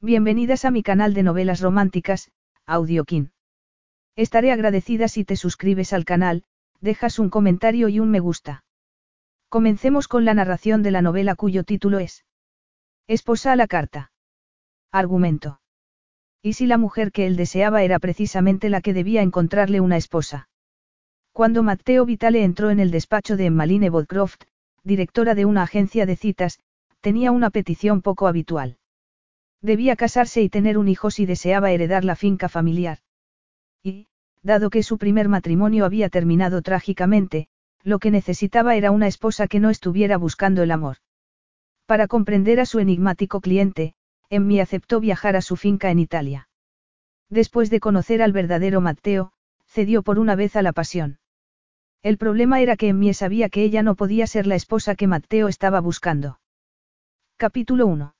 Bienvenidas a mi canal de novelas románticas, Audiokin. Estaré agradecida si te suscribes al canal, dejas un comentario y un me gusta. Comencemos con la narración de la novela cuyo título es Esposa a la carta. Argumento. ¿Y si la mujer que él deseaba era precisamente la que debía encontrarle una esposa? Cuando Matteo Vitale entró en el despacho de Emmaline Bodcroft, directora de una agencia de citas, tenía una petición poco habitual. Debía casarse y tener un hijo si deseaba heredar la finca familiar. Y, dado que su primer matrimonio había terminado trágicamente, lo que necesitaba era una esposa que no estuviera buscando el amor. Para comprender a su enigmático cliente, Emmy aceptó viajar a su finca en Italia. Después de conocer al verdadero Matteo, cedió por una vez a la pasión. El problema era que Emmy sabía que ella no podía ser la esposa que Matteo estaba buscando. Capítulo 1.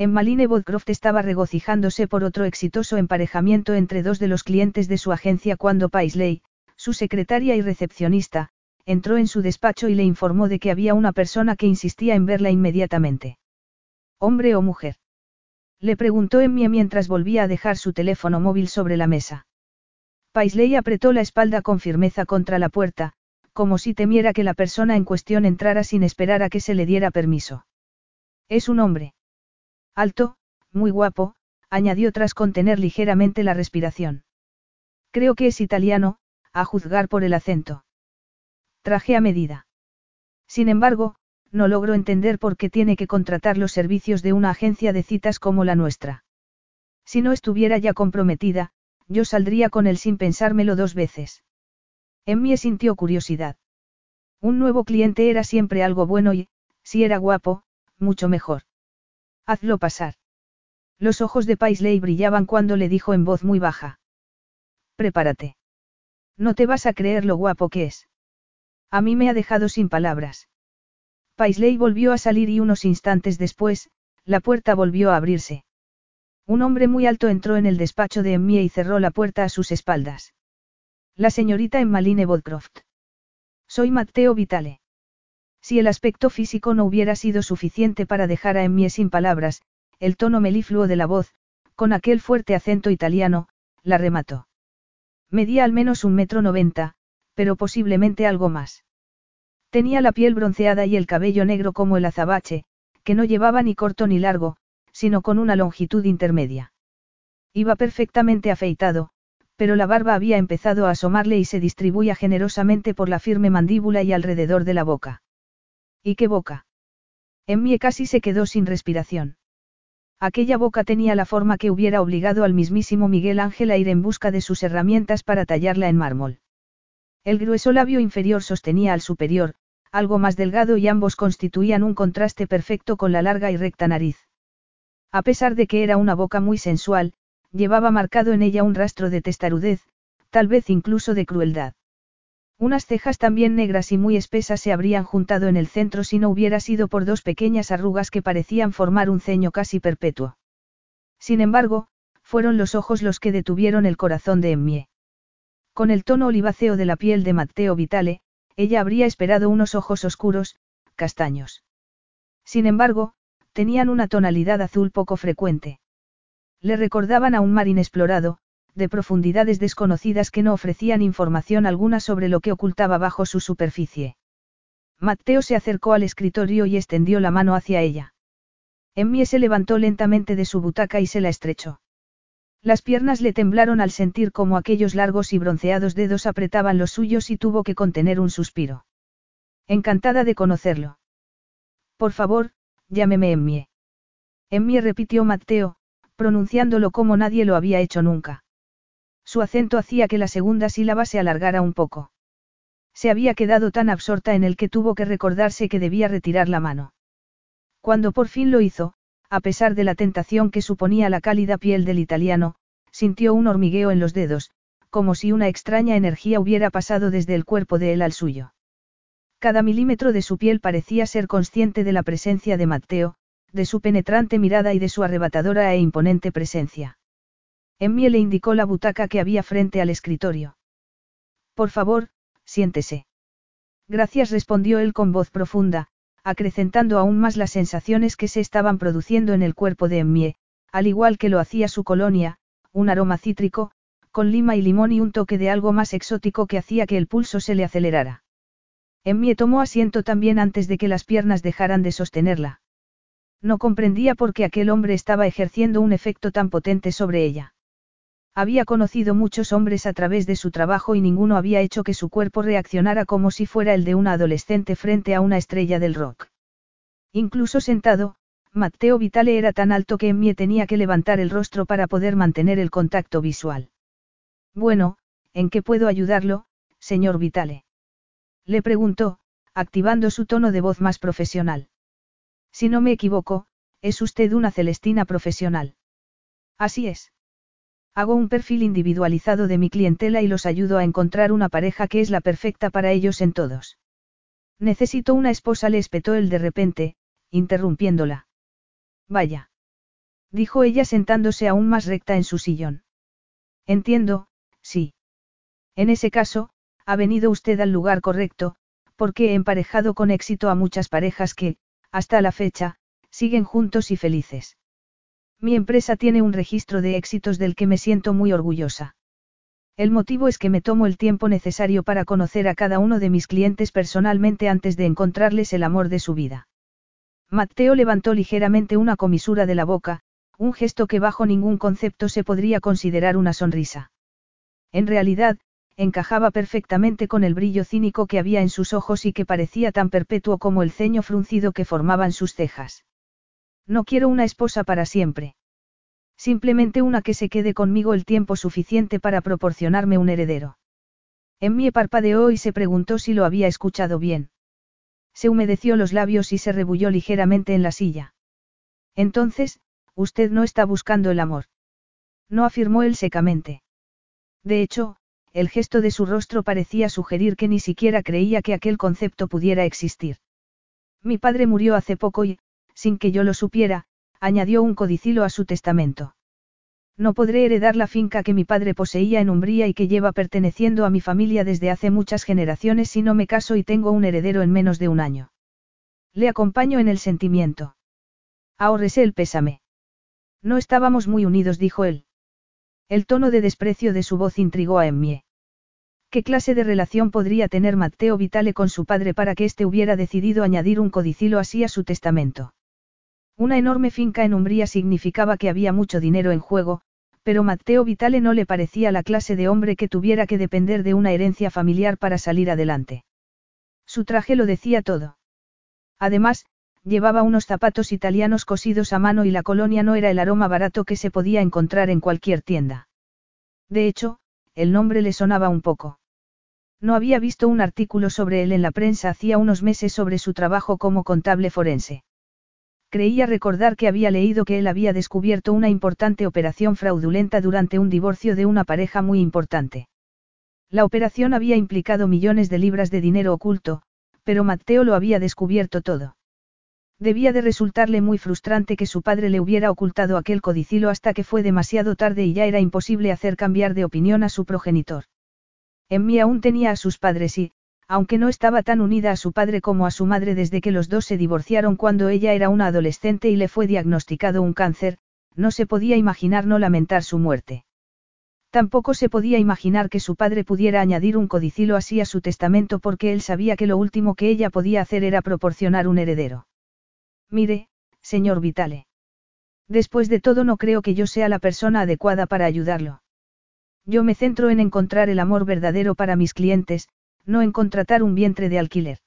Emmaline Bodcroft estaba regocijándose por otro exitoso emparejamiento entre dos de los clientes de su agencia cuando Paisley, su secretaria y recepcionista, entró en su despacho y le informó de que había una persona que insistía en verla inmediatamente. ¿Hombre o mujer? Le preguntó Emmy mientras volvía a dejar su teléfono móvil sobre la mesa. Paisley apretó la espalda con firmeza contra la puerta, como si temiera que la persona en cuestión entrara sin esperar a que se le diera permiso. Es un hombre. Alto, muy guapo, añadió tras contener ligeramente la respiración. Creo que es italiano, a juzgar por el acento. Traje a medida. Sin embargo, no logro entender por qué tiene que contratar los servicios de una agencia de citas como la nuestra. Si no estuviera ya comprometida, yo saldría con él sin pensármelo dos veces. En mí sintió curiosidad. Un nuevo cliente era siempre algo bueno y, si era guapo, mucho mejor. Hazlo pasar. Los ojos de Paisley brillaban cuando le dijo en voz muy baja. Prepárate. No te vas a creer lo guapo que es. A mí me ha dejado sin palabras. Paisley volvió a salir y unos instantes después, la puerta volvió a abrirse. Un hombre muy alto entró en el despacho de Emmie y cerró la puerta a sus espaldas. La señorita Emmaline Bodcroft. Soy Matteo Vitale. Si el aspecto físico no hubiera sido suficiente para dejar a Emmie sin palabras, el tono melifluo de la voz, con aquel fuerte acento italiano, la remató. Medía al menos un metro noventa, pero posiblemente algo más. Tenía la piel bronceada y el cabello negro como el azabache, que no llevaba ni corto ni largo, sino con una longitud intermedia. Iba perfectamente afeitado, pero la barba había empezado a asomarle y se distribuía generosamente por la firme mandíbula y alrededor de la boca. ¿Y qué boca? Emmie casi se quedó sin respiración. Aquella boca tenía la forma que hubiera obligado al mismísimo Miguel Ángel a ir en busca de sus herramientas para tallarla en mármol. El grueso labio inferior sostenía al superior, algo más delgado y ambos constituían un contraste perfecto con la larga y recta nariz. A pesar de que era una boca muy sensual, llevaba marcado en ella un rastro de testarudez, tal vez incluso de crueldad. Unas cejas también negras y muy espesas se habrían juntado en el centro si no hubiera sido por dos pequeñas arrugas que parecían formar un ceño casi perpetuo. Sin embargo, fueron los ojos los que detuvieron el corazón de Emmie. Con el tono oliváceo de la piel de Matteo Vitale, ella habría esperado unos ojos oscuros, castaños. Sin embargo, tenían una tonalidad azul poco frecuente. Le recordaban a un mar inexplorado, de profundidades desconocidas que no ofrecían información alguna sobre lo que ocultaba bajo su superficie. Mateo se acercó al escritorio y extendió la mano hacia ella. Emmie se levantó lentamente de su butaca y se la estrechó. Las piernas le temblaron al sentir cómo aquellos largos y bronceados dedos apretaban los suyos y tuvo que contener un suspiro. Encantada de conocerlo. Por favor, llámeme Emmie. Emmie repitió Mateo, pronunciándolo como nadie lo había hecho nunca. Su acento hacía que la segunda sílaba se alargara un poco. Se había quedado tan absorta en el que tuvo que recordarse que debía retirar la mano. Cuando por fin lo hizo, a pesar de la tentación que suponía la cálida piel del italiano, sintió un hormigueo en los dedos, como si una extraña energía hubiera pasado desde el cuerpo de él al suyo. Cada milímetro de su piel parecía ser consciente de la presencia de Matteo, de su penetrante mirada y de su arrebatadora e imponente presencia. Emmie le indicó la butaca que había frente al escritorio. Por favor, siéntese. Gracias respondió él con voz profunda, acrecentando aún más las sensaciones que se estaban produciendo en el cuerpo de Emmie, al igual que lo hacía su colonia, un aroma cítrico, con lima y limón y un toque de algo más exótico que hacía que el pulso se le acelerara. Emmie tomó asiento también antes de que las piernas dejaran de sostenerla. No comprendía por qué aquel hombre estaba ejerciendo un efecto tan potente sobre ella. Había conocido muchos hombres a través de su trabajo y ninguno había hecho que su cuerpo reaccionara como si fuera el de una adolescente frente a una estrella del rock. Incluso sentado, Matteo Vitale era tan alto que Emmie tenía que levantar el rostro para poder mantener el contacto visual. Bueno, ¿en qué puedo ayudarlo, señor Vitale? Le preguntó, activando su tono de voz más profesional. Si no me equivoco, es usted una Celestina profesional. Así es. Hago un perfil individualizado de mi clientela y los ayudo a encontrar una pareja que es la perfecta para ellos en todos. Necesito una esposa, le espetó él de repente, interrumpiéndola. Vaya. Dijo ella sentándose aún más recta en su sillón. Entiendo, sí. En ese caso, ha venido usted al lugar correcto, porque he emparejado con éxito a muchas parejas que, hasta la fecha, siguen juntos y felices. Mi empresa tiene un registro de éxitos del que me siento muy orgullosa. El motivo es que me tomo el tiempo necesario para conocer a cada uno de mis clientes personalmente antes de encontrarles el amor de su vida. Mateo levantó ligeramente una comisura de la boca, un gesto que bajo ningún concepto se podría considerar una sonrisa. En realidad, encajaba perfectamente con el brillo cínico que había en sus ojos y que parecía tan perpetuo como el ceño fruncido que formaban sus cejas. No quiero una esposa para siempre. Simplemente una que se quede conmigo el tiempo suficiente para proporcionarme un heredero. En mí parpadeó y se preguntó si lo había escuchado bien. Se humedeció los labios y se rebulló ligeramente en la silla. Entonces, usted no está buscando el amor. No afirmó él secamente. De hecho, el gesto de su rostro parecía sugerir que ni siquiera creía que aquel concepto pudiera existir. Mi padre murió hace poco y, sin que yo lo supiera, añadió un codicilo a su testamento. No podré heredar la finca que mi padre poseía en Umbría y que lleva perteneciendo a mi familia desde hace muchas generaciones si no me caso y tengo un heredero en menos de un año. Le acompaño en el sentimiento. Ahórrese el pésame. No estábamos muy unidos, dijo él. El tono de desprecio de su voz intrigó a Emmie. ¿Qué clase de relación podría tener Matteo Vitale con su padre para que éste hubiera decidido añadir un codicilo así a su testamento? Una enorme finca en Umbría significaba que había mucho dinero en juego, pero Matteo Vitale no le parecía la clase de hombre que tuviera que depender de una herencia familiar para salir adelante. Su traje lo decía todo. Además, llevaba unos zapatos italianos cosidos a mano y la colonia no era el aroma barato que se podía encontrar en cualquier tienda. De hecho, el nombre le sonaba un poco. No había visto un artículo sobre él en la prensa hacía unos meses sobre su trabajo como contable forense. Creía recordar que había leído que él había descubierto una importante operación fraudulenta durante un divorcio de una pareja muy importante. La operación había implicado millones de libras de dinero oculto, pero Matteo lo había descubierto todo. Debía de resultarle muy frustrante que su padre le hubiera ocultado aquel codicilo hasta que fue demasiado tarde y ya era imposible hacer cambiar de opinión a su progenitor. En mí aún tenía a sus padres y, aunque no estaba tan unida a su padre como a su madre desde que los dos se divorciaron cuando ella era una adolescente y le fue diagnosticado un cáncer, no se podía imaginar no lamentar su muerte. Tampoco se podía imaginar que su padre pudiera añadir un codicilo así a su testamento porque él sabía que lo último que ella podía hacer era proporcionar un heredero. Mire, señor Vitale. Después de todo no creo que yo sea la persona adecuada para ayudarlo. Yo me centro en encontrar el amor verdadero para mis clientes, no en contratar un vientre de alquiler.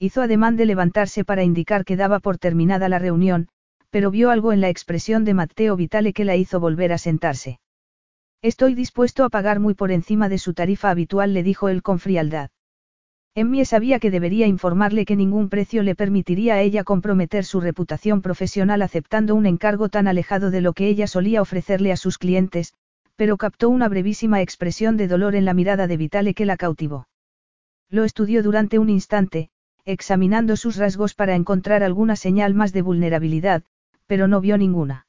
Hizo ademán de levantarse para indicar que daba por terminada la reunión, pero vio algo en la expresión de Matteo Vitale que la hizo volver a sentarse. Estoy dispuesto a pagar muy por encima de su tarifa habitual, le dijo él con frialdad. Emmie sabía que debería informarle que ningún precio le permitiría a ella comprometer su reputación profesional aceptando un encargo tan alejado de lo que ella solía ofrecerle a sus clientes, pero captó una brevísima expresión de dolor en la mirada de Vitale que la cautivó. Lo estudió durante un instante, examinando sus rasgos para encontrar alguna señal más de vulnerabilidad, pero no vio ninguna.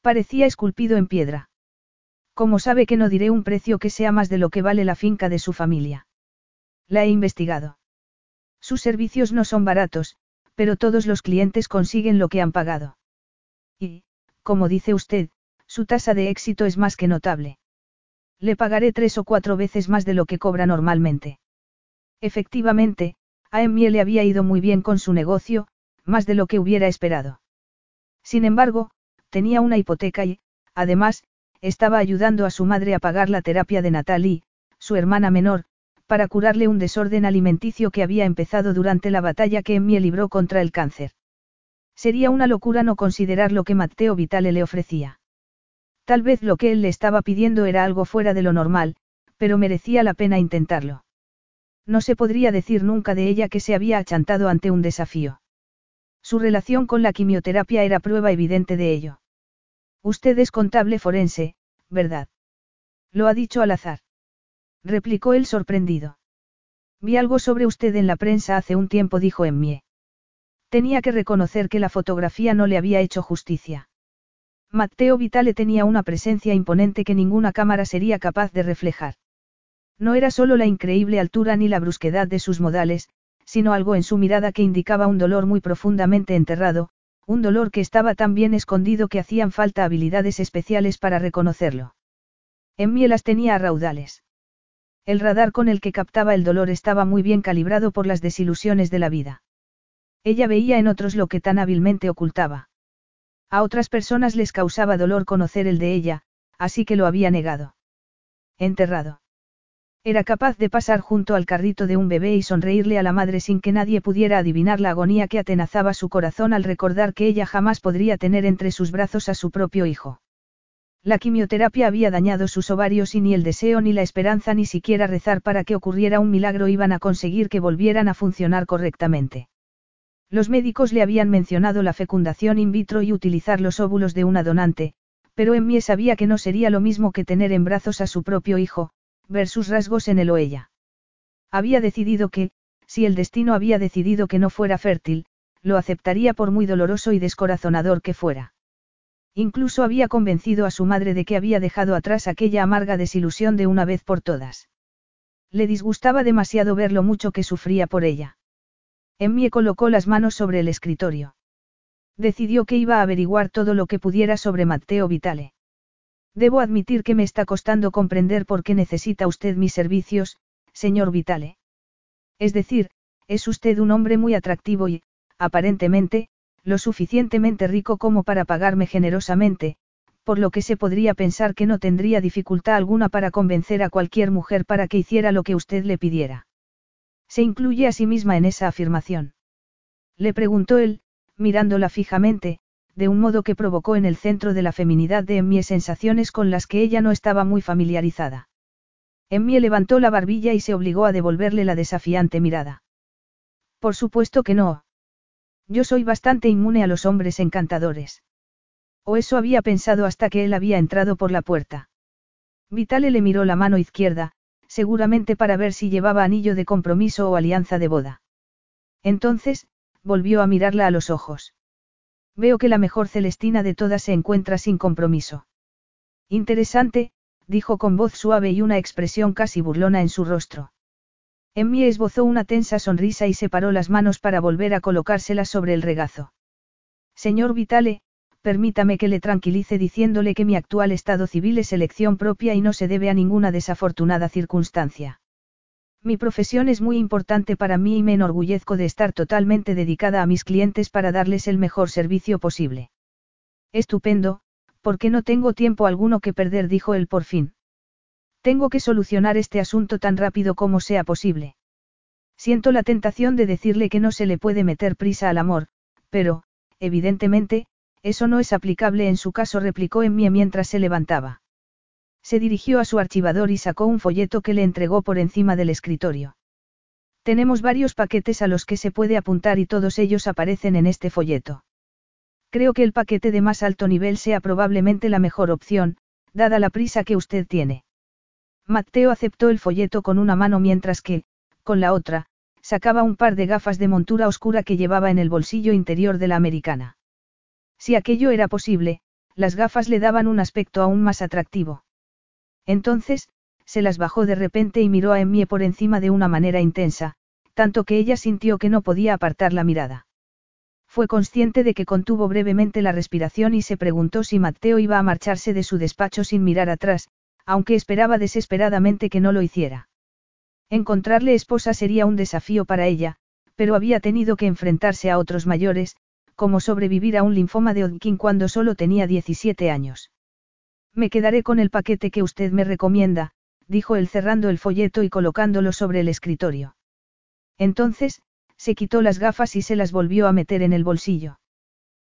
Parecía esculpido en piedra. ¿Cómo sabe que no diré un precio que sea más de lo que vale la finca de su familia? La he investigado. Sus servicios no son baratos, pero todos los clientes consiguen lo que han pagado. Y, como dice usted, su tasa de éxito es más que notable. Le pagaré tres o cuatro veces más de lo que cobra normalmente. Efectivamente, a Emmy le había ido muy bien con su negocio, más de lo que hubiera esperado. Sin embargo, tenía una hipoteca y, además, estaba ayudando a su madre a pagar la terapia de Natalie, su hermana menor, para curarle un desorden alimenticio que había empezado durante la batalla que Emmy libró contra el cáncer. Sería una locura no considerar lo que Matteo Vitale le ofrecía. Tal vez lo que él le estaba pidiendo era algo fuera de lo normal, pero merecía la pena intentarlo. No se podría decir nunca de ella que se había achantado ante un desafío. Su relación con la quimioterapia era prueba evidente de ello. Usted es contable forense, ¿verdad? Lo ha dicho al azar. Replicó él sorprendido. Vi algo sobre usted en la prensa hace un tiempo, dijo Emmie. Tenía que reconocer que la fotografía no le había hecho justicia. Matteo Vitale tenía una presencia imponente que ninguna cámara sería capaz de reflejar. No era solo la increíble altura ni la brusquedad de sus modales, sino algo en su mirada que indicaba un dolor muy profundamente enterrado, un dolor que estaba tan bien escondido que hacían falta habilidades especiales para reconocerlo. En las tenía a raudales. El radar con el que captaba el dolor estaba muy bien calibrado por las desilusiones de la vida. Ella veía en otros lo que tan hábilmente ocultaba. A otras personas les causaba dolor conocer el de ella, así que lo había negado. Enterrado. Era capaz de pasar junto al carrito de un bebé y sonreírle a la madre sin que nadie pudiera adivinar la agonía que atenazaba su corazón al recordar que ella jamás podría tener entre sus brazos a su propio hijo. La quimioterapia había dañado sus ovarios y ni el deseo ni la esperanza ni siquiera rezar para que ocurriera un milagro iban a conseguir que volvieran a funcionar correctamente. Los médicos le habían mencionado la fecundación in vitro y utilizar los óvulos de una donante, pero Emmie sabía que no sería lo mismo que tener en brazos a su propio hijo, ver sus rasgos en él o ella. Había decidido que, si el destino había decidido que no fuera fértil, lo aceptaría por muy doloroso y descorazonador que fuera. Incluso había convencido a su madre de que había dejado atrás aquella amarga desilusión de una vez por todas. Le disgustaba demasiado ver lo mucho que sufría por ella. Emmie colocó las manos sobre el escritorio. Decidió que iba a averiguar todo lo que pudiera sobre Matteo Vitale. Debo admitir que me está costando comprender por qué necesita usted mis servicios, señor Vitale. Es decir, es usted un hombre muy atractivo y, aparentemente, lo suficientemente rico como para pagarme generosamente, por lo que se podría pensar que no tendría dificultad alguna para convencer a cualquier mujer para que hiciera lo que usted le pidiera. Se incluye a sí misma en esa afirmación. Le preguntó él, mirándola fijamente, de un modo que provocó en el centro de la feminidad de Emmie sensaciones con las que ella no estaba muy familiarizada. Emmie levantó la barbilla y se obligó a devolverle la desafiante mirada. Por supuesto que no. Yo soy bastante inmune a los hombres encantadores. O eso había pensado hasta que él había entrado por la puerta. Vitale le miró la mano izquierda, seguramente para ver si llevaba anillo de compromiso o alianza de boda. Entonces, volvió a mirarla a los ojos. Veo que la mejor Celestina de todas se encuentra sin compromiso. Interesante, dijo con voz suave y una expresión casi burlona en su rostro. Emmy esbozó una tensa sonrisa y separó las manos para volver a colocárselas sobre el regazo. Señor Vitale, permítame que le tranquilice diciéndole que mi actual estado civil es elección propia y no se debe a ninguna desafortunada circunstancia. Mi profesión es muy importante para mí y me enorgullezco de estar totalmente dedicada a mis clientes para darles el mejor servicio posible. Estupendo, porque no tengo tiempo alguno que perder, dijo él por fin. Tengo que solucionar este asunto tan rápido como sea posible. Siento la tentación de decirle que no se le puede meter prisa al amor, pero, evidentemente, eso no es aplicable en su caso, replicó Emmie mientras se levantaba. Se dirigió a su archivador y sacó un folleto que le entregó por encima del escritorio. Tenemos varios paquetes a los que se puede apuntar y todos ellos aparecen en este folleto. Creo que el paquete de más alto nivel sea probablemente la mejor opción, dada la prisa que usted tiene. Matteo aceptó el folleto con una mano mientras que, con la otra, sacaba un par de gafas de montura oscura que llevaba en el bolsillo interior de la americana. Si aquello era posible, las gafas le daban un aspecto aún más atractivo. Entonces, se las bajó de repente y miró a Emmie por encima de una manera intensa, tanto que ella sintió que no podía apartar la mirada. Fue consciente de que contuvo brevemente la respiración y se preguntó si Mateo iba a marcharse de su despacho sin mirar atrás, aunque esperaba desesperadamente que no lo hiciera. Encontrarle esposa sería un desafío para ella, pero había tenido que enfrentarse a otros mayores, como sobrevivir a un linfoma de Hodgkin cuando solo tenía 17 años. Me quedaré con el paquete que usted me recomienda, dijo él cerrando el folleto y colocándolo sobre el escritorio. Entonces, se quitó las gafas y se las volvió a meter en el bolsillo.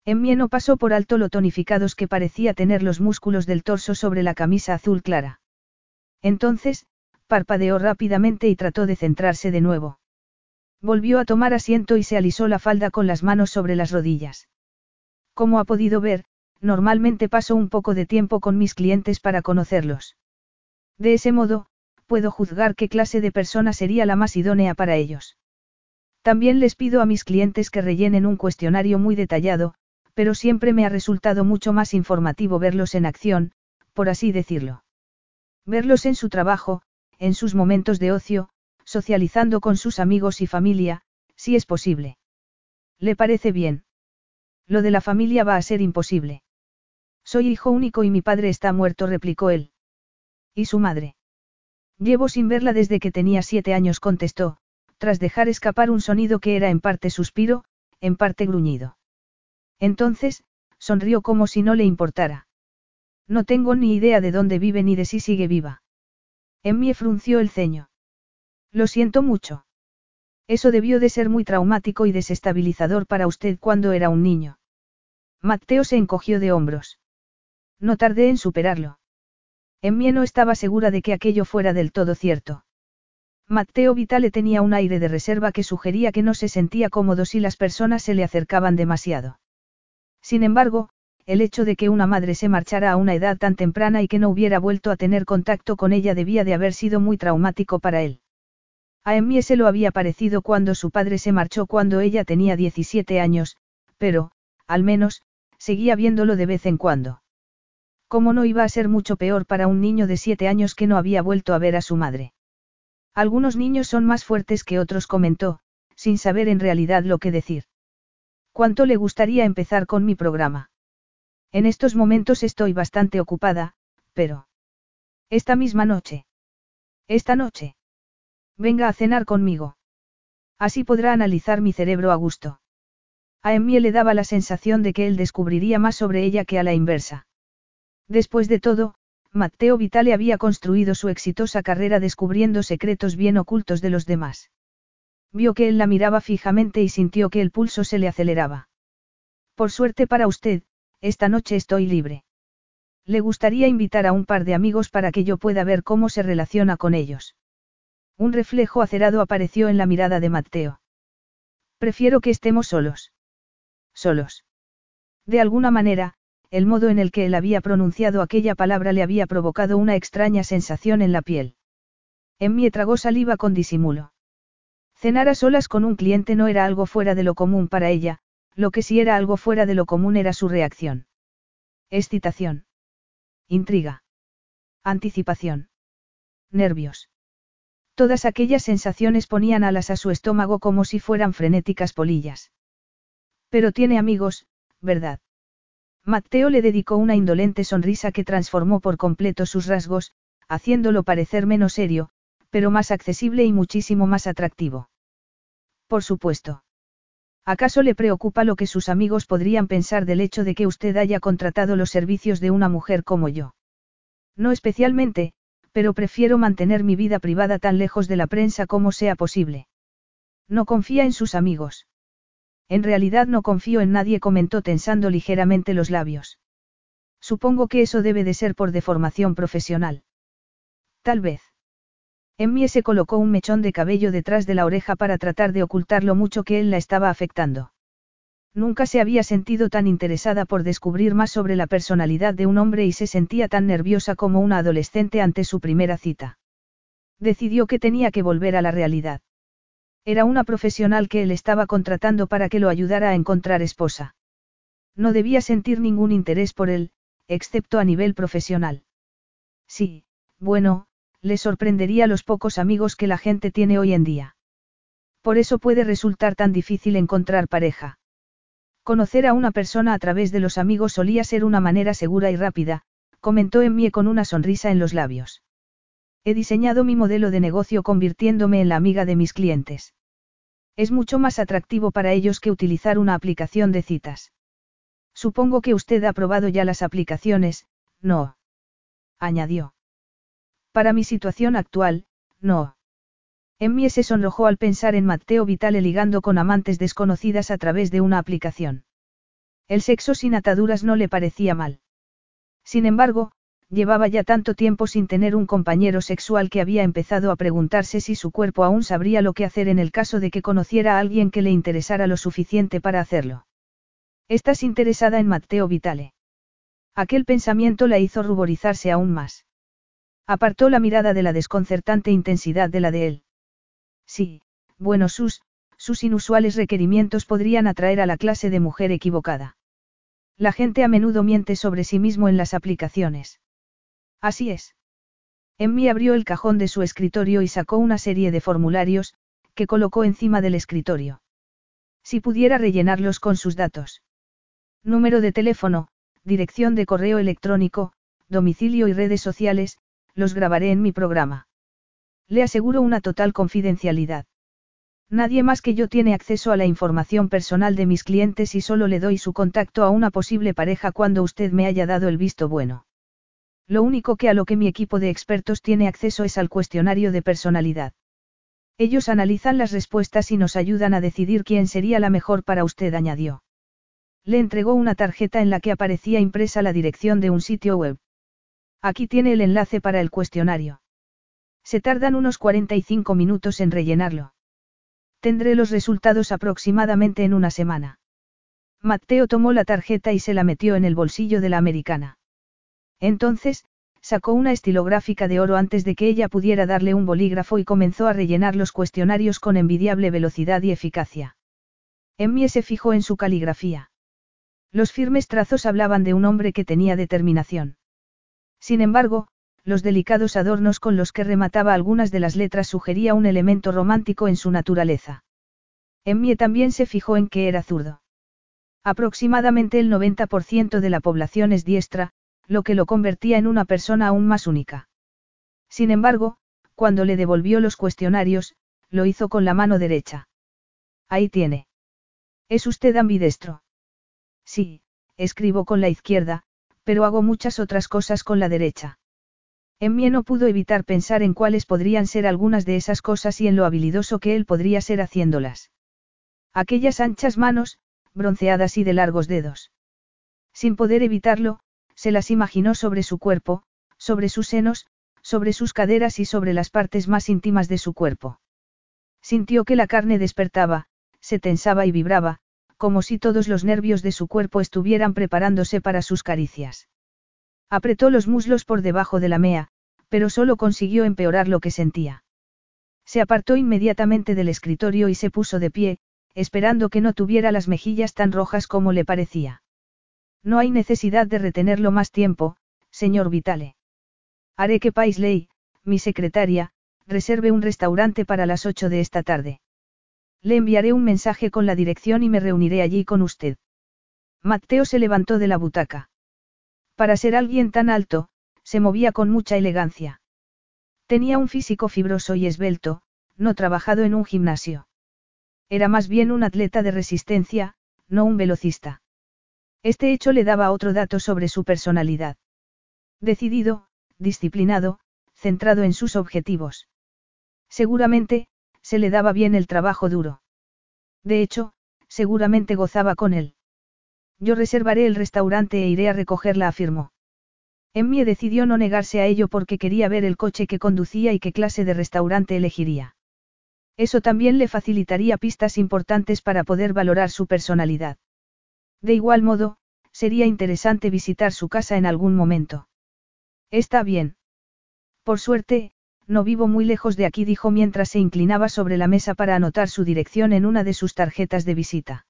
En no pasó por alto lo tonificados que parecía tener los músculos del torso sobre la camisa azul clara. Entonces, parpadeó rápidamente y trató de centrarse de nuevo. Volvió a tomar asiento y se alisó la falda con las manos sobre las rodillas. Como ha podido ver, normalmente paso un poco de tiempo con mis clientes para conocerlos. De ese modo, puedo juzgar qué clase de persona sería la más idónea para ellos. También les pido a mis clientes que rellenen un cuestionario muy detallado, pero siempre me ha resultado mucho más informativo verlos en acción, por así decirlo. Verlos en su trabajo, en sus momentos de ocio, socializando con sus amigos y familia, si es posible. ¿Le parece bien? Lo de la familia va a ser imposible. Soy hijo único y mi padre está muerto, replicó él. ¿Y su madre? Llevo sin verla desde que tenía siete años, contestó, tras dejar escapar un sonido que era en parte suspiro, en parte gruñido. Entonces, sonrió como si no le importara. No tengo ni idea de dónde vive ni de si sigue viva. En mí frunció el ceño. Lo siento mucho. Eso debió de ser muy traumático y desestabilizador para usted cuando era un niño. Mateo se encogió de hombros. No tardé en superarlo. En mí no estaba segura de que aquello fuera del todo cierto. Matteo Vitale tenía un aire de reserva que sugería que no se sentía cómodo si las personas se le acercaban demasiado. Sin embargo, el hecho de que una madre se marchara a una edad tan temprana y que no hubiera vuelto a tener contacto con ella debía de haber sido muy traumático para él. A Emmie se lo había parecido cuando su padre se marchó cuando ella tenía 17 años, pero, al menos, seguía viéndolo de vez en cuando. ¿Cómo no iba a ser mucho peor para un niño de siete años que no había vuelto a ver a su madre? Algunos niños son más fuertes que otros, comentó, sin saber en realidad lo que decir. ¿Cuánto le gustaría empezar con mi programa? En estos momentos estoy bastante ocupada, pero... Esta misma noche. Esta noche. Venga a cenar conmigo. Así podrá analizar mi cerebro a gusto. A Emmie le daba la sensación de que él descubriría más sobre ella que a la inversa. Después de todo, Matteo Vitale había construido su exitosa carrera descubriendo secretos bien ocultos de los demás. Vio que él la miraba fijamente y sintió que el pulso se le aceleraba. Por suerte para usted, esta noche estoy libre. Le gustaría invitar a un par de amigos para que yo pueda ver cómo se relaciona con ellos. Un reflejo acerado apareció en la mirada de Matteo. Prefiero que estemos solos. Solos. De alguna manera, el modo en el que él había pronunciado aquella palabra le había provocado una extraña sensación en la piel. Emmie tragó saliva con disimulo. Cenar a solas con un cliente no era algo fuera de lo común para ella, lo que sí era algo fuera de lo común era su reacción. Excitación. Intriga. Anticipación. Nervios. Todas aquellas sensaciones ponían alas a su estómago como si fueran frenéticas polillas. Pero tiene amigos, ¿verdad? Mateo le dedicó una indolente sonrisa que transformó por completo sus rasgos, haciéndolo parecer menos serio, pero más accesible y muchísimo más atractivo. Por supuesto. ¿Acaso le preocupa lo que sus amigos podrían pensar del hecho de que usted haya contratado los servicios de una mujer como yo? No especialmente, pero prefiero mantener mi vida privada tan lejos de la prensa como sea posible. No confía en sus amigos. En realidad no confío en nadie, comentó tensando ligeramente los labios. Supongo que eso debe de ser por deformación profesional. Tal vez. Emmie se colocó un mechón de cabello detrás de la oreja para tratar de ocultar lo mucho que él la estaba afectando. Nunca se había sentido tan interesada por descubrir más sobre la personalidad de un hombre y se sentía tan nerviosa como una adolescente ante su primera cita. Decidió que tenía que volver a la realidad. Era una profesional que él estaba contratando para que lo ayudara a encontrar esposa. No debía sentir ningún interés por él, excepto a nivel profesional. Sí, bueno, le sorprendería los pocos amigos que la gente tiene hoy en día. Por eso puede resultar tan difícil encontrar pareja. Conocer a una persona a través de los amigos solía ser una manera segura y rápida, comentó Emmie con una sonrisa en los labios. He diseñado mi modelo de negocio convirtiéndome en la amiga de mis clientes. Es mucho más atractivo para ellos que utilizar una aplicación de citas. Supongo que usted ha probado ya las aplicaciones, no. Añadió. Para mi situación actual, no. Emmie se sonrojó al pensar en Matteo Vitale ligando con amantes desconocidas a través de una aplicación. El sexo sin ataduras no le parecía mal. Sin embargo, llevaba ya tanto tiempo sin tener un compañero sexual que había empezado a preguntarse si su cuerpo aún sabría lo que hacer en el caso de que conociera a alguien que le interesara lo suficiente para hacerlo. ¿Estás interesada en Matteo Vitale? Aquel pensamiento la hizo ruborizarse aún más. Apartó la mirada de la desconcertante intensidad de la de él. Sí, bueno, sus, sus inusuales requerimientos podrían atraer a la clase de mujer equivocada. La gente a menudo miente sobre sí mismo en las aplicaciones. Así es. Emmy abrió el cajón de su escritorio y sacó una serie de formularios, que colocó encima del escritorio. Si pudiera rellenarlos con sus datos. Número de teléfono, dirección de correo electrónico, domicilio y redes sociales, los grabaré en mi programa. Le aseguro una total confidencialidad. Nadie más que yo tiene acceso a la información personal de mis clientes y solo le doy su contacto a una posible pareja cuando usted me haya dado el visto bueno. Lo único que a lo que mi equipo de expertos tiene acceso es al cuestionario de personalidad. Ellos analizan las respuestas y nos ayudan a decidir quién sería la mejor para usted, añadió. Le entregó una tarjeta en la que aparecía impresa la dirección de un sitio web. Aquí tiene el enlace para el cuestionario. Se tardan unos 45 minutos en rellenarlo. Tendré los resultados aproximadamente en una semana. Mateo tomó la tarjeta y se la metió en el bolsillo de la americana. Entonces, sacó una estilográfica de oro antes de que ella pudiera darle un bolígrafo y comenzó a rellenar los cuestionarios con envidiable velocidad y eficacia. Emmie se fijó en su caligrafía. Los firmes trazos hablaban de un hombre que tenía determinación. Sin embargo, los delicados adornos con los que remataba algunas de las letras sugería un elemento romántico en su naturaleza. Emmie también se fijó en que era zurdo. Aproximadamente el 90% de la población es diestra, lo que lo convertía en una persona aún más única. Sin embargo, cuando le devolvió los cuestionarios, lo hizo con la mano derecha. Ahí tiene. ¿Es usted ambidestro? Sí, escribo con la izquierda, pero hago muchas otras cosas con la derecha. Emmie no pudo evitar pensar en cuáles podrían ser algunas de esas cosas y en lo habilidoso que él podría ser haciéndolas. Aquellas anchas manos, bronceadas y de largos dedos. Sin poder evitarlo, se las imaginó sobre su cuerpo, sobre sus senos, sobre sus caderas y sobre las partes más íntimas de su cuerpo. Sintió que la carne despertaba, se tensaba y vibraba, como si todos los nervios de su cuerpo estuvieran preparándose para sus caricias. Apretó los muslos por debajo de la mea, pero solo consiguió empeorar lo que sentía. Se apartó inmediatamente del escritorio y se puso de pie, esperando que no tuviera las mejillas tan rojas como le parecía. No hay necesidad de retenerlo más tiempo, señor Vitale. Haré que Paisley, mi secretaria, reserve un restaurante para las ocho de esta tarde. Le enviaré un mensaje con la dirección y me reuniré allí con usted. Mateo se levantó de la butaca. Para ser alguien tan alto, se movía con mucha elegancia. Tenía un físico fibroso y esbelto, no trabajado en un gimnasio. Era más bien un atleta de resistencia, no un velocista. Este hecho le daba otro dato sobre su personalidad. Decidido, disciplinado, centrado en sus objetivos. Seguramente, se le daba bien el trabajo duro. De hecho, seguramente gozaba con él. Yo reservaré el restaurante e iré a recogerla, afirmó. Emmie decidió no negarse a ello porque quería ver el coche que conducía y qué clase de restaurante elegiría. Eso también le facilitaría pistas importantes para poder valorar su personalidad. De igual modo, sería interesante visitar su casa en algún momento. Está bien. Por suerte, no vivo muy lejos de aquí, dijo mientras se inclinaba sobre la mesa para anotar su dirección en una de sus tarjetas de visita.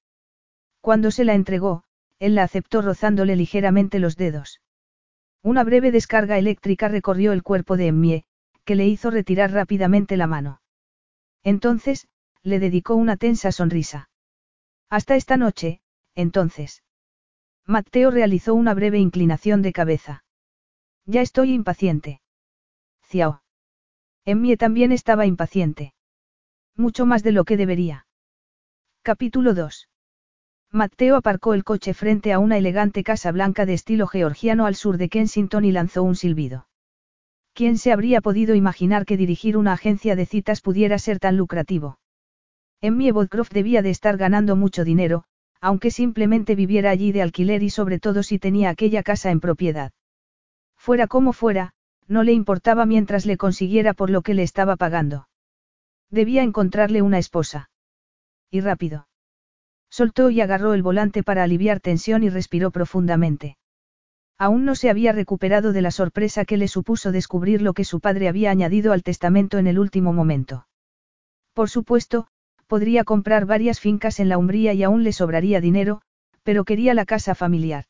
Cuando se la entregó, él la aceptó rozándole ligeramente los dedos. Una breve descarga eléctrica recorrió el cuerpo de Emmie, que le hizo retirar rápidamente la mano. Entonces, le dedicó una tensa sonrisa. Hasta esta noche, entonces. Mateo realizó una breve inclinación de cabeza. Ya estoy impaciente. Ciao. Emmie también estaba impaciente. Mucho más de lo que debería. Capítulo 2. Mateo aparcó el coche frente a una elegante casa blanca de estilo georgiano al sur de Kensington y lanzó un silbido. ¿Quién se habría podido imaginar que dirigir una agencia de citas pudiera ser tan lucrativo? Emmie Bodcroft debía de estar ganando mucho dinero, aunque simplemente viviera allí de alquiler y sobre todo si tenía aquella casa en propiedad. Fuera como fuera, no le importaba mientras le consiguiera por lo que le estaba pagando. Debía encontrarle una esposa. Y rápido. Soltó y agarró el volante para aliviar tensión y respiró profundamente. Aún no se había recuperado de la sorpresa que le supuso descubrir lo que su padre había añadido al testamento en el último momento. Por supuesto, podría comprar varias fincas en la Umbría y aún le sobraría dinero, pero quería la casa familiar.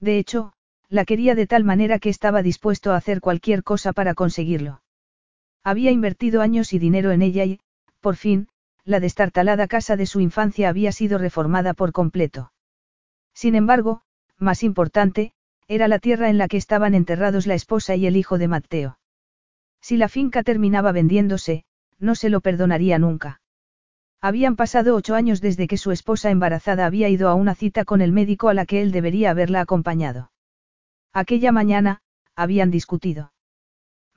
De hecho, la quería de tal manera que estaba dispuesto a hacer cualquier cosa para conseguirlo. Había invertido años y dinero en ella y, por fin, la destartalada casa de su infancia había sido reformada por completo. Sin embargo, más importante, era la tierra en la que estaban enterrados la esposa y el hijo de Mateo. Si la finca terminaba vendiéndose, no se lo perdonaría nunca. Habían pasado ocho años desde que su esposa embarazada había ido a una cita con el médico a la que él debería haberla acompañado. Aquella mañana, habían discutido.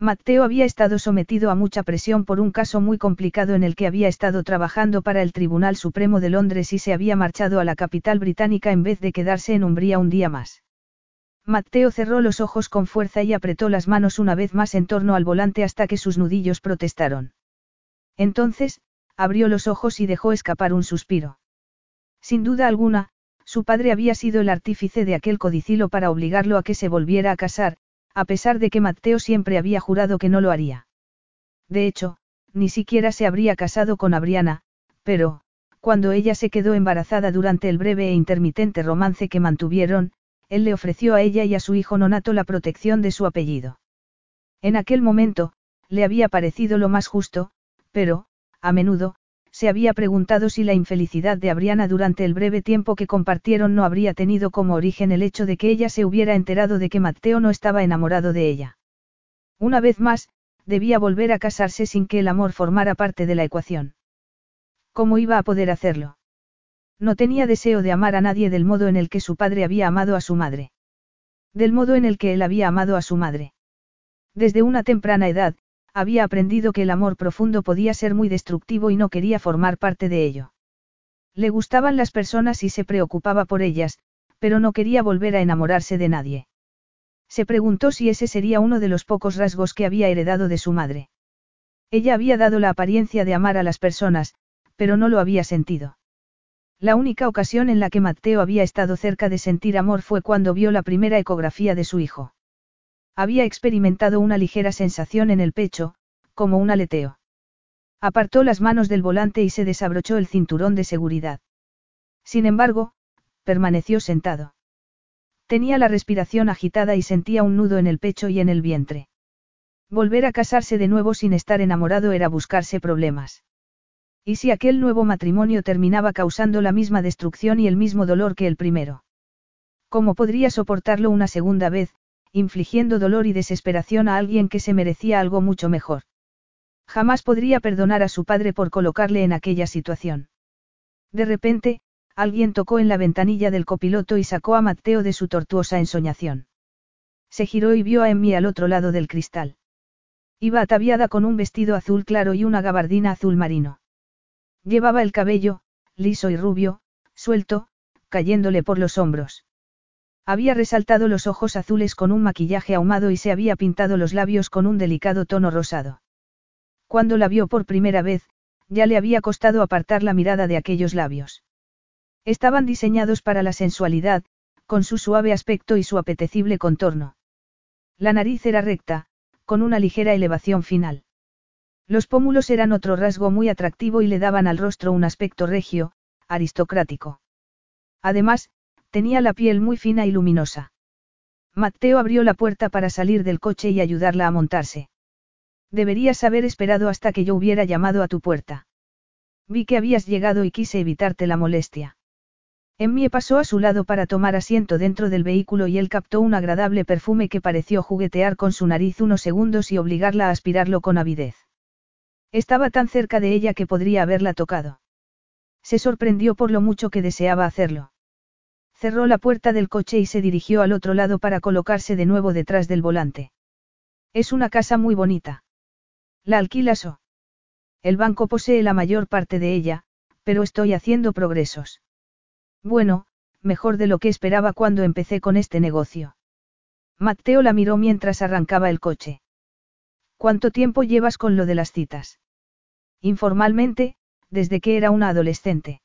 Mateo había estado sometido a mucha presión por un caso muy complicado en el que había estado trabajando para el Tribunal Supremo de Londres y se había marchado a la capital británica en vez de quedarse en Umbría un día más. Mateo cerró los ojos con fuerza y apretó las manos una vez más en torno al volante hasta que sus nudillos protestaron. Entonces, abrió los ojos y dejó escapar un suspiro. Sin duda alguna, su padre había sido el artífice de aquel codicilo para obligarlo a que se volviera a casar, a pesar de que Mateo siempre había jurado que no lo haría. De hecho, ni siquiera se habría casado con Abriana, pero, cuando ella se quedó embarazada durante el breve e intermitente romance que mantuvieron, él le ofreció a ella y a su hijo nonato la protección de su apellido. En aquel momento, le había parecido lo más justo, pero, a menudo, se había preguntado si la infelicidad de Abriana durante el breve tiempo que compartieron no habría tenido como origen el hecho de que ella se hubiera enterado de que Mateo no estaba enamorado de ella. Una vez más, debía volver a casarse sin que el amor formara parte de la ecuación. ¿Cómo iba a poder hacerlo? No tenía deseo de amar a nadie del modo en el que su padre había amado a su madre. Del modo en el que él había amado a su madre. Desde una temprana edad, había aprendido que el amor profundo podía ser muy destructivo y no quería formar parte de ello. Le gustaban las personas y se preocupaba por ellas, pero no quería volver a enamorarse de nadie. Se preguntó si ese sería uno de los pocos rasgos que había heredado de su madre. Ella había dado la apariencia de amar a las personas, pero no lo había sentido. La única ocasión en la que Mateo había estado cerca de sentir amor fue cuando vio la primera ecografía de su hijo. Había experimentado una ligera sensación en el pecho, como un aleteo. Apartó las manos del volante y se desabrochó el cinturón de seguridad. Sin embargo, permaneció sentado. Tenía la respiración agitada y sentía un nudo en el pecho y en el vientre. Volver a casarse de nuevo sin estar enamorado era buscarse problemas. ¿Y si aquel nuevo matrimonio terminaba causando la misma destrucción y el mismo dolor que el primero? ¿Cómo podría soportarlo una segunda vez, infligiendo dolor y desesperación a alguien que se merecía algo mucho mejor. Jamás podría perdonar a su padre por colocarle en aquella situación. De repente, alguien tocó en la ventanilla del copiloto y sacó a Mateo de su tortuosa ensoñación. Se giró y vio a Emmy al otro lado del cristal. Iba ataviada con un vestido azul claro y una gabardina azul marino. Llevaba el cabello, liso y rubio, suelto, cayéndole por los hombros. Había resaltado los ojos azules con un maquillaje ahumado y se había pintado los labios con un delicado tono rosado. Cuando la vio por primera vez, ya le había costado apartar la mirada de aquellos labios. Estaban diseñados para la sensualidad, con su suave aspecto y su apetecible contorno. La nariz era recta, con una ligera elevación final. Los pómulos eran otro rasgo muy atractivo y le daban al rostro un aspecto regio, aristocrático. Además, tenía la piel muy fina y luminosa. Mateo abrió la puerta para salir del coche y ayudarla a montarse. Deberías haber esperado hasta que yo hubiera llamado a tu puerta. Vi que habías llegado y quise evitarte la molestia. Emmie pasó a su lado para tomar asiento dentro del vehículo y él captó un agradable perfume que pareció juguetear con su nariz unos segundos y obligarla a aspirarlo con avidez. Estaba tan cerca de ella que podría haberla tocado. Se sorprendió por lo mucho que deseaba hacerlo. Cerró la puerta del coche y se dirigió al otro lado para colocarse de nuevo detrás del volante. Es una casa muy bonita. ¿La alquilas o? El banco posee la mayor parte de ella, pero estoy haciendo progresos. Bueno, mejor de lo que esperaba cuando empecé con este negocio. Mateo la miró mientras arrancaba el coche. ¿Cuánto tiempo llevas con lo de las citas? Informalmente, desde que era una adolescente.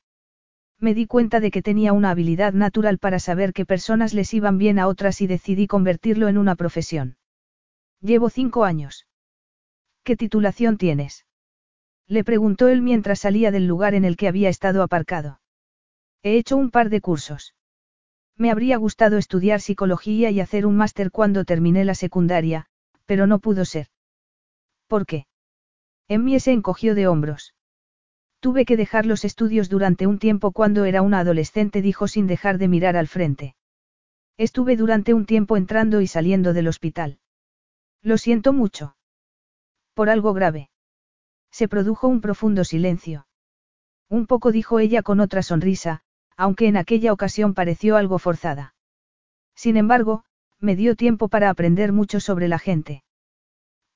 Me di cuenta de que tenía una habilidad natural para saber qué personas les iban bien a otras y decidí convertirlo en una profesión. Llevo cinco años. ¿Qué titulación tienes? Le preguntó él mientras salía del lugar en el que había estado aparcado. He hecho un par de cursos. Me habría gustado estudiar psicología y hacer un máster cuando terminé la secundaria, pero no pudo ser. ¿Por qué? Emmie se encogió de hombros. Tuve que dejar los estudios durante un tiempo cuando era una adolescente, dijo sin dejar de mirar al frente. Estuve durante un tiempo entrando y saliendo del hospital. Lo siento mucho. Por algo grave. Se produjo un profundo silencio. Un poco dijo ella con otra sonrisa, aunque en aquella ocasión pareció algo forzada. Sin embargo, me dio tiempo para aprender mucho sobre la gente.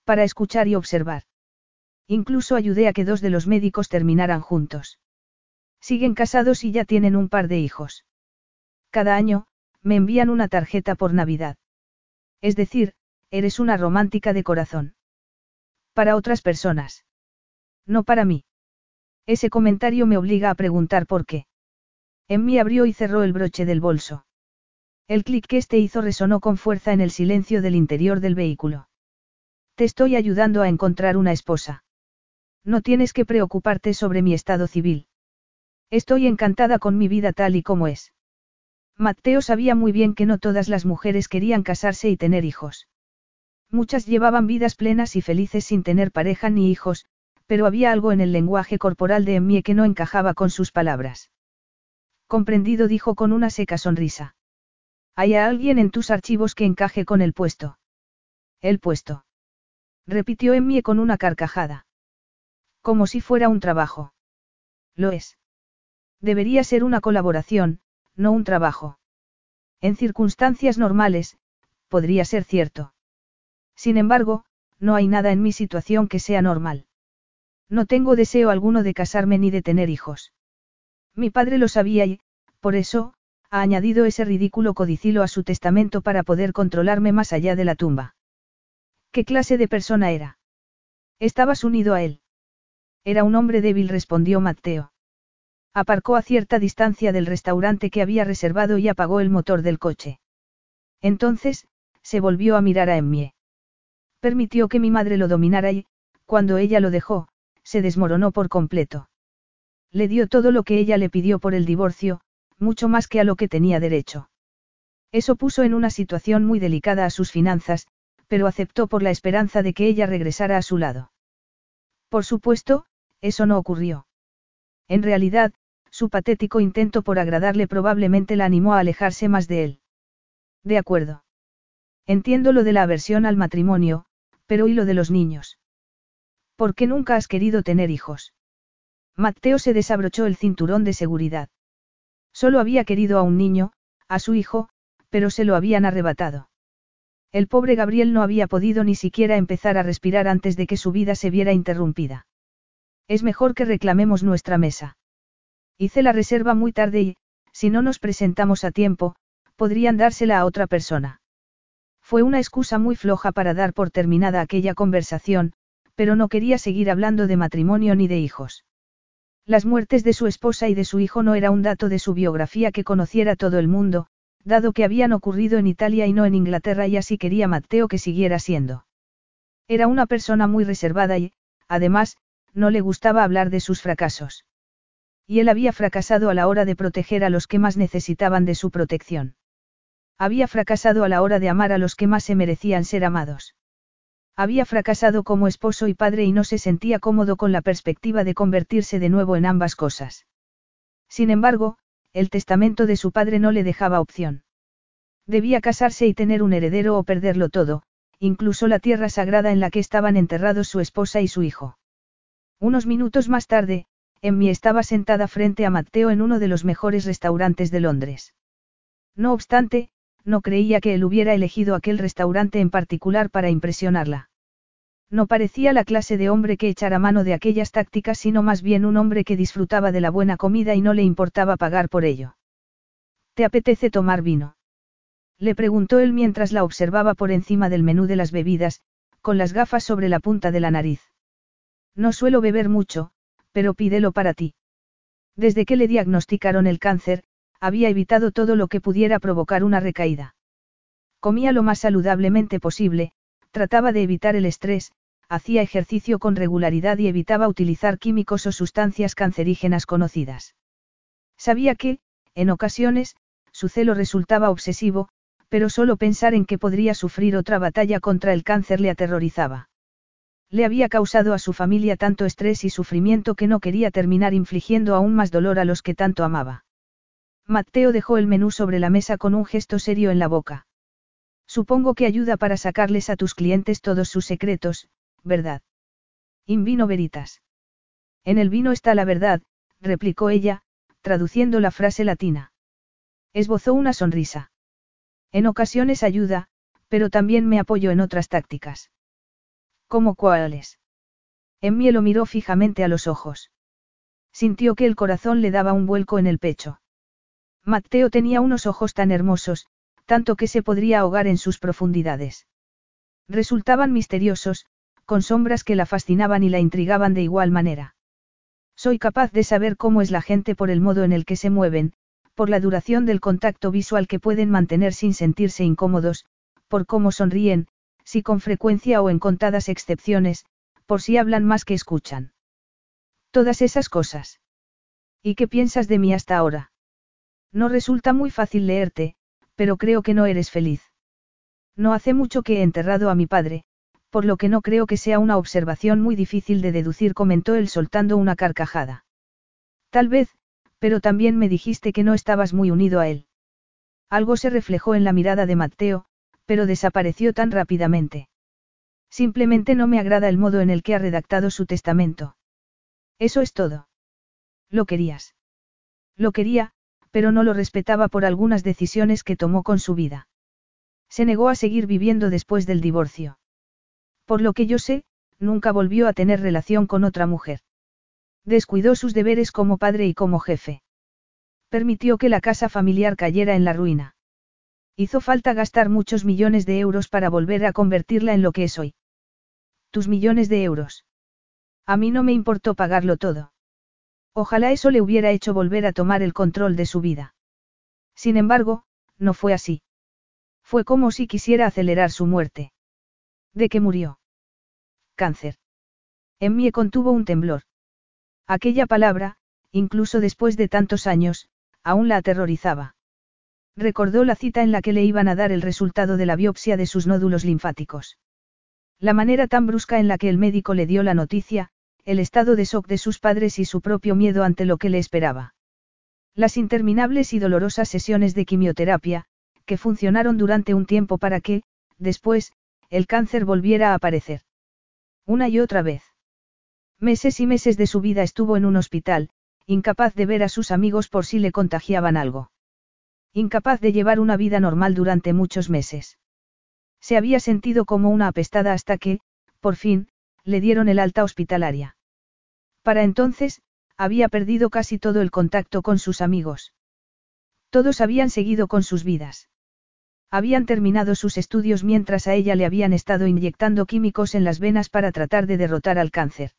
Para escuchar y observar. Incluso ayudé a que dos de los médicos terminaran juntos. Siguen casados y ya tienen un par de hijos. Cada año, me envían una tarjeta por Navidad. Es decir, eres una romántica de corazón. Para otras personas. No para mí. Ese comentario me obliga a preguntar por qué. Emmy abrió y cerró el broche del bolso. El clic que este hizo resonó con fuerza en el silencio del interior del vehículo. Te estoy ayudando a encontrar una esposa. No tienes que preocuparte sobre mi estado civil. Estoy encantada con mi vida tal y como es. Mateo sabía muy bien que no todas las mujeres querían casarse y tener hijos. Muchas llevaban vidas plenas y felices sin tener pareja ni hijos, pero había algo en el lenguaje corporal de Emmie que no encajaba con sus palabras. Comprendido dijo con una seca sonrisa. ¿Hay alguien en tus archivos que encaje con el puesto? El puesto. Repitió Emmie con una carcajada. Como si fuera un trabajo. Lo es. Debería ser una colaboración, no un trabajo. En circunstancias normales, podría ser cierto. Sin embargo, no hay nada en mi situación que sea normal. No tengo deseo alguno de casarme ni de tener hijos. Mi padre lo sabía y, por eso, ha añadido ese ridículo codicilo a su testamento para poder controlarme más allá de la tumba. ¿Qué clase de persona era? Estabas unido a él. Era un hombre débil, respondió Mateo. Aparcó a cierta distancia del restaurante que había reservado y apagó el motor del coche. Entonces, se volvió a mirar a Emmie. Permitió que mi madre lo dominara y, cuando ella lo dejó, se desmoronó por completo. Le dio todo lo que ella le pidió por el divorcio, mucho más que a lo que tenía derecho. Eso puso en una situación muy delicada a sus finanzas, pero aceptó por la esperanza de que ella regresara a su lado. Por supuesto, eso no ocurrió. En realidad, su patético intento por agradarle probablemente la animó a alejarse más de él. De acuerdo. Entiendo lo de la aversión al matrimonio, pero ¿y lo de los niños? ¿Por qué nunca has querido tener hijos? Mateo se desabrochó el cinturón de seguridad. Solo había querido a un niño, a su hijo, pero se lo habían arrebatado. El pobre Gabriel no había podido ni siquiera empezar a respirar antes de que su vida se viera interrumpida. Es mejor que reclamemos nuestra mesa. Hice la reserva muy tarde y, si no nos presentamos a tiempo, podrían dársela a otra persona. Fue una excusa muy floja para dar por terminada aquella conversación, pero no quería seguir hablando de matrimonio ni de hijos. Las muertes de su esposa y de su hijo no era un dato de su biografía que conociera todo el mundo, dado que habían ocurrido en Italia y no en Inglaterra y así quería Mateo que siguiera siendo. Era una persona muy reservada y, además, no le gustaba hablar de sus fracasos. Y él había fracasado a la hora de proteger a los que más necesitaban de su protección. Había fracasado a la hora de amar a los que más se merecían ser amados. Había fracasado como esposo y padre y no se sentía cómodo con la perspectiva de convertirse de nuevo en ambas cosas. Sin embargo, el testamento de su padre no le dejaba opción. Debía casarse y tener un heredero o perderlo todo, incluso la tierra sagrada en la que estaban enterrados su esposa y su hijo. Unos minutos más tarde, Emmy estaba sentada frente a Matteo en uno de los mejores restaurantes de Londres. No obstante, no creía que él hubiera elegido aquel restaurante en particular para impresionarla. No parecía la clase de hombre que echara mano de aquellas tácticas, sino más bien un hombre que disfrutaba de la buena comida y no le importaba pagar por ello. ¿Te apetece tomar vino? Le preguntó él mientras la observaba por encima del menú de las bebidas, con las gafas sobre la punta de la nariz. No suelo beber mucho, pero pídelo para ti. Desde que le diagnosticaron el cáncer, había evitado todo lo que pudiera provocar una recaída. Comía lo más saludablemente posible, trataba de evitar el estrés, hacía ejercicio con regularidad y evitaba utilizar químicos o sustancias cancerígenas conocidas. Sabía que, en ocasiones, su celo resultaba obsesivo, pero solo pensar en que podría sufrir otra batalla contra el cáncer le aterrorizaba. Le había causado a su familia tanto estrés y sufrimiento que no quería terminar infligiendo aún más dolor a los que tanto amaba. Mateo dejó el menú sobre la mesa con un gesto serio en la boca. Supongo que ayuda para sacarles a tus clientes todos sus secretos, ¿verdad? In vino veritas. En el vino está la verdad, replicó ella, traduciendo la frase latina. Esbozó una sonrisa. En ocasiones ayuda, pero también me apoyo en otras tácticas. ¿Cómo cuáles? Emmy lo miró fijamente a los ojos. Sintió que el corazón le daba un vuelco en el pecho. Mateo tenía unos ojos tan hermosos, tanto que se podría ahogar en sus profundidades. Resultaban misteriosos, con sombras que la fascinaban y la intrigaban de igual manera. Soy capaz de saber cómo es la gente por el modo en el que se mueven, por la duración del contacto visual que pueden mantener sin sentirse incómodos, por cómo sonríen, si con frecuencia o en contadas excepciones, por si hablan más que escuchan. Todas esas cosas. ¿Y qué piensas de mí hasta ahora? No resulta muy fácil leerte, pero creo que no eres feliz. No hace mucho que he enterrado a mi padre, por lo que no creo que sea una observación muy difícil de deducir, comentó él soltando una carcajada. Tal vez, pero también me dijiste que no estabas muy unido a él. Algo se reflejó en la mirada de Mateo, pero desapareció tan rápidamente. Simplemente no me agrada el modo en el que ha redactado su testamento. Eso es todo. Lo querías. Lo quería, pero no lo respetaba por algunas decisiones que tomó con su vida. Se negó a seguir viviendo después del divorcio. Por lo que yo sé, nunca volvió a tener relación con otra mujer. Descuidó sus deberes como padre y como jefe. Permitió que la casa familiar cayera en la ruina. Hizo falta gastar muchos millones de euros para volver a convertirla en lo que es hoy. Tus millones de euros. A mí no me importó pagarlo todo. Ojalá eso le hubiera hecho volver a tomar el control de su vida. Sin embargo, no fue así. Fue como si quisiera acelerar su muerte. ¿De qué murió? Cáncer. En mí contuvo un temblor. Aquella palabra, incluso después de tantos años, aún la aterrorizaba. Recordó la cita en la que le iban a dar el resultado de la biopsia de sus nódulos linfáticos. La manera tan brusca en la que el médico le dio la noticia, el estado de shock de sus padres y su propio miedo ante lo que le esperaba. Las interminables y dolorosas sesiones de quimioterapia, que funcionaron durante un tiempo para que, después, el cáncer volviera a aparecer. Una y otra vez. Meses y meses de su vida estuvo en un hospital, incapaz de ver a sus amigos por si le contagiaban algo. Incapaz de llevar una vida normal durante muchos meses. Se había sentido como una apestada hasta que, por fin, le dieron el alta hospitalaria. Para entonces, había perdido casi todo el contacto con sus amigos. Todos habían seguido con sus vidas. Habían terminado sus estudios mientras a ella le habían estado inyectando químicos en las venas para tratar de derrotar al cáncer.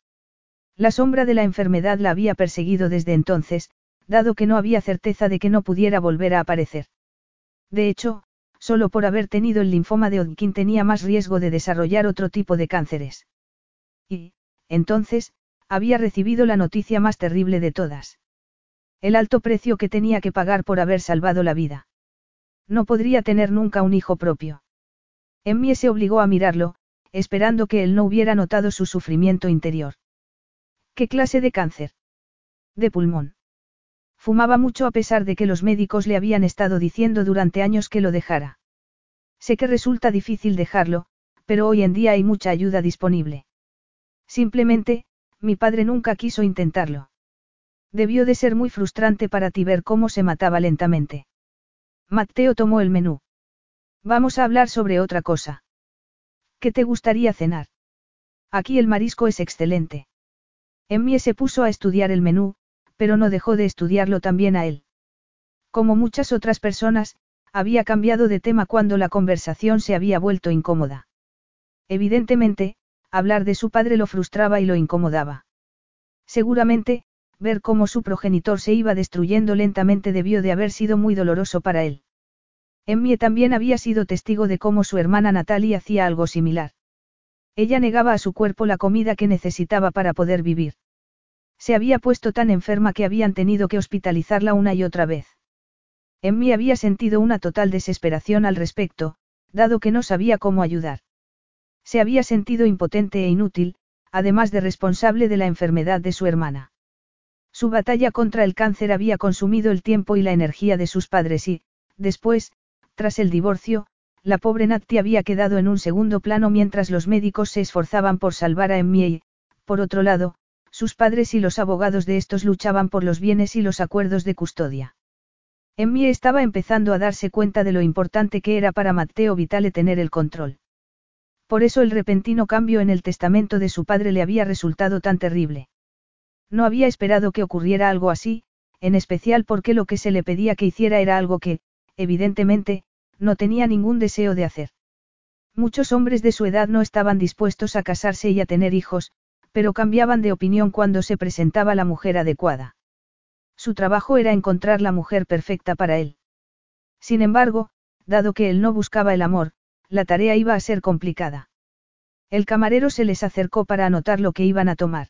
La sombra de la enfermedad la había perseguido desde entonces, dado que no había certeza de que no pudiera volver a aparecer. De hecho, solo por haber tenido el linfoma de Hodgkin tenía más riesgo de desarrollar otro tipo de cánceres. Y, entonces, había recibido la noticia más terrible de todas. El alto precio que tenía que pagar por haber salvado la vida. No podría tener nunca un hijo propio. Emmy se obligó a mirarlo, esperando que él no hubiera notado su sufrimiento interior. ¿Qué clase de cáncer? De pulmón. Fumaba mucho a pesar de que los médicos le habían estado diciendo durante años que lo dejara. Sé que resulta difícil dejarlo, pero hoy en día hay mucha ayuda disponible. Simplemente, mi padre nunca quiso intentarlo. Debió de ser muy frustrante para ti ver cómo se mataba lentamente. Mateo tomó el menú. Vamos a hablar sobre otra cosa. ¿Qué te gustaría cenar? Aquí el marisco es excelente. Emmie se puso a estudiar el menú, pero no dejó de estudiarlo también a él. Como muchas otras personas, había cambiado de tema cuando la conversación se había vuelto incómoda. Evidentemente, hablar de su padre lo frustraba y lo incomodaba. Seguramente, ver cómo su progenitor se iba destruyendo lentamente debió de haber sido muy doloroso para él. Emmie también había sido testigo de cómo su hermana Natalie hacía algo similar. Ella negaba a su cuerpo la comida que necesitaba para poder vivir. Se había puesto tan enferma que habían tenido que hospitalizarla una y otra vez. En mí había sentido una total desesperación al respecto, dado que no sabía cómo ayudar. Se había sentido impotente e inútil, además de responsable de la enfermedad de su hermana. Su batalla contra el cáncer había consumido el tiempo y la energía de sus padres y, después, tras el divorcio, la pobre Natti había quedado en un segundo plano mientras los médicos se esforzaban por salvar a Emmy y, por otro lado, sus padres y los abogados de estos luchaban por los bienes y los acuerdos de custodia. Emmy estaba empezando a darse cuenta de lo importante que era para Matteo Vitale tener el control. Por eso el repentino cambio en el testamento de su padre le había resultado tan terrible. No había esperado que ocurriera algo así, en especial porque lo que se le pedía que hiciera era algo que, evidentemente, no tenía ningún deseo de hacer. Muchos hombres de su edad no estaban dispuestos a casarse y a tener hijos, pero cambiaban de opinión cuando se presentaba la mujer adecuada. Su trabajo era encontrar la mujer perfecta para él. Sin embargo, dado que él no buscaba el amor, la tarea iba a ser complicada. El camarero se les acercó para anotar lo que iban a tomar.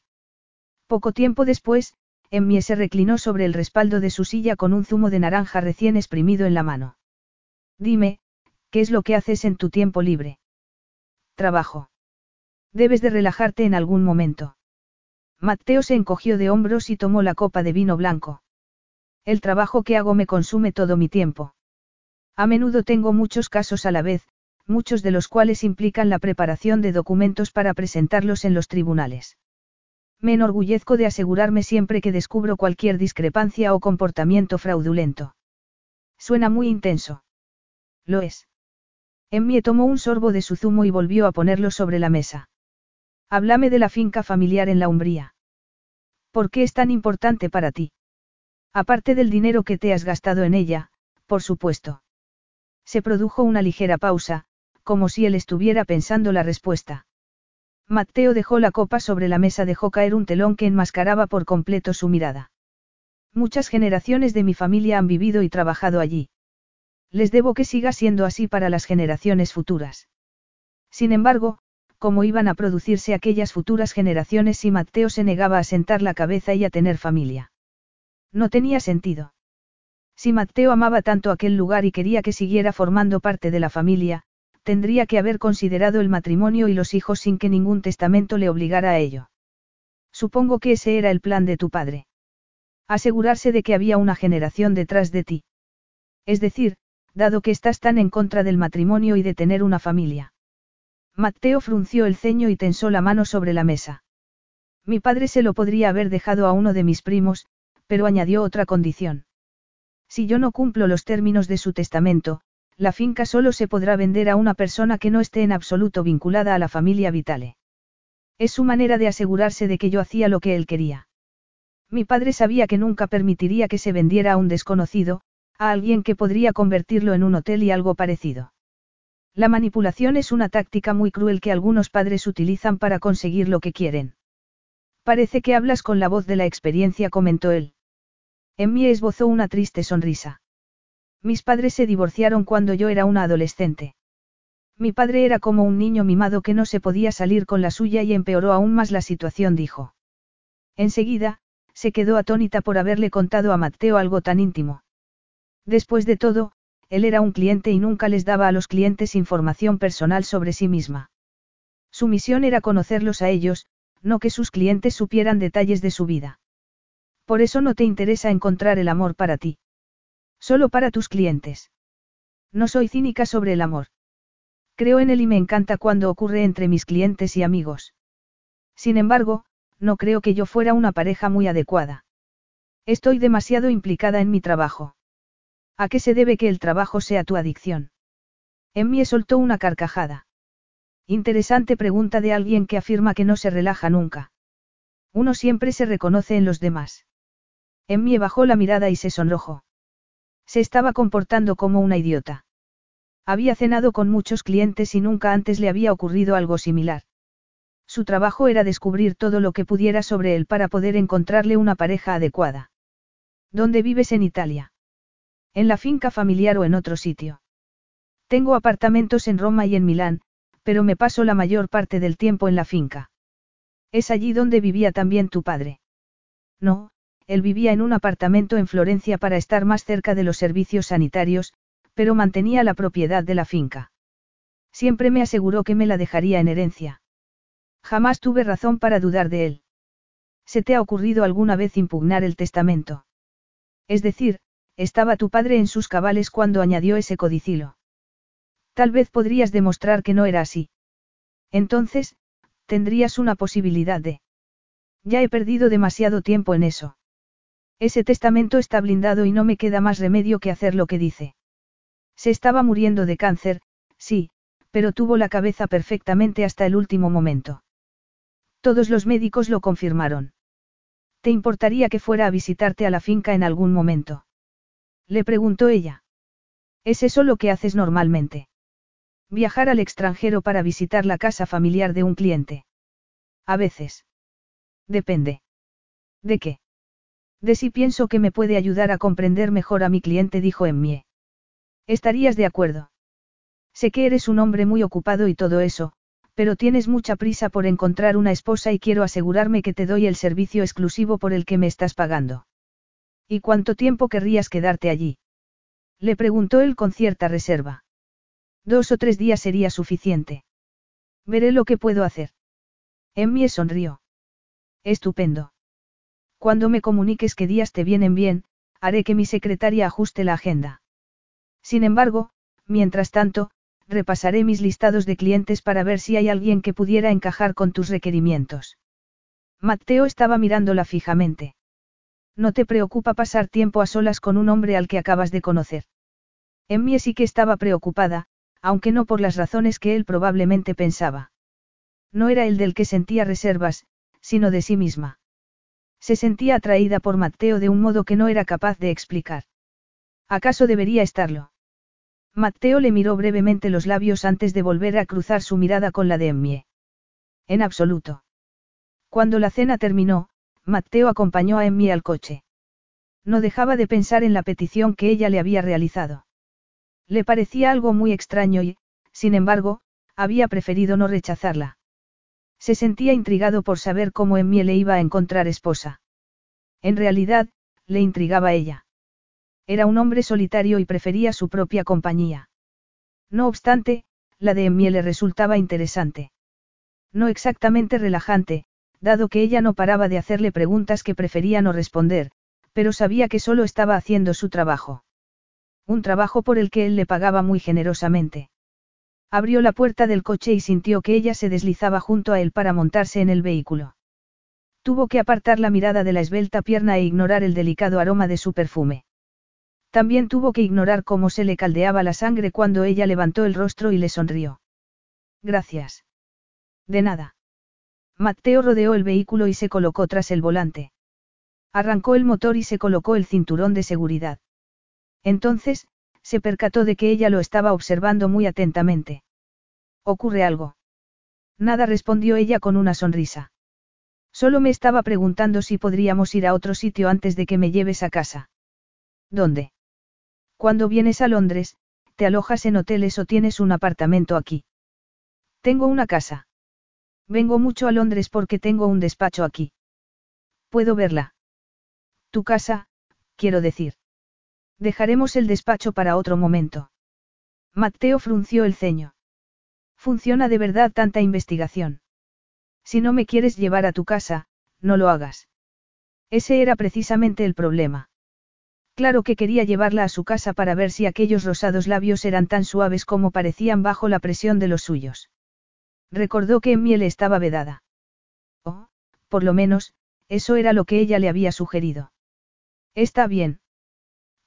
Poco tiempo después, Emmie se reclinó sobre el respaldo de su silla con un zumo de naranja recién exprimido en la mano. Dime, ¿qué es lo que haces en tu tiempo libre? Trabajo. Debes de relajarte en algún momento. Mateo se encogió de hombros y tomó la copa de vino blanco. El trabajo que hago me consume todo mi tiempo. A menudo tengo muchos casos a la vez, muchos de los cuales implican la preparación de documentos para presentarlos en los tribunales. Me enorgullezco de asegurarme siempre que descubro cualquier discrepancia o comportamiento fraudulento. Suena muy intenso. Lo es. Emmie tomó un sorbo de su zumo y volvió a ponerlo sobre la mesa. Háblame de la finca familiar en la Umbría. ¿Por qué es tan importante para ti? Aparte del dinero que te has gastado en ella, por supuesto. Se produjo una ligera pausa, como si él estuviera pensando la respuesta. Mateo dejó la copa sobre la mesa, dejó caer un telón que enmascaraba por completo su mirada. Muchas generaciones de mi familia han vivido y trabajado allí. Les debo que siga siendo así para las generaciones futuras. Sin embargo, cómo iban a producirse aquellas futuras generaciones si Mateo se negaba a sentar la cabeza y a tener familia. No tenía sentido. Si Mateo amaba tanto aquel lugar y quería que siguiera formando parte de la familia, tendría que haber considerado el matrimonio y los hijos sin que ningún testamento le obligara a ello. Supongo que ese era el plan de tu padre. Asegurarse de que había una generación detrás de ti. Es decir, dado que estás tan en contra del matrimonio y de tener una familia. Mateo frunció el ceño y tensó la mano sobre la mesa. Mi padre se lo podría haber dejado a uno de mis primos, pero añadió otra condición. Si yo no cumplo los términos de su testamento, la finca solo se podrá vender a una persona que no esté en absoluto vinculada a la familia Vitale. Es su manera de asegurarse de que yo hacía lo que él quería. Mi padre sabía que nunca permitiría que se vendiera a un desconocido, a alguien que podría convertirlo en un hotel y algo parecido. La manipulación es una táctica muy cruel que algunos padres utilizan para conseguir lo que quieren. Parece que hablas con la voz de la experiencia, comentó él. En mí esbozó una triste sonrisa. Mis padres se divorciaron cuando yo era una adolescente. Mi padre era como un niño mimado que no se podía salir con la suya y empeoró aún más la situación, dijo. Enseguida, se quedó atónita por haberle contado a Mateo algo tan íntimo. Después de todo, él era un cliente y nunca les daba a los clientes información personal sobre sí misma. Su misión era conocerlos a ellos, no que sus clientes supieran detalles de su vida. Por eso no te interesa encontrar el amor para ti. Solo para tus clientes. No soy cínica sobre el amor. Creo en él y me encanta cuando ocurre entre mis clientes y amigos. Sin embargo, no creo que yo fuera una pareja muy adecuada. Estoy demasiado implicada en mi trabajo. ¿A qué se debe que el trabajo sea tu adicción? Emmy soltó una carcajada. Interesante pregunta de alguien que afirma que no se relaja nunca. Uno siempre se reconoce en los demás. Emmy bajó la mirada y se sonrojó. Se estaba comportando como una idiota. Había cenado con muchos clientes y nunca antes le había ocurrido algo similar. Su trabajo era descubrir todo lo que pudiera sobre él para poder encontrarle una pareja adecuada. ¿Dónde vives en Italia? ¿En la finca familiar o en otro sitio? Tengo apartamentos en Roma y en Milán, pero me paso la mayor parte del tiempo en la finca. ¿Es allí donde vivía también tu padre? No, él vivía en un apartamento en Florencia para estar más cerca de los servicios sanitarios, pero mantenía la propiedad de la finca. Siempre me aseguró que me la dejaría en herencia. Jamás tuve razón para dudar de él. ¿Se te ha ocurrido alguna vez impugnar el testamento? Es decir, estaba tu padre en sus cabales cuando añadió ese codicilo. Tal vez podrías demostrar que no era así. Entonces, tendrías una posibilidad de... Ya he perdido demasiado tiempo en eso. Ese testamento está blindado y no me queda más remedio que hacer lo que dice. Se estaba muriendo de cáncer, sí, pero tuvo la cabeza perfectamente hasta el último momento. Todos los médicos lo confirmaron. ¿Te importaría que fuera a visitarte a la finca en algún momento? Le preguntó ella. ¿Es eso lo que haces normalmente? Viajar al extranjero para visitar la casa familiar de un cliente. A veces. Depende. ¿De qué? De si pienso que me puede ayudar a comprender mejor a mi cliente, dijo Emmie. ¿Estarías de acuerdo? Sé que eres un hombre muy ocupado y todo eso, pero tienes mucha prisa por encontrar una esposa y quiero asegurarme que te doy el servicio exclusivo por el que me estás pagando. ¿Y cuánto tiempo querrías quedarte allí? Le preguntó él con cierta reserva. Dos o tres días sería suficiente. Veré lo que puedo hacer. Emmy sonrió. Estupendo. Cuando me comuniques qué días te vienen bien, haré que mi secretaria ajuste la agenda. Sin embargo, mientras tanto, repasaré mis listados de clientes para ver si hay alguien que pudiera encajar con tus requerimientos. Mateo estaba mirándola fijamente. No te preocupa pasar tiempo a solas con un hombre al que acabas de conocer. Emmy sí que estaba preocupada, aunque no por las razones que él probablemente pensaba. No era el del que sentía reservas, sino de sí misma. Se sentía atraída por Mateo de un modo que no era capaz de explicar. ¿Acaso debería estarlo? Mateo le miró brevemente los labios antes de volver a cruzar su mirada con la de Emmie. En absoluto. Cuando la cena terminó, Mateo acompañó a Emmie al coche. No dejaba de pensar en la petición que ella le había realizado. Le parecía algo muy extraño y, sin embargo, había preferido no rechazarla. Se sentía intrigado por saber cómo Emmie le iba a encontrar esposa. En realidad, le intrigaba ella. Era un hombre solitario y prefería su propia compañía. No obstante, la de Emmie le resultaba interesante. No exactamente relajante, dado que ella no paraba de hacerle preguntas que prefería no responder, pero sabía que solo estaba haciendo su trabajo. Un trabajo por el que él le pagaba muy generosamente. Abrió la puerta del coche y sintió que ella se deslizaba junto a él para montarse en el vehículo. Tuvo que apartar la mirada de la esbelta pierna e ignorar el delicado aroma de su perfume. También tuvo que ignorar cómo se le caldeaba la sangre cuando ella levantó el rostro y le sonrió. Gracias. De nada. Mateo rodeó el vehículo y se colocó tras el volante. Arrancó el motor y se colocó el cinturón de seguridad. Entonces, se percató de que ella lo estaba observando muy atentamente. ¿Ocurre algo? Nada respondió ella con una sonrisa. Solo me estaba preguntando si podríamos ir a otro sitio antes de que me lleves a casa. ¿Dónde? Cuando vienes a Londres, te alojas en hoteles o tienes un apartamento aquí. Tengo una casa. Vengo mucho a Londres porque tengo un despacho aquí. ¿Puedo verla? Tu casa, quiero decir. Dejaremos el despacho para otro momento. Mateo frunció el ceño. ¿Funciona de verdad tanta investigación? Si no me quieres llevar a tu casa, no lo hagas. Ese era precisamente el problema. Claro que quería llevarla a su casa para ver si aquellos rosados labios eran tan suaves como parecían bajo la presión de los suyos. Recordó que en miel estaba vedada. Oh, por lo menos, eso era lo que ella le había sugerido. Está bien.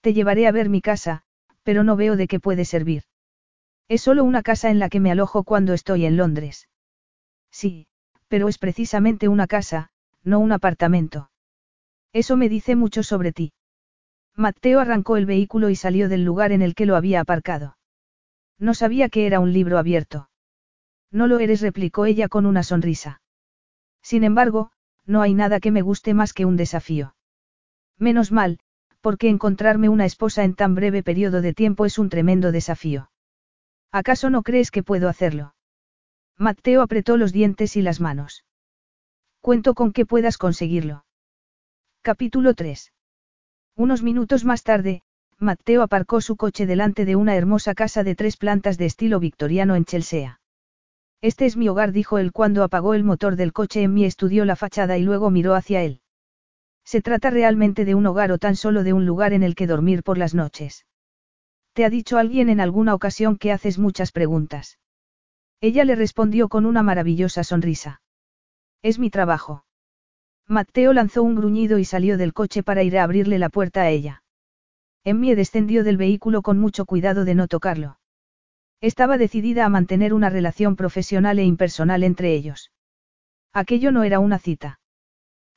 Te llevaré a ver mi casa, pero no veo de qué puede servir. Es solo una casa en la que me alojo cuando estoy en Londres. Sí, pero es precisamente una casa, no un apartamento. Eso me dice mucho sobre ti. Mateo arrancó el vehículo y salió del lugar en el que lo había aparcado. No sabía que era un libro abierto. No lo eres, replicó ella con una sonrisa. Sin embargo, no hay nada que me guste más que un desafío. Menos mal, porque encontrarme una esposa en tan breve periodo de tiempo es un tremendo desafío. ¿Acaso no crees que puedo hacerlo? Mateo apretó los dientes y las manos. Cuento con que puedas conseguirlo. Capítulo 3. Unos minutos más tarde, Mateo aparcó su coche delante de una hermosa casa de tres plantas de estilo victoriano en Chelsea. Este es mi hogar, dijo él cuando apagó el motor del coche en mí estudió la fachada y luego miró hacia él. ¿Se trata realmente de un hogar o tan solo de un lugar en el que dormir por las noches? ¿Te ha dicho alguien en alguna ocasión que haces muchas preguntas? Ella le respondió con una maravillosa sonrisa. Es mi trabajo. Mateo lanzó un gruñido y salió del coche para ir a abrirle la puerta a ella. Emmie descendió del vehículo con mucho cuidado de no tocarlo. Estaba decidida a mantener una relación profesional e impersonal entre ellos. Aquello no era una cita.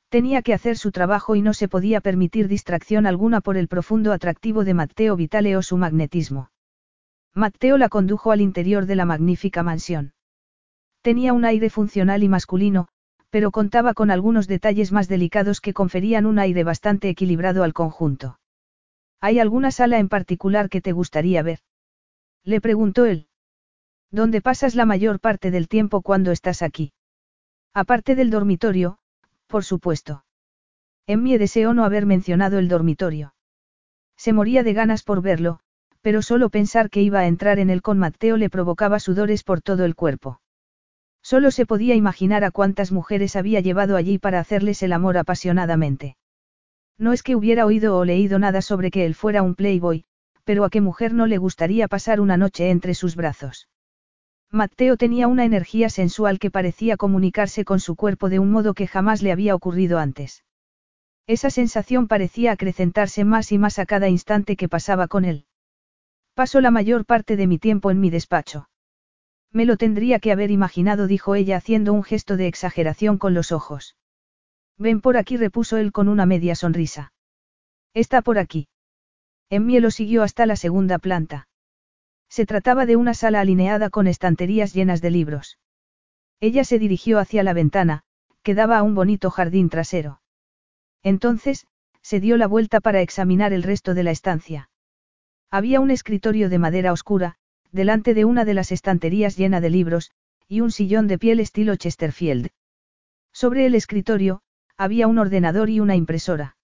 Tenía que hacer su trabajo y no se podía permitir distracción alguna por el profundo atractivo de Matteo Vitale o su magnetismo. Matteo la condujo al interior de la magnífica mansión. Tenía un aire funcional y masculino, pero contaba con algunos detalles más delicados que conferían un aire bastante equilibrado al conjunto. ¿Hay alguna sala en particular que te gustaría ver? Le preguntó él. ¿Dónde pasas la mayor parte del tiempo cuando estás aquí? Aparte del dormitorio, por supuesto. En mí deseó no haber mencionado el dormitorio. Se moría de ganas por verlo, pero solo pensar que iba a entrar en él con Mateo le provocaba sudores por todo el cuerpo. Solo se podía imaginar a cuántas mujeres había llevado allí para hacerles el amor apasionadamente. No es que hubiera oído o leído nada sobre que él fuera un playboy, pero a qué mujer no le gustaría pasar una noche entre sus brazos. Mateo tenía una energía sensual que parecía comunicarse con su cuerpo de un modo que jamás le había ocurrido antes. Esa sensación parecía acrecentarse más y más a cada instante que pasaba con él. Paso la mayor parte de mi tiempo en mi despacho. Me lo tendría que haber imaginado, dijo ella haciendo un gesto de exageración con los ojos. Ven por aquí, repuso él con una media sonrisa. Está por aquí. Emmie lo siguió hasta la segunda planta. Se trataba de una sala alineada con estanterías llenas de libros. Ella se dirigió hacia la ventana, que daba a un bonito jardín trasero. Entonces, se dio la vuelta para examinar el resto de la estancia. Había un escritorio de madera oscura, delante de una de las estanterías llena de libros, y un sillón de piel estilo Chesterfield. Sobre el escritorio, había un ordenador y una impresora.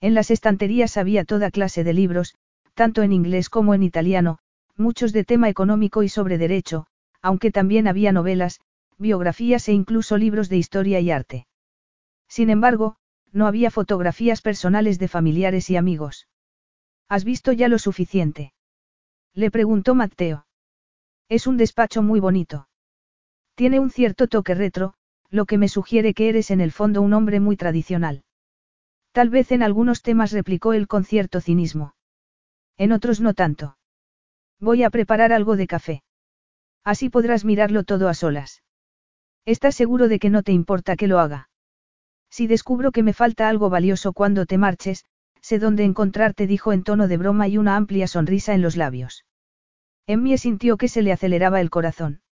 En las estanterías había toda clase de libros, tanto en inglés como en italiano, muchos de tema económico y sobre derecho, aunque también había novelas, biografías e incluso libros de historia y arte. Sin embargo, no había fotografías personales de familiares y amigos. ¿Has visto ya lo suficiente? Le preguntó Mateo. Es un despacho muy bonito. Tiene un cierto toque retro, lo que me sugiere que eres en el fondo un hombre muy tradicional. Tal vez en algunos temas replicó él con cierto cinismo. En otros no tanto. Voy a preparar algo de café. Así podrás mirarlo todo a solas. ¿Estás seguro de que no te importa que lo haga? Si descubro que me falta algo valioso cuando te marches, sé dónde encontrarte, dijo en tono de broma y una amplia sonrisa en los labios. Emmie sintió que se le aceleraba el corazón.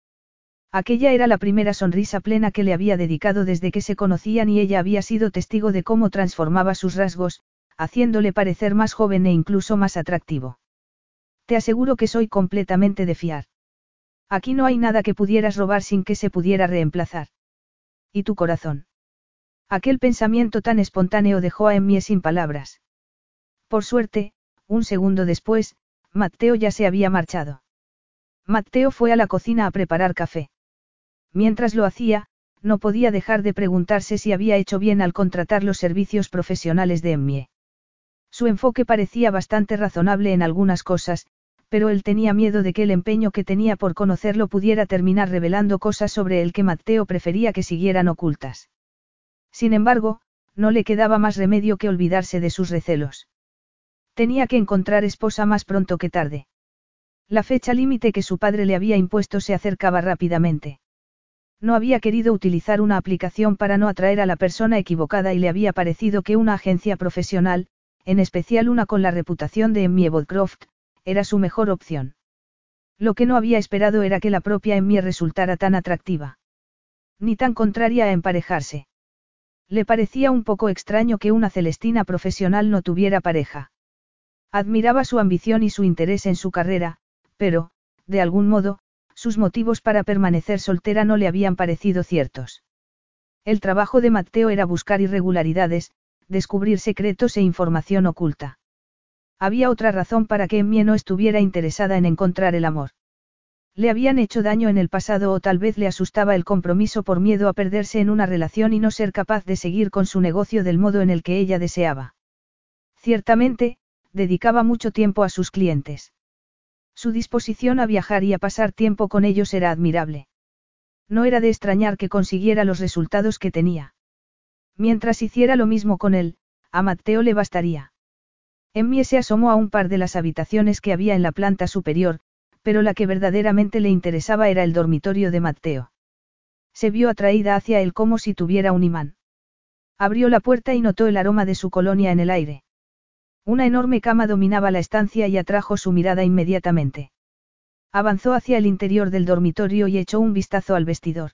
Aquella era la primera sonrisa plena que le había dedicado desde que se conocían y ella había sido testigo de cómo transformaba sus rasgos, haciéndole parecer más joven e incluso más atractivo. Te aseguro que soy completamente de fiar. Aquí no hay nada que pudieras robar sin que se pudiera reemplazar. ¿Y tu corazón? Aquel pensamiento tan espontáneo dejó a Emmie sin palabras. Por suerte, un segundo después, Mateo ya se había marchado. Mateo fue a la cocina a preparar café. Mientras lo hacía, no podía dejar de preguntarse si había hecho bien al contratar los servicios profesionales de Emmie. Su enfoque parecía bastante razonable en algunas cosas, pero él tenía miedo de que el empeño que tenía por conocerlo pudiera terminar revelando cosas sobre el que Mateo prefería que siguieran ocultas. Sin embargo, no le quedaba más remedio que olvidarse de sus recelos. Tenía que encontrar esposa más pronto que tarde. La fecha límite que su padre le había impuesto se acercaba rápidamente. No había querido utilizar una aplicación para no atraer a la persona equivocada y le había parecido que una agencia profesional, en especial una con la reputación de Emmie Woodcroft, era su mejor opción. Lo que no había esperado era que la propia Emmie resultara tan atractiva. Ni tan contraria a emparejarse. Le parecía un poco extraño que una Celestina profesional no tuviera pareja. Admiraba su ambición y su interés en su carrera, pero, de algún modo, sus motivos para permanecer soltera no le habían parecido ciertos. El trabajo de Mateo era buscar irregularidades, descubrir secretos e información oculta. Había otra razón para que Emmie no estuviera interesada en encontrar el amor. Le habían hecho daño en el pasado o tal vez le asustaba el compromiso por miedo a perderse en una relación y no ser capaz de seguir con su negocio del modo en el que ella deseaba. Ciertamente, dedicaba mucho tiempo a sus clientes. Su disposición a viajar y a pasar tiempo con ellos era admirable. No era de extrañar que consiguiera los resultados que tenía. Mientras hiciera lo mismo con él, a Mateo le bastaría. Emmie se asomó a un par de las habitaciones que había en la planta superior, pero la que verdaderamente le interesaba era el dormitorio de Mateo. Se vio atraída hacia él como si tuviera un imán. Abrió la puerta y notó el aroma de su colonia en el aire. Una enorme cama dominaba la estancia y atrajo su mirada inmediatamente. Avanzó hacia el interior del dormitorio y echó un vistazo al vestidor.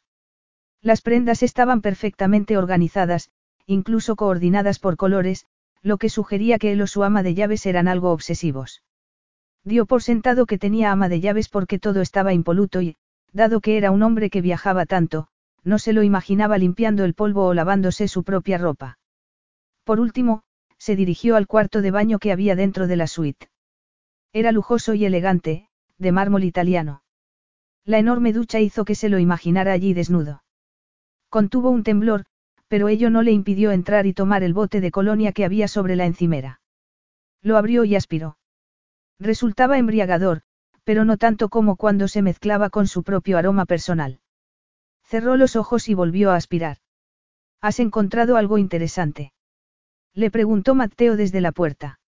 Las prendas estaban perfectamente organizadas, incluso coordinadas por colores, lo que sugería que él o su ama de llaves eran algo obsesivos. Dio por sentado que tenía ama de llaves porque todo estaba impoluto y, dado que era un hombre que viajaba tanto, no se lo imaginaba limpiando el polvo o lavándose su propia ropa. Por último, se dirigió al cuarto de baño que había dentro de la suite. Era lujoso y elegante, de mármol italiano. La enorme ducha hizo que se lo imaginara allí desnudo. Contuvo un temblor, pero ello no le impidió entrar y tomar el bote de colonia que había sobre la encimera. Lo abrió y aspiró. Resultaba embriagador, pero no tanto como cuando se mezclaba con su propio aroma personal. Cerró los ojos y volvió a aspirar. ¿Has encontrado algo interesante? Le preguntó Mateo desde la puerta.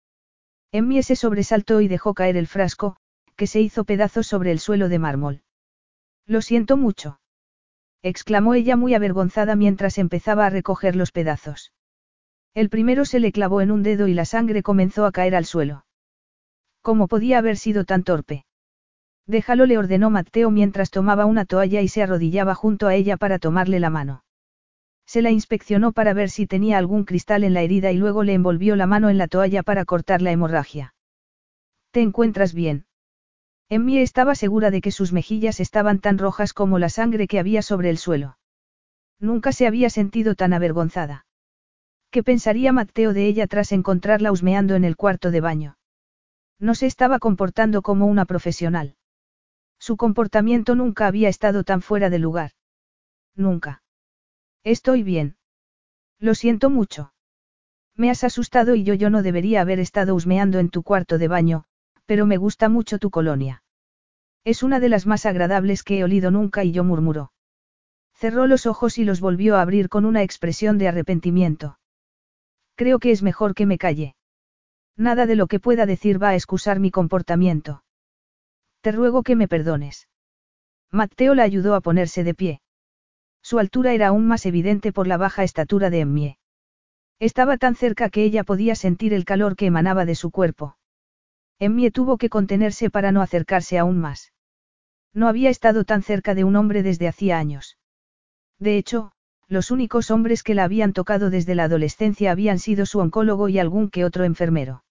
Emmie se sobresaltó y dejó caer el frasco, que se hizo pedazos sobre el suelo de mármol. Lo siento mucho. exclamó ella muy avergonzada mientras empezaba a recoger los pedazos. El primero se le clavó en un dedo y la sangre comenzó a caer al suelo. ¿Cómo podía haber sido tan torpe? Déjalo, le ordenó Mateo mientras tomaba una toalla y se arrodillaba junto a ella para tomarle la mano. Se la inspeccionó para ver si tenía algún cristal en la herida y luego le envolvió la mano en la toalla para cortar la hemorragia. ¿Te encuentras bien? Emmie estaba segura de que sus mejillas estaban tan rojas como la sangre que había sobre el suelo. Nunca se había sentido tan avergonzada. ¿Qué pensaría Mateo de ella tras encontrarla husmeando en el cuarto de baño? No se estaba comportando como una profesional. Su comportamiento nunca había estado tan fuera de lugar. Nunca. Estoy bien. Lo siento mucho. Me has asustado y yo yo no debería haber estado husmeando en tu cuarto de baño, pero me gusta mucho tu colonia. Es una de las más agradables que he olido nunca y yo murmuró. Cerró los ojos y los volvió a abrir con una expresión de arrepentimiento. Creo que es mejor que me calle. Nada de lo que pueda decir va a excusar mi comportamiento. Te ruego que me perdones. Mateo la ayudó a ponerse de pie. Su altura era aún más evidente por la baja estatura de Emmie. Estaba tan cerca que ella podía sentir el calor que emanaba de su cuerpo. Emmie tuvo que contenerse para no acercarse aún más. No había estado tan cerca de un hombre desde hacía años. De hecho, los únicos hombres que la habían tocado desde la adolescencia habían sido su oncólogo y algún que otro enfermero.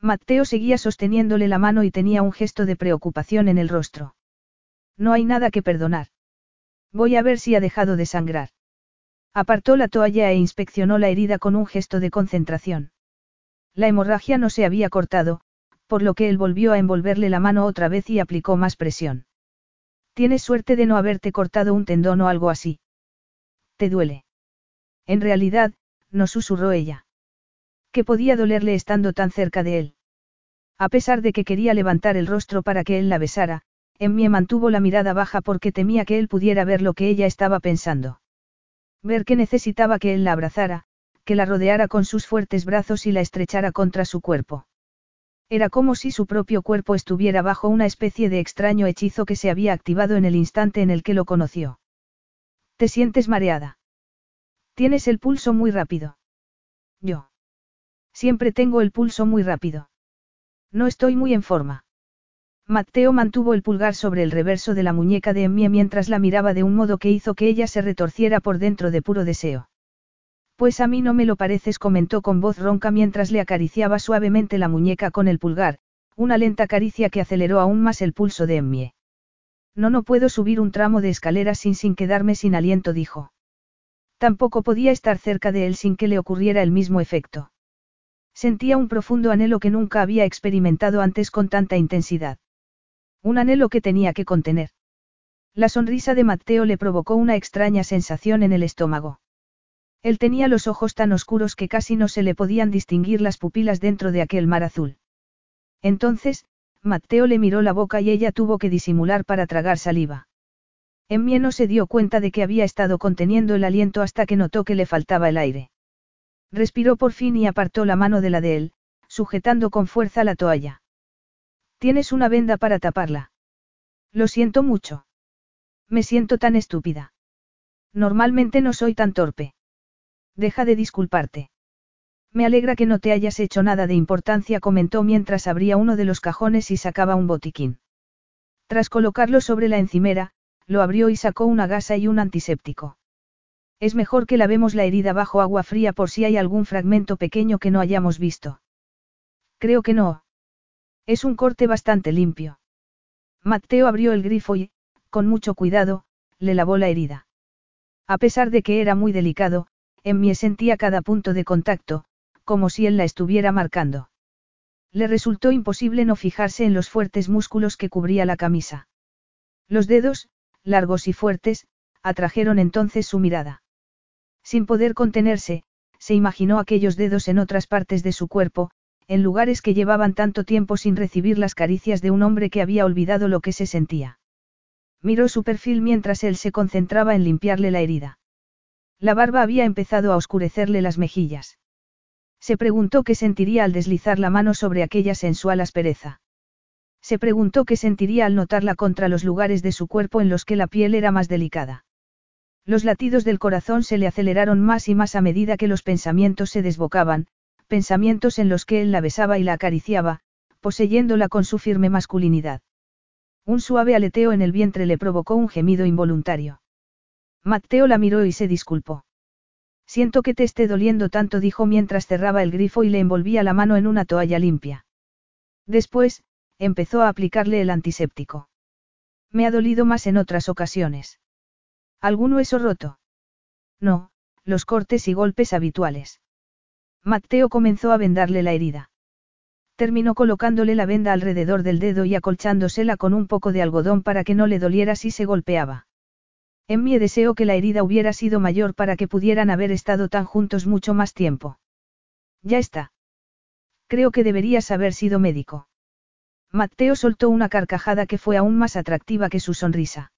Mateo seguía sosteniéndole la mano y tenía un gesto de preocupación en el rostro. No hay nada que perdonar. Voy a ver si ha dejado de sangrar. Apartó la toalla e inspeccionó la herida con un gesto de concentración. La hemorragia no se había cortado, por lo que él volvió a envolverle la mano otra vez y aplicó más presión. Tienes suerte de no haberte cortado un tendón o algo así. ¿te duele? En realidad, no susurró ella. ¿Qué podía dolerle estando tan cerca de él? A pesar de que quería levantar el rostro para que él la besara, Emmie mantuvo la mirada baja porque temía que él pudiera ver lo que ella estaba pensando. Ver que necesitaba que él la abrazara, que la rodeara con sus fuertes brazos y la estrechara contra su cuerpo. Era como si su propio cuerpo estuviera bajo una especie de extraño hechizo que se había activado en el instante en el que lo conoció. ¿Te sientes mareada? Tienes el pulso muy rápido. Yo. Siempre tengo el pulso muy rápido. No estoy muy en forma. Mateo mantuvo el pulgar sobre el reverso de la muñeca de Emmie mientras la miraba de un modo que hizo que ella se retorciera por dentro de puro deseo. Pues a mí no me lo pareces, comentó con voz ronca mientras le acariciaba suavemente la muñeca con el pulgar, una lenta caricia que aceleró aún más el pulso de Emmie. No, no puedo subir un tramo de escaleras sin sin quedarme sin aliento, dijo. Tampoco podía estar cerca de él sin que le ocurriera el mismo efecto. Sentía un profundo anhelo que nunca había experimentado antes con tanta intensidad. Un anhelo que tenía que contener. La sonrisa de Mateo le provocó una extraña sensación en el estómago. Él tenía los ojos tan oscuros que casi no se le podían distinguir las pupilas dentro de aquel mar azul. Entonces, Mateo le miró la boca y ella tuvo que disimular para tragar saliva. Emmie no se dio cuenta de que había estado conteniendo el aliento hasta que notó que le faltaba el aire. Respiró por fin y apartó la mano de la de él, sujetando con fuerza la toalla. Tienes una venda para taparla. Lo siento mucho. Me siento tan estúpida. Normalmente no soy tan torpe. Deja de disculparte. Me alegra que no te hayas hecho nada de importancia, comentó mientras abría uno de los cajones y sacaba un botiquín. Tras colocarlo sobre la encimera, lo abrió y sacó una gasa y un antiséptico. Es mejor que lavemos la herida bajo agua fría por si hay algún fragmento pequeño que no hayamos visto. Creo que no. Es un corte bastante limpio. Mateo abrió el grifo y, con mucho cuidado, le lavó la herida. A pesar de que era muy delicado, Emmie sentía cada punto de contacto, como si él la estuviera marcando. Le resultó imposible no fijarse en los fuertes músculos que cubría la camisa. Los dedos, largos y fuertes, atrajeron entonces su mirada. Sin poder contenerse, se imaginó aquellos dedos en otras partes de su cuerpo, en lugares que llevaban tanto tiempo sin recibir las caricias de un hombre que había olvidado lo que se sentía. Miró su perfil mientras él se concentraba en limpiarle la herida. La barba había empezado a oscurecerle las mejillas. Se preguntó qué sentiría al deslizar la mano sobre aquella sensual aspereza. Se preguntó qué sentiría al notarla contra los lugares de su cuerpo en los que la piel era más delicada. Los latidos del corazón se le aceleraron más y más a medida que los pensamientos se desbocaban, pensamientos en los que él la besaba y la acariciaba, poseyéndola con su firme masculinidad. Un suave aleteo en el vientre le provocó un gemido involuntario. Mateo la miró y se disculpó. Siento que te esté doliendo tanto, dijo mientras cerraba el grifo y le envolvía la mano en una toalla limpia. Después, empezó a aplicarle el antiséptico. Me ha dolido más en otras ocasiones. ¿Algún hueso roto? No, los cortes y golpes habituales. Mateo comenzó a vendarle la herida. Terminó colocándole la venda alrededor del dedo y acolchándosela con un poco de algodón para que no le doliera si se golpeaba. En mí deseo que la herida hubiera sido mayor para que pudieran haber estado tan juntos mucho más tiempo. Ya está. Creo que deberías haber sido médico. Mateo soltó una carcajada que fue aún más atractiva que su sonrisa.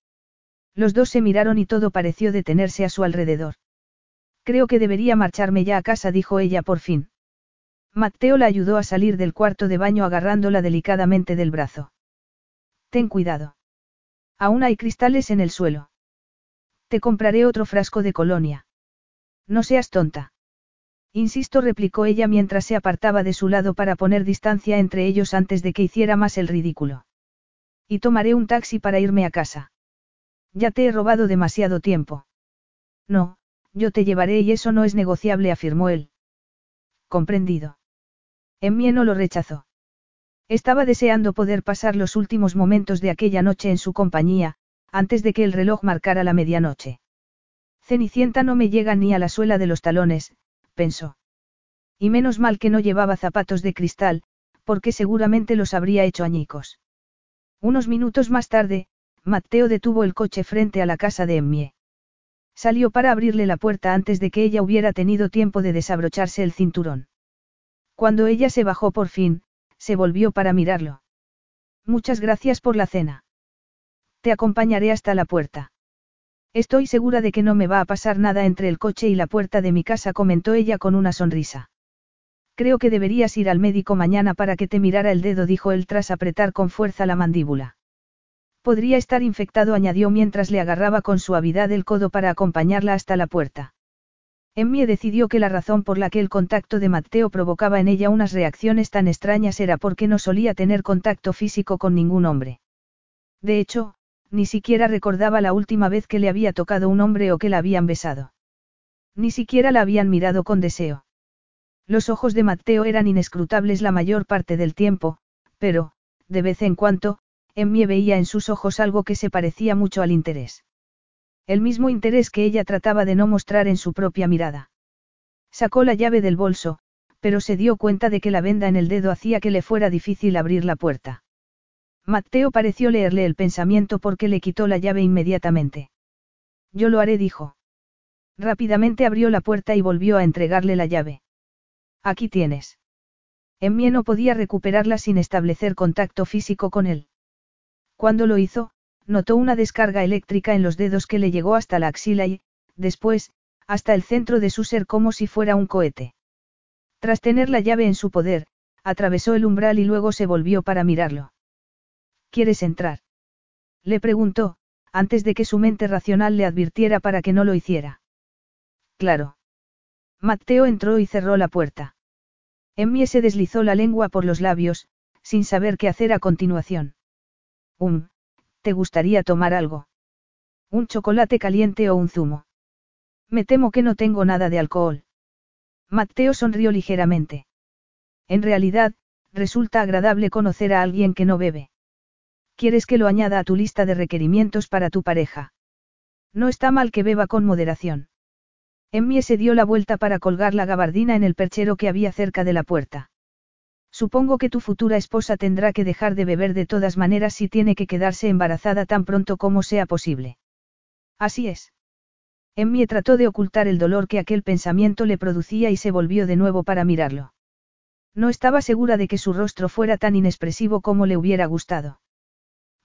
Los dos se miraron y todo pareció detenerse a su alrededor. Creo que debería marcharme ya a casa, dijo ella por fin. Mateo la ayudó a salir del cuarto de baño agarrándola delicadamente del brazo. Ten cuidado. Aún hay cristales en el suelo. Te compraré otro frasco de colonia. No seas tonta. Insisto, replicó ella mientras se apartaba de su lado para poner distancia entre ellos antes de que hiciera más el ridículo. Y tomaré un taxi para irme a casa. Ya te he robado demasiado tiempo. No, yo te llevaré y eso no es negociable, afirmó él. Comprendido. En mí no lo rechazó. Estaba deseando poder pasar los últimos momentos de aquella noche en su compañía, antes de que el reloj marcara la medianoche. Cenicienta no me llega ni a la suela de los talones, pensó. Y menos mal que no llevaba zapatos de cristal, porque seguramente los habría hecho añicos. Unos minutos más tarde, Mateo detuvo el coche frente a la casa de Emmie. Salió para abrirle la puerta antes de que ella hubiera tenido tiempo de desabrocharse el cinturón. Cuando ella se bajó por fin, se volvió para mirarlo. Muchas gracias por la cena. Te acompañaré hasta la puerta. Estoy segura de que no me va a pasar nada entre el coche y la puerta de mi casa, comentó ella con una sonrisa. Creo que deberías ir al médico mañana para que te mirara el dedo, dijo él tras apretar con fuerza la mandíbula. Podría estar infectado, añadió mientras le agarraba con suavidad el codo para acompañarla hasta la puerta. Emmie decidió que la razón por la que el contacto de Matteo provocaba en ella unas reacciones tan extrañas era porque no solía tener contacto físico con ningún hombre. De hecho, ni siquiera recordaba la última vez que le había tocado un hombre o que la habían besado. Ni siquiera la habían mirado con deseo. Los ojos de Matteo eran inescrutables la mayor parte del tiempo, pero, de vez en cuando, Emmie veía en sus ojos algo que se parecía mucho al interés. El mismo interés que ella trataba de no mostrar en su propia mirada. Sacó la llave del bolso, pero se dio cuenta de que la venda en el dedo hacía que le fuera difícil abrir la puerta. Mateo pareció leerle el pensamiento porque le quitó la llave inmediatamente. Yo lo haré, dijo. Rápidamente abrió la puerta y volvió a entregarle la llave. Aquí tienes. Emmie no podía recuperarla sin establecer contacto físico con él. Cuando lo hizo, notó una descarga eléctrica en los dedos que le llegó hasta la axila y, después, hasta el centro de su ser como si fuera un cohete. Tras tener la llave en su poder, atravesó el umbral y luego se volvió para mirarlo. ¿Quieres entrar? Le preguntó, antes de que su mente racional le advirtiera para que no lo hiciera. Claro. Mateo entró y cerró la puerta. Emmie se deslizó la lengua por los labios, sin saber qué hacer a continuación. Um, ¿te gustaría tomar algo? ¿Un chocolate caliente o un zumo? Me temo que no tengo nada de alcohol. Mateo sonrió ligeramente. En realidad, resulta agradable conocer a alguien que no bebe. ¿Quieres que lo añada a tu lista de requerimientos para tu pareja? No está mal que beba con moderación. Emmie se dio la vuelta para colgar la gabardina en el perchero que había cerca de la puerta. Supongo que tu futura esposa tendrá que dejar de beber de todas maneras si tiene que quedarse embarazada tan pronto como sea posible. Así es. Emmie trató de ocultar el dolor que aquel pensamiento le producía y se volvió de nuevo para mirarlo. No estaba segura de que su rostro fuera tan inexpresivo como le hubiera gustado.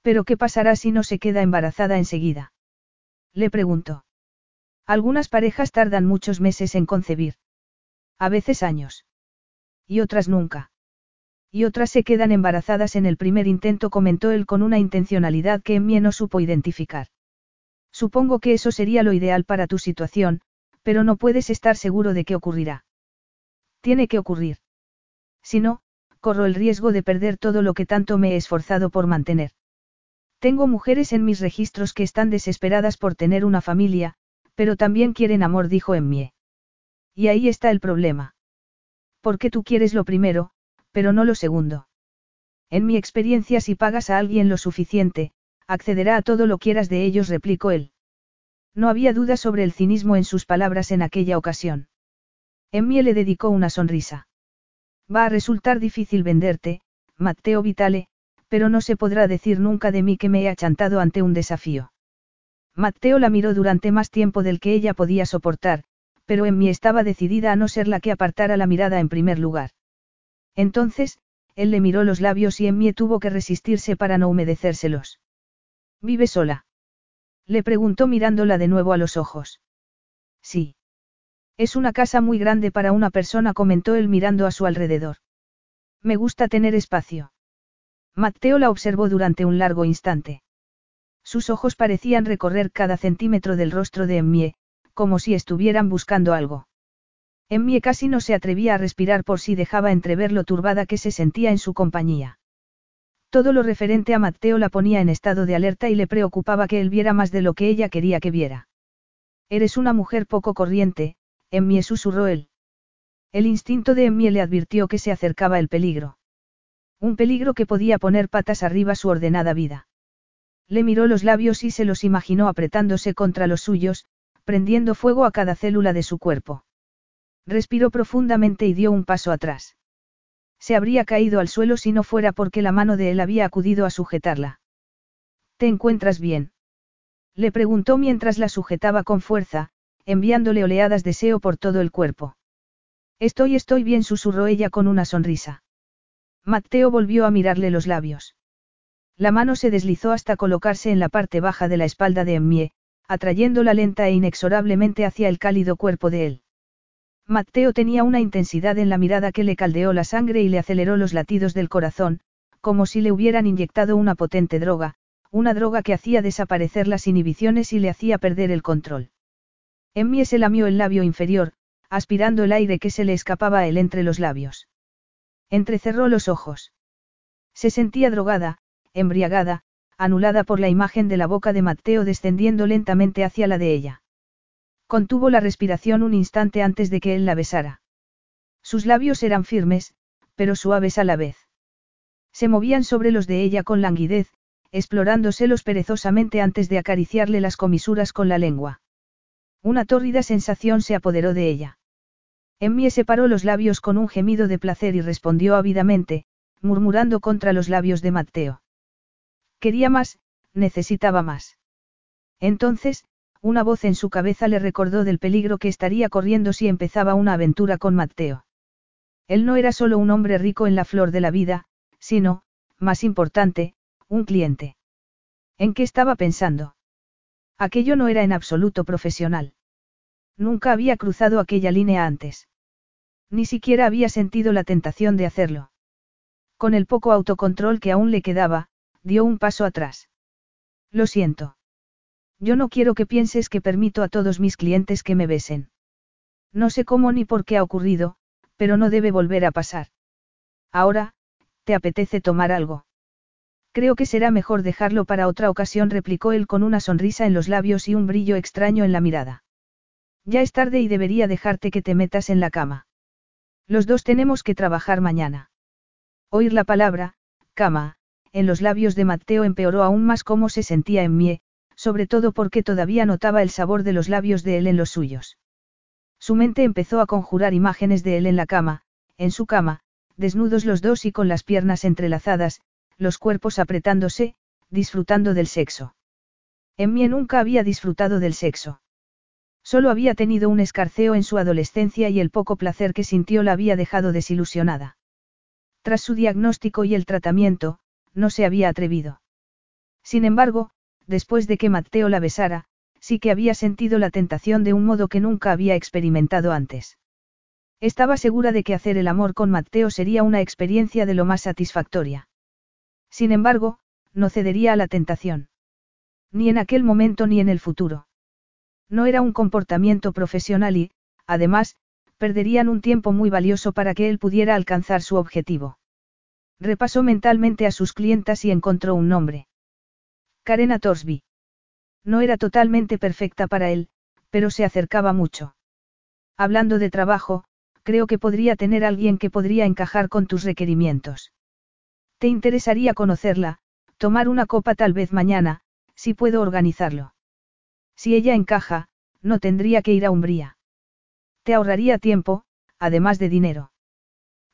Pero ¿qué pasará si no se queda embarazada enseguida? Le preguntó. Algunas parejas tardan muchos meses en concebir. A veces años. Y otras nunca. Y otras se quedan embarazadas en el primer intento, comentó él con una intencionalidad que Emmie no supo identificar. Supongo que eso sería lo ideal para tu situación, pero no puedes estar seguro de qué ocurrirá. Tiene que ocurrir. Si no, corro el riesgo de perder todo lo que tanto me he esforzado por mantener. Tengo mujeres en mis registros que están desesperadas por tener una familia, pero también quieren amor, dijo Emmie. Y ahí está el problema. Porque tú quieres lo primero, pero no lo segundo. En mi experiencia si pagas a alguien lo suficiente, accederá a todo lo quieras de ellos, replicó él. No había duda sobre el cinismo en sus palabras en aquella ocasión. Emmie le dedicó una sonrisa. Va a resultar difícil venderte, Matteo Vitale, pero no se podrá decir nunca de mí que me he achantado ante un desafío. Matteo la miró durante más tiempo del que ella podía soportar, pero Emmie estaba decidida a no ser la que apartara la mirada en primer lugar. Entonces, él le miró los labios y Emmie tuvo que resistirse para no humedecérselos. ¿Vive sola? Le preguntó mirándola de nuevo a los ojos. Sí. Es una casa muy grande para una persona, comentó él mirando a su alrededor. Me gusta tener espacio. Matteo la observó durante un largo instante. Sus ojos parecían recorrer cada centímetro del rostro de Emmie, como si estuvieran buscando algo. Emmie casi no se atrevía a respirar por si dejaba entrever lo turbada que se sentía en su compañía. Todo lo referente a Matteo la ponía en estado de alerta y le preocupaba que él viera más de lo que ella quería que viera. Eres una mujer poco corriente, Emmie susurró él. El instinto de Emmie le advirtió que se acercaba el peligro. Un peligro que podía poner patas arriba su ordenada vida. Le miró los labios y se los imaginó apretándose contra los suyos, prendiendo fuego a cada célula de su cuerpo. Respiró profundamente y dio un paso atrás. Se habría caído al suelo si no fuera porque la mano de él había acudido a sujetarla. ¿Te encuentras bien? Le preguntó mientras la sujetaba con fuerza, enviándole oleadas de deseo por todo el cuerpo. Estoy, estoy bien, susurró ella con una sonrisa. Mateo volvió a mirarle los labios. La mano se deslizó hasta colocarse en la parte baja de la espalda de Emmie, atrayéndola lenta e inexorablemente hacia el cálido cuerpo de él. Mateo tenía una intensidad en la mirada que le caldeó la sangre y le aceleró los latidos del corazón, como si le hubieran inyectado una potente droga, una droga que hacía desaparecer las inhibiciones y le hacía perder el control. Emmie se lamió el labio inferior, aspirando el aire que se le escapaba a él entre los labios. Entrecerró los ojos. Se sentía drogada, embriagada, anulada por la imagen de la boca de Mateo descendiendo lentamente hacia la de ella. Contuvo la respiración un instante antes de que él la besara. Sus labios eran firmes, pero suaves a la vez. Se movían sobre los de ella con languidez, explorándoselos perezosamente antes de acariciarle las comisuras con la lengua. Una tórrida sensación se apoderó de ella. Emmie separó los labios con un gemido de placer y respondió ávidamente, murmurando contra los labios de Mateo. Quería más, necesitaba más. Entonces, una voz en su cabeza le recordó del peligro que estaría corriendo si empezaba una aventura con Mateo. Él no era solo un hombre rico en la flor de la vida, sino, más importante, un cliente. ¿En qué estaba pensando? Aquello no era en absoluto profesional. Nunca había cruzado aquella línea antes. Ni siquiera había sentido la tentación de hacerlo. Con el poco autocontrol que aún le quedaba, dio un paso atrás. Lo siento. Yo no quiero que pienses que permito a todos mis clientes que me besen. No sé cómo ni por qué ha ocurrido, pero no debe volver a pasar. Ahora, ¿te apetece tomar algo? Creo que será mejor dejarlo para otra ocasión, replicó él con una sonrisa en los labios y un brillo extraño en la mirada. Ya es tarde y debería dejarte que te metas en la cama. Los dos tenemos que trabajar mañana. Oír la palabra, cama, en los labios de Mateo empeoró aún más cómo se sentía en Mie, sobre todo porque todavía notaba el sabor de los labios de él en los suyos. Su mente empezó a conjurar imágenes de él en la cama, en su cama, desnudos los dos y con las piernas entrelazadas, los cuerpos apretándose, disfrutando del sexo. Emmie nunca había disfrutado del sexo. Solo había tenido un escarceo en su adolescencia y el poco placer que sintió la había dejado desilusionada. Tras su diagnóstico y el tratamiento, no se había atrevido. Sin embargo, después de que Mateo la besara, sí que había sentido la tentación de un modo que nunca había experimentado antes. Estaba segura de que hacer el amor con Mateo sería una experiencia de lo más satisfactoria. Sin embargo, no cedería a la tentación. Ni en aquel momento ni en el futuro. No era un comportamiento profesional y, además, perderían un tiempo muy valioso para que él pudiera alcanzar su objetivo. Repasó mentalmente a sus clientas y encontró un nombre. Karena Torsby. No era totalmente perfecta para él, pero se acercaba mucho. Hablando de trabajo, creo que podría tener alguien que podría encajar con tus requerimientos. ¿Te interesaría conocerla, tomar una copa tal vez mañana, si puedo organizarlo? Si ella encaja, no tendría que ir a Umbría. Te ahorraría tiempo, además de dinero.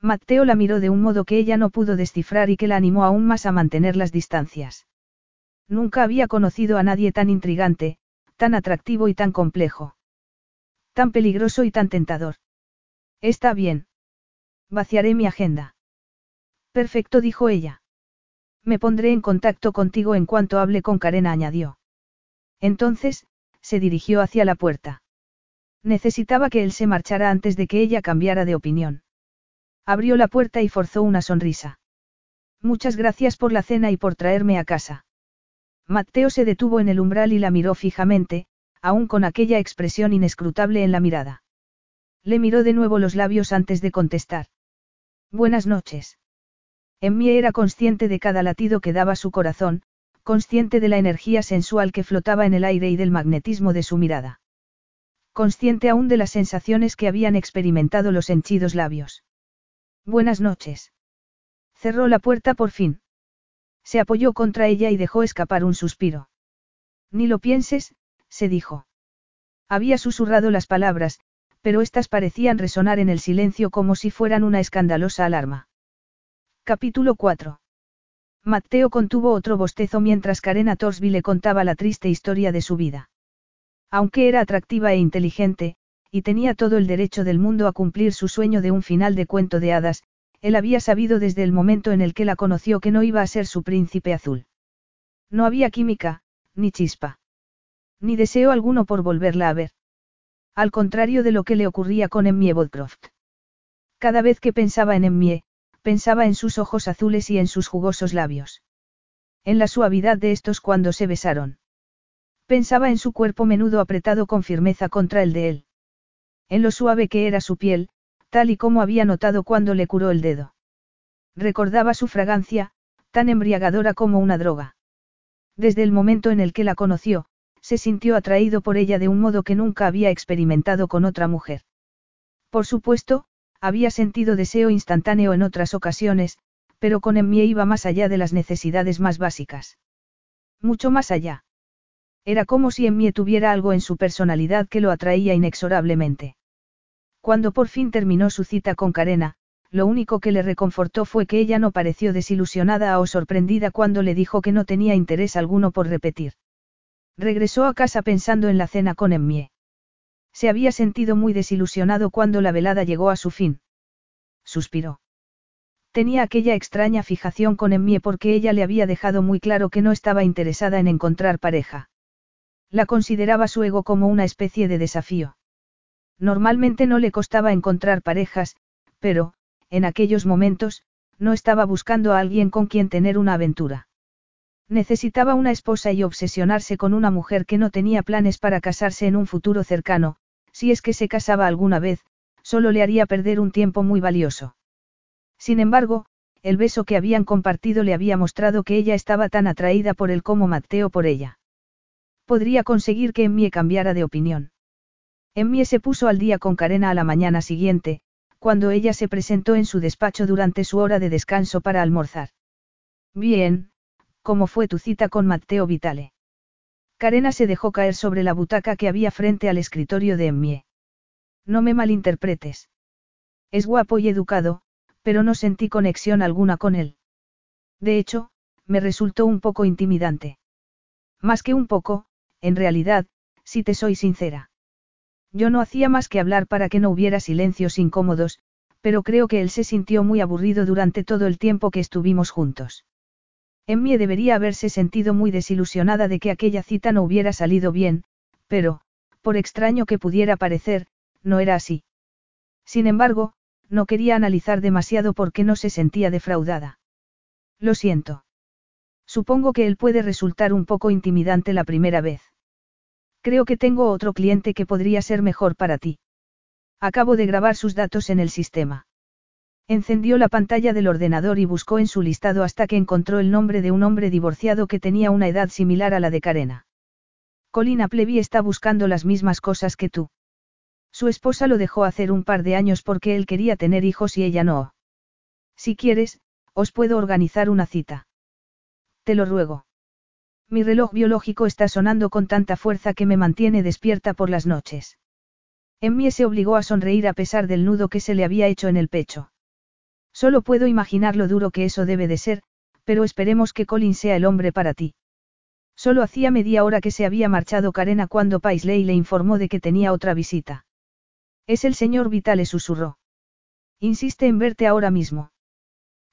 Mateo la miró de un modo que ella no pudo descifrar y que la animó aún más a mantener las distancias. Nunca había conocido a nadie tan intrigante, tan atractivo y tan complejo. Tan peligroso y tan tentador. Está bien. Vaciaré mi agenda. Perfecto, dijo ella. Me pondré en contacto contigo en cuanto hable con Karen, añadió. Entonces, se dirigió hacia la puerta. Necesitaba que él se marchara antes de que ella cambiara de opinión. Abrió la puerta y forzó una sonrisa. Muchas gracias por la cena y por traerme a casa. Mateo se detuvo en el umbral y la miró fijamente, aún con aquella expresión inescrutable en la mirada. Le miró de nuevo los labios antes de contestar. Buenas noches. mí era consciente de cada latido que daba su corazón, consciente de la energía sensual que flotaba en el aire y del magnetismo de su mirada. Consciente aún de las sensaciones que habían experimentado los henchidos labios. Buenas noches. Cerró la puerta por fin. Se apoyó contra ella y dejó escapar un suspiro. Ni lo pienses, se dijo. Había susurrado las palabras, pero éstas parecían resonar en el silencio como si fueran una escandalosa alarma. Capítulo 4. Matteo contuvo otro bostezo mientras Karena Torsby le contaba la triste historia de su vida. Aunque era atractiva e inteligente, y tenía todo el derecho del mundo a cumplir su sueño de un final de cuento de hadas, él había sabido desde el momento en el que la conoció que no iba a ser su príncipe azul. No había química, ni chispa. Ni deseo alguno por volverla a ver. Al contrario de lo que le ocurría con Emmie Bodcroft. Cada vez que pensaba en Emmie, pensaba en sus ojos azules y en sus jugosos labios. En la suavidad de estos cuando se besaron. Pensaba en su cuerpo menudo apretado con firmeza contra el de él. En lo suave que era su piel, tal y como había notado cuando le curó el dedo. Recordaba su fragancia, tan embriagadora como una droga. Desde el momento en el que la conoció, se sintió atraído por ella de un modo que nunca había experimentado con otra mujer. Por supuesto, había sentido deseo instantáneo en otras ocasiones, pero con Emmie iba más allá de las necesidades más básicas. Mucho más allá. Era como si Emmie tuviera algo en su personalidad que lo atraía inexorablemente. Cuando por fin terminó su cita con Karena, lo único que le reconfortó fue que ella no pareció desilusionada o sorprendida cuando le dijo que no tenía interés alguno por repetir. Regresó a casa pensando en la cena con Emmie. Se había sentido muy desilusionado cuando la velada llegó a su fin. Suspiró. Tenía aquella extraña fijación con Emmie porque ella le había dejado muy claro que no estaba interesada en encontrar pareja. La consideraba su ego como una especie de desafío. Normalmente no le costaba encontrar parejas, pero, en aquellos momentos, no estaba buscando a alguien con quien tener una aventura. Necesitaba una esposa y obsesionarse con una mujer que no tenía planes para casarse en un futuro cercano, si es que se casaba alguna vez, solo le haría perder un tiempo muy valioso. Sin embargo, el beso que habían compartido le había mostrado que ella estaba tan atraída por él como Mateo por ella. Podría conseguir que Emmie cambiara de opinión. Emmie se puso al día con Karena a la mañana siguiente, cuando ella se presentó en su despacho durante su hora de descanso para almorzar. Bien, ¿cómo fue tu cita con Matteo Vitale? Karena se dejó caer sobre la butaca que había frente al escritorio de Emmie. No me malinterpretes. Es guapo y educado, pero no sentí conexión alguna con él. De hecho, me resultó un poco intimidante. Más que un poco, en realidad, si te soy sincera. Yo no hacía más que hablar para que no hubiera silencios incómodos, pero creo que él se sintió muy aburrido durante todo el tiempo que estuvimos juntos. Emmie debería haberse sentido muy desilusionada de que aquella cita no hubiera salido bien, pero, por extraño que pudiera parecer, no era así. Sin embargo, no quería analizar demasiado por qué no se sentía defraudada. Lo siento. Supongo que él puede resultar un poco intimidante la primera vez. Creo que tengo otro cliente que podría ser mejor para ti. Acabo de grabar sus datos en el sistema. Encendió la pantalla del ordenador y buscó en su listado hasta que encontró el nombre de un hombre divorciado que tenía una edad similar a la de Karena. Colina Plevi está buscando las mismas cosas que tú. Su esposa lo dejó hacer un par de años porque él quería tener hijos y ella no. Si quieres, os puedo organizar una cita. Te lo ruego. Mi reloj biológico está sonando con tanta fuerza que me mantiene despierta por las noches. Emmie se obligó a sonreír a pesar del nudo que se le había hecho en el pecho. Solo puedo imaginar lo duro que eso debe de ser, pero esperemos que Colin sea el hombre para ti. Solo hacía media hora que se había marchado Karena cuando Paisley le informó de que tenía otra visita. Es el señor Vitale susurró. Insiste en verte ahora mismo.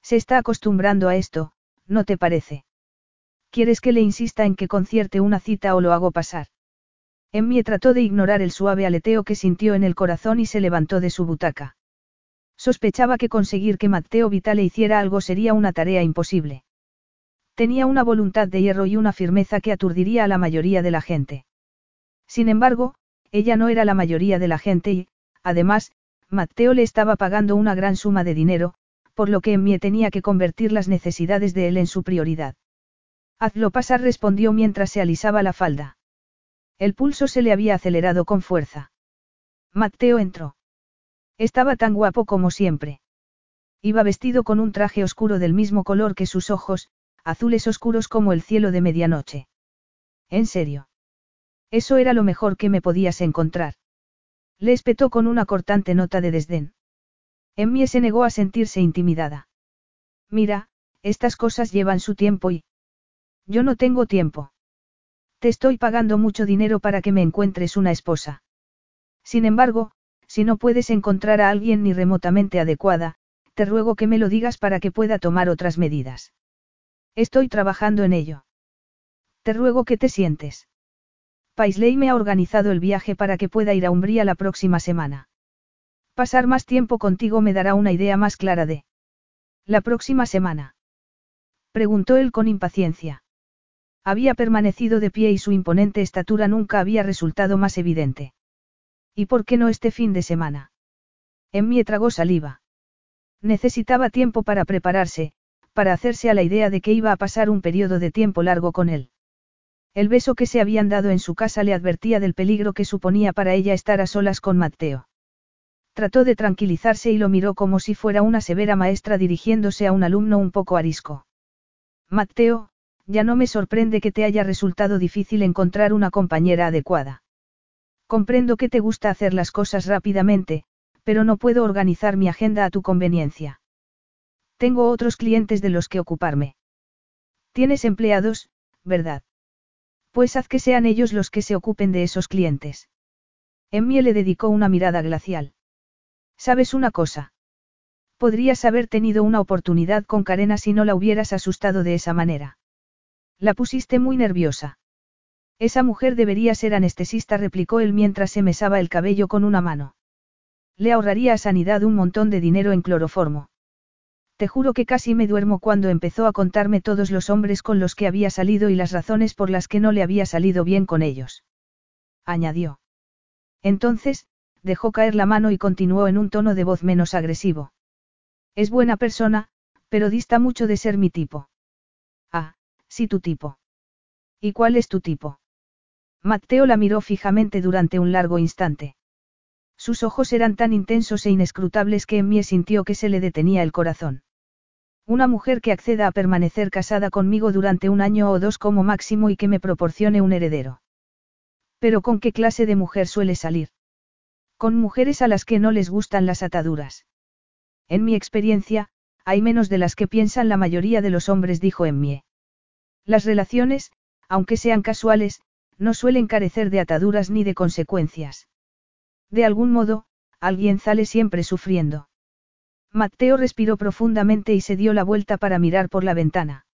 Se está acostumbrando a esto, ¿no te parece? ¿Quieres que le insista en que concierte una cita o lo hago pasar? Emmie trató de ignorar el suave aleteo que sintió en el corazón y se levantó de su butaca. Sospechaba que conseguir que Matteo Vitale hiciera algo sería una tarea imposible. Tenía una voluntad de hierro y una firmeza que aturdiría a la mayoría de la gente. Sin embargo, ella no era la mayoría de la gente y, además, Matteo le estaba pagando una gran suma de dinero, por lo que Emmie tenía que convertir las necesidades de él en su prioridad. Hazlo pasar respondió mientras se alisaba la falda. El pulso se le había acelerado con fuerza. Matteo entró. Estaba tan guapo como siempre. Iba vestido con un traje oscuro del mismo color que sus ojos, azules oscuros como el cielo de medianoche. En serio. Eso era lo mejor que me podías encontrar. Le espetó con una cortante nota de desdén. Emmie se negó a sentirse intimidada. Mira, estas cosas llevan su tiempo y... Yo no tengo tiempo. Te estoy pagando mucho dinero para que me encuentres una esposa. Sin embargo, si no puedes encontrar a alguien ni remotamente adecuada, te ruego que me lo digas para que pueda tomar otras medidas. Estoy trabajando en ello. Te ruego que te sientes. Paisley me ha organizado el viaje para que pueda ir a Umbría la próxima semana. Pasar más tiempo contigo me dará una idea más clara de... La próxima semana. Preguntó él con impaciencia. Había permanecido de pie y su imponente estatura nunca había resultado más evidente. ¿Y por qué no este fin de semana? En mí tragó saliva. Necesitaba tiempo para prepararse, para hacerse a la idea de que iba a pasar un periodo de tiempo largo con él. El beso que se habían dado en su casa le advertía del peligro que suponía para ella estar a solas con Mateo. Trató de tranquilizarse y lo miró como si fuera una severa maestra dirigiéndose a un alumno un poco arisco. Mateo, ya no me sorprende que te haya resultado difícil encontrar una compañera adecuada. Comprendo que te gusta hacer las cosas rápidamente, pero no puedo organizar mi agenda a tu conveniencia. Tengo otros clientes de los que ocuparme. Tienes empleados, ¿verdad? Pues haz que sean ellos los que se ocupen de esos clientes. Emmie le dedicó una mirada glacial. ¿Sabes una cosa? Podrías haber tenido una oportunidad con Karena si no la hubieras asustado de esa manera. La pusiste muy nerviosa. Esa mujer debería ser anestesista, replicó él mientras se mesaba el cabello con una mano. Le ahorraría a Sanidad un montón de dinero en cloroformo. Te juro que casi me duermo cuando empezó a contarme todos los hombres con los que había salido y las razones por las que no le había salido bien con ellos. Añadió. Entonces, dejó caer la mano y continuó en un tono de voz menos agresivo. Es buena persona, pero dista mucho de ser mi tipo. Sí tu tipo. ¿Y cuál es tu tipo? Mateo la miró fijamente durante un largo instante. Sus ojos eran tan intensos e inescrutables que Emmie sintió que se le detenía el corazón. Una mujer que acceda a permanecer casada conmigo durante un año o dos como máximo y que me proporcione un heredero. Pero ¿con qué clase de mujer suele salir? Con mujeres a las que no les gustan las ataduras. En mi experiencia, hay menos de las que piensan la mayoría de los hombres, dijo Emmie. Las relaciones, aunque sean casuales, no suelen carecer de ataduras ni de consecuencias. De algún modo, alguien sale siempre sufriendo. Mateo respiró profundamente y se dio la vuelta para mirar por la ventana.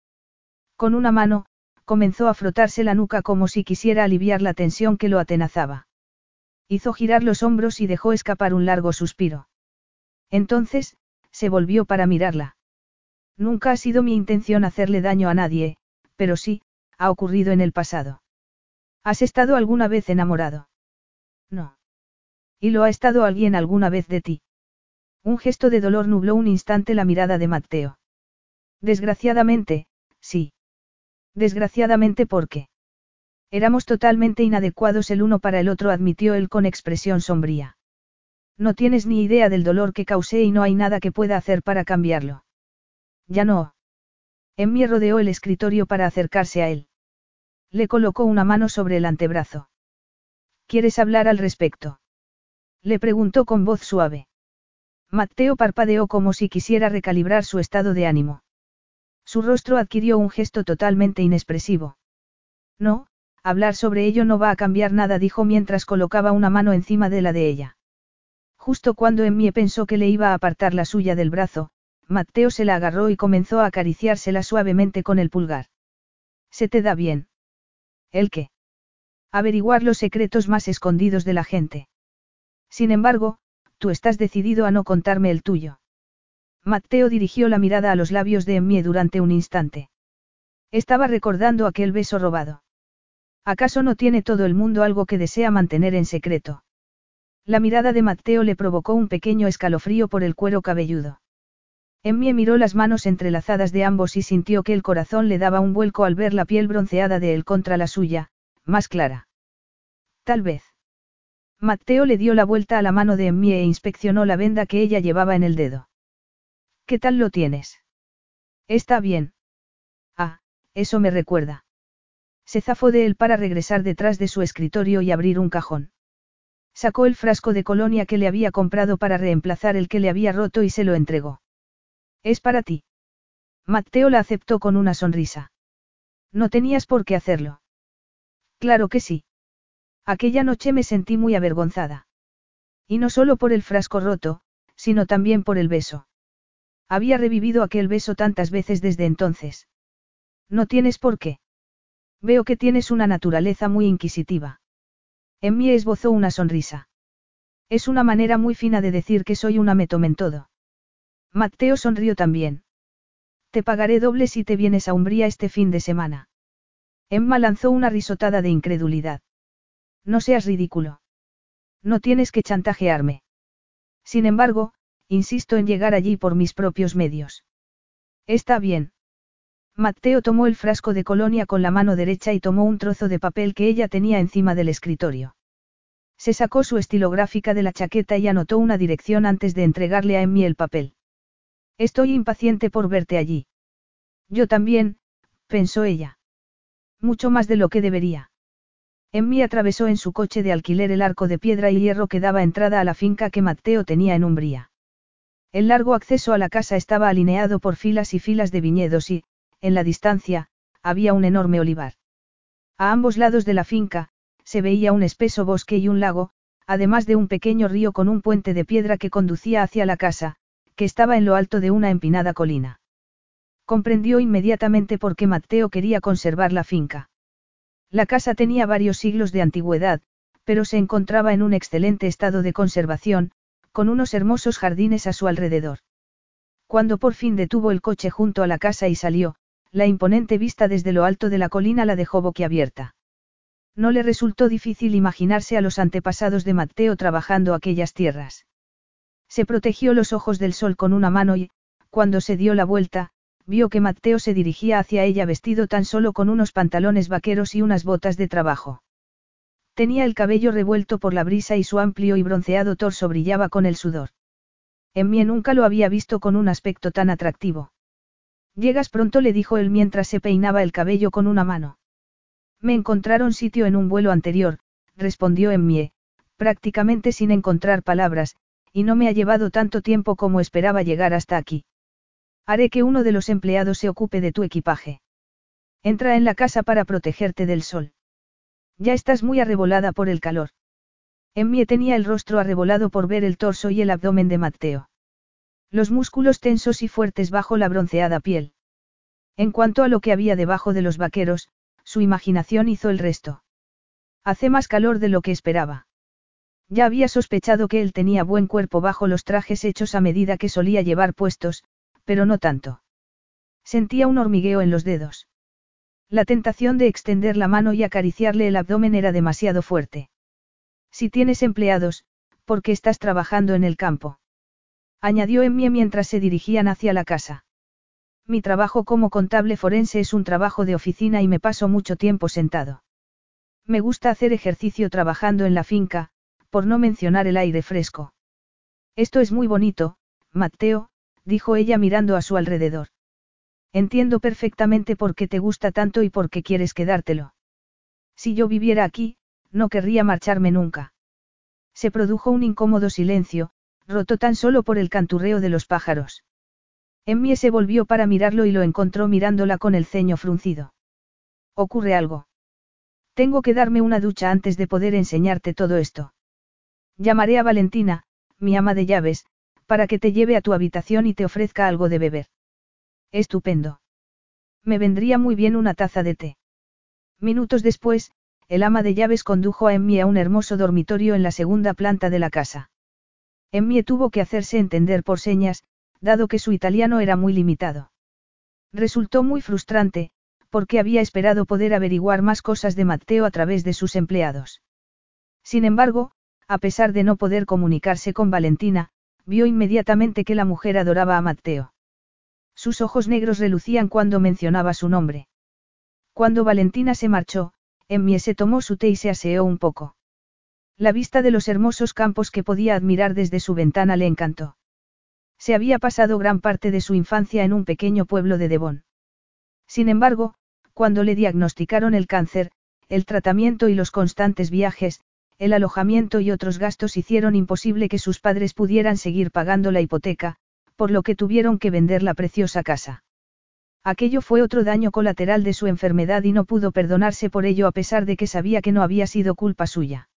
Con una mano, comenzó a frotarse la nuca como si quisiera aliviar la tensión que lo atenazaba. Hizo girar los hombros y dejó escapar un largo suspiro. Entonces, se volvió para mirarla. Nunca ha sido mi intención hacerle daño a nadie, pero sí, ha ocurrido en el pasado. ¿Has estado alguna vez enamorado? No. ¿Y lo ha estado alguien alguna vez de ti? Un gesto de dolor nubló un instante la mirada de Mateo. Desgraciadamente, sí. Desgraciadamente porque. Éramos totalmente inadecuados el uno para el otro, admitió él con expresión sombría. No tienes ni idea del dolor que causé y no hay nada que pueda hacer para cambiarlo. Ya no. Emmy rodeó el escritorio para acercarse a él. Le colocó una mano sobre el antebrazo. ¿Quieres hablar al respecto? Le preguntó con voz suave. Mateo parpadeó como si quisiera recalibrar su estado de ánimo. Su rostro adquirió un gesto totalmente inexpresivo. No, hablar sobre ello no va a cambiar nada, dijo mientras colocaba una mano encima de la de ella. Justo cuando Emmie pensó que le iba a apartar la suya del brazo, Mateo se la agarró y comenzó a acariciársela suavemente con el pulgar. ¿Se te da bien? ¿El qué? Averiguar los secretos más escondidos de la gente. Sin embargo, tú estás decidido a no contarme el tuyo. Mateo dirigió la mirada a los labios de Emmie durante un instante. Estaba recordando aquel beso robado. ¿Acaso no tiene todo el mundo algo que desea mantener en secreto? La mirada de Mateo le provocó un pequeño escalofrío por el cuero cabelludo. Emmie miró las manos entrelazadas de ambos y sintió que el corazón le daba un vuelco al ver la piel bronceada de él contra la suya, más clara. Tal vez. Mateo le dio la vuelta a la mano de Emmie e inspeccionó la venda que ella llevaba en el dedo. ¿Qué tal lo tienes? Está bien. Ah, eso me recuerda. Se zafó de él para regresar detrás de su escritorio y abrir un cajón. Sacó el frasco de colonia que le había comprado para reemplazar el que le había roto y se lo entregó. Es para ti. Mateo la aceptó con una sonrisa. No tenías por qué hacerlo. Claro que sí. Aquella noche me sentí muy avergonzada. Y no solo por el frasco roto, sino también por el beso. Había revivido aquel beso tantas veces desde entonces. No tienes por qué. Veo que tienes una naturaleza muy inquisitiva. En mí esbozó una sonrisa. Es una manera muy fina de decir que soy una todo. Mateo sonrió también. Te pagaré doble si te vienes a Umbría este fin de semana. Emma lanzó una risotada de incredulidad. No seas ridículo. No tienes que chantajearme. Sin embargo, insisto en llegar allí por mis propios medios. Está bien. Mateo tomó el frasco de colonia con la mano derecha y tomó un trozo de papel que ella tenía encima del escritorio. Se sacó su estilográfica de la chaqueta y anotó una dirección antes de entregarle a Emmy el papel. Estoy impaciente por verte allí. Yo también, pensó ella. Mucho más de lo que debería. Emmy atravesó en su coche de alquiler el arco de piedra y hierro que daba entrada a la finca que Mateo tenía en Umbría. El largo acceso a la casa estaba alineado por filas y filas de viñedos y, en la distancia, había un enorme olivar. A ambos lados de la finca, se veía un espeso bosque y un lago, además de un pequeño río con un puente de piedra que conducía hacia la casa, que estaba en lo alto de una empinada colina. Comprendió inmediatamente por qué Mateo quería conservar la finca. La casa tenía varios siglos de antigüedad, pero se encontraba en un excelente estado de conservación, con unos hermosos jardines a su alrededor. Cuando por fin detuvo el coche junto a la casa y salió, la imponente vista desde lo alto de la colina la dejó boquiabierta. No le resultó difícil imaginarse a los antepasados de Mateo trabajando aquellas tierras. Se protegió los ojos del sol con una mano y, cuando se dio la vuelta, vio que Mateo se dirigía hacia ella vestido tan solo con unos pantalones vaqueros y unas botas de trabajo. Tenía el cabello revuelto por la brisa y su amplio y bronceado torso brillaba con el sudor. En mí nunca lo había visto con un aspecto tan atractivo. Llegas pronto, le dijo él mientras se peinaba el cabello con una mano. Me encontraron sitio en un vuelo anterior, respondió Emmie, prácticamente sin encontrar palabras, y no me ha llevado tanto tiempo como esperaba llegar hasta aquí. Haré que uno de los empleados se ocupe de tu equipaje. Entra en la casa para protegerte del sol. Ya estás muy arrebolada por el calor. Emmie tenía el rostro arrebolado por ver el torso y el abdomen de Mateo. Los músculos tensos y fuertes bajo la bronceada piel. En cuanto a lo que había debajo de los vaqueros, su imaginación hizo el resto. Hace más calor de lo que esperaba. Ya había sospechado que él tenía buen cuerpo bajo los trajes hechos a medida que solía llevar puestos, pero no tanto. Sentía un hormigueo en los dedos. La tentación de extender la mano y acariciarle el abdomen era demasiado fuerte. Si tienes empleados, ¿por qué estás trabajando en el campo? Añadió Emmie mientras se dirigían hacia la casa. Mi trabajo como contable forense es un trabajo de oficina y me paso mucho tiempo sentado. Me gusta hacer ejercicio trabajando en la finca, por no mencionar el aire fresco. Esto es muy bonito, Mateo, dijo ella mirando a su alrededor. Entiendo perfectamente por qué te gusta tanto y por qué quieres quedártelo. Si yo viviera aquí, no querría marcharme nunca. Se produjo un incómodo silencio, roto tan solo por el canturreo de los pájaros. Emmie se volvió para mirarlo y lo encontró mirándola con el ceño fruncido. ¿Ocurre algo? Tengo que darme una ducha antes de poder enseñarte todo esto. Llamaré a Valentina, mi ama de llaves, para que te lleve a tu habitación y te ofrezca algo de beber. Estupendo. Me vendría muy bien una taza de té. Minutos después, el ama de llaves condujo a Emmie a un hermoso dormitorio en la segunda planta de la casa. Emmie tuvo que hacerse entender por señas, dado que su italiano era muy limitado. Resultó muy frustrante, porque había esperado poder averiguar más cosas de Matteo a través de sus empleados. Sin embargo, a pesar de no poder comunicarse con Valentina, vio inmediatamente que la mujer adoraba a Matteo. Sus ojos negros relucían cuando mencionaba su nombre. Cuando Valentina se marchó, Emmie se tomó su té y se aseó un poco. La vista de los hermosos campos que podía admirar desde su ventana le encantó. Se había pasado gran parte de su infancia en un pequeño pueblo de Devon. Sin embargo, cuando le diagnosticaron el cáncer, el tratamiento y los constantes viajes, el alojamiento y otros gastos hicieron imposible que sus padres pudieran seguir pagando la hipoteca, por lo que tuvieron que vender la preciosa casa. Aquello fue otro daño colateral de su enfermedad y no pudo perdonarse por ello a pesar de que sabía que no había sido culpa suya.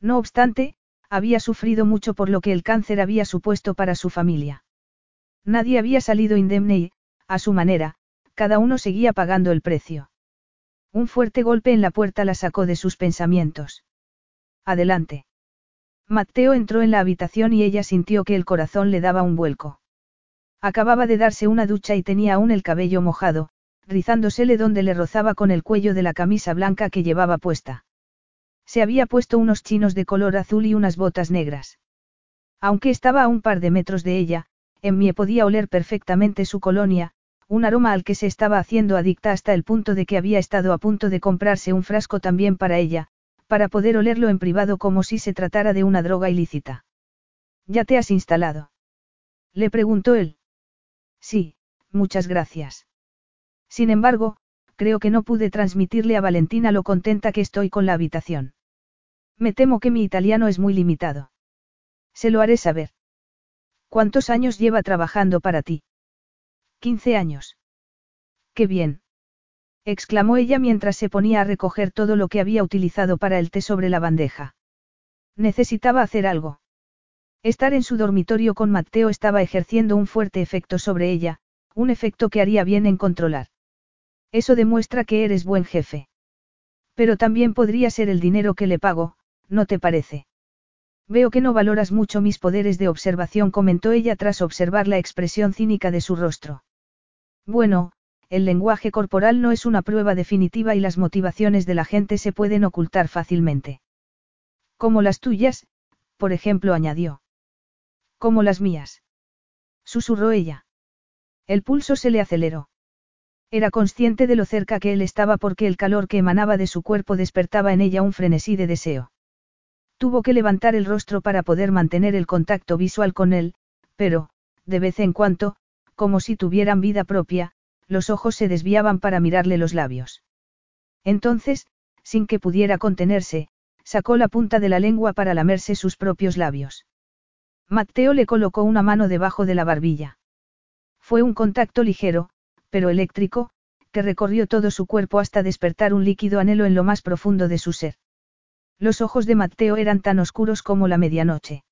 No obstante, había sufrido mucho por lo que el cáncer había supuesto para su familia. Nadie había salido indemne y, a su manera, cada uno seguía pagando el precio. Un fuerte golpe en la puerta la sacó de sus pensamientos. Adelante. Mateo entró en la habitación y ella sintió que el corazón le daba un vuelco. Acababa de darse una ducha y tenía aún el cabello mojado, rizándosele donde le rozaba con el cuello de la camisa blanca que llevaba puesta. Se había puesto unos chinos de color azul y unas botas negras. Aunque estaba a un par de metros de ella, Emmie podía oler perfectamente su colonia, un aroma al que se estaba haciendo adicta hasta el punto de que había estado a punto de comprarse un frasco también para ella, para poder olerlo en privado como si se tratara de una droga ilícita. ¿Ya te has instalado? Le preguntó él. Sí, muchas gracias. Sin embargo, creo que no pude transmitirle a Valentina lo contenta que estoy con la habitación. Me temo que mi italiano es muy limitado. Se lo haré saber. ¿Cuántos años lleva trabajando para ti? Quince años. Qué bien exclamó ella mientras se ponía a recoger todo lo que había utilizado para el té sobre la bandeja. Necesitaba hacer algo. Estar en su dormitorio con Mateo estaba ejerciendo un fuerte efecto sobre ella, un efecto que haría bien en controlar. Eso demuestra que eres buen jefe. Pero también podría ser el dinero que le pago, ¿no te parece? Veo que no valoras mucho mis poderes de observación, comentó ella tras observar la expresión cínica de su rostro. Bueno, el lenguaje corporal no es una prueba definitiva y las motivaciones de la gente se pueden ocultar fácilmente. Como las tuyas, por ejemplo, añadió. Como las mías. Susurró ella. El pulso se le aceleró. Era consciente de lo cerca que él estaba porque el calor que emanaba de su cuerpo despertaba en ella un frenesí de deseo. Tuvo que levantar el rostro para poder mantener el contacto visual con él, pero, de vez en cuando, como si tuvieran vida propia, los ojos se desviaban para mirarle los labios. Entonces, sin que pudiera contenerse, sacó la punta de la lengua para lamerse sus propios labios. Mateo le colocó una mano debajo de la barbilla. Fue un contacto ligero, pero eléctrico, que recorrió todo su cuerpo hasta despertar un líquido anhelo en lo más profundo de su ser. Los ojos de Mateo eran tan oscuros como la medianoche.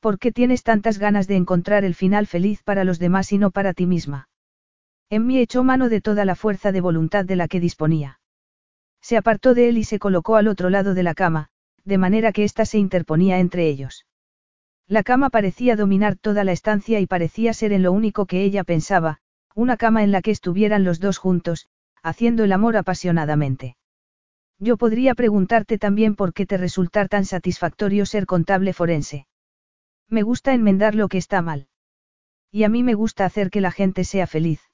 ¿Por qué tienes tantas ganas de encontrar el final feliz para los demás y no para ti misma? Emmy echó mano de toda la fuerza de voluntad de la que disponía. Se apartó de él y se colocó al otro lado de la cama, de manera que ésta se interponía entre ellos. La cama parecía dominar toda la estancia y parecía ser en lo único que ella pensaba, una cama en la que estuvieran los dos juntos, haciendo el amor apasionadamente. Yo podría preguntarte también por qué te resultar tan satisfactorio ser contable forense. Me gusta enmendar lo que está mal. Y a mí me gusta hacer que la gente sea feliz.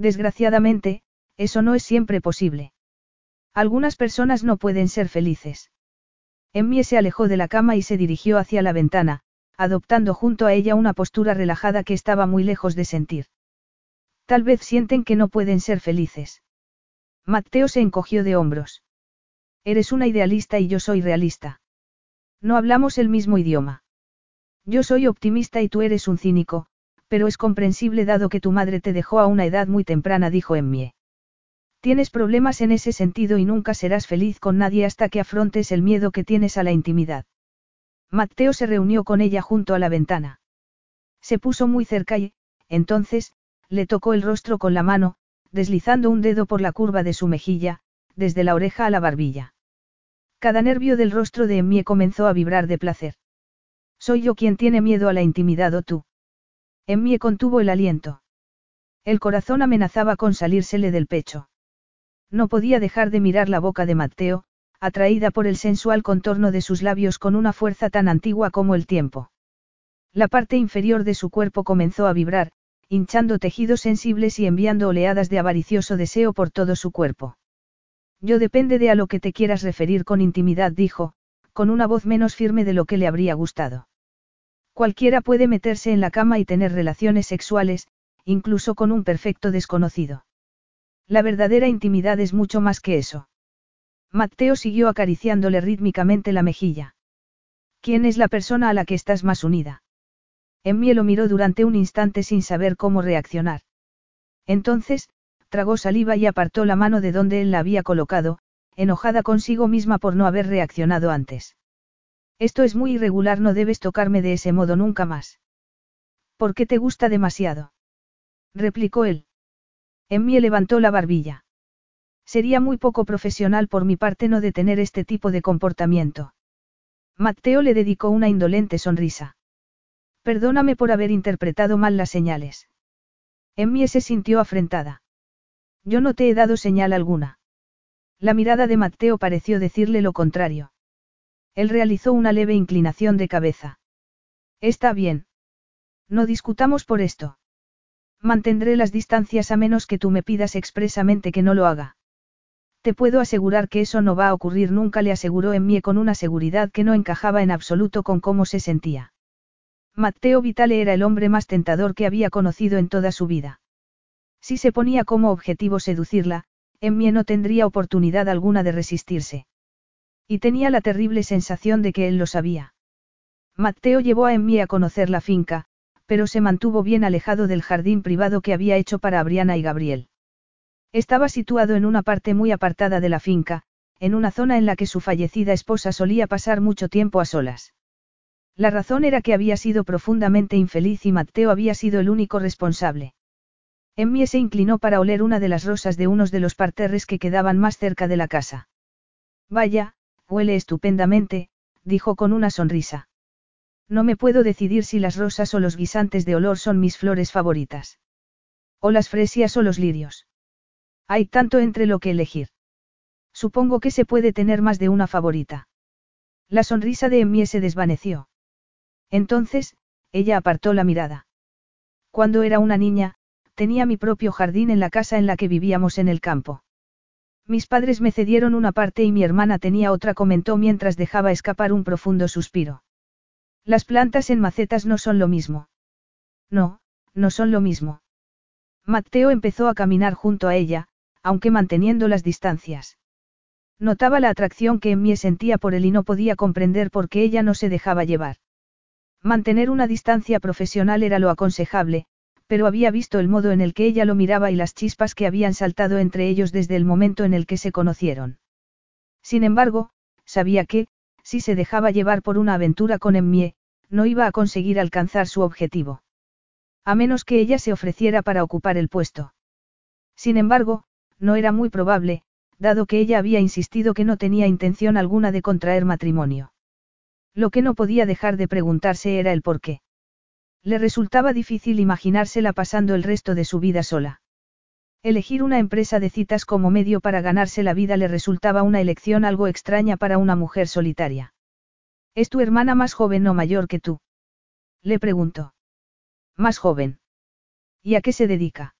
Desgraciadamente, eso no es siempre posible. Algunas personas no pueden ser felices. Emmie se alejó de la cama y se dirigió hacia la ventana, adoptando junto a ella una postura relajada que estaba muy lejos de sentir. Tal vez sienten que no pueden ser felices. Mateo se encogió de hombros. Eres una idealista y yo soy realista. No hablamos el mismo idioma. Yo soy optimista y tú eres un cínico, pero es comprensible dado que tu madre te dejó a una edad muy temprana, dijo Emmie. Tienes problemas en ese sentido y nunca serás feliz con nadie hasta que afrontes el miedo que tienes a la intimidad. Mateo se reunió con ella junto a la ventana. Se puso muy cerca y, entonces, le tocó el rostro con la mano, deslizando un dedo por la curva de su mejilla, desde la oreja a la barbilla. Cada nervio del rostro de Emmie comenzó a vibrar de placer. Soy yo quien tiene miedo a la intimidad o tú. Emmie contuvo el aliento. El corazón amenazaba con salírsele del pecho. No podía dejar de mirar la boca de Mateo, atraída por el sensual contorno de sus labios con una fuerza tan antigua como el tiempo. La parte inferior de su cuerpo comenzó a vibrar, hinchando tejidos sensibles y enviando oleadas de avaricioso deseo por todo su cuerpo. Yo depende de a lo que te quieras referir con intimidad, dijo, con una voz menos firme de lo que le habría gustado. Cualquiera puede meterse en la cama y tener relaciones sexuales, incluso con un perfecto desconocido. La verdadera intimidad es mucho más que eso. Mateo siguió acariciándole rítmicamente la mejilla. ¿Quién es la persona a la que estás más unida? Emmie lo miró durante un instante sin saber cómo reaccionar. Entonces, tragó saliva y apartó la mano de donde él la había colocado, enojada consigo misma por no haber reaccionado antes. Esto es muy irregular, no debes tocarme de ese modo nunca más. ¿Por qué te gusta demasiado? replicó él. Emmie levantó la barbilla. Sería muy poco profesional por mi parte no detener este tipo de comportamiento. Matteo le dedicó una indolente sonrisa. Perdóname por haber interpretado mal las señales. Emmie se sintió afrentada. Yo no te he dado señal alguna. La mirada de Matteo pareció decirle lo contrario. Él realizó una leve inclinación de cabeza. Está bien. No discutamos por esto. Mantendré las distancias a menos que tú me pidas expresamente que no lo haga. Te puedo asegurar que eso no va a ocurrir nunca, le aseguró Emmie con una seguridad que no encajaba en absoluto con cómo se sentía. Matteo Vitale era el hombre más tentador que había conocido en toda su vida. Si se ponía como objetivo seducirla, Emmie no tendría oportunidad alguna de resistirse. Y tenía la terrible sensación de que él lo sabía. Matteo llevó a Emmie a conocer la finca, pero se mantuvo bien alejado del jardín privado que había hecho para Abriana y Gabriel. Estaba situado en una parte muy apartada de la finca, en una zona en la que su fallecida esposa solía pasar mucho tiempo a solas. La razón era que había sido profundamente infeliz y Matteo había sido el único responsable. Emmie se inclinó para oler una de las rosas de unos de los parterres que quedaban más cerca de la casa. Vaya, huele estupendamente, dijo con una sonrisa. No me puedo decidir si las rosas o los guisantes de olor son mis flores favoritas. O las fresias o los lirios. Hay tanto entre lo que elegir. Supongo que se puede tener más de una favorita. La sonrisa de Emmie se desvaneció. Entonces, ella apartó la mirada. Cuando era una niña, tenía mi propio jardín en la casa en la que vivíamos en el campo. Mis padres me cedieron una parte y mi hermana tenía otra, comentó mientras dejaba escapar un profundo suspiro. Las plantas en macetas no son lo mismo. No, no son lo mismo. Mateo empezó a caminar junto a ella, aunque manteniendo las distancias. Notaba la atracción que en mí sentía por él y no podía comprender por qué ella no se dejaba llevar. Mantener una distancia profesional era lo aconsejable, pero había visto el modo en el que ella lo miraba y las chispas que habían saltado entre ellos desde el momento en el que se conocieron. Sin embargo, sabía que, si se dejaba llevar por una aventura con Emmie, no iba a conseguir alcanzar su objetivo. A menos que ella se ofreciera para ocupar el puesto. Sin embargo, no era muy probable, dado que ella había insistido que no tenía intención alguna de contraer matrimonio. Lo que no podía dejar de preguntarse era el por qué. Le resultaba difícil imaginársela pasando el resto de su vida sola. Elegir una empresa de citas como medio para ganarse la vida le resultaba una elección algo extraña para una mujer solitaria. ¿Es tu hermana más joven o mayor que tú? Le preguntó. Más joven. ¿Y a qué se dedica?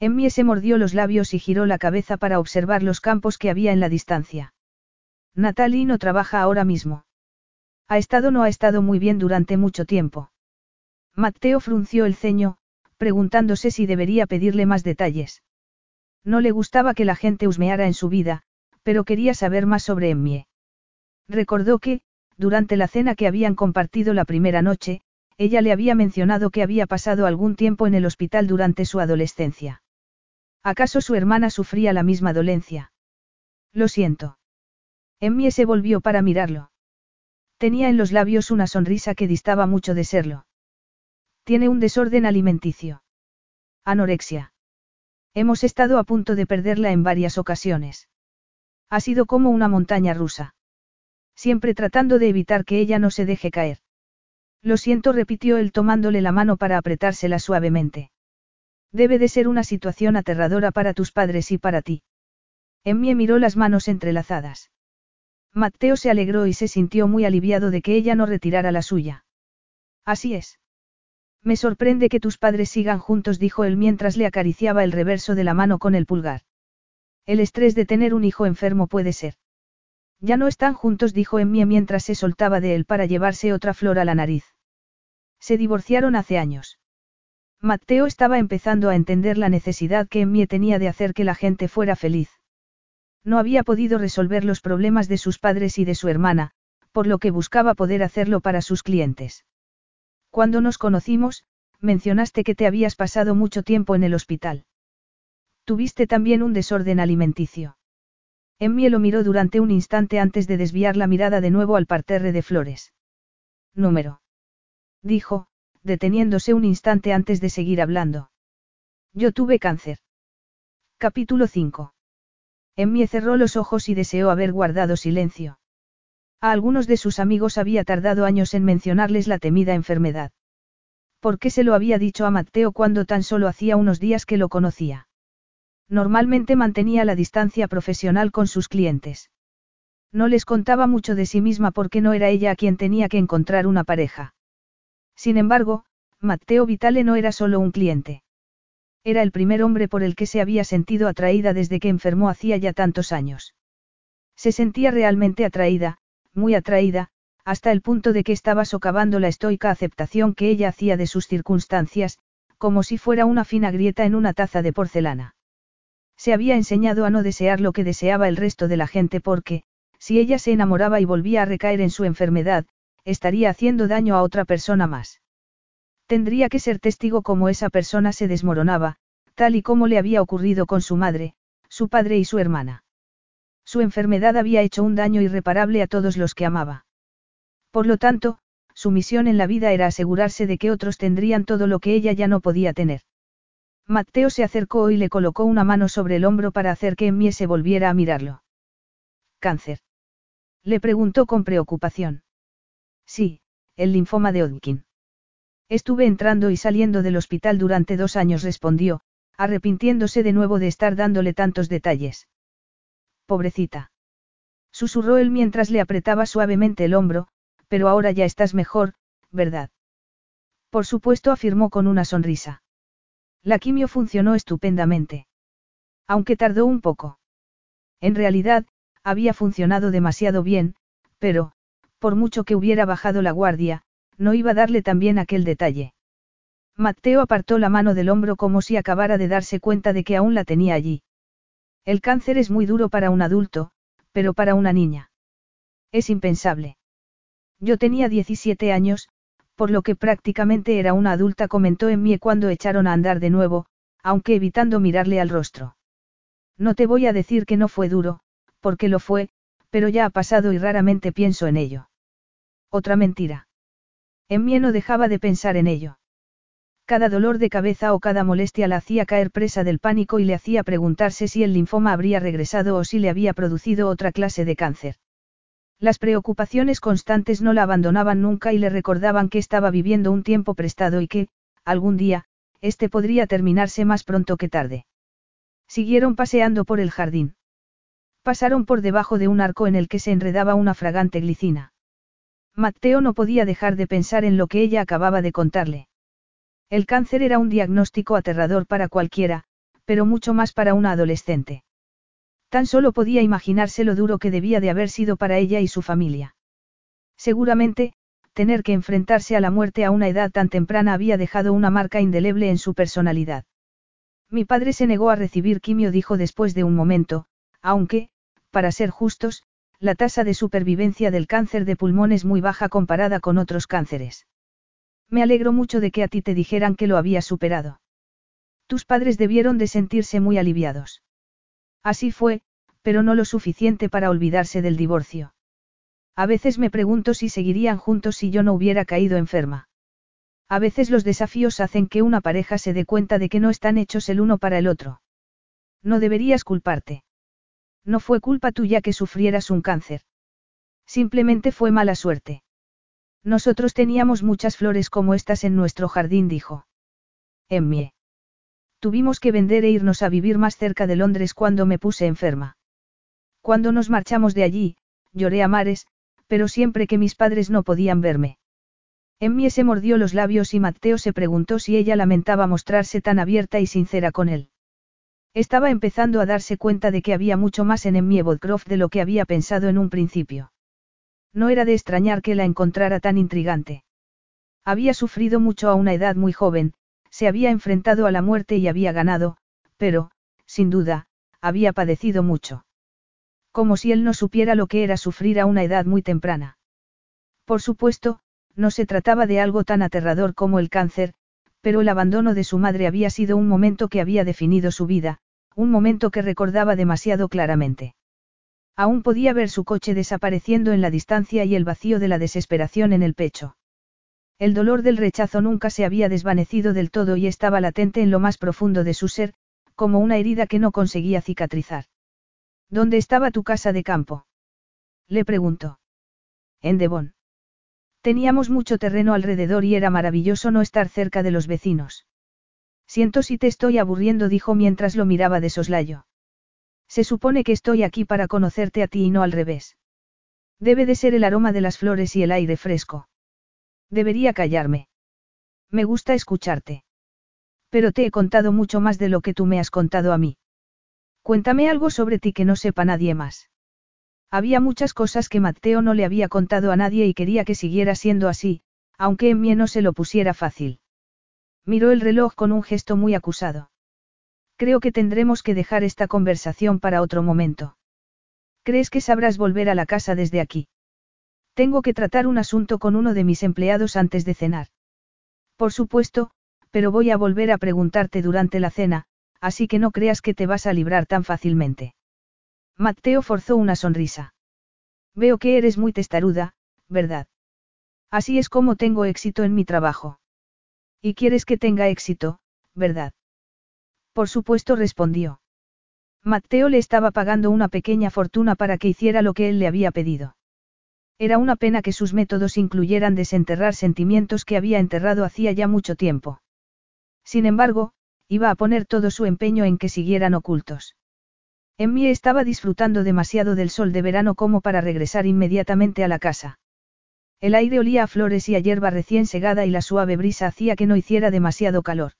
Emmie se mordió los labios y giró la cabeza para observar los campos que había en la distancia. Natalie no trabaja ahora mismo. Ha estado no ha estado muy bien durante mucho tiempo. Matteo frunció el ceño, preguntándose si debería pedirle más detalles. No le gustaba que la gente husmeara en su vida, pero quería saber más sobre Emmie. Recordó que, durante la cena que habían compartido la primera noche, ella le había mencionado que había pasado algún tiempo en el hospital durante su adolescencia. ¿Acaso su hermana sufría la misma dolencia? Lo siento. Emmie se volvió para mirarlo. Tenía en los labios una sonrisa que distaba mucho de serlo. Tiene un desorden alimenticio. Anorexia. Hemos estado a punto de perderla en varias ocasiones. Ha sido como una montaña rusa. Siempre tratando de evitar que ella no se deje caer. Lo siento, repitió él tomándole la mano para apretársela suavemente. Debe de ser una situación aterradora para tus padres y para ti. Emmie miró las manos entrelazadas. Mateo se alegró y se sintió muy aliviado de que ella no retirara la suya. Así es. Me sorprende que tus padres sigan juntos, dijo él mientras le acariciaba el reverso de la mano con el pulgar. El estrés de tener un hijo enfermo puede ser. Ya no están juntos, dijo Emmie mientras se soltaba de él para llevarse otra flor a la nariz. Se divorciaron hace años. Mateo estaba empezando a entender la necesidad que Emmie tenía de hacer que la gente fuera feliz. No había podido resolver los problemas de sus padres y de su hermana, por lo que buscaba poder hacerlo para sus clientes. Cuando nos conocimos, mencionaste que te habías pasado mucho tiempo en el hospital. Tuviste también un desorden alimenticio. Emmie lo miró durante un instante antes de desviar la mirada de nuevo al parterre de flores. Número. Dijo, deteniéndose un instante antes de seguir hablando. Yo tuve cáncer. Capítulo 5. Emmie cerró los ojos y deseó haber guardado silencio. A algunos de sus amigos había tardado años en mencionarles la temida enfermedad. ¿Por qué se lo había dicho a Matteo cuando tan solo hacía unos días que lo conocía? Normalmente mantenía la distancia profesional con sus clientes. No les contaba mucho de sí misma porque no era ella a quien tenía que encontrar una pareja. Sin embargo, Matteo Vitale no era solo un cliente. Era el primer hombre por el que se había sentido atraída desde que enfermó hacía ya tantos años. Se sentía realmente atraída, muy atraída, hasta el punto de que estaba socavando la estoica aceptación que ella hacía de sus circunstancias, como si fuera una fina grieta en una taza de porcelana. Se había enseñado a no desear lo que deseaba el resto de la gente porque, si ella se enamoraba y volvía a recaer en su enfermedad, estaría haciendo daño a otra persona más. Tendría que ser testigo cómo esa persona se desmoronaba, tal y como le había ocurrido con su madre, su padre y su hermana. Su enfermedad había hecho un daño irreparable a todos los que amaba. Por lo tanto, su misión en la vida era asegurarse de que otros tendrían todo lo que ella ya no podía tener. Mateo se acercó y le colocó una mano sobre el hombro para hacer que Emmie se volviera a mirarlo. ¿Cáncer? Le preguntó con preocupación. Sí, el linfoma de Hodgkin. Estuve entrando y saliendo del hospital durante dos años, respondió, arrepintiéndose de nuevo de estar dándole tantos detalles. Pobrecita. Susurró él mientras le apretaba suavemente el hombro, pero ahora ya estás mejor, ¿verdad? Por supuesto, afirmó con una sonrisa. La quimio funcionó estupendamente. Aunque tardó un poco. En realidad, había funcionado demasiado bien, pero, por mucho que hubiera bajado la guardia, no iba a darle también aquel detalle. Mateo apartó la mano del hombro como si acabara de darse cuenta de que aún la tenía allí. El cáncer es muy duro para un adulto, pero para una niña. Es impensable. Yo tenía 17 años, por lo que prácticamente era una adulta, comentó en mí cuando echaron a andar de nuevo, aunque evitando mirarle al rostro. No te voy a decir que no fue duro, porque lo fue, pero ya ha pasado y raramente pienso en ello. Otra mentira. En mí no dejaba de pensar en ello. Cada dolor de cabeza o cada molestia la hacía caer presa del pánico y le hacía preguntarse si el linfoma habría regresado o si le había producido otra clase de cáncer. Las preocupaciones constantes no la abandonaban nunca y le recordaban que estaba viviendo un tiempo prestado y que, algún día, este podría terminarse más pronto que tarde. Siguieron paseando por el jardín. Pasaron por debajo de un arco en el que se enredaba una fragante glicina. Mateo no podía dejar de pensar en lo que ella acababa de contarle. El cáncer era un diagnóstico aterrador para cualquiera, pero mucho más para una adolescente. Tan solo podía imaginarse lo duro que debía de haber sido para ella y su familia. Seguramente, tener que enfrentarse a la muerte a una edad tan temprana había dejado una marca indeleble en su personalidad. Mi padre se negó a recibir quimio, dijo después de un momento, aunque, para ser justos, la tasa de supervivencia del cáncer de pulmón es muy baja comparada con otros cánceres. Me alegro mucho de que a ti te dijeran que lo había superado. Tus padres debieron de sentirse muy aliviados. Así fue, pero no lo suficiente para olvidarse del divorcio. A veces me pregunto si seguirían juntos si yo no hubiera caído enferma. A veces los desafíos hacen que una pareja se dé cuenta de que no están hechos el uno para el otro. No deberías culparte. No fue culpa tuya que sufrieras un cáncer. Simplemente fue mala suerte. Nosotros teníamos muchas flores como estas en nuestro jardín, dijo. Emmie. Tuvimos que vender e irnos a vivir más cerca de Londres cuando me puse enferma. Cuando nos marchamos de allí, lloré a mares, pero siempre que mis padres no podían verme. Emmie se mordió los labios y Mateo se preguntó si ella lamentaba mostrarse tan abierta y sincera con él. Estaba empezando a darse cuenta de que había mucho más en Emmie Bodcroft de lo que había pensado en un principio. No era de extrañar que la encontrara tan intrigante. Había sufrido mucho a una edad muy joven, se había enfrentado a la muerte y había ganado, pero, sin duda, había padecido mucho. Como si él no supiera lo que era sufrir a una edad muy temprana. Por supuesto, no se trataba de algo tan aterrador como el cáncer, pero el abandono de su madre había sido un momento que había definido su vida, un momento que recordaba demasiado claramente. Aún podía ver su coche desapareciendo en la distancia y el vacío de la desesperación en el pecho. El dolor del rechazo nunca se había desvanecido del todo y estaba latente en lo más profundo de su ser, como una herida que no conseguía cicatrizar. ¿Dónde estaba tu casa de campo? Le preguntó. En Devon. Teníamos mucho terreno alrededor y era maravilloso no estar cerca de los vecinos. Siento si te estoy aburriendo, dijo mientras lo miraba de soslayo. Se supone que estoy aquí para conocerte a ti y no al revés. Debe de ser el aroma de las flores y el aire fresco. Debería callarme. Me gusta escucharte. Pero te he contado mucho más de lo que tú me has contado a mí. Cuéntame algo sobre ti que no sepa nadie más. Había muchas cosas que Mateo no le había contado a nadie y quería que siguiera siendo así, aunque en mí no se lo pusiera fácil. Miró el reloj con un gesto muy acusado. Creo que tendremos que dejar esta conversación para otro momento. ¿Crees que sabrás volver a la casa desde aquí? Tengo que tratar un asunto con uno de mis empleados antes de cenar. Por supuesto, pero voy a volver a preguntarte durante la cena, así que no creas que te vas a librar tan fácilmente. Mateo forzó una sonrisa. Veo que eres muy testaruda, ¿verdad? Así es como tengo éxito en mi trabajo. Y quieres que tenga éxito, ¿verdad? Por supuesto respondió. Mateo le estaba pagando una pequeña fortuna para que hiciera lo que él le había pedido. Era una pena que sus métodos incluyeran desenterrar sentimientos que había enterrado hacía ya mucho tiempo. Sin embargo, iba a poner todo su empeño en que siguieran ocultos. Emmy estaba disfrutando demasiado del sol de verano como para regresar inmediatamente a la casa. El aire olía a flores y a hierba recién segada y la suave brisa hacía que no hiciera demasiado calor.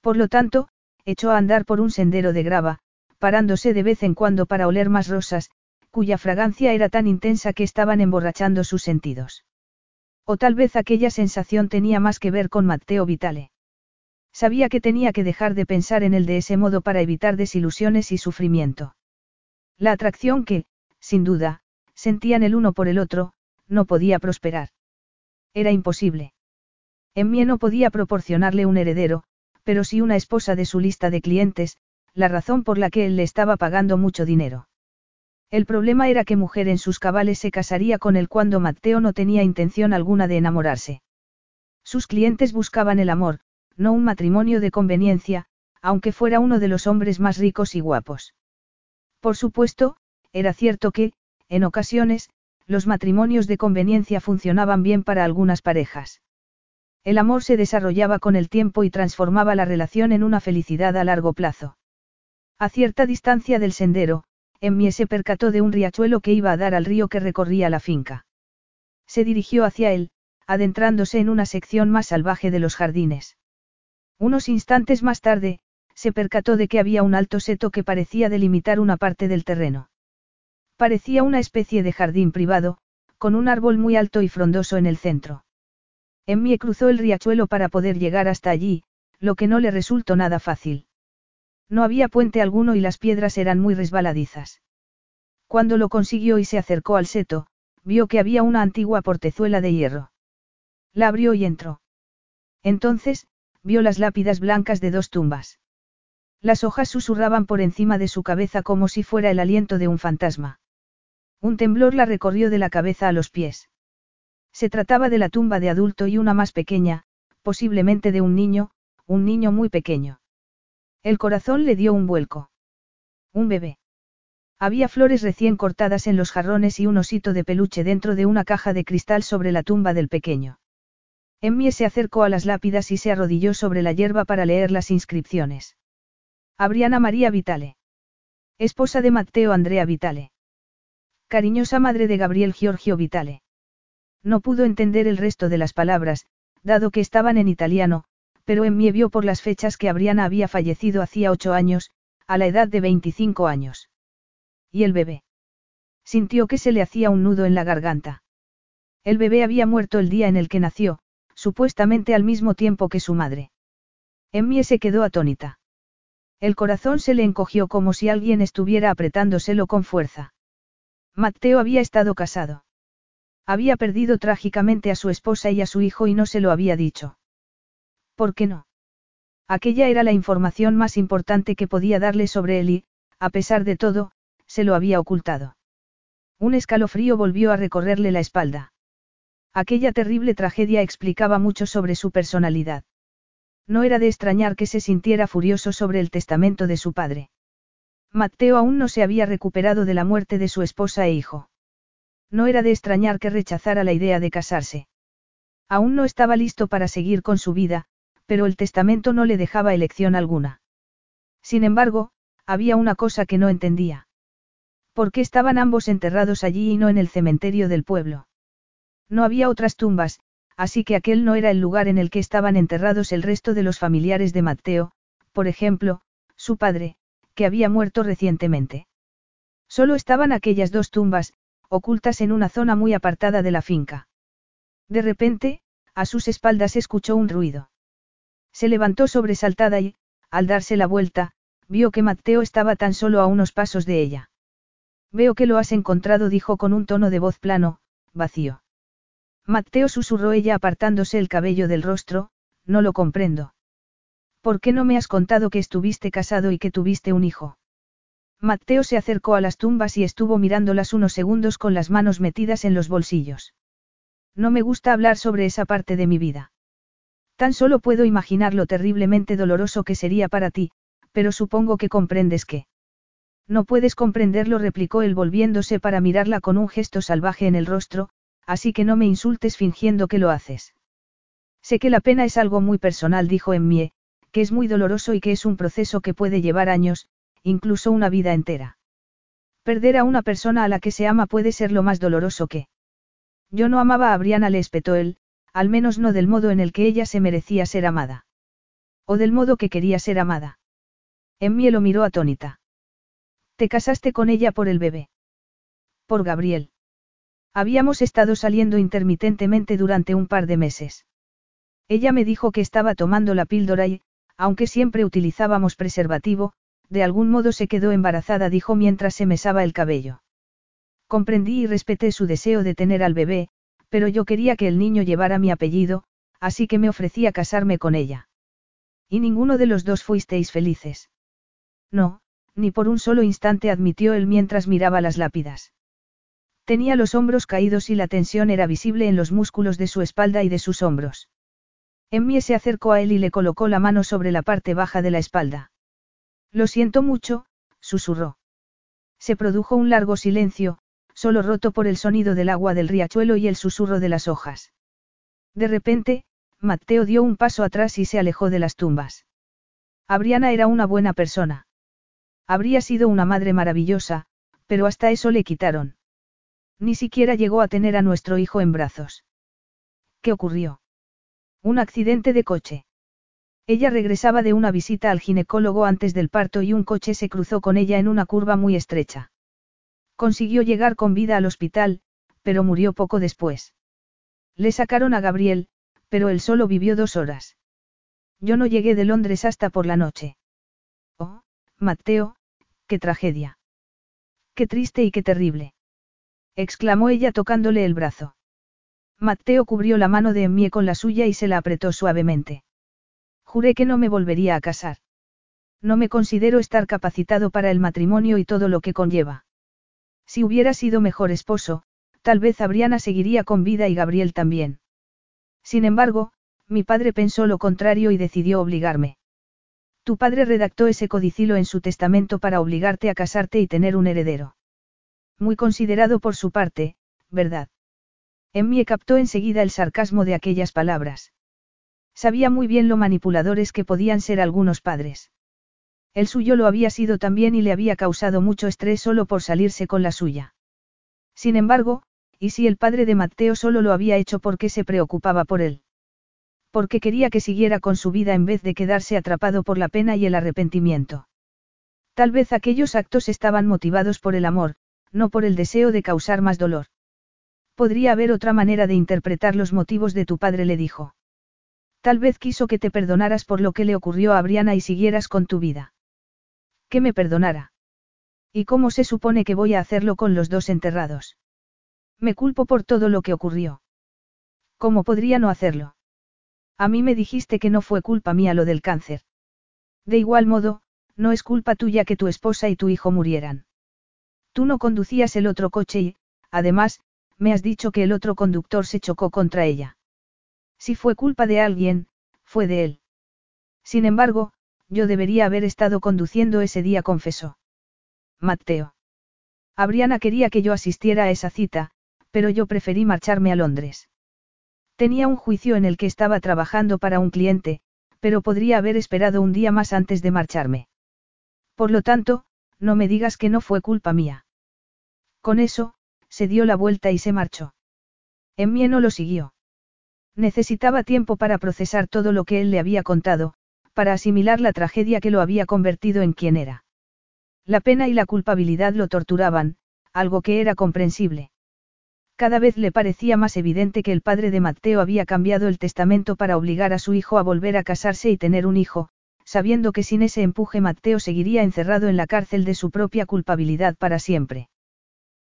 Por lo tanto, echó a andar por un sendero de grava, parándose de vez en cuando para oler más rosas, cuya fragancia era tan intensa que estaban emborrachando sus sentidos. O tal vez aquella sensación tenía más que ver con Matteo Vitale. Sabía que tenía que dejar de pensar en él de ese modo para evitar desilusiones y sufrimiento. La atracción que, sin duda, sentían el uno por el otro, no podía prosperar. Era imposible. Emmie no podía proporcionarle un heredero, pero sí una esposa de su lista de clientes, la razón por la que él le estaba pagando mucho dinero. El problema era que mujer en sus cabales se casaría con él cuando Mateo no tenía intención alguna de enamorarse. Sus clientes buscaban el amor, no un matrimonio de conveniencia, aunque fuera uno de los hombres más ricos y guapos. Por supuesto, era cierto que, en ocasiones, los matrimonios de conveniencia funcionaban bien para algunas parejas. El amor se desarrollaba con el tiempo y transformaba la relación en una felicidad a largo plazo. A cierta distancia del sendero, Emmie se percató de un riachuelo que iba a dar al río que recorría la finca. Se dirigió hacia él, adentrándose en una sección más salvaje de los jardines. Unos instantes más tarde, se percató de que había un alto seto que parecía delimitar una parte del terreno. Parecía una especie de jardín privado, con un árbol muy alto y frondoso en el centro. Emmie cruzó el riachuelo para poder llegar hasta allí, lo que no le resultó nada fácil. No había puente alguno y las piedras eran muy resbaladizas. Cuando lo consiguió y se acercó al seto, vio que había una antigua portezuela de hierro. La abrió y entró. Entonces, vio las lápidas blancas de dos tumbas. Las hojas susurraban por encima de su cabeza como si fuera el aliento de un fantasma. Un temblor la recorrió de la cabeza a los pies. Se trataba de la tumba de adulto y una más pequeña, posiblemente de un niño, un niño muy pequeño. El corazón le dio un vuelco. Un bebé. Había flores recién cortadas en los jarrones y un osito de peluche dentro de una caja de cristal sobre la tumba del pequeño. Emmie se acercó a las lápidas y se arrodilló sobre la hierba para leer las inscripciones. Abriana María Vitale. Esposa de Matteo Andrea Vitale. Cariñosa madre de Gabriel Giorgio Vitale. No pudo entender el resto de las palabras, dado que estaban en italiano, pero Emmie vio por las fechas que Abriana había fallecido hacía ocho años, a la edad de 25 años. ¿Y el bebé? Sintió que se le hacía un nudo en la garganta. El bebé había muerto el día en el que nació, supuestamente al mismo tiempo que su madre. Emmie se quedó atónita. El corazón se le encogió como si alguien estuviera apretándoselo con fuerza. Matteo había estado casado. Había perdido trágicamente a su esposa y a su hijo y no se lo había dicho. ¿Por qué no? Aquella era la información más importante que podía darle sobre él y, a pesar de todo, se lo había ocultado. Un escalofrío volvió a recorrerle la espalda. Aquella terrible tragedia explicaba mucho sobre su personalidad. No era de extrañar que se sintiera furioso sobre el testamento de su padre. Mateo aún no se había recuperado de la muerte de su esposa e hijo. No era de extrañar que rechazara la idea de casarse. Aún no estaba listo para seguir con su vida, pero el testamento no le dejaba elección alguna. Sin embargo, había una cosa que no entendía. ¿Por qué estaban ambos enterrados allí y no en el cementerio del pueblo? No había otras tumbas, así que aquel no era el lugar en el que estaban enterrados el resto de los familiares de Mateo, por ejemplo, su padre, que había muerto recientemente. Solo estaban aquellas dos tumbas, ocultas en una zona muy apartada de la finca. De repente, a sus espaldas escuchó un ruido. Se levantó sobresaltada y, al darse la vuelta, vio que Mateo estaba tan solo a unos pasos de ella. Veo que lo has encontrado, dijo con un tono de voz plano, vacío. Mateo susurró ella apartándose el cabello del rostro, no lo comprendo. ¿Por qué no me has contado que estuviste casado y que tuviste un hijo? Mateo se acercó a las tumbas y estuvo mirándolas unos segundos con las manos metidas en los bolsillos. No me gusta hablar sobre esa parte de mi vida. Tan solo puedo imaginar lo terriblemente doloroso que sería para ti, pero supongo que comprendes que. No puedes comprenderlo, replicó él volviéndose para mirarla con un gesto salvaje en el rostro, así que no me insultes fingiendo que lo haces. Sé que la pena es algo muy personal, dijo Emmie, que es muy doloroso y que es un proceso que puede llevar años, incluso una vida entera. Perder a una persona a la que se ama puede ser lo más doloroso que. Yo no amaba a Briana, le espetó él, al menos no del modo en el que ella se merecía ser amada. O del modo que quería ser amada. Emmie lo miró atónita. Te casaste con ella por el bebé. Por Gabriel. Habíamos estado saliendo intermitentemente durante un par de meses. Ella me dijo que estaba tomando la píldora y, aunque siempre utilizábamos preservativo, de algún modo se quedó embarazada, dijo mientras se mesaba el cabello. Comprendí y respeté su deseo de tener al bebé, pero yo quería que el niño llevara mi apellido, así que me ofrecí a casarme con ella. Y ninguno de los dos fuisteis felices. No, ni por un solo instante admitió él mientras miraba las lápidas. Tenía los hombros caídos y la tensión era visible en los músculos de su espalda y de sus hombros. Emmie se acercó a él y le colocó la mano sobre la parte baja de la espalda. Lo siento mucho, susurró. Se produjo un largo silencio, solo roto por el sonido del agua del riachuelo y el susurro de las hojas. De repente, Mateo dio un paso atrás y se alejó de las tumbas. Abriana era una buena persona. Habría sido una madre maravillosa, pero hasta eso le quitaron. Ni siquiera llegó a tener a nuestro hijo en brazos. ¿Qué ocurrió? Un accidente de coche. Ella regresaba de una visita al ginecólogo antes del parto y un coche se cruzó con ella en una curva muy estrecha. Consiguió llegar con vida al hospital, pero murió poco después. Le sacaron a Gabriel, pero él solo vivió dos horas. Yo no llegué de Londres hasta por la noche. Oh, Mateo, qué tragedia. Qué triste y qué terrible. exclamó ella tocándole el brazo. Mateo cubrió la mano de Emmie con la suya y se la apretó suavemente. Juré que no me volvería a casar. No me considero estar capacitado para el matrimonio y todo lo que conlleva. Si hubiera sido mejor esposo, tal vez Abriana seguiría con vida y Gabriel también. Sin embargo, mi padre pensó lo contrario y decidió obligarme. Tu padre redactó ese codicilo en su testamento para obligarte a casarte y tener un heredero. Muy considerado por su parte, ¿verdad? Emmie captó enseguida el sarcasmo de aquellas palabras. Sabía muy bien lo manipuladores que podían ser algunos padres. El suyo lo había sido también y le había causado mucho estrés solo por salirse con la suya. Sin embargo, ¿y si el padre de Mateo solo lo había hecho porque se preocupaba por él? Porque quería que siguiera con su vida en vez de quedarse atrapado por la pena y el arrepentimiento. Tal vez aquellos actos estaban motivados por el amor, no por el deseo de causar más dolor. Podría haber otra manera de interpretar los motivos de tu padre, le dijo. Tal vez quiso que te perdonaras por lo que le ocurrió a Briana y siguieras con tu vida. Que me perdonara. ¿Y cómo se supone que voy a hacerlo con los dos enterrados? Me culpo por todo lo que ocurrió. ¿Cómo podría no hacerlo? A mí me dijiste que no fue culpa mía lo del cáncer. De igual modo, no es culpa tuya que tu esposa y tu hijo murieran. Tú no conducías el otro coche y, además, me has dicho que el otro conductor se chocó contra ella. Si fue culpa de alguien, fue de él. Sin embargo, yo debería haber estado conduciendo ese día, confesó. Mateo. Abriana quería que yo asistiera a esa cita, pero yo preferí marcharme a Londres. Tenía un juicio en el que estaba trabajando para un cliente, pero podría haber esperado un día más antes de marcharme. Por lo tanto, no me digas que no fue culpa mía. Con eso, se dio la vuelta y se marchó. En mí no lo siguió. Necesitaba tiempo para procesar todo lo que él le había contado, para asimilar la tragedia que lo había convertido en quien era. La pena y la culpabilidad lo torturaban, algo que era comprensible. Cada vez le parecía más evidente que el padre de Mateo había cambiado el testamento para obligar a su hijo a volver a casarse y tener un hijo, sabiendo que sin ese empuje Mateo seguiría encerrado en la cárcel de su propia culpabilidad para siempre.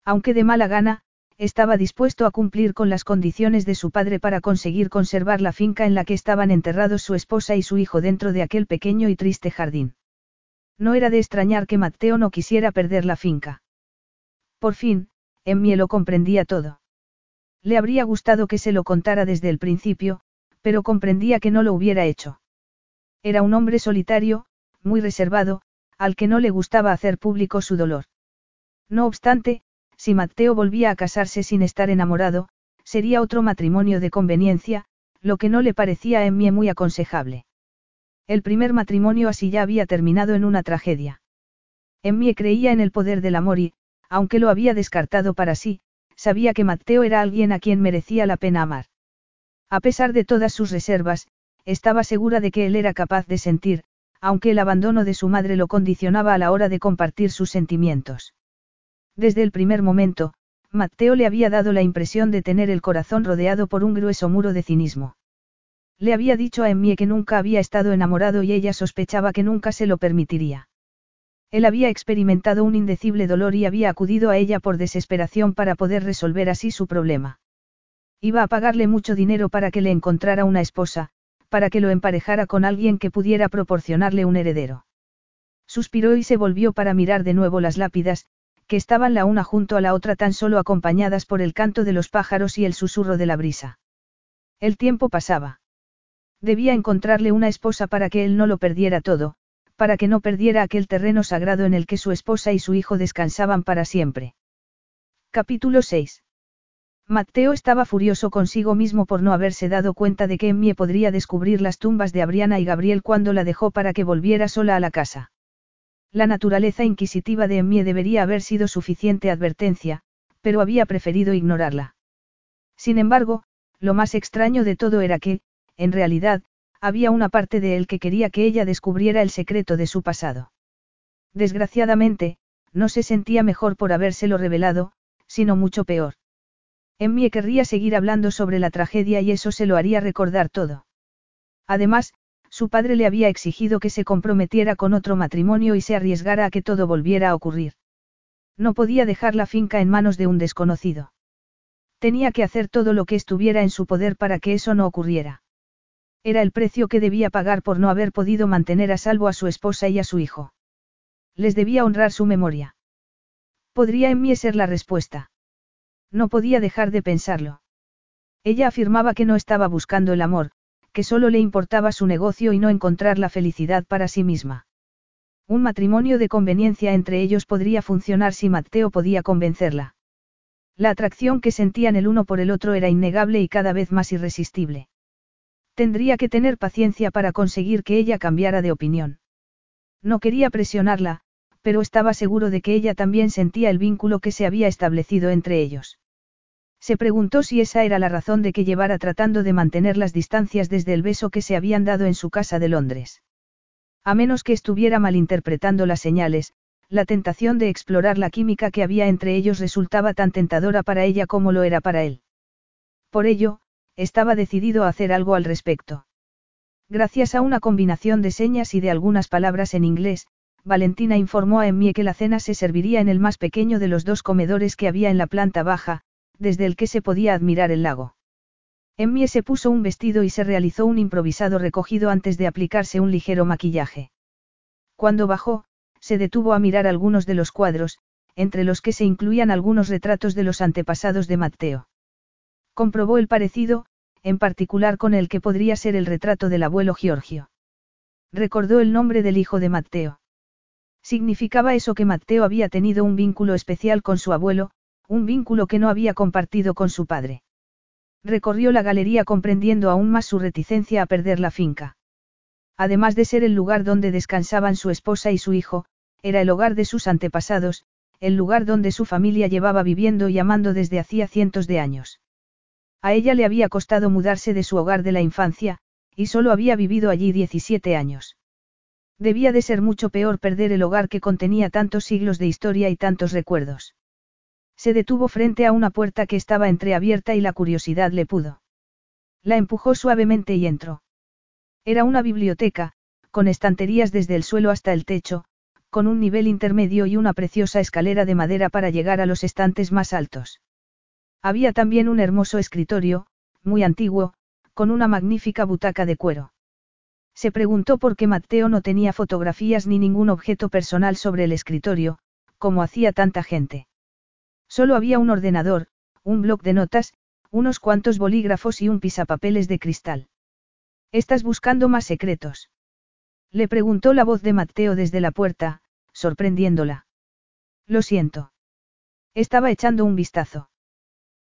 Aunque de mala gana, estaba dispuesto a cumplir con las condiciones de su padre para conseguir conservar la finca en la que estaban enterrados su esposa y su hijo dentro de aquel pequeño y triste jardín. No era de extrañar que Mateo no quisiera perder la finca. Por fin, Emmie lo comprendía todo. Le habría gustado que se lo contara desde el principio, pero comprendía que no lo hubiera hecho. Era un hombre solitario, muy reservado, al que no le gustaba hacer público su dolor. No obstante, si Mateo volvía a casarse sin estar enamorado, sería otro matrimonio de conveniencia, lo que no le parecía a Emmie muy aconsejable. El primer matrimonio así ya había terminado en una tragedia. Emmie creía en el poder del amor y, aunque lo había descartado para sí, sabía que Mateo era alguien a quien merecía la pena amar. A pesar de todas sus reservas, estaba segura de que él era capaz de sentir, aunque el abandono de su madre lo condicionaba a la hora de compartir sus sentimientos. Desde el primer momento, Mateo le había dado la impresión de tener el corazón rodeado por un grueso muro de cinismo. Le había dicho a Emmie que nunca había estado enamorado y ella sospechaba que nunca se lo permitiría. Él había experimentado un indecible dolor y había acudido a ella por desesperación para poder resolver así su problema. Iba a pagarle mucho dinero para que le encontrara una esposa, para que lo emparejara con alguien que pudiera proporcionarle un heredero. Suspiró y se volvió para mirar de nuevo las lápidas, que estaban la una junto a la otra tan solo acompañadas por el canto de los pájaros y el susurro de la brisa. El tiempo pasaba. Debía encontrarle una esposa para que él no lo perdiera todo, para que no perdiera aquel terreno sagrado en el que su esposa y su hijo descansaban para siempre. Capítulo 6. Mateo estaba furioso consigo mismo por no haberse dado cuenta de que Emmie podría descubrir las tumbas de Abriana y Gabriel cuando la dejó para que volviera sola a la casa. La naturaleza inquisitiva de Emmie debería haber sido suficiente advertencia, pero había preferido ignorarla. Sin embargo, lo más extraño de todo era que, en realidad, había una parte de él que quería que ella descubriera el secreto de su pasado. Desgraciadamente, no se sentía mejor por habérselo revelado, sino mucho peor. Emmie querría seguir hablando sobre la tragedia y eso se lo haría recordar todo. Además, su padre le había exigido que se comprometiera con otro matrimonio y se arriesgara a que todo volviera a ocurrir. No podía dejar la finca en manos de un desconocido. Tenía que hacer todo lo que estuviera en su poder para que eso no ocurriera. Era el precio que debía pagar por no haber podido mantener a salvo a su esposa y a su hijo. Les debía honrar su memoria. ¿Podría en mí ser la respuesta? No podía dejar de pensarlo. Ella afirmaba que no estaba buscando el amor, que solo le importaba su negocio y no encontrar la felicidad para sí misma. Un matrimonio de conveniencia entre ellos podría funcionar si Mateo podía convencerla. La atracción que sentían el uno por el otro era innegable y cada vez más irresistible. Tendría que tener paciencia para conseguir que ella cambiara de opinión. No quería presionarla, pero estaba seguro de que ella también sentía el vínculo que se había establecido entre ellos. Se preguntó si esa era la razón de que llevara tratando de mantener las distancias desde el beso que se habían dado en su casa de Londres. A menos que estuviera malinterpretando las señales, la tentación de explorar la química que había entre ellos resultaba tan tentadora para ella como lo era para él. Por ello, estaba decidido a hacer algo al respecto. Gracias a una combinación de señas y de algunas palabras en inglés, Valentina informó a Emmie que la cena se serviría en el más pequeño de los dos comedores que había en la planta baja, desde el que se podía admirar el lago. Emmie se puso un vestido y se realizó un improvisado recogido antes de aplicarse un ligero maquillaje. Cuando bajó, se detuvo a mirar algunos de los cuadros, entre los que se incluían algunos retratos de los antepasados de Matteo. Comprobó el parecido, en particular con el que podría ser el retrato del abuelo Giorgio. Recordó el nombre del hijo de Matteo. Significaba eso que Matteo había tenido un vínculo especial con su abuelo, un vínculo que no había compartido con su padre. Recorrió la galería comprendiendo aún más su reticencia a perder la finca. Además de ser el lugar donde descansaban su esposa y su hijo, era el hogar de sus antepasados, el lugar donde su familia llevaba viviendo y amando desde hacía cientos de años. A ella le había costado mudarse de su hogar de la infancia, y solo había vivido allí 17 años. Debía de ser mucho peor perder el hogar que contenía tantos siglos de historia y tantos recuerdos. Se detuvo frente a una puerta que estaba entreabierta y la curiosidad le pudo. La empujó suavemente y entró. Era una biblioteca, con estanterías desde el suelo hasta el techo, con un nivel intermedio y una preciosa escalera de madera para llegar a los estantes más altos. Había también un hermoso escritorio, muy antiguo, con una magnífica butaca de cuero. Se preguntó por qué Mateo no tenía fotografías ni ningún objeto personal sobre el escritorio, como hacía tanta gente. Solo había un ordenador, un bloc de notas, unos cuantos bolígrafos y un pisapapeles de cristal. ¿Estás buscando más secretos? Le preguntó la voz de Mateo desde la puerta, sorprendiéndola. Lo siento. Estaba echando un vistazo.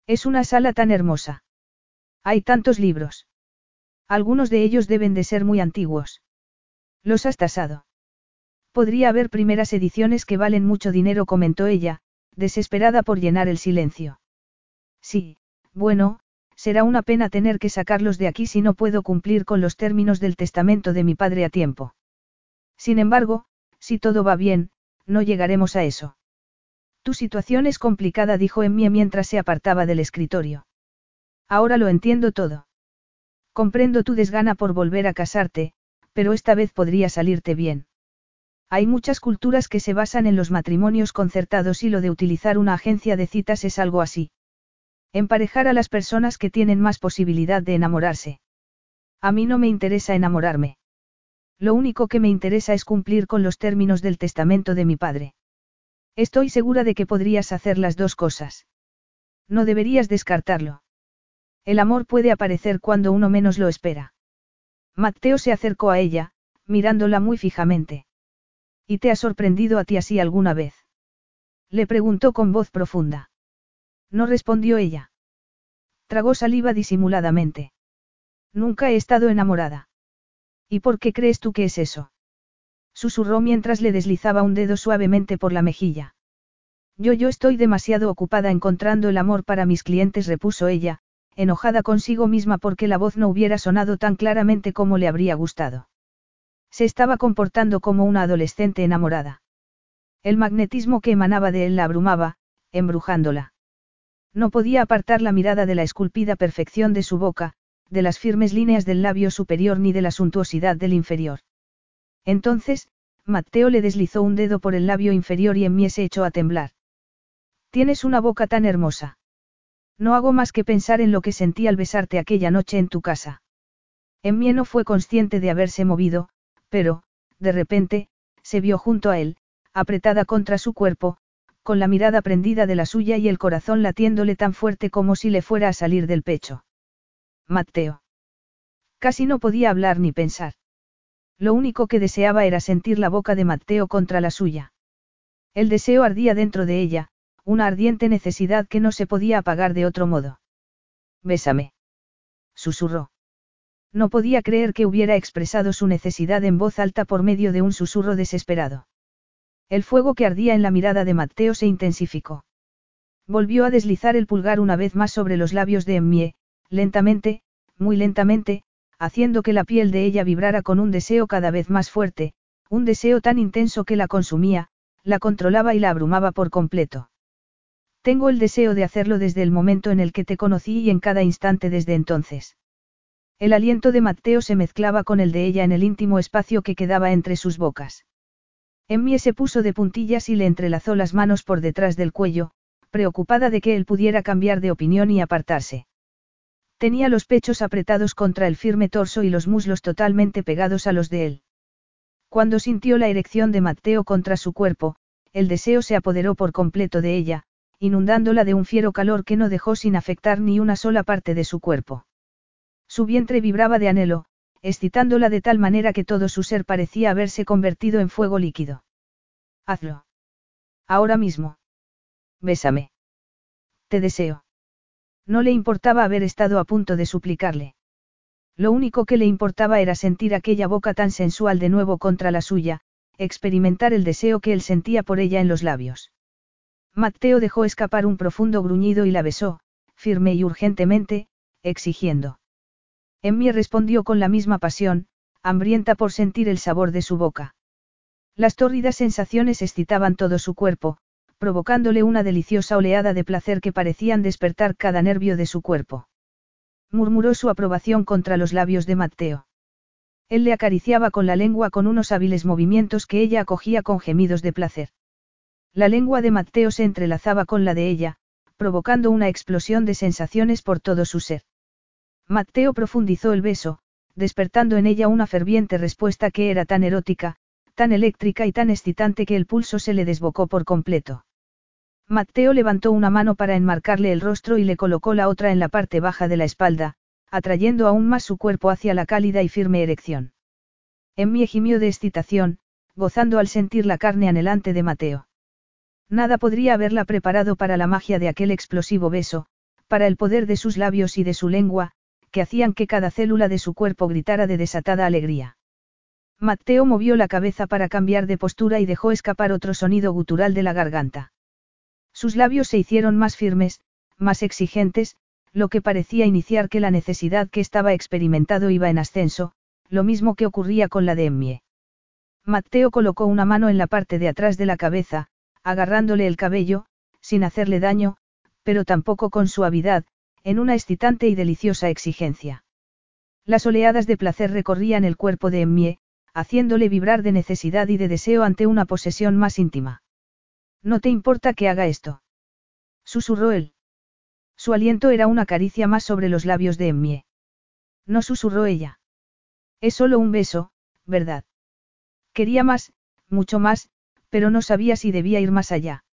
Es una sala tan hermosa. Hay tantos libros. Algunos de ellos deben de ser muy antiguos. ¿Los has tasado? Podría haber primeras ediciones que valen mucho dinero, comentó ella, desesperada por llenar el silencio. Sí, bueno, será una pena tener que sacarlos de aquí si no puedo cumplir con los términos del testamento de mi padre a tiempo. Sin embargo, si todo va bien, no llegaremos a eso. Tu situación es complicada, dijo Emmie mientras se apartaba del escritorio. Ahora lo entiendo todo. Comprendo tu desgana por volver a casarte, pero esta vez podría salirte bien. Hay muchas culturas que se basan en los matrimonios concertados y lo de utilizar una agencia de citas es algo así. Emparejar a las personas que tienen más posibilidad de enamorarse. A mí no me interesa enamorarme. Lo único que me interesa es cumplir con los términos del testamento de mi padre. Estoy segura de que podrías hacer las dos cosas. No deberías descartarlo. El amor puede aparecer cuando uno menos lo espera. Mateo se acercó a ella, mirándola muy fijamente. ¿Y te ha sorprendido a ti así alguna vez? Le preguntó con voz profunda. No respondió ella. Tragó saliva disimuladamente. Nunca he estado enamorada. ¿Y por qué crees tú que es eso? Susurró mientras le deslizaba un dedo suavemente por la mejilla. Yo yo estoy demasiado ocupada encontrando el amor para mis clientes, repuso ella, enojada consigo misma porque la voz no hubiera sonado tan claramente como le habría gustado. Se estaba comportando como una adolescente enamorada. El magnetismo que emanaba de él la abrumaba, embrujándola. No podía apartar la mirada de la esculpida perfección de su boca, de las firmes líneas del labio superior ni de la suntuosidad del inferior. Entonces, Mateo le deslizó un dedo por el labio inferior y en mí se echó a temblar. Tienes una boca tan hermosa. No hago más que pensar en lo que sentí al besarte aquella noche en tu casa. En mí no fue consciente de haberse movido, pero, de repente, se vio junto a él, apretada contra su cuerpo, con la mirada prendida de la suya y el corazón latiéndole tan fuerte como si le fuera a salir del pecho. Mateo. Casi no podía hablar ni pensar. Lo único que deseaba era sentir la boca de Mateo contra la suya. El deseo ardía dentro de ella, una ardiente necesidad que no se podía apagar de otro modo. Bésame. Susurró. No podía creer que hubiera expresado su necesidad en voz alta por medio de un susurro desesperado. El fuego que ardía en la mirada de Mateo se intensificó. Volvió a deslizar el pulgar una vez más sobre los labios de Emmie, lentamente, muy lentamente, haciendo que la piel de ella vibrara con un deseo cada vez más fuerte, un deseo tan intenso que la consumía, la controlaba y la abrumaba por completo. Tengo el deseo de hacerlo desde el momento en el que te conocí y en cada instante desde entonces. El aliento de Mateo se mezclaba con el de ella en el íntimo espacio que quedaba entre sus bocas. Emmie se puso de puntillas y le entrelazó las manos por detrás del cuello, preocupada de que él pudiera cambiar de opinión y apartarse. Tenía los pechos apretados contra el firme torso y los muslos totalmente pegados a los de él. Cuando sintió la erección de Mateo contra su cuerpo, el deseo se apoderó por completo de ella, inundándola de un fiero calor que no dejó sin afectar ni una sola parte de su cuerpo. Su vientre vibraba de anhelo, excitándola de tal manera que todo su ser parecía haberse convertido en fuego líquido. Hazlo. Ahora mismo. Bésame. Te deseo. No le importaba haber estado a punto de suplicarle. Lo único que le importaba era sentir aquella boca tan sensual de nuevo contra la suya, experimentar el deseo que él sentía por ella en los labios. Mateo dejó escapar un profundo gruñido y la besó, firme y urgentemente, exigiendo. Emmy respondió con la misma pasión, hambrienta por sentir el sabor de su boca. Las tórridas sensaciones excitaban todo su cuerpo, provocándole una deliciosa oleada de placer que parecían despertar cada nervio de su cuerpo. Murmuró su aprobación contra los labios de Mateo. Él le acariciaba con la lengua con unos hábiles movimientos que ella acogía con gemidos de placer. La lengua de Mateo se entrelazaba con la de ella, provocando una explosión de sensaciones por todo su ser. Mateo profundizó el beso, despertando en ella una ferviente respuesta que era tan erótica, tan eléctrica y tan excitante que el pulso se le desbocó por completo. Mateo levantó una mano para enmarcarle el rostro y le colocó la otra en la parte baja de la espalda, atrayendo aún más su cuerpo hacia la cálida y firme erección. Emmy gimió de excitación, gozando al sentir la carne anhelante de Mateo. Nada podría haberla preparado para la magia de aquel explosivo beso, para el poder de sus labios y de su lengua, que hacían que cada célula de su cuerpo gritara de desatada alegría. Mateo movió la cabeza para cambiar de postura y dejó escapar otro sonido gutural de la garganta. Sus labios se hicieron más firmes, más exigentes, lo que parecía iniciar que la necesidad que estaba experimentado iba en ascenso, lo mismo que ocurría con la de Emmie. Mateo colocó una mano en la parte de atrás de la cabeza, agarrándole el cabello, sin hacerle daño, pero tampoco con suavidad, en una excitante y deliciosa exigencia. Las oleadas de placer recorrían el cuerpo de Emmie, haciéndole vibrar de necesidad y de deseo ante una posesión más íntima. ¿No te importa que haga esto? Susurró él. Su aliento era una caricia más sobre los labios de Emmie. No susurró ella. Es solo un beso, ¿verdad? Quería más, mucho más, pero no sabía si debía ir más allá.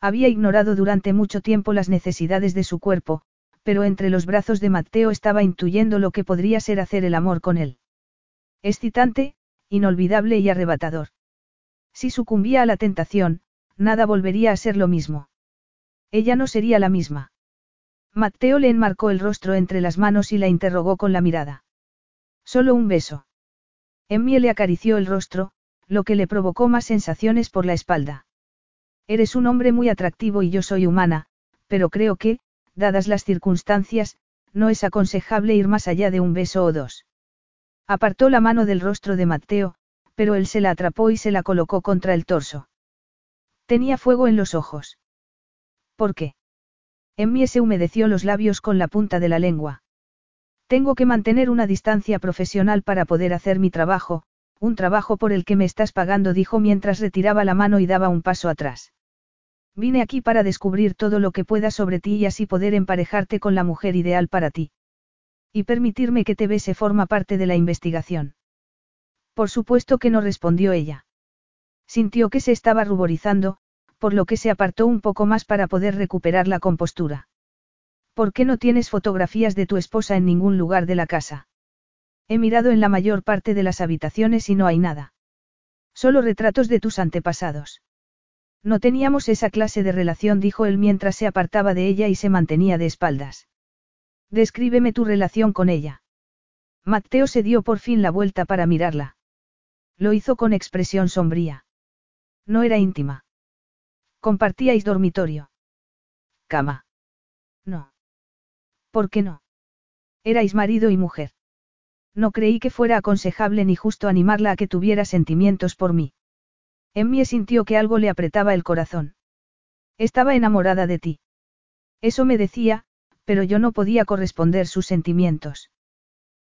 Había ignorado durante mucho tiempo las necesidades de su cuerpo, pero entre los brazos de Mateo estaba intuyendo lo que podría ser hacer el amor con él. Excitante, inolvidable y arrebatador. Si sucumbía a la tentación, nada volvería a ser lo mismo. Ella no sería la misma. Mateo le enmarcó el rostro entre las manos y la interrogó con la mirada. Solo un beso. Emmie le acarició el rostro, lo que le provocó más sensaciones por la espalda. Eres un hombre muy atractivo y yo soy humana, pero creo que, dadas las circunstancias, no es aconsejable ir más allá de un beso o dos. Apartó la mano del rostro de Mateo, pero él se la atrapó y se la colocó contra el torso. Tenía fuego en los ojos. ¿Por qué? Emmie se humedeció los labios con la punta de la lengua. Tengo que mantener una distancia profesional para poder hacer mi trabajo, un trabajo por el que me estás pagando, dijo mientras retiraba la mano y daba un paso atrás. Vine aquí para descubrir todo lo que pueda sobre ti y así poder emparejarte con la mujer ideal para ti. Y permitirme que te bese forma parte de la investigación. Por supuesto que no respondió ella. Sintió que se estaba ruborizando, por lo que se apartó un poco más para poder recuperar la compostura. ¿Por qué no tienes fotografías de tu esposa en ningún lugar de la casa? He mirado en la mayor parte de las habitaciones y no hay nada. Solo retratos de tus antepasados. No teníamos esa clase de relación, dijo él mientras se apartaba de ella y se mantenía de espaldas. Descríbeme tu relación con ella. Mateo se dio por fin la vuelta para mirarla. Lo hizo con expresión sombría. No era íntima. Compartíais dormitorio. Cama. No. ¿Por qué no? Erais marido y mujer. No creí que fuera aconsejable ni justo animarla a que tuviera sentimientos por mí. En mí sintió que algo le apretaba el corazón. Estaba enamorada de ti. Eso me decía, pero yo no podía corresponder sus sentimientos.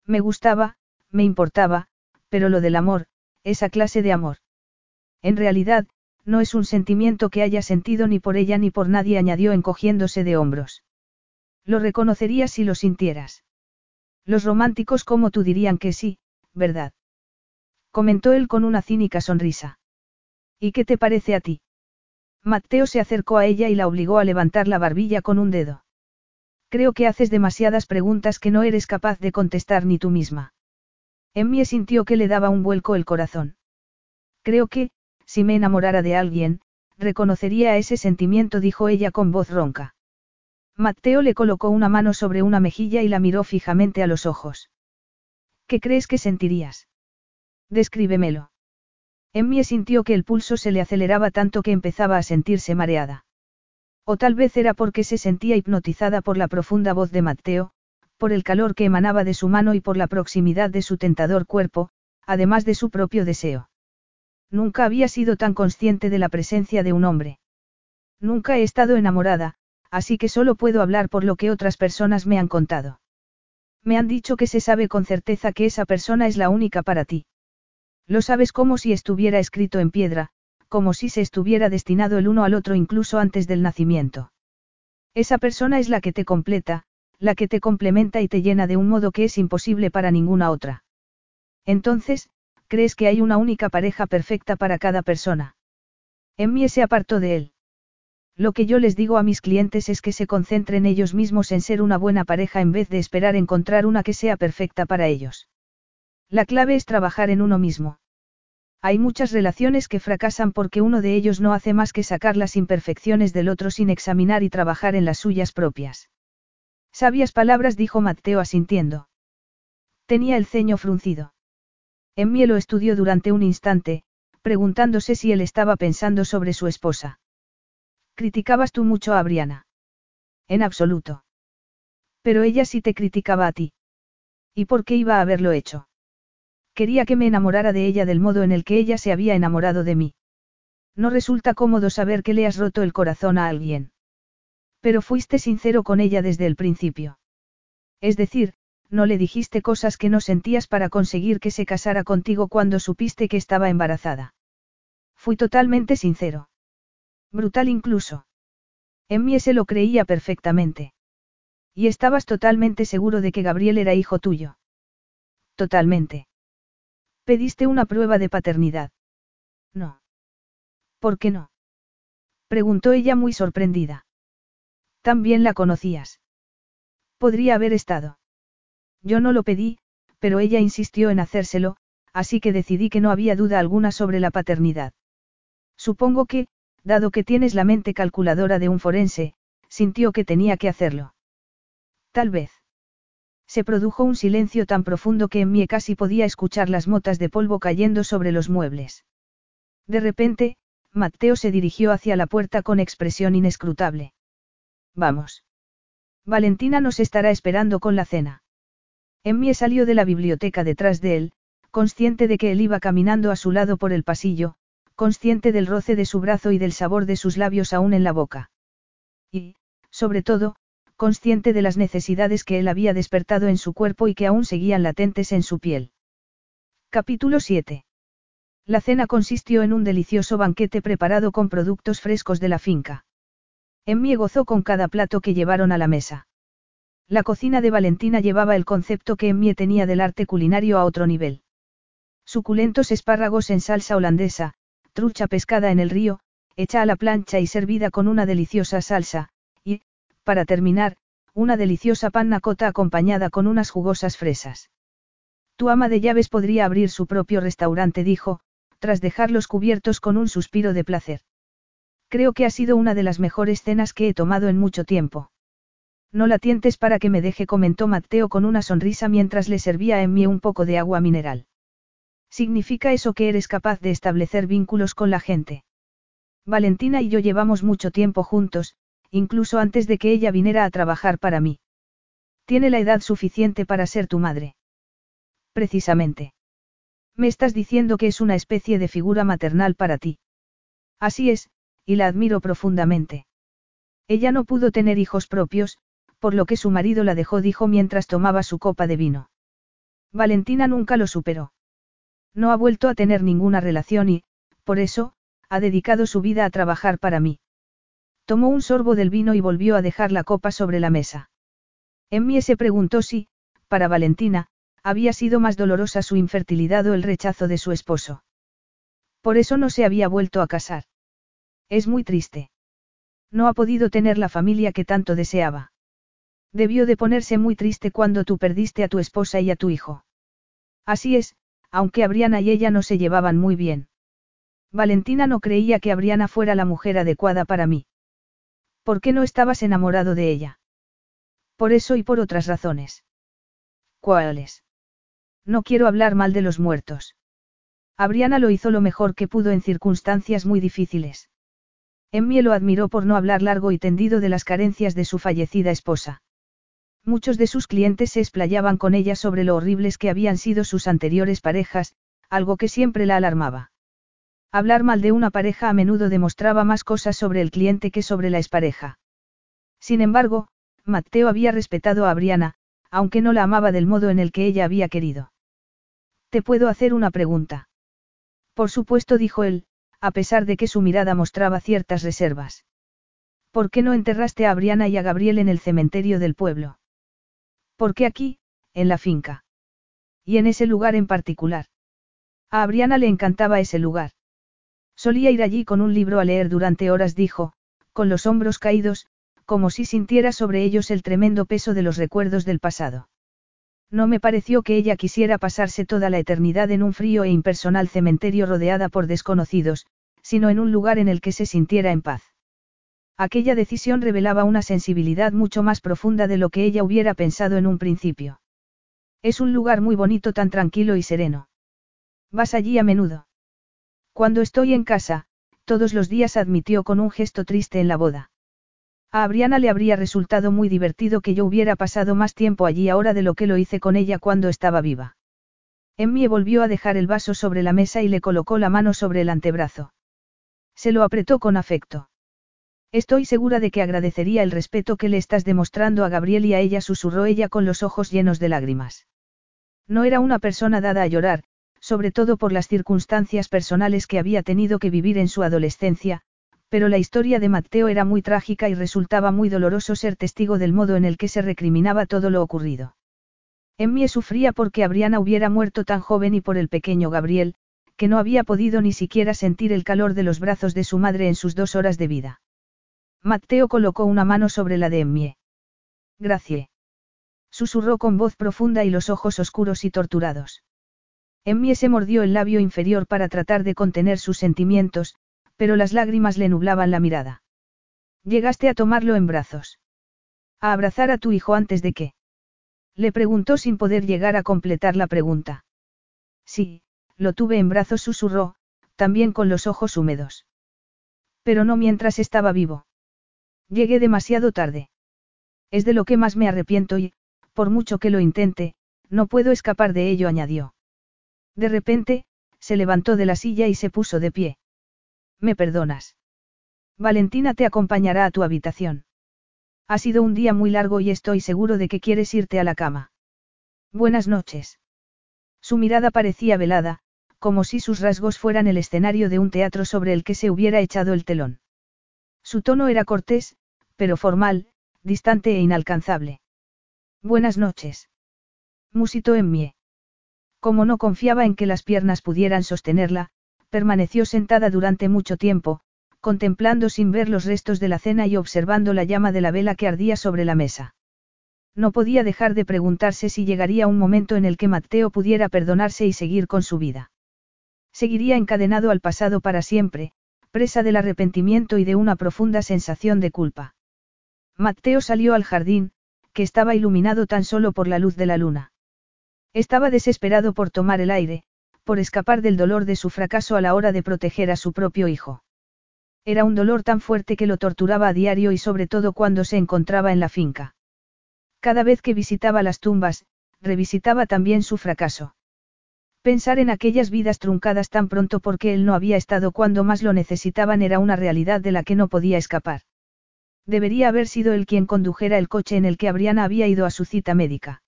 Me gustaba, me importaba, pero lo del amor, esa clase de amor. En realidad, no es un sentimiento que haya sentido ni por ella ni por nadie, añadió encogiéndose de hombros. Lo reconocerías si lo sintieras. Los románticos como tú dirían que sí, ¿verdad? Comentó él con una cínica sonrisa. ¿Y qué te parece a ti? Mateo se acercó a ella y la obligó a levantar la barbilla con un dedo. Creo que haces demasiadas preguntas que no eres capaz de contestar ni tú misma. Emmie sintió que le daba un vuelco el corazón. Creo que, si me enamorara de alguien, reconocería ese sentimiento, dijo ella con voz ronca. Mateo le colocó una mano sobre una mejilla y la miró fijamente a los ojos. ¿Qué crees que sentirías? Descríbemelo. Emmie sintió que el pulso se le aceleraba tanto que empezaba a sentirse mareada. O tal vez era porque se sentía hipnotizada por la profunda voz de Mateo, por el calor que emanaba de su mano y por la proximidad de su tentador cuerpo, además de su propio deseo. Nunca había sido tan consciente de la presencia de un hombre. Nunca he estado enamorada, así que solo puedo hablar por lo que otras personas me han contado. Me han dicho que se sabe con certeza que esa persona es la única para ti. Lo sabes como si estuviera escrito en piedra, como si se estuviera destinado el uno al otro incluso antes del nacimiento. Esa persona es la que te completa, la que te complementa y te llena de un modo que es imposible para ninguna otra. Entonces, ¿crees que hay una única pareja perfecta para cada persona? Emmie se apartó de él. Lo que yo les digo a mis clientes es que se concentren ellos mismos en ser una buena pareja en vez de esperar encontrar una que sea perfecta para ellos. La clave es trabajar en uno mismo. Hay muchas relaciones que fracasan porque uno de ellos no hace más que sacar las imperfecciones del otro sin examinar y trabajar en las suyas propias. Sabias palabras dijo Mateo asintiendo. Tenía el ceño fruncido. Emmie lo estudió durante un instante, preguntándose si él estaba pensando sobre su esposa. ¿Criticabas tú mucho a Briana? En absoluto. Pero ella sí te criticaba a ti. ¿Y por qué iba a haberlo hecho? Quería que me enamorara de ella del modo en el que ella se había enamorado de mí. No resulta cómodo saber que le has roto el corazón a alguien. Pero fuiste sincero con ella desde el principio. Es decir, no le dijiste cosas que no sentías para conseguir que se casara contigo cuando supiste que estaba embarazada. Fui totalmente sincero. Brutal incluso. En mí se lo creía perfectamente. Y estabas totalmente seguro de que Gabriel era hijo tuyo. Totalmente. Pediste una prueba de paternidad. No. ¿Por qué no? Preguntó ella muy sorprendida. También la conocías. Podría haber estado. Yo no lo pedí, pero ella insistió en hacérselo, así que decidí que no había duda alguna sobre la paternidad. Supongo que, dado que tienes la mente calculadora de un forense, sintió que tenía que hacerlo. Tal vez. Se produjo un silencio tan profundo que en mí casi podía escuchar las motas de polvo cayendo sobre los muebles. De repente, Mateo se dirigió hacia la puerta con expresión inescrutable. Vamos. Valentina nos estará esperando con la cena. Emmie salió de la biblioteca detrás de él, consciente de que él iba caminando a su lado por el pasillo, consciente del roce de su brazo y del sabor de sus labios aún en la boca. Y, sobre todo, consciente de las necesidades que él había despertado en su cuerpo y que aún seguían latentes en su piel. Capítulo 7. La cena consistió en un delicioso banquete preparado con productos frescos de la finca. Emmie gozó con cada plato que llevaron a la mesa. La cocina de Valentina llevaba el concepto que Emmie tenía del arte culinario a otro nivel. Suculentos espárragos en salsa holandesa, trucha pescada en el río, hecha a la plancha y servida con una deliciosa salsa, para terminar, una deliciosa panna cota acompañada con unas jugosas fresas. Tu ama de llaves podría abrir su propio restaurante, dijo, tras dejarlos cubiertos con un suspiro de placer. Creo que ha sido una de las mejores cenas que he tomado en mucho tiempo. No la tientes para que me deje, comentó Mateo con una sonrisa mientras le servía en mí un poco de agua mineral. ¿Significa eso que eres capaz de establecer vínculos con la gente? Valentina y yo llevamos mucho tiempo juntos, incluso antes de que ella viniera a trabajar para mí. Tiene la edad suficiente para ser tu madre. Precisamente. Me estás diciendo que es una especie de figura maternal para ti. Así es, y la admiro profundamente. Ella no pudo tener hijos propios, por lo que su marido la dejó, dijo mientras tomaba su copa de vino. Valentina nunca lo superó. No ha vuelto a tener ninguna relación y, por eso, ha dedicado su vida a trabajar para mí. Tomó un sorbo del vino y volvió a dejar la copa sobre la mesa. Emmie se preguntó si, para Valentina, había sido más dolorosa su infertilidad o el rechazo de su esposo. Por eso no se había vuelto a casar. Es muy triste. No ha podido tener la familia que tanto deseaba. Debió de ponerse muy triste cuando tú perdiste a tu esposa y a tu hijo. Así es, aunque Abriana y ella no se llevaban muy bien. Valentina no creía que Abriana fuera la mujer adecuada para mí. ¿Por qué no estabas enamorado de ella? Por eso y por otras razones. ¿Cuáles? No quiero hablar mal de los muertos. Abriana lo hizo lo mejor que pudo en circunstancias muy difíciles. Emmie lo admiró por no hablar largo y tendido de las carencias de su fallecida esposa. Muchos de sus clientes se explayaban con ella sobre lo horribles que habían sido sus anteriores parejas, algo que siempre la alarmaba. Hablar mal de una pareja a menudo demostraba más cosas sobre el cliente que sobre la expareja. Sin embargo, Matteo había respetado a Abriana, aunque no la amaba del modo en el que ella había querido. ¿Te puedo hacer una pregunta? Por supuesto, dijo él, a pesar de que su mirada mostraba ciertas reservas. ¿Por qué no enterraste a Abriana y a Gabriel en el cementerio del pueblo? ¿Por qué aquí, en la finca? Y en ese lugar en particular. A Abriana le encantaba ese lugar. Solía ir allí con un libro a leer durante horas, dijo, con los hombros caídos, como si sintiera sobre ellos el tremendo peso de los recuerdos del pasado. No me pareció que ella quisiera pasarse toda la eternidad en un frío e impersonal cementerio rodeada por desconocidos, sino en un lugar en el que se sintiera en paz. Aquella decisión revelaba una sensibilidad mucho más profunda de lo que ella hubiera pensado en un principio. Es un lugar muy bonito, tan tranquilo y sereno. ¿Vas allí a menudo? Cuando estoy en casa, todos los días admitió con un gesto triste en la boda. A Abriana le habría resultado muy divertido que yo hubiera pasado más tiempo allí ahora de lo que lo hice con ella cuando estaba viva. Emmie volvió a dejar el vaso sobre la mesa y le colocó la mano sobre el antebrazo. Se lo apretó con afecto. Estoy segura de que agradecería el respeto que le estás demostrando a Gabriel y a ella susurró ella con los ojos llenos de lágrimas. No era una persona dada a llorar, sobre todo por las circunstancias personales que había tenido que vivir en su adolescencia, pero la historia de Matteo era muy trágica y resultaba muy doloroso ser testigo del modo en el que se recriminaba todo lo ocurrido. Emmie sufría porque Abriana hubiera muerto tan joven y por el pequeño Gabriel, que no había podido ni siquiera sentir el calor de los brazos de su madre en sus dos horas de vida. Matteo colocó una mano sobre la de Emmie. Gracie. Susurró con voz profunda y los ojos oscuros y torturados. Emmie se mordió el labio inferior para tratar de contener sus sentimientos, pero las lágrimas le nublaban la mirada. Llegaste a tomarlo en brazos. A abrazar a tu hijo antes de qué? Le preguntó sin poder llegar a completar la pregunta. Sí, lo tuve en brazos, susurró, también con los ojos húmedos. Pero no mientras estaba vivo. Llegué demasiado tarde. Es de lo que más me arrepiento y, por mucho que lo intente, no puedo escapar de ello, añadió. De repente, se levantó de la silla y se puso de pie. ¿Me perdonas? Valentina te acompañará a tu habitación. Ha sido un día muy largo y estoy seguro de que quieres irte a la cama. Buenas noches. Su mirada parecía velada, como si sus rasgos fueran el escenario de un teatro sobre el que se hubiera echado el telón. Su tono era cortés, pero formal, distante e inalcanzable. Buenas noches. Musitó en mí. Como no confiaba en que las piernas pudieran sostenerla, permaneció sentada durante mucho tiempo, contemplando sin ver los restos de la cena y observando la llama de la vela que ardía sobre la mesa. No podía dejar de preguntarse si llegaría un momento en el que Matteo pudiera perdonarse y seguir con su vida. Seguiría encadenado al pasado para siempre, presa del arrepentimiento y de una profunda sensación de culpa. Matteo salió al jardín, que estaba iluminado tan solo por la luz de la luna. Estaba desesperado por tomar el aire, por escapar del dolor de su fracaso a la hora de proteger a su propio hijo. Era un dolor tan fuerte que lo torturaba a diario y sobre todo cuando se encontraba en la finca. Cada vez que visitaba las tumbas, revisitaba también su fracaso. Pensar en aquellas vidas truncadas tan pronto porque él no había estado cuando más lo necesitaban era una realidad de la que no podía escapar. Debería haber sido él quien condujera el coche en el que Abriana había ido a su cita médica.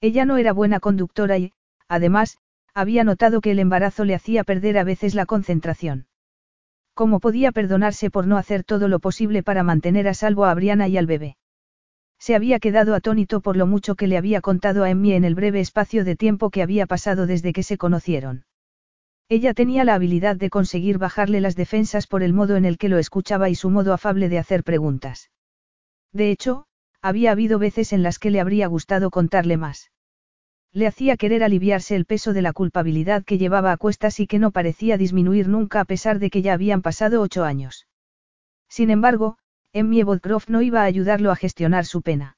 Ella no era buena conductora y, además, había notado que el embarazo le hacía perder a veces la concentración. ¿Cómo podía perdonarse por no hacer todo lo posible para mantener a salvo a Briana y al bebé? Se había quedado atónito por lo mucho que le había contado a Emmy en el breve espacio de tiempo que había pasado desde que se conocieron. Ella tenía la habilidad de conseguir bajarle las defensas por el modo en el que lo escuchaba y su modo afable de hacer preguntas. De hecho, había habido veces en las que le habría gustado contarle más. Le hacía querer aliviarse el peso de la culpabilidad que llevaba a cuestas y que no parecía disminuir nunca a pesar de que ya habían pasado ocho años. Sin embargo, Emmy Woodcroft no iba a ayudarlo a gestionar su pena.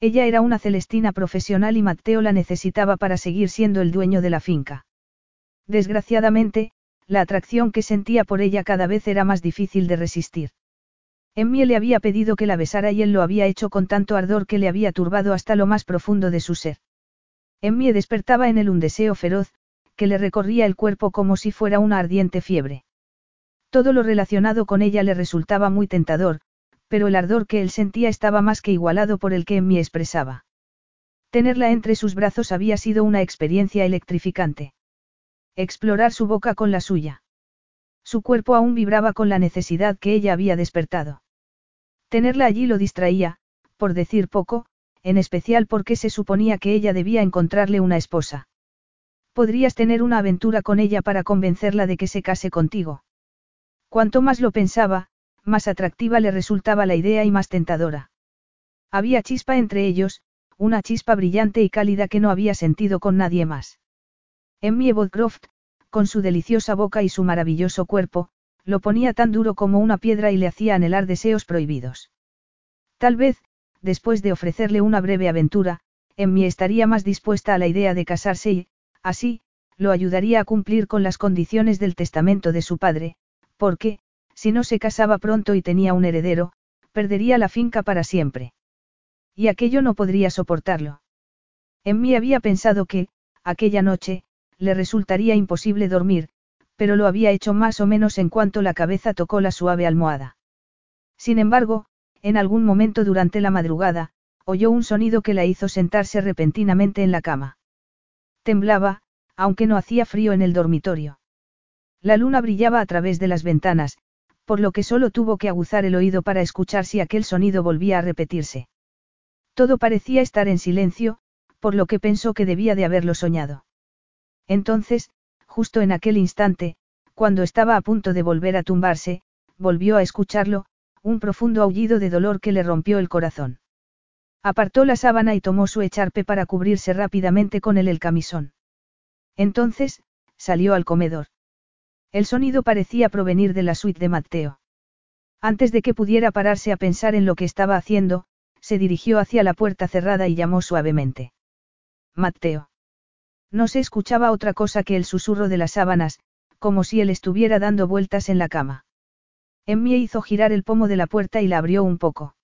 Ella era una celestina profesional y Matteo la necesitaba para seguir siendo el dueño de la finca. Desgraciadamente, la atracción que sentía por ella cada vez era más difícil de resistir. Emmy le había pedido que la besara y él lo había hecho con tanto ardor que le había turbado hasta lo más profundo de su ser. Emmy despertaba en él un deseo feroz, que le recorría el cuerpo como si fuera una ardiente fiebre. Todo lo relacionado con ella le resultaba muy tentador, pero el ardor que él sentía estaba más que igualado por el que Emmy expresaba. Tenerla entre sus brazos había sido una experiencia electrificante. Explorar su boca con la suya. Su cuerpo aún vibraba con la necesidad que ella había despertado. Tenerla allí lo distraía, por decir poco, en especial porque se suponía que ella debía encontrarle una esposa. Podrías tener una aventura con ella para convencerla de que se case contigo. Cuanto más lo pensaba, más atractiva le resultaba la idea y más tentadora. Había chispa entre ellos, una chispa brillante y cálida que no había sentido con nadie más. Emmy Woodcroft, con su deliciosa boca y su maravilloso cuerpo, lo ponía tan duro como una piedra y le hacía anhelar deseos prohibidos. Tal vez, después de ofrecerle una breve aventura, Emmy estaría más dispuesta a la idea de casarse y, así, lo ayudaría a cumplir con las condiciones del testamento de su padre, porque, si no se casaba pronto y tenía un heredero, perdería la finca para siempre. Y aquello no podría soportarlo. En mí había pensado que, aquella noche, le resultaría imposible dormir, pero lo había hecho más o menos en cuanto la cabeza tocó la suave almohada. Sin embargo, en algún momento durante la madrugada, oyó un sonido que la hizo sentarse repentinamente en la cama. Temblaba, aunque no hacía frío en el dormitorio. La luna brillaba a través de las ventanas, por lo que solo tuvo que aguzar el oído para escuchar si aquel sonido volvía a repetirse. Todo parecía estar en silencio, por lo que pensó que debía de haberlo soñado. Entonces, justo en aquel instante, cuando estaba a punto de volver a tumbarse, volvió a escucharlo, un profundo aullido de dolor que le rompió el corazón. Apartó la sábana y tomó su echarpe para cubrirse rápidamente con él el camisón. Entonces, salió al comedor. El sonido parecía provenir de la suite de Matteo. Antes de que pudiera pararse a pensar en lo que estaba haciendo, se dirigió hacia la puerta cerrada y llamó suavemente. Matteo. No se escuchaba otra cosa que el susurro de las sábanas, como si él estuviera dando vueltas en la cama. Emmy hizo girar el pomo de la puerta y la abrió un poco.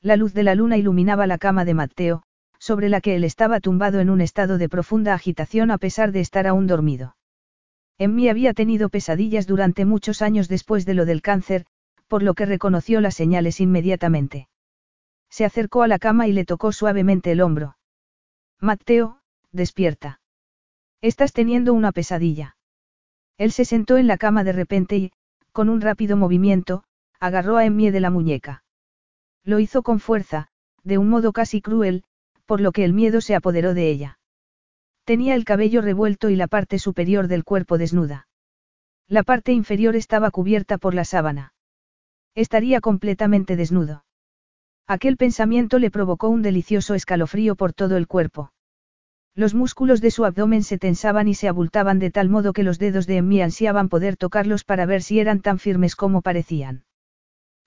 La luz de la luna iluminaba la cama de Matteo, sobre la que él estaba tumbado en un estado de profunda agitación a pesar de estar aún dormido. Mí había tenido pesadillas durante muchos años después de lo del cáncer, por lo que reconoció las señales inmediatamente. Se acercó a la cama y le tocó suavemente el hombro. Mateo, despierta. Estás teniendo una pesadilla. Él se sentó en la cama de repente y, con un rápido movimiento, agarró a Emmie de la muñeca. Lo hizo con fuerza, de un modo casi cruel, por lo que el miedo se apoderó de ella. Tenía el cabello revuelto y la parte superior del cuerpo desnuda. La parte inferior estaba cubierta por la sábana. Estaría completamente desnudo. Aquel pensamiento le provocó un delicioso escalofrío por todo el cuerpo. Los músculos de su abdomen se tensaban y se abultaban de tal modo que los dedos de Emmy ansiaban poder tocarlos para ver si eran tan firmes como parecían.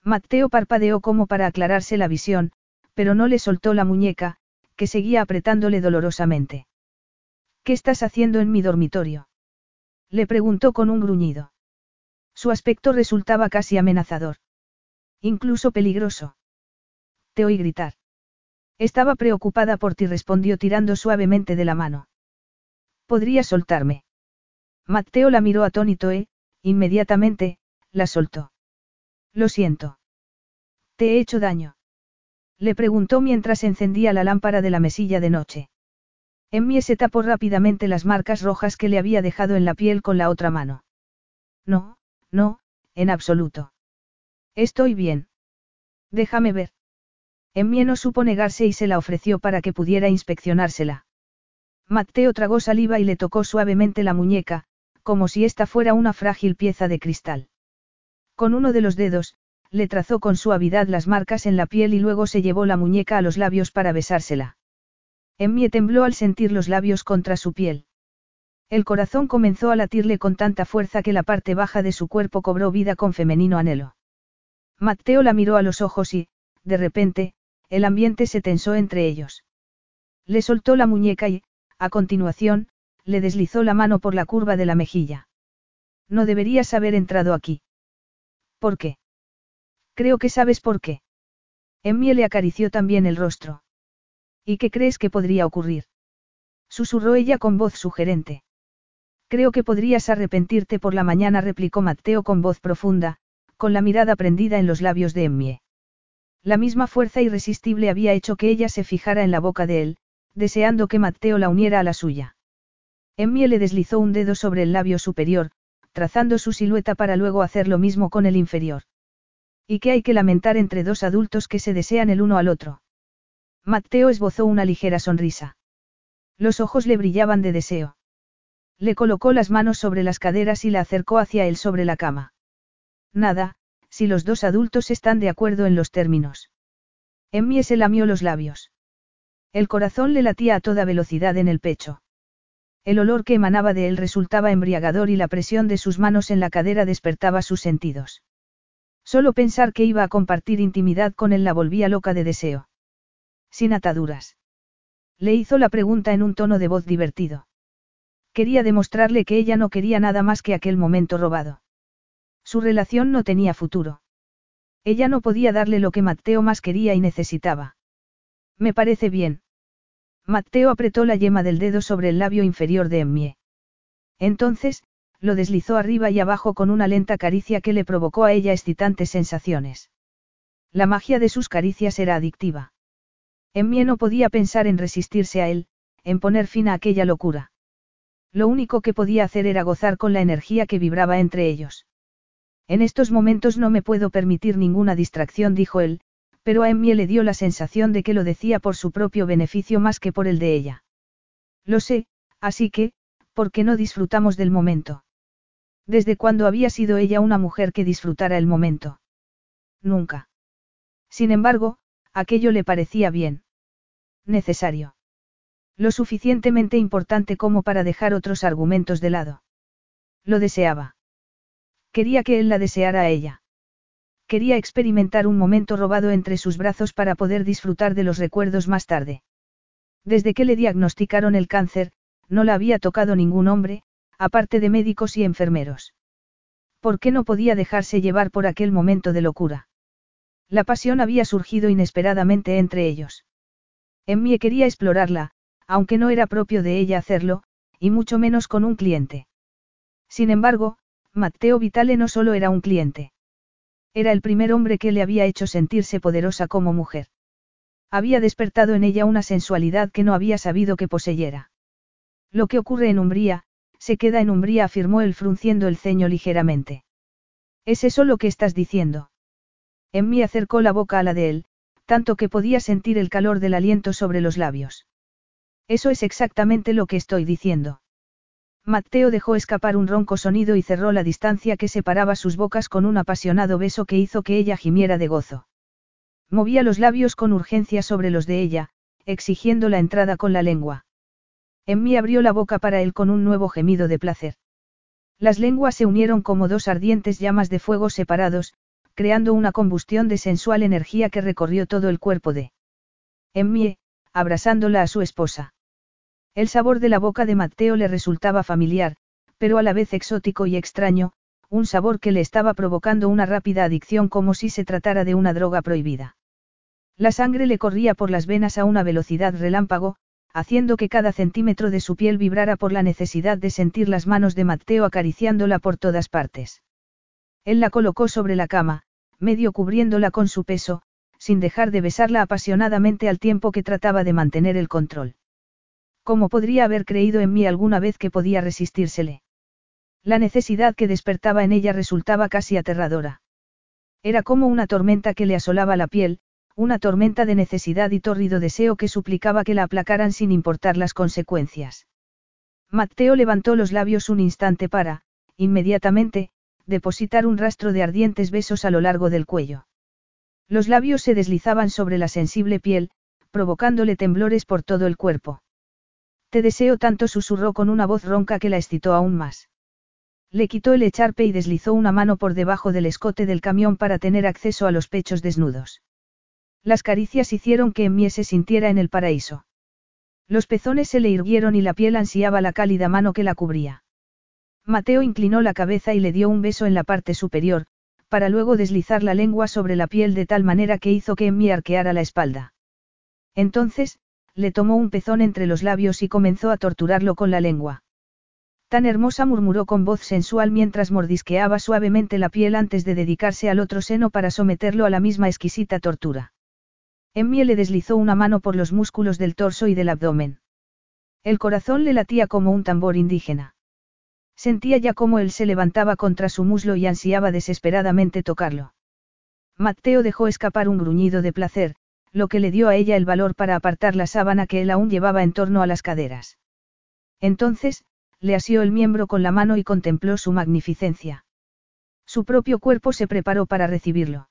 Mateo parpadeó como para aclararse la visión, pero no le soltó la muñeca, que seguía apretándole dolorosamente. ¿Qué estás haciendo en mi dormitorio? Le preguntó con un gruñido. Su aspecto resultaba casi amenazador. Incluso peligroso. Te oí gritar. Estaba preocupada por ti, respondió tirando suavemente de la mano. ¿Podría soltarme? Mateo la miró atónito e, inmediatamente, la soltó. Lo siento. ¿Te he hecho daño? Le preguntó mientras encendía la lámpara de la mesilla de noche. Emmy se tapó rápidamente las marcas rojas que le había dejado en la piel con la otra mano. No, no, en absoluto. Estoy bien. Déjame ver. Emmie no supo negarse y se la ofreció para que pudiera inspeccionársela. Mateo tragó saliva y le tocó suavemente la muñeca, como si ésta fuera una frágil pieza de cristal. Con uno de los dedos, le trazó con suavidad las marcas en la piel y luego se llevó la muñeca a los labios para besársela. Emmie tembló al sentir los labios contra su piel. El corazón comenzó a latirle con tanta fuerza que la parte baja de su cuerpo cobró vida con femenino anhelo. Mateo la miró a los ojos y, de repente, el ambiente se tensó entre ellos. Le soltó la muñeca y, a continuación, le deslizó la mano por la curva de la mejilla. No deberías haber entrado aquí. ¿Por qué? Creo que sabes por qué. Emmie le acarició también el rostro. ¿Y qué crees que podría ocurrir? Susurró ella con voz sugerente. Creo que podrías arrepentirte por la mañana, replicó Mateo con voz profunda, con la mirada prendida en los labios de Emmie. La misma fuerza irresistible había hecho que ella se fijara en la boca de él, deseando que Mateo la uniera a la suya. Emmie le deslizó un dedo sobre el labio superior, trazando su silueta para luego hacer lo mismo con el inferior. ¿Y qué hay que lamentar entre dos adultos que se desean el uno al otro? Mateo esbozó una ligera sonrisa. Los ojos le brillaban de deseo. Le colocó las manos sobre las caderas y la acercó hacia él sobre la cama. Nada, si los dos adultos están de acuerdo en los términos. Emmie se lamió los labios. El corazón le latía a toda velocidad en el pecho. El olor que emanaba de él resultaba embriagador y la presión de sus manos en la cadera despertaba sus sentidos. Solo pensar que iba a compartir intimidad con él la volvía loca de deseo. Sin ataduras. Le hizo la pregunta en un tono de voz divertido. Quería demostrarle que ella no quería nada más que aquel momento robado. Su relación no tenía futuro. Ella no podía darle lo que Mateo más quería y necesitaba. Me parece bien. Mateo apretó la yema del dedo sobre el labio inferior de Emmie. Entonces, lo deslizó arriba y abajo con una lenta caricia que le provocó a ella excitantes sensaciones. La magia de sus caricias era adictiva. Emmie no podía pensar en resistirse a él, en poner fin a aquella locura. Lo único que podía hacer era gozar con la energía que vibraba entre ellos. En estos momentos no me puedo permitir ninguna distracción, dijo él, pero a Emmie le dio la sensación de que lo decía por su propio beneficio más que por el de ella. Lo sé, así que, ¿por qué no disfrutamos del momento? ¿Desde cuándo había sido ella una mujer que disfrutara el momento? Nunca. Sin embargo, aquello le parecía bien. Necesario. Lo suficientemente importante como para dejar otros argumentos de lado. Lo deseaba. Quería que él la deseara a ella. Quería experimentar un momento robado entre sus brazos para poder disfrutar de los recuerdos más tarde. Desde que le diagnosticaron el cáncer, no la había tocado ningún hombre, aparte de médicos y enfermeros. ¿Por qué no podía dejarse llevar por aquel momento de locura? La pasión había surgido inesperadamente entre ellos. Emmie quería explorarla, aunque no era propio de ella hacerlo, y mucho menos con un cliente. Sin embargo, Matteo Vitale no solo era un cliente. Era el primer hombre que le había hecho sentirse poderosa como mujer. Había despertado en ella una sensualidad que no había sabido que poseyera. Lo que ocurre en Umbría, se queda en Umbría, afirmó él frunciendo el ceño ligeramente. ¿Es eso lo que estás diciendo? En mí acercó la boca a la de él, tanto que podía sentir el calor del aliento sobre los labios. Eso es exactamente lo que estoy diciendo. Mateo dejó escapar un ronco sonido y cerró la distancia que separaba sus bocas con un apasionado beso que hizo que ella gimiera de gozo. Movía los labios con urgencia sobre los de ella, exigiendo la entrada con la lengua. mí abrió la boca para él con un nuevo gemido de placer. Las lenguas se unieron como dos ardientes llamas de fuego separados, creando una combustión de sensual energía que recorrió todo el cuerpo de Emmie, abrazándola a su esposa. El sabor de la boca de Mateo le resultaba familiar, pero a la vez exótico y extraño, un sabor que le estaba provocando una rápida adicción como si se tratara de una droga prohibida. La sangre le corría por las venas a una velocidad relámpago, haciendo que cada centímetro de su piel vibrara por la necesidad de sentir las manos de Mateo acariciándola por todas partes. Él la colocó sobre la cama, medio cubriéndola con su peso, sin dejar de besarla apasionadamente al tiempo que trataba de mantener el control. ¿Cómo podría haber creído en mí alguna vez que podía resistírsele? La necesidad que despertaba en ella resultaba casi aterradora. Era como una tormenta que le asolaba la piel, una tormenta de necesidad y tórrido deseo que suplicaba que la aplacaran sin importar las consecuencias. Mateo levantó los labios un instante para, inmediatamente, depositar un rastro de ardientes besos a lo largo del cuello. Los labios se deslizaban sobre la sensible piel, provocándole temblores por todo el cuerpo. Te deseo tanto, susurró con una voz ronca que la excitó aún más. Le quitó el echarpe y deslizó una mano por debajo del escote del camión para tener acceso a los pechos desnudos. Las caricias hicieron que Emmie se sintiera en el paraíso. Los pezones se le irguieron y la piel ansiaba la cálida mano que la cubría. Mateo inclinó la cabeza y le dio un beso en la parte superior, para luego deslizar la lengua sobre la piel de tal manera que hizo que Emmie arqueara la espalda. Entonces, le tomó un pezón entre los labios y comenzó a torturarlo con la lengua. Tan hermosa murmuró con voz sensual mientras mordisqueaba suavemente la piel antes de dedicarse al otro seno para someterlo a la misma exquisita tortura. Emmie le deslizó una mano por los músculos del torso y del abdomen. El corazón le latía como un tambor indígena. Sentía ya cómo él se levantaba contra su muslo y ansiaba desesperadamente tocarlo. Mateo dejó escapar un gruñido de placer, lo que le dio a ella el valor para apartar la sábana que él aún llevaba en torno a las caderas. Entonces, le asió el miembro con la mano y contempló su magnificencia. Su propio cuerpo se preparó para recibirlo.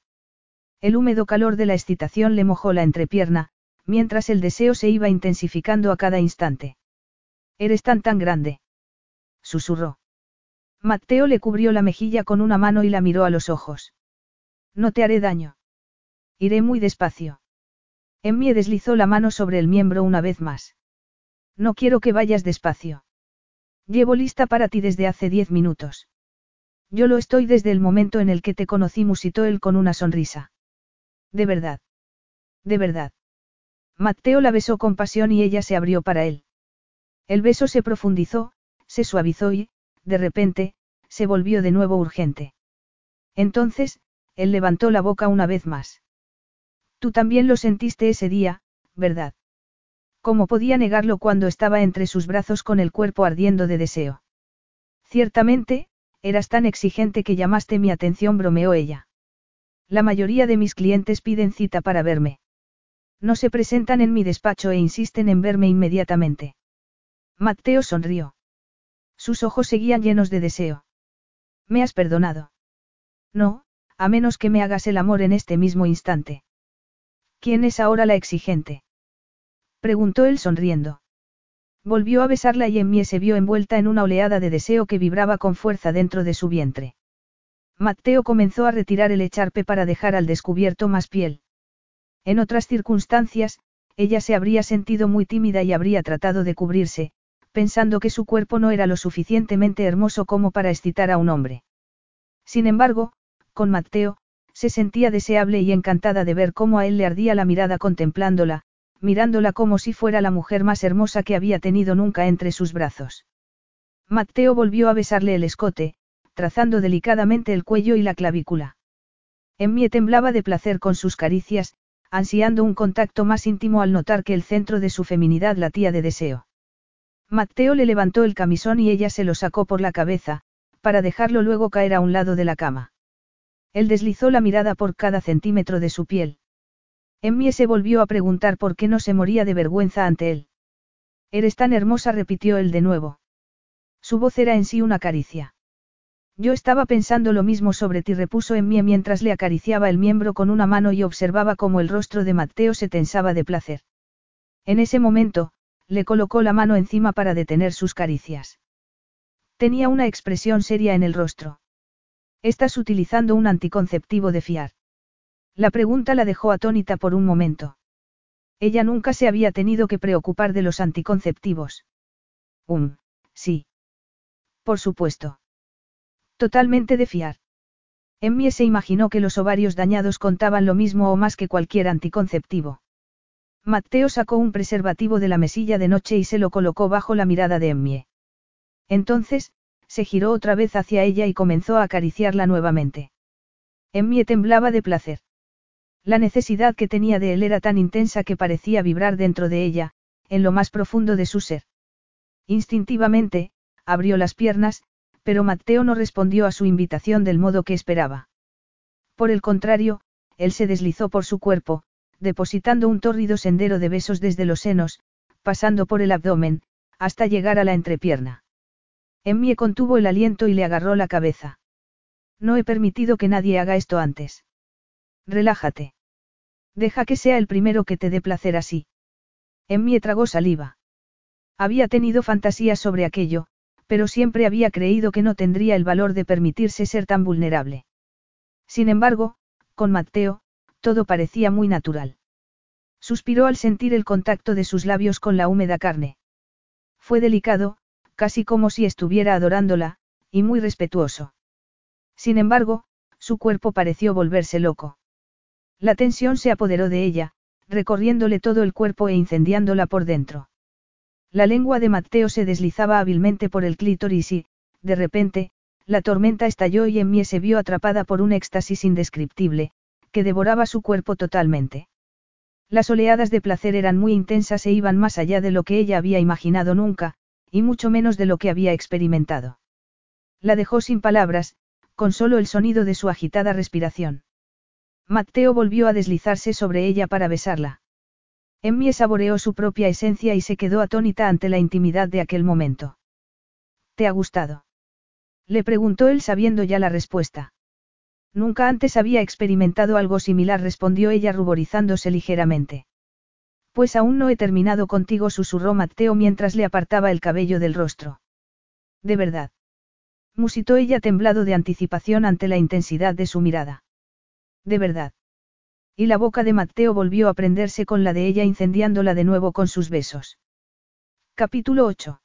El húmedo calor de la excitación le mojó la entrepierna, mientras el deseo se iba intensificando a cada instante. Eres tan tan grande susurró. Mateo le cubrió la mejilla con una mano y la miró a los ojos. No te haré daño. Iré muy despacio. Emmie deslizó la mano sobre el miembro una vez más. No quiero que vayas despacio. Llevo lista para ti desde hace diez minutos. Yo lo estoy desde el momento en el que te conocí, musitó él con una sonrisa. De verdad. De verdad. Mateo la besó con pasión y ella se abrió para él. El beso se profundizó, se suavizó y, de repente, se volvió de nuevo urgente. Entonces, él levantó la boca una vez más. Tú también lo sentiste ese día, ¿verdad? ¿Cómo podía negarlo cuando estaba entre sus brazos con el cuerpo ardiendo de deseo? Ciertamente, eras tan exigente que llamaste mi atención, bromeó ella. La mayoría de mis clientes piden cita para verme. No se presentan en mi despacho e insisten en verme inmediatamente. Mateo sonrió. Sus ojos seguían llenos de deseo. ¿Me has perdonado? No, a menos que me hagas el amor en este mismo instante. ¿Quién es ahora la exigente? Preguntó él sonriendo. Volvió a besarla y Emmie se vio envuelta en una oleada de deseo que vibraba con fuerza dentro de su vientre. Mateo comenzó a retirar el echarpe para dejar al descubierto más piel. En otras circunstancias, ella se habría sentido muy tímida y habría tratado de cubrirse, pensando que su cuerpo no era lo suficientemente hermoso como para excitar a un hombre. Sin embargo, con Mateo, se sentía deseable y encantada de ver cómo a él le ardía la mirada contemplándola, mirándola como si fuera la mujer más hermosa que había tenido nunca entre sus brazos. Mateo volvió a besarle el escote, trazando delicadamente el cuello y la clavícula. Emmie temblaba de placer con sus caricias, ansiando un contacto más íntimo al notar que el centro de su feminidad latía de deseo. Mateo le levantó el camisón y ella se lo sacó por la cabeza, para dejarlo luego caer a un lado de la cama. Él deslizó la mirada por cada centímetro de su piel. Emmie se volvió a preguntar por qué no se moría de vergüenza ante él. Eres tan hermosa, repitió él de nuevo. Su voz era en sí una caricia. Yo estaba pensando lo mismo sobre ti, repuso Emmie mientras le acariciaba el miembro con una mano y observaba cómo el rostro de Mateo se tensaba de placer. En ese momento, le colocó la mano encima para detener sus caricias. Tenía una expresión seria en el rostro. Estás utilizando un anticonceptivo de fiar. La pregunta la dejó atónita por un momento. Ella nunca se había tenido que preocupar de los anticonceptivos. Um, sí. Por supuesto. Totalmente de fiar. Emmie se imaginó que los ovarios dañados contaban lo mismo o más que cualquier anticonceptivo. Mateo sacó un preservativo de la mesilla de noche y se lo colocó bajo la mirada de Emmie. Entonces, se giró otra vez hacia ella y comenzó a acariciarla nuevamente. Emmie temblaba de placer. La necesidad que tenía de él era tan intensa que parecía vibrar dentro de ella, en lo más profundo de su ser. Instintivamente, abrió las piernas, pero Mateo no respondió a su invitación del modo que esperaba. Por el contrario, él se deslizó por su cuerpo, depositando un tórrido sendero de besos desde los senos, pasando por el abdomen, hasta llegar a la entrepierna. Emmie contuvo el aliento y le agarró la cabeza. No he permitido que nadie haga esto antes. Relájate. Deja que sea el primero que te dé placer así. Emmie tragó saliva. Había tenido fantasías sobre aquello, pero siempre había creído que no tendría el valor de permitirse ser tan vulnerable. Sin embargo, con Mateo, todo parecía muy natural. Suspiró al sentir el contacto de sus labios con la húmeda carne. Fue delicado, casi como si estuviera adorándola, y muy respetuoso. Sin embargo, su cuerpo pareció volverse loco. La tensión se apoderó de ella, recorriéndole todo el cuerpo e incendiándola por dentro. La lengua de Mateo se deslizaba hábilmente por el clítoris y, de repente, la tormenta estalló y Emmie se vio atrapada por un éxtasis indescriptible, que devoraba su cuerpo totalmente. Las oleadas de placer eran muy intensas e iban más allá de lo que ella había imaginado nunca, y mucho menos de lo que había experimentado. La dejó sin palabras, con solo el sonido de su agitada respiración. Mateo volvió a deslizarse sobre ella para besarla. Emmie saboreó su propia esencia y se quedó atónita ante la intimidad de aquel momento. ¿Te ha gustado? Le preguntó él sabiendo ya la respuesta. Nunca antes había experimentado algo similar, respondió ella ruborizándose ligeramente. Pues aún no he terminado contigo, susurró Mateo mientras le apartaba el cabello del rostro. De verdad. Musitó ella temblado de anticipación ante la intensidad de su mirada. De verdad. Y la boca de Mateo volvió a prenderse con la de ella incendiándola de nuevo con sus besos. Capítulo 8.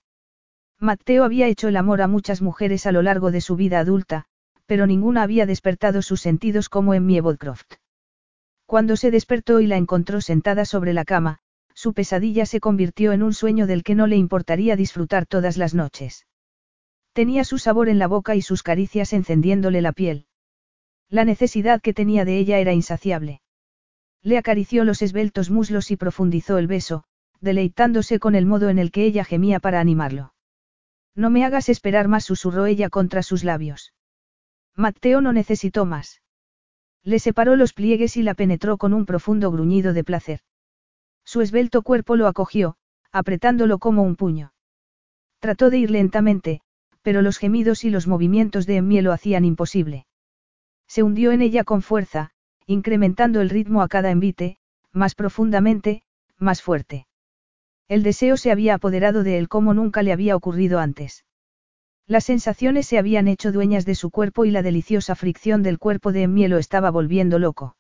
Mateo había hecho el amor a muchas mujeres a lo largo de su vida adulta, pero ninguna había despertado sus sentidos como en Miebodcroft. Cuando se despertó y la encontró sentada sobre la cama, su pesadilla se convirtió en un sueño del que no le importaría disfrutar todas las noches. Tenía su sabor en la boca y sus caricias encendiéndole la piel. La necesidad que tenía de ella era insaciable. Le acarició los esbeltos muslos y profundizó el beso, deleitándose con el modo en el que ella gemía para animarlo. No me hagas esperar más, susurró ella contra sus labios. Mateo no necesitó más. Le separó los pliegues y la penetró con un profundo gruñido de placer. Su esbelto cuerpo lo acogió, apretándolo como un puño. Trató de ir lentamente, pero los gemidos y los movimientos de Emmie lo hacían imposible. Se hundió en ella con fuerza, incrementando el ritmo a cada envite, más profundamente, más fuerte. El deseo se había apoderado de él como nunca le había ocurrido antes. Las sensaciones se habían hecho dueñas de su cuerpo y la deliciosa fricción del cuerpo de Emmie lo estaba volviendo loco.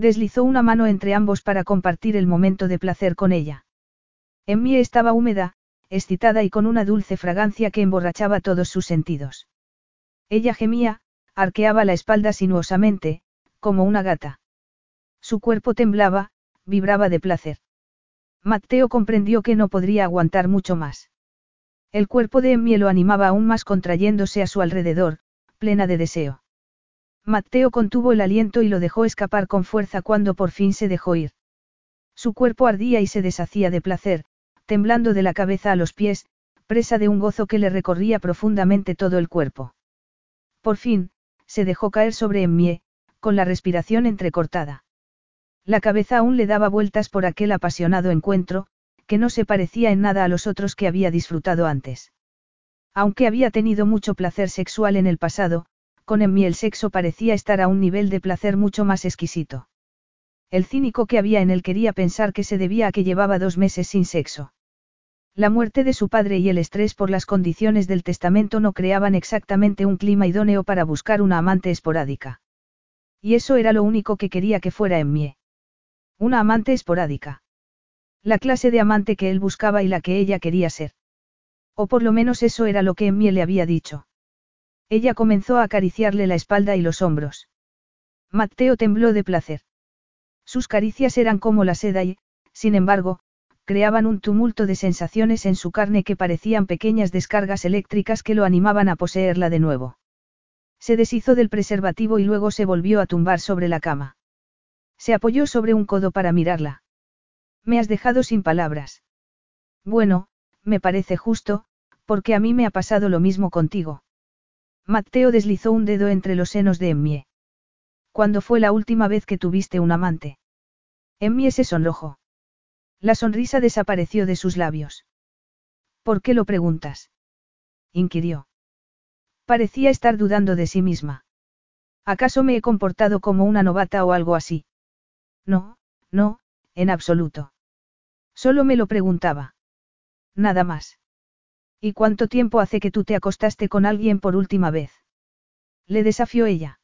Deslizó una mano entre ambos para compartir el momento de placer con ella. Emmie estaba húmeda, excitada y con una dulce fragancia que emborrachaba todos sus sentidos. Ella gemía, arqueaba la espalda sinuosamente, como una gata. Su cuerpo temblaba, vibraba de placer. Mateo comprendió que no podría aguantar mucho más. El cuerpo de Emmie lo animaba aún más contrayéndose a su alrededor, plena de deseo. Mateo contuvo el aliento y lo dejó escapar con fuerza cuando por fin se dejó ir. Su cuerpo ardía y se deshacía de placer, temblando de la cabeza a los pies, presa de un gozo que le recorría profundamente todo el cuerpo. Por fin, se dejó caer sobre Emmie, con la respiración entrecortada. La cabeza aún le daba vueltas por aquel apasionado encuentro, que no se parecía en nada a los otros que había disfrutado antes. Aunque había tenido mucho placer sexual en el pasado, con Emmie el sexo parecía estar a un nivel de placer mucho más exquisito. El cínico que había en él quería pensar que se debía a que llevaba dos meses sin sexo. La muerte de su padre y el estrés por las condiciones del testamento no creaban exactamente un clima idóneo para buscar una amante esporádica. Y eso era lo único que quería que fuera en Mie. Una amante esporádica. La clase de amante que él buscaba y la que ella quería ser. O por lo menos eso era lo que Emmie le había dicho. Ella comenzó a acariciarle la espalda y los hombros. Mateo tembló de placer. Sus caricias eran como la seda y, sin embargo, creaban un tumulto de sensaciones en su carne que parecían pequeñas descargas eléctricas que lo animaban a poseerla de nuevo. Se deshizo del preservativo y luego se volvió a tumbar sobre la cama. Se apoyó sobre un codo para mirarla. Me has dejado sin palabras. Bueno, me parece justo, porque a mí me ha pasado lo mismo contigo. Mateo deslizó un dedo entre los senos de Emmie. ¿Cuándo fue la última vez que tuviste un amante? Emmy se sonrojó. La sonrisa desapareció de sus labios. ¿Por qué lo preguntas? inquirió. Parecía estar dudando de sí misma. ¿Acaso me he comportado como una novata o algo así? No, no, en absoluto. Solo me lo preguntaba. Nada más. ¿Y cuánto tiempo hace que tú te acostaste con alguien por última vez? Le desafió ella.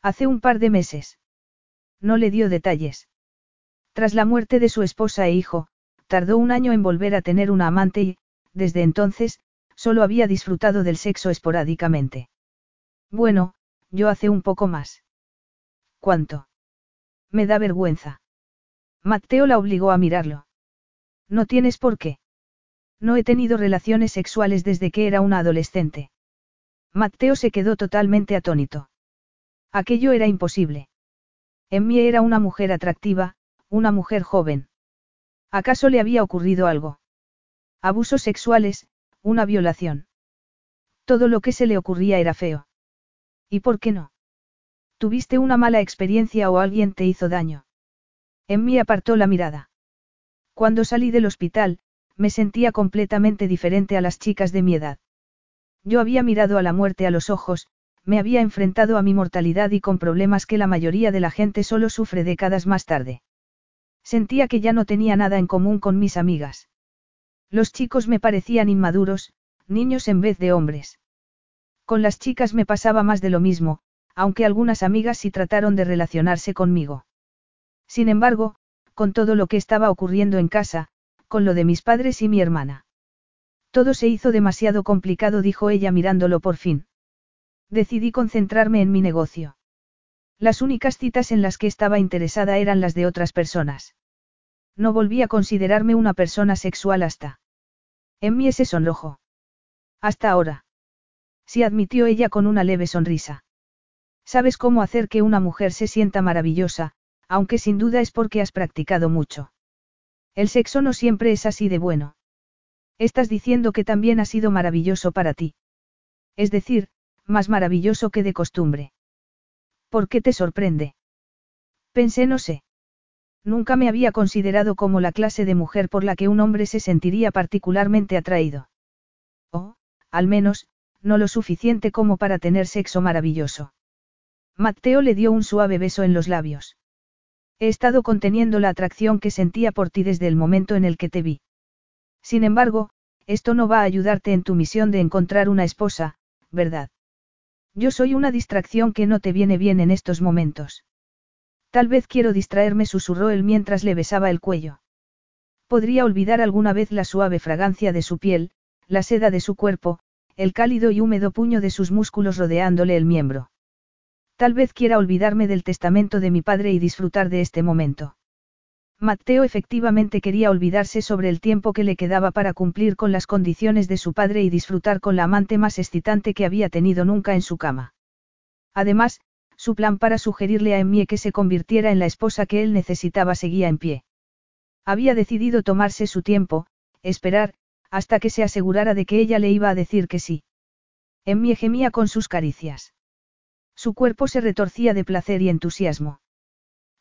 Hace un par de meses. No le dio detalles. Tras la muerte de su esposa e hijo, tardó un año en volver a tener una amante y, desde entonces, solo había disfrutado del sexo esporádicamente. Bueno, yo hace un poco más. ¿Cuánto? Me da vergüenza. Mateo la obligó a mirarlo. No tienes por qué. No he tenido relaciones sexuales desde que era una adolescente. Mateo se quedó totalmente atónito. Aquello era imposible. En mí era una mujer atractiva, una mujer joven. ¿Acaso le había ocurrido algo? Abusos sexuales, una violación. Todo lo que se le ocurría era feo. ¿Y por qué no? ¿Tuviste una mala experiencia o alguien te hizo daño? En mí apartó la mirada. Cuando salí del hospital, me sentía completamente diferente a las chicas de mi edad. Yo había mirado a la muerte a los ojos, me había enfrentado a mi mortalidad y con problemas que la mayoría de la gente solo sufre décadas más tarde. Sentía que ya no tenía nada en común con mis amigas. Los chicos me parecían inmaduros, niños en vez de hombres. Con las chicas me pasaba más de lo mismo, aunque algunas amigas sí trataron de relacionarse conmigo. Sin embargo, con todo lo que estaba ocurriendo en casa, con lo de mis padres y mi hermana. Todo se hizo demasiado complicado, dijo ella mirándolo por fin. Decidí concentrarme en mi negocio. Las únicas citas en las que estaba interesada eran las de otras personas. No volví a considerarme una persona sexual hasta. En mí ese sonrojo. Hasta ahora. Sí admitió ella con una leve sonrisa. Sabes cómo hacer que una mujer se sienta maravillosa, aunque sin duda es porque has practicado mucho. El sexo no siempre es así de bueno. Estás diciendo que también ha sido maravilloso para ti. Es decir, más maravilloso que de costumbre. ¿Por qué te sorprende? Pensé no sé. Nunca me había considerado como la clase de mujer por la que un hombre se sentiría particularmente atraído. O, al menos, no lo suficiente como para tener sexo maravilloso. Mateo le dio un suave beso en los labios. He estado conteniendo la atracción que sentía por ti desde el momento en el que te vi. Sin embargo, esto no va a ayudarte en tu misión de encontrar una esposa, ¿verdad? Yo soy una distracción que no te viene bien en estos momentos. Tal vez quiero distraerme, susurró él mientras le besaba el cuello. Podría olvidar alguna vez la suave fragancia de su piel, la seda de su cuerpo, el cálido y húmedo puño de sus músculos rodeándole el miembro. Tal vez quiera olvidarme del testamento de mi padre y disfrutar de este momento. Mateo efectivamente quería olvidarse sobre el tiempo que le quedaba para cumplir con las condiciones de su padre y disfrutar con la amante más excitante que había tenido nunca en su cama. Además, su plan para sugerirle a Emmie que se convirtiera en la esposa que él necesitaba seguía en pie. Había decidido tomarse su tiempo, esperar, hasta que se asegurara de que ella le iba a decir que sí. Emmie gemía con sus caricias. Su cuerpo se retorcía de placer y entusiasmo.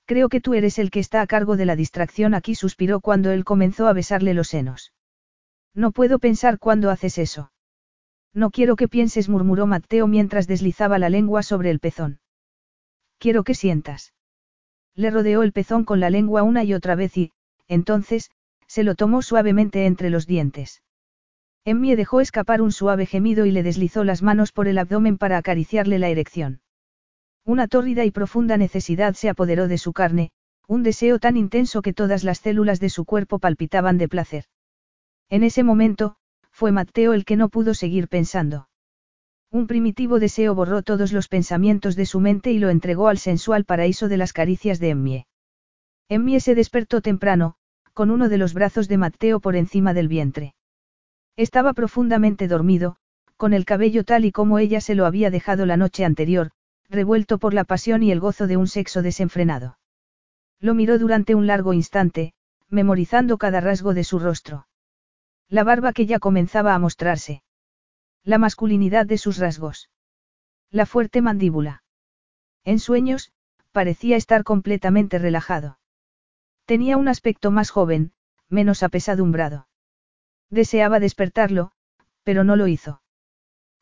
Creo que tú eres el que está a cargo de la distracción aquí, suspiró cuando él comenzó a besarle los senos. No puedo pensar cuándo haces eso. No quiero que pienses, murmuró Mateo mientras deslizaba la lengua sobre el pezón. Quiero que sientas. Le rodeó el pezón con la lengua una y otra vez y, entonces, se lo tomó suavemente entre los dientes. Emmie dejó escapar un suave gemido y le deslizó las manos por el abdomen para acariciarle la erección. Una tórrida y profunda necesidad se apoderó de su carne, un deseo tan intenso que todas las células de su cuerpo palpitaban de placer. En ese momento, fue Mateo el que no pudo seguir pensando. Un primitivo deseo borró todos los pensamientos de su mente y lo entregó al sensual paraíso de las caricias de Emmie. Emmie se despertó temprano, con uno de los brazos de Mateo por encima del vientre. Estaba profundamente dormido, con el cabello tal y como ella se lo había dejado la noche anterior, revuelto por la pasión y el gozo de un sexo desenfrenado. Lo miró durante un largo instante, memorizando cada rasgo de su rostro. La barba que ya comenzaba a mostrarse. La masculinidad de sus rasgos. La fuerte mandíbula. En sueños, parecía estar completamente relajado. Tenía un aspecto más joven, menos apesadumbrado. Deseaba despertarlo, pero no lo hizo.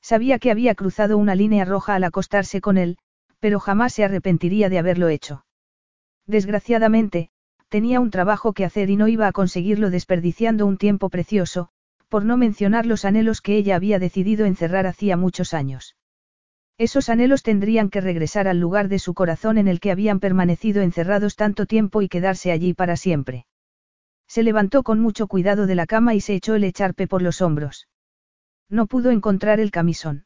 Sabía que había cruzado una línea roja al acostarse con él, pero jamás se arrepentiría de haberlo hecho. Desgraciadamente, tenía un trabajo que hacer y no iba a conseguirlo desperdiciando un tiempo precioso, por no mencionar los anhelos que ella había decidido encerrar hacía muchos años. Esos anhelos tendrían que regresar al lugar de su corazón en el que habían permanecido encerrados tanto tiempo y quedarse allí para siempre. Se levantó con mucho cuidado de la cama y se echó el echarpe por los hombros. No pudo encontrar el camisón.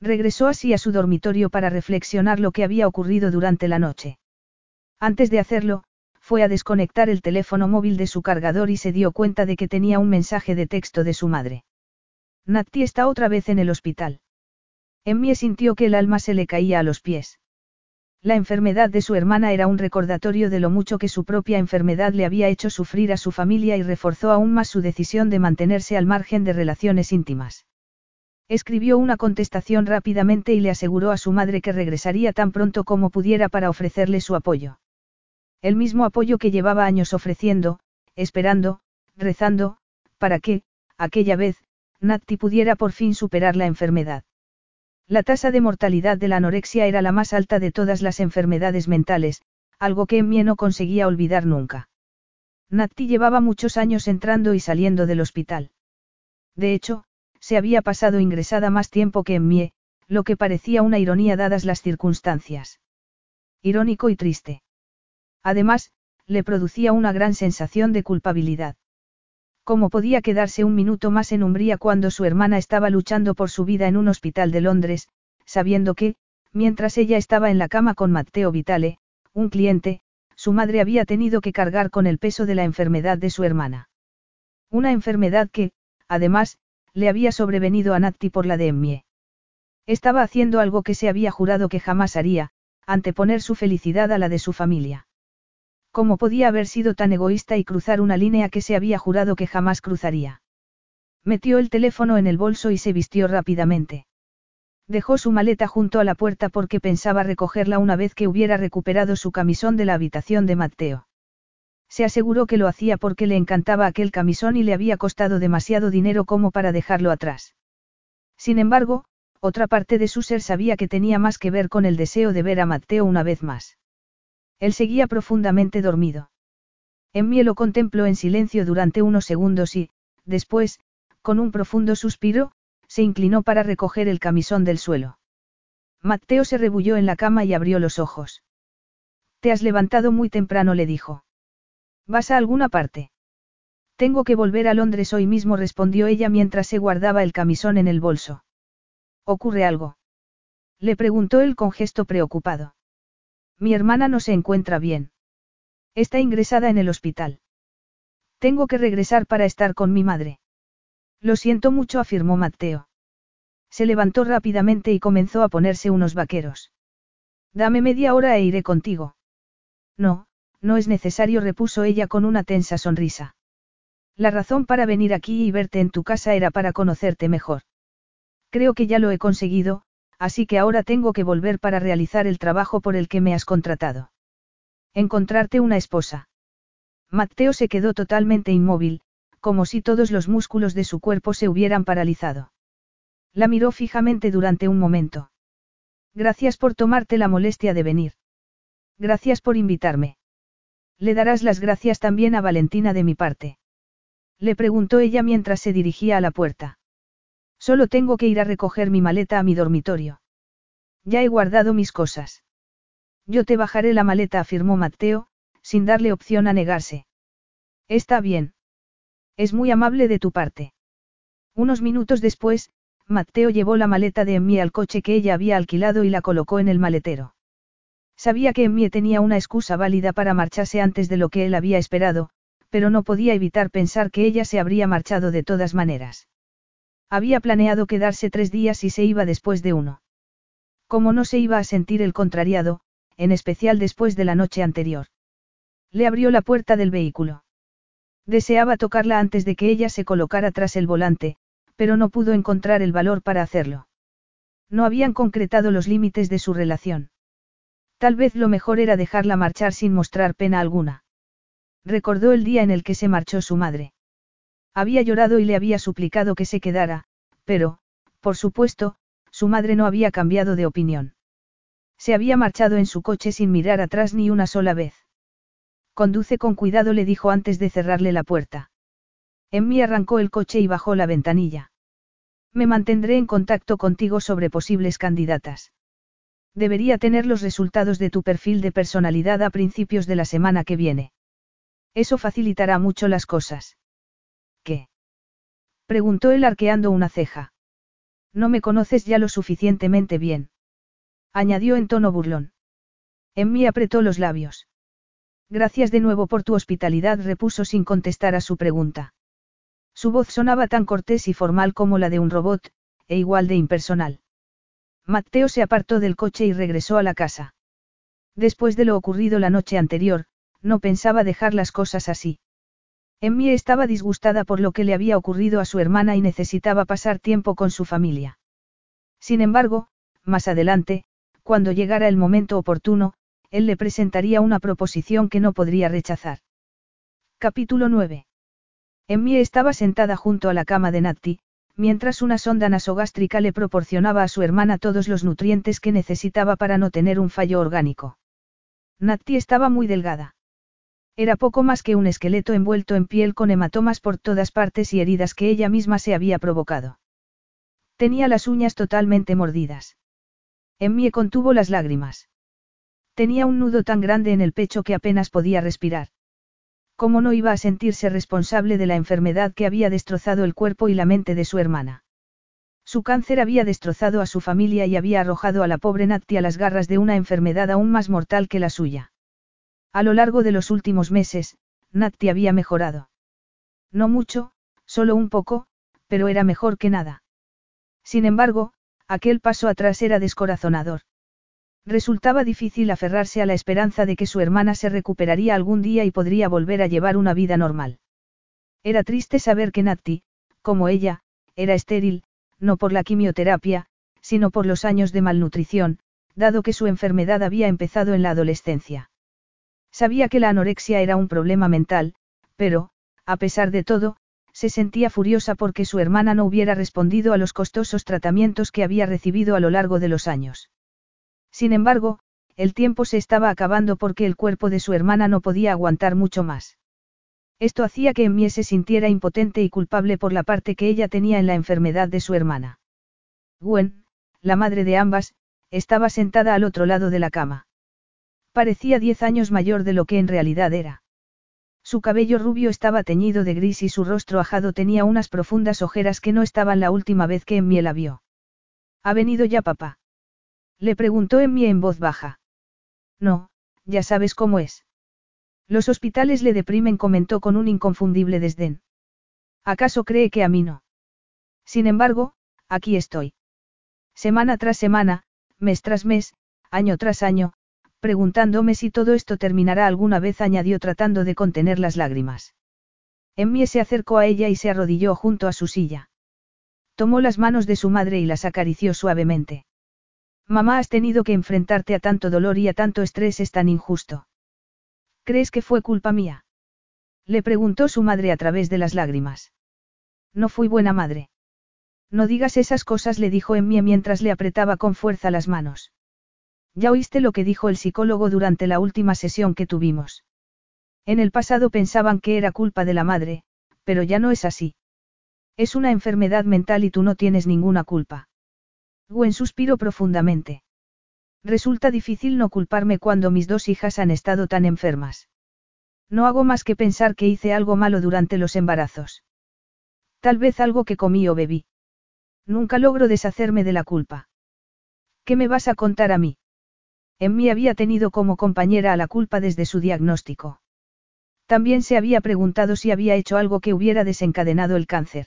Regresó así a su dormitorio para reflexionar lo que había ocurrido durante la noche. Antes de hacerlo, fue a desconectar el teléfono móvil de su cargador y se dio cuenta de que tenía un mensaje de texto de su madre. Natti está otra vez en el hospital. Emmie sintió que el alma se le caía a los pies. La enfermedad de su hermana era un recordatorio de lo mucho que su propia enfermedad le había hecho sufrir a su familia y reforzó aún más su decisión de mantenerse al margen de relaciones íntimas. Escribió una contestación rápidamente y le aseguró a su madre que regresaría tan pronto como pudiera para ofrecerle su apoyo. El mismo apoyo que llevaba años ofreciendo, esperando, rezando, para que, aquella vez, Natti pudiera por fin superar la enfermedad. La tasa de mortalidad de la anorexia era la más alta de todas las enfermedades mentales, algo que Emmie no conseguía olvidar nunca. Natti llevaba muchos años entrando y saliendo del hospital. De hecho, se había pasado ingresada más tiempo que Emmie, lo que parecía una ironía dadas las circunstancias. Irónico y triste. Además, le producía una gran sensación de culpabilidad. ¿Cómo podía quedarse un minuto más en Umbría cuando su hermana estaba luchando por su vida en un hospital de Londres, sabiendo que, mientras ella estaba en la cama con Matteo Vitale, un cliente, su madre había tenido que cargar con el peso de la enfermedad de su hermana? Una enfermedad que, además, le había sobrevenido a Natti por la de Emmie. Estaba haciendo algo que se había jurado que jamás haría, anteponer su felicidad a la de su familia. ¿Cómo podía haber sido tan egoísta y cruzar una línea que se había jurado que jamás cruzaría? Metió el teléfono en el bolso y se vistió rápidamente. Dejó su maleta junto a la puerta porque pensaba recogerla una vez que hubiera recuperado su camisón de la habitación de Mateo. Se aseguró que lo hacía porque le encantaba aquel camisón y le había costado demasiado dinero como para dejarlo atrás. Sin embargo, otra parte de su ser sabía que tenía más que ver con el deseo de ver a Mateo una vez más. Él seguía profundamente dormido. Emmie lo contempló en silencio durante unos segundos y, después, con un profundo suspiro, se inclinó para recoger el camisón del suelo. Mateo se rebulló en la cama y abrió los ojos. Te has levantado muy temprano, le dijo. ¿Vas a alguna parte? Tengo que volver a Londres hoy mismo, respondió ella mientras se guardaba el camisón en el bolso. ¿Ocurre algo? Le preguntó él con gesto preocupado. Mi hermana no se encuentra bien. Está ingresada en el hospital. Tengo que regresar para estar con mi madre. Lo siento mucho, afirmó Mateo. Se levantó rápidamente y comenzó a ponerse unos vaqueros. Dame media hora e iré contigo. No, no es necesario, repuso ella con una tensa sonrisa. La razón para venir aquí y verte en tu casa era para conocerte mejor. Creo que ya lo he conseguido, así que ahora tengo que volver para realizar el trabajo por el que me has contratado. Encontrarte una esposa. Mateo se quedó totalmente inmóvil, como si todos los músculos de su cuerpo se hubieran paralizado. La miró fijamente durante un momento. Gracias por tomarte la molestia de venir. Gracias por invitarme. Le darás las gracias también a Valentina de mi parte. Le preguntó ella mientras se dirigía a la puerta. Solo tengo que ir a recoger mi maleta a mi dormitorio. Ya he guardado mis cosas. Yo te bajaré la maleta, afirmó Mateo, sin darle opción a negarse. Está bien. Es muy amable de tu parte. Unos minutos después, Mateo llevó la maleta de Emmie al coche que ella había alquilado y la colocó en el maletero. Sabía que Emmie tenía una excusa válida para marcharse antes de lo que él había esperado, pero no podía evitar pensar que ella se habría marchado de todas maneras. Había planeado quedarse tres días y se iba después de uno. Como no se iba a sentir el contrariado, en especial después de la noche anterior. Le abrió la puerta del vehículo. Deseaba tocarla antes de que ella se colocara tras el volante, pero no pudo encontrar el valor para hacerlo. No habían concretado los límites de su relación. Tal vez lo mejor era dejarla marchar sin mostrar pena alguna. Recordó el día en el que se marchó su madre. Había llorado y le había suplicado que se quedara, pero, por supuesto, su madre no había cambiado de opinión. Se había marchado en su coche sin mirar atrás ni una sola vez. Conduce con cuidado, le dijo antes de cerrarle la puerta. Emmy arrancó el coche y bajó la ventanilla. Me mantendré en contacto contigo sobre posibles candidatas. Debería tener los resultados de tu perfil de personalidad a principios de la semana que viene. Eso facilitará mucho las cosas. ¿Qué? Preguntó él arqueando una ceja. No me conoces ya lo suficientemente bien. Añadió en tono burlón. Emmy apretó los labios. Gracias de nuevo por tu hospitalidad, repuso sin contestar a su pregunta. Su voz sonaba tan cortés y formal como la de un robot, e igual de impersonal. Mateo se apartó del coche y regresó a la casa. Después de lo ocurrido la noche anterior, no pensaba dejar las cosas así. Emmy estaba disgustada por lo que le había ocurrido a su hermana y necesitaba pasar tiempo con su familia. Sin embargo, más adelante, cuando llegara el momento oportuno, él le presentaría una proposición que no podría rechazar. Capítulo 9. Emmy estaba sentada junto a la cama de Natti, mientras una sonda nasogástrica le proporcionaba a su hermana todos los nutrientes que necesitaba para no tener un fallo orgánico. Natti estaba muy delgada. Era poco más que un esqueleto envuelto en piel con hematomas por todas partes y heridas que ella misma se había provocado. Tenía las uñas totalmente mordidas. Emmie contuvo las lágrimas. Tenía un nudo tan grande en el pecho que apenas podía respirar. ¿Cómo no iba a sentirse responsable de la enfermedad que había destrozado el cuerpo y la mente de su hermana? Su cáncer había destrozado a su familia y había arrojado a la pobre Natti a las garras de una enfermedad aún más mortal que la suya. A lo largo de los últimos meses, Natti había mejorado. No mucho, solo un poco, pero era mejor que nada. Sin embargo, aquel paso atrás era descorazonador. Resultaba difícil aferrarse a la esperanza de que su hermana se recuperaría algún día y podría volver a llevar una vida normal. Era triste saber que Natti, como ella, era estéril, no por la quimioterapia, sino por los años de malnutrición, dado que su enfermedad había empezado en la adolescencia. Sabía que la anorexia era un problema mental, pero, a pesar de todo, se sentía furiosa porque su hermana no hubiera respondido a los costosos tratamientos que había recibido a lo largo de los años. Sin embargo, el tiempo se estaba acabando porque el cuerpo de su hermana no podía aguantar mucho más. Esto hacía que Emmie se sintiera impotente y culpable por la parte que ella tenía en la enfermedad de su hermana. Gwen, la madre de ambas, estaba sentada al otro lado de la cama. Parecía diez años mayor de lo que en realidad era. Su cabello rubio estaba teñido de gris y su rostro ajado tenía unas profundas ojeras que no estaban la última vez que Emmy la vio. ¿Ha venido ya papá? Le preguntó Emmy en voz baja. No, ya sabes cómo es. Los hospitales le deprimen, comentó con un inconfundible desdén. ¿Acaso cree que a mí no? Sin embargo, aquí estoy. Semana tras semana, mes tras mes, año tras año, preguntándome si todo esto terminará alguna vez, añadió tratando de contener las lágrimas. Emmie se acercó a ella y se arrodilló junto a su silla. Tomó las manos de su madre y las acarició suavemente. Mamá, has tenido que enfrentarte a tanto dolor y a tanto estrés, es tan injusto. ¿Crees que fue culpa mía? Le preguntó su madre a través de las lágrimas. No fui buena madre. No digas esas cosas, le dijo Emmie mientras le apretaba con fuerza las manos. Ya oíste lo que dijo el psicólogo durante la última sesión que tuvimos. En el pasado pensaban que era culpa de la madre, pero ya no es así. Es una enfermedad mental y tú no tienes ninguna culpa. Gwen suspiró profundamente. Resulta difícil no culparme cuando mis dos hijas han estado tan enfermas. No hago más que pensar que hice algo malo durante los embarazos. Tal vez algo que comí o bebí. Nunca logro deshacerme de la culpa. ¿Qué me vas a contar a mí? En mí había tenido como compañera a la culpa desde su diagnóstico. También se había preguntado si había hecho algo que hubiera desencadenado el cáncer.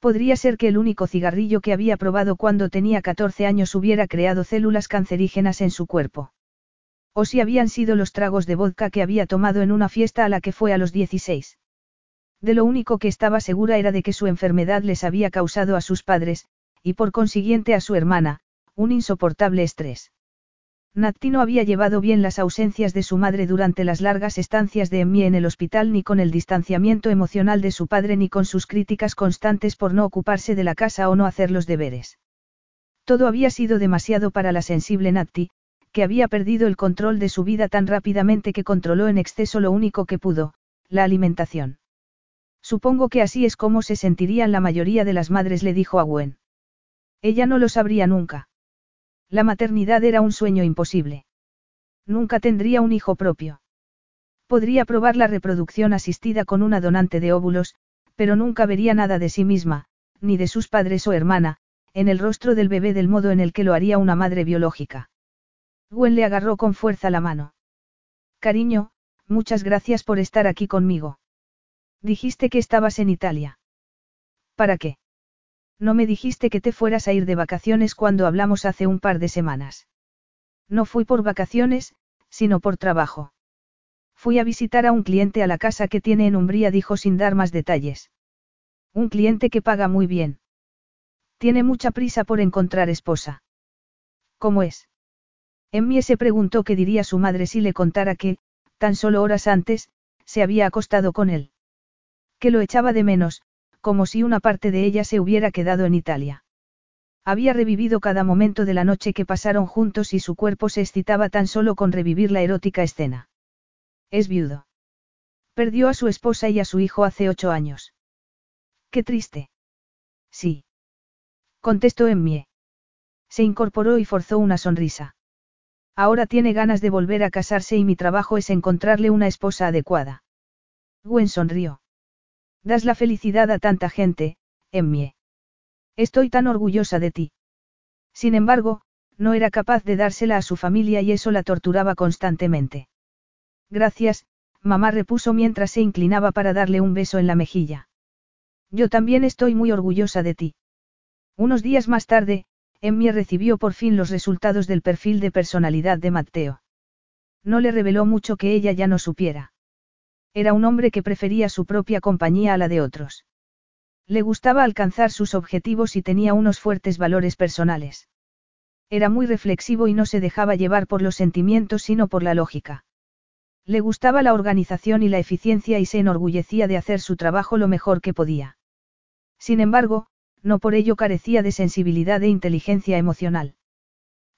Podría ser que el único cigarrillo que había probado cuando tenía 14 años hubiera creado células cancerígenas en su cuerpo. O si habían sido los tragos de vodka que había tomado en una fiesta a la que fue a los 16. De lo único que estaba segura era de que su enfermedad les había causado a sus padres, y por consiguiente a su hermana, un insoportable estrés. Natti no había llevado bien las ausencias de su madre durante las largas estancias de Emmy en el hospital ni con el distanciamiento emocional de su padre ni con sus críticas constantes por no ocuparse de la casa o no hacer los deberes. Todo había sido demasiado para la sensible Natti, que había perdido el control de su vida tan rápidamente que controló en exceso lo único que pudo, la alimentación. Supongo que así es como se sentirían la mayoría de las madres, le dijo a Gwen. Ella no lo sabría nunca. La maternidad era un sueño imposible. Nunca tendría un hijo propio. Podría probar la reproducción asistida con una donante de óvulos, pero nunca vería nada de sí misma, ni de sus padres o hermana, en el rostro del bebé del modo en el que lo haría una madre biológica. Gwen le agarró con fuerza la mano. Cariño, muchas gracias por estar aquí conmigo. Dijiste que estabas en Italia. ¿Para qué? No me dijiste que te fueras a ir de vacaciones cuando hablamos hace un par de semanas. No fui por vacaciones, sino por trabajo. Fui a visitar a un cliente a la casa que tiene en Umbría, dijo sin dar más detalles. Un cliente que paga muy bien. Tiene mucha prisa por encontrar esposa. ¿Cómo es? Emmie se preguntó qué diría su madre si le contara que, tan solo horas antes, se había acostado con él. Que lo echaba de menos, como si una parte de ella se hubiera quedado en Italia. Había revivido cada momento de la noche que pasaron juntos y su cuerpo se excitaba tan solo con revivir la erótica escena. Es viudo. Perdió a su esposa y a su hijo hace ocho años. Qué triste. Sí. Contestó Emmie. Se incorporó y forzó una sonrisa. Ahora tiene ganas de volver a casarse y mi trabajo es encontrarle una esposa adecuada. Gwen sonrió. Das la felicidad a tanta gente, Emmie. Estoy tan orgullosa de ti. Sin embargo, no era capaz de dársela a su familia y eso la torturaba constantemente. Gracias, mamá repuso mientras se inclinaba para darle un beso en la mejilla. Yo también estoy muy orgullosa de ti. Unos días más tarde, Emmie recibió por fin los resultados del perfil de personalidad de Matteo. No le reveló mucho que ella ya no supiera. Era un hombre que prefería su propia compañía a la de otros. Le gustaba alcanzar sus objetivos y tenía unos fuertes valores personales. Era muy reflexivo y no se dejaba llevar por los sentimientos sino por la lógica. Le gustaba la organización y la eficiencia y se enorgullecía de hacer su trabajo lo mejor que podía. Sin embargo, no por ello carecía de sensibilidad e inteligencia emocional.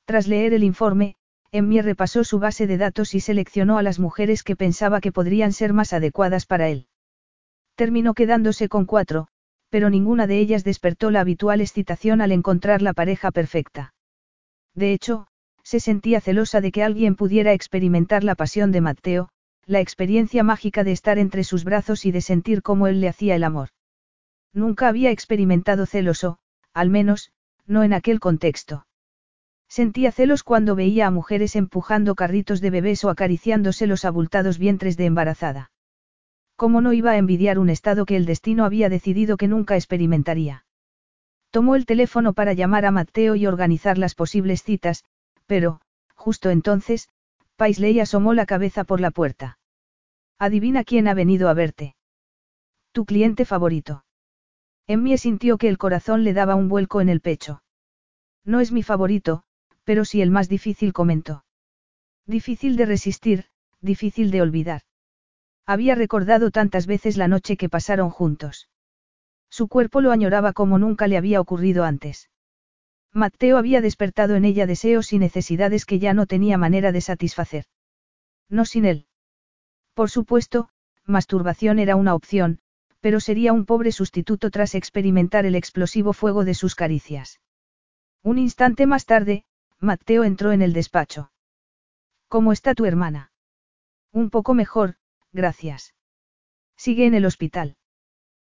Tras leer el informe, Emmy repasó su base de datos y seleccionó a las mujeres que pensaba que podrían ser más adecuadas para él. Terminó quedándose con cuatro, pero ninguna de ellas despertó la habitual excitación al encontrar la pareja perfecta. De hecho, se sentía celosa de que alguien pudiera experimentar la pasión de Mateo, la experiencia mágica de estar entre sus brazos y de sentir cómo él le hacía el amor. Nunca había experimentado celoso, al menos, no en aquel contexto. Sentía celos cuando veía a mujeres empujando carritos de bebés o acariciándose los abultados vientres de embarazada. ¿Cómo no iba a envidiar un estado que el destino había decidido que nunca experimentaría? Tomó el teléfono para llamar a Mateo y organizar las posibles citas, pero, justo entonces, Paisley asomó la cabeza por la puerta. Adivina quién ha venido a verte. Tu cliente favorito. Emmie sintió que el corazón le daba un vuelco en el pecho. No es mi favorito, pero sí el más difícil comentó. Difícil de resistir, difícil de olvidar. Había recordado tantas veces la noche que pasaron juntos. Su cuerpo lo añoraba como nunca le había ocurrido antes. Mateo había despertado en ella deseos y necesidades que ya no tenía manera de satisfacer. No sin él. Por supuesto, masturbación era una opción, pero sería un pobre sustituto tras experimentar el explosivo fuego de sus caricias. Un instante más tarde, Mateo entró en el despacho. ¿Cómo está tu hermana? Un poco mejor, gracias. Sigue en el hospital.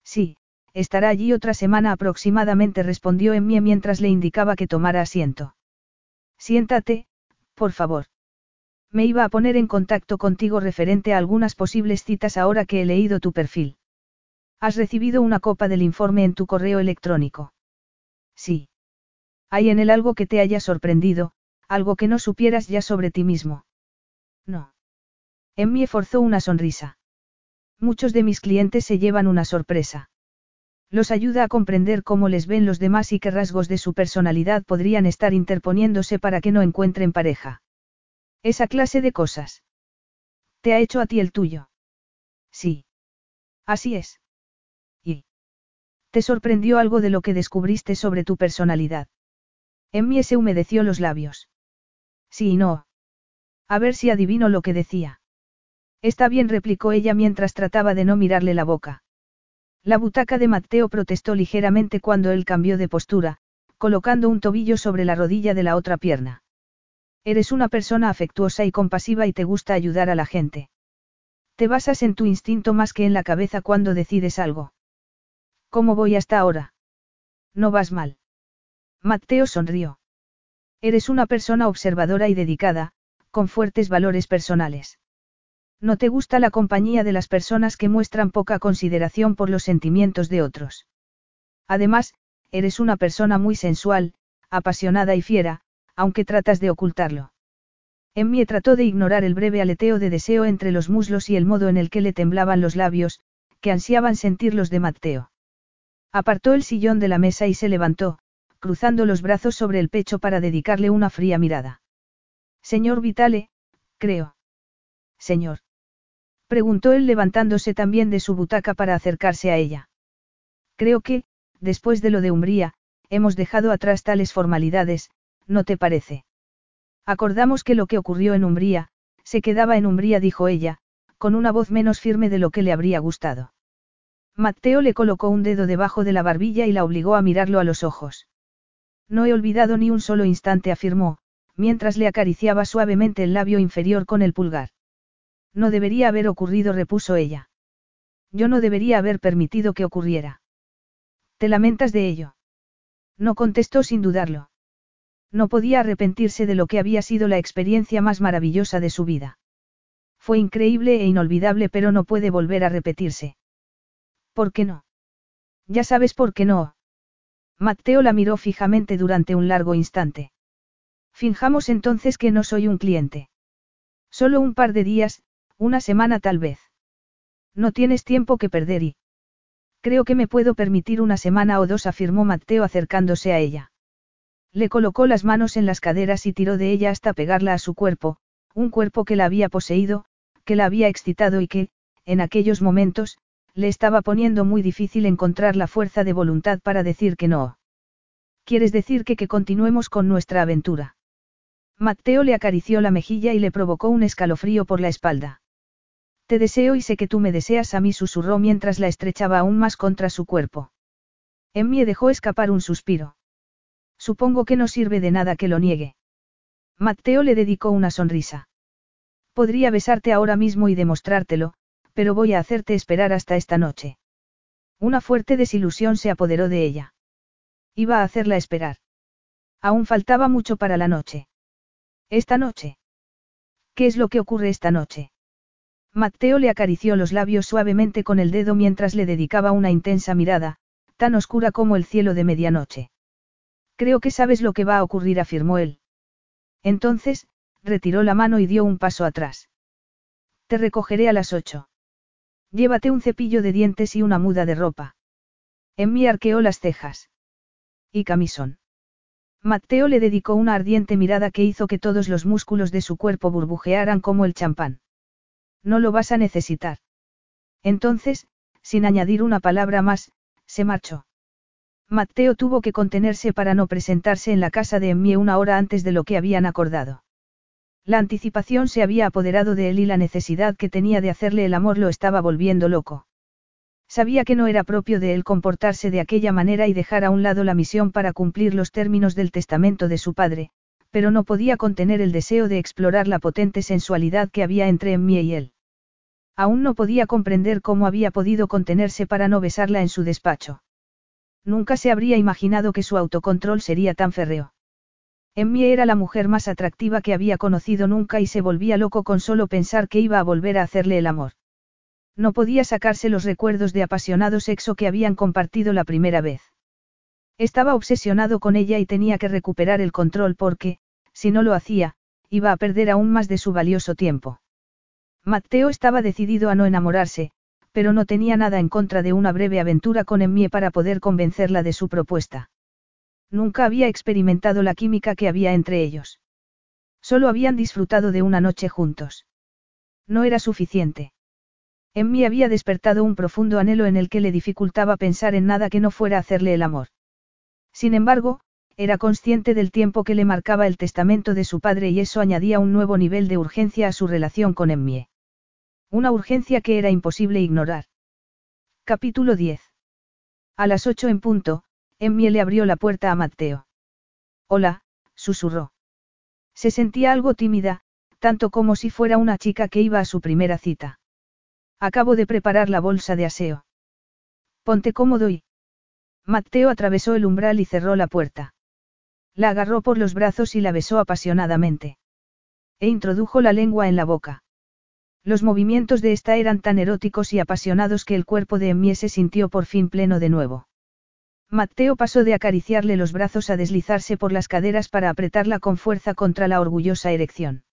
Sí, estará allí otra semana aproximadamente, respondió Emmie mientras le indicaba que tomara asiento. Siéntate, por favor. Me iba a poner en contacto contigo referente a algunas posibles citas ahora que he leído tu perfil. Has recibido una copa del informe en tu correo electrónico. Sí. ¿Hay en él algo que te haya sorprendido, algo que no supieras ya sobre ti mismo? No. Emmy forzó una sonrisa. Muchos de mis clientes se llevan una sorpresa. Los ayuda a comprender cómo les ven los demás y qué rasgos de su personalidad podrían estar interponiéndose para que no encuentren pareja. Esa clase de cosas. ¿Te ha hecho a ti el tuyo? Sí. Así es. ¿Y? ¿Te sorprendió algo de lo que descubriste sobre tu personalidad? Mí se humedeció los labios. Sí y no. A ver si adivino lo que decía. Está bien, replicó ella mientras trataba de no mirarle la boca. La butaca de Mateo protestó ligeramente cuando él cambió de postura, colocando un tobillo sobre la rodilla de la otra pierna. Eres una persona afectuosa y compasiva y te gusta ayudar a la gente. Te basas en tu instinto más que en la cabeza cuando decides algo. ¿Cómo voy hasta ahora? No vas mal. Mateo sonrió. Eres una persona observadora y dedicada, con fuertes valores personales. No te gusta la compañía de las personas que muestran poca consideración por los sentimientos de otros. Además, eres una persona muy sensual, apasionada y fiera, aunque tratas de ocultarlo. Emmie trató de ignorar el breve aleteo de deseo entre los muslos y el modo en el que le temblaban los labios, que ansiaban sentir los de Mateo. Apartó el sillón de la mesa y se levantó, cruzando los brazos sobre el pecho para dedicarle una fría mirada. Señor Vitale, creo. Señor. Preguntó él levantándose también de su butaca para acercarse a ella. Creo que, después de lo de Umbría, hemos dejado atrás tales formalidades, ¿no te parece? Acordamos que lo que ocurrió en Umbría, se quedaba en Umbría, dijo ella, con una voz menos firme de lo que le habría gustado. Mateo le colocó un dedo debajo de la barbilla y la obligó a mirarlo a los ojos. No he olvidado ni un solo instante, afirmó, mientras le acariciaba suavemente el labio inferior con el pulgar. No debería haber ocurrido, repuso ella. Yo no debería haber permitido que ocurriera. ¿Te lamentas de ello? No contestó sin dudarlo. No podía arrepentirse de lo que había sido la experiencia más maravillosa de su vida. Fue increíble e inolvidable, pero no puede volver a repetirse. ¿Por qué no? Ya sabes por qué no. Mateo la miró fijamente durante un largo instante. Finjamos entonces que no soy un cliente. Solo un par de días, una semana tal vez. No tienes tiempo que perder y... Creo que me puedo permitir una semana o dos, afirmó Mateo acercándose a ella. Le colocó las manos en las caderas y tiró de ella hasta pegarla a su cuerpo, un cuerpo que la había poseído, que la había excitado y que, en aquellos momentos, le estaba poniendo muy difícil encontrar la fuerza de voluntad para decir que no. ¿Quieres decir que que continuemos con nuestra aventura? Mateo le acarició la mejilla y le provocó un escalofrío por la espalda. Te deseo y sé que tú me deseas a mí, susurró mientras la estrechaba aún más contra su cuerpo. Emmie dejó escapar un suspiro. Supongo que no sirve de nada que lo niegue. Mateo le dedicó una sonrisa. Podría besarte ahora mismo y demostrártelo, pero voy a hacerte esperar hasta esta noche. Una fuerte desilusión se apoderó de ella. Iba a hacerla esperar. Aún faltaba mucho para la noche. ¿Esta noche? ¿Qué es lo que ocurre esta noche? Mateo le acarició los labios suavemente con el dedo mientras le dedicaba una intensa mirada, tan oscura como el cielo de medianoche. Creo que sabes lo que va a ocurrir, afirmó él. Entonces, retiró la mano y dio un paso atrás. Te recogeré a las ocho. Llévate un cepillo de dientes y una muda de ropa. En mí arqueó las cejas. Y camisón. Mateo le dedicó una ardiente mirada que hizo que todos los músculos de su cuerpo burbujearan como el champán. No lo vas a necesitar. Entonces, sin añadir una palabra más, se marchó. Mateo tuvo que contenerse para no presentarse en la casa de Emmie una hora antes de lo que habían acordado. La anticipación se había apoderado de él y la necesidad que tenía de hacerle el amor lo estaba volviendo loco. Sabía que no era propio de él comportarse de aquella manera y dejar a un lado la misión para cumplir los términos del testamento de su padre, pero no podía contener el deseo de explorar la potente sensualidad que había entre Emmie y él. Aún no podía comprender cómo había podido contenerse para no besarla en su despacho. Nunca se habría imaginado que su autocontrol sería tan férreo. Emmie era la mujer más atractiva que había conocido nunca y se volvía loco con solo pensar que iba a volver a hacerle el amor. No podía sacarse los recuerdos de apasionado sexo que habían compartido la primera vez. Estaba obsesionado con ella y tenía que recuperar el control porque, si no lo hacía, iba a perder aún más de su valioso tiempo. Mateo estaba decidido a no enamorarse, pero no tenía nada en contra de una breve aventura con Emmie para poder convencerla de su propuesta. Nunca había experimentado la química que había entre ellos. Solo habían disfrutado de una noche juntos. No era suficiente. En mí había despertado un profundo anhelo en el que le dificultaba pensar en nada que no fuera hacerle el amor. Sin embargo, era consciente del tiempo que le marcaba el testamento de su padre y eso añadía un nuevo nivel de urgencia a su relación con Emmie. Una urgencia que era imposible ignorar. Capítulo 10. A las ocho en punto, Emmie le abrió la puerta a Mateo. Hola, susurró. Se sentía algo tímida, tanto como si fuera una chica que iba a su primera cita. Acabo de preparar la bolsa de aseo. Ponte cómodo y... Mateo atravesó el umbral y cerró la puerta. La agarró por los brazos y la besó apasionadamente. E introdujo la lengua en la boca. Los movimientos de esta eran tan eróticos y apasionados que el cuerpo de Emmie se sintió por fin pleno de nuevo. Mateo pasó de acariciarle los brazos a deslizarse por las caderas para apretarla con fuerza contra la orgullosa erección.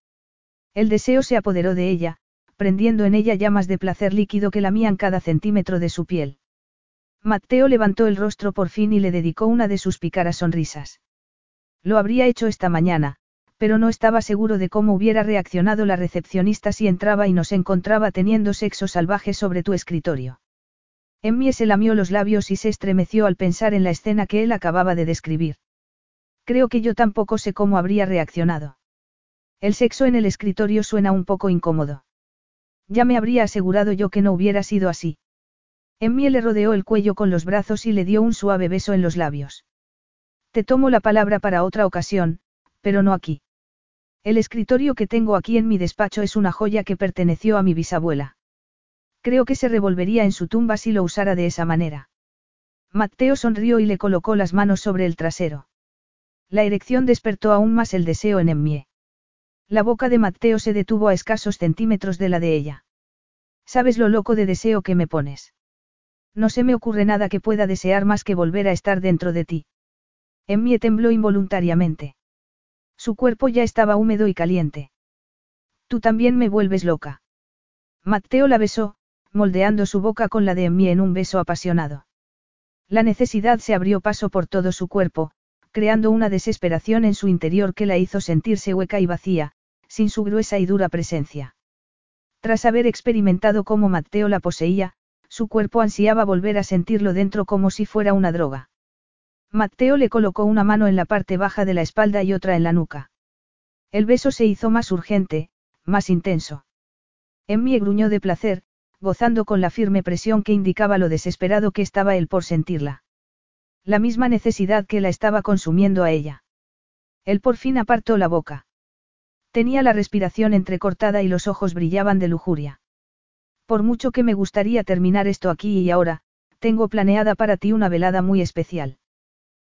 El deseo se apoderó de ella, prendiendo en ella llamas de placer líquido que lamían cada centímetro de su piel. Mateo levantó el rostro por fin y le dedicó una de sus picaras sonrisas. Lo habría hecho esta mañana, pero no estaba seguro de cómo hubiera reaccionado la recepcionista si entraba y nos encontraba teniendo sexo salvaje sobre tu escritorio. Emmie se lamió los labios y se estremeció al pensar en la escena que él acababa de describir. Creo que yo tampoco sé cómo habría reaccionado. El sexo en el escritorio suena un poco incómodo. Ya me habría asegurado yo que no hubiera sido así. Emmie le rodeó el cuello con los brazos y le dio un suave beso en los labios. Te tomo la palabra para otra ocasión, pero no aquí. El escritorio que tengo aquí en mi despacho es una joya que perteneció a mi bisabuela. Creo que se revolvería en su tumba si lo usara de esa manera. Mateo sonrió y le colocó las manos sobre el trasero. La erección despertó aún más el deseo en Emmie. La boca de Mateo se detuvo a escasos centímetros de la de ella. ¿Sabes lo loco de deseo que me pones? No se me ocurre nada que pueda desear más que volver a estar dentro de ti. Emmie tembló involuntariamente. Su cuerpo ya estaba húmedo y caliente. Tú también me vuelves loca. Mateo la besó, moldeando su boca con la de Emmie en un beso apasionado. La necesidad se abrió paso por todo su cuerpo, creando una desesperación en su interior que la hizo sentirse hueca y vacía, sin su gruesa y dura presencia. Tras haber experimentado cómo Mateo la poseía, su cuerpo ansiaba volver a sentirlo dentro como si fuera una droga. Mateo le colocó una mano en la parte baja de la espalda y otra en la nuca. El beso se hizo más urgente, más intenso. Emmie gruñó de placer, gozando con la firme presión que indicaba lo desesperado que estaba él por sentirla. La misma necesidad que la estaba consumiendo a ella. Él por fin apartó la boca. Tenía la respiración entrecortada y los ojos brillaban de lujuria. Por mucho que me gustaría terminar esto aquí y ahora, tengo planeada para ti una velada muy especial.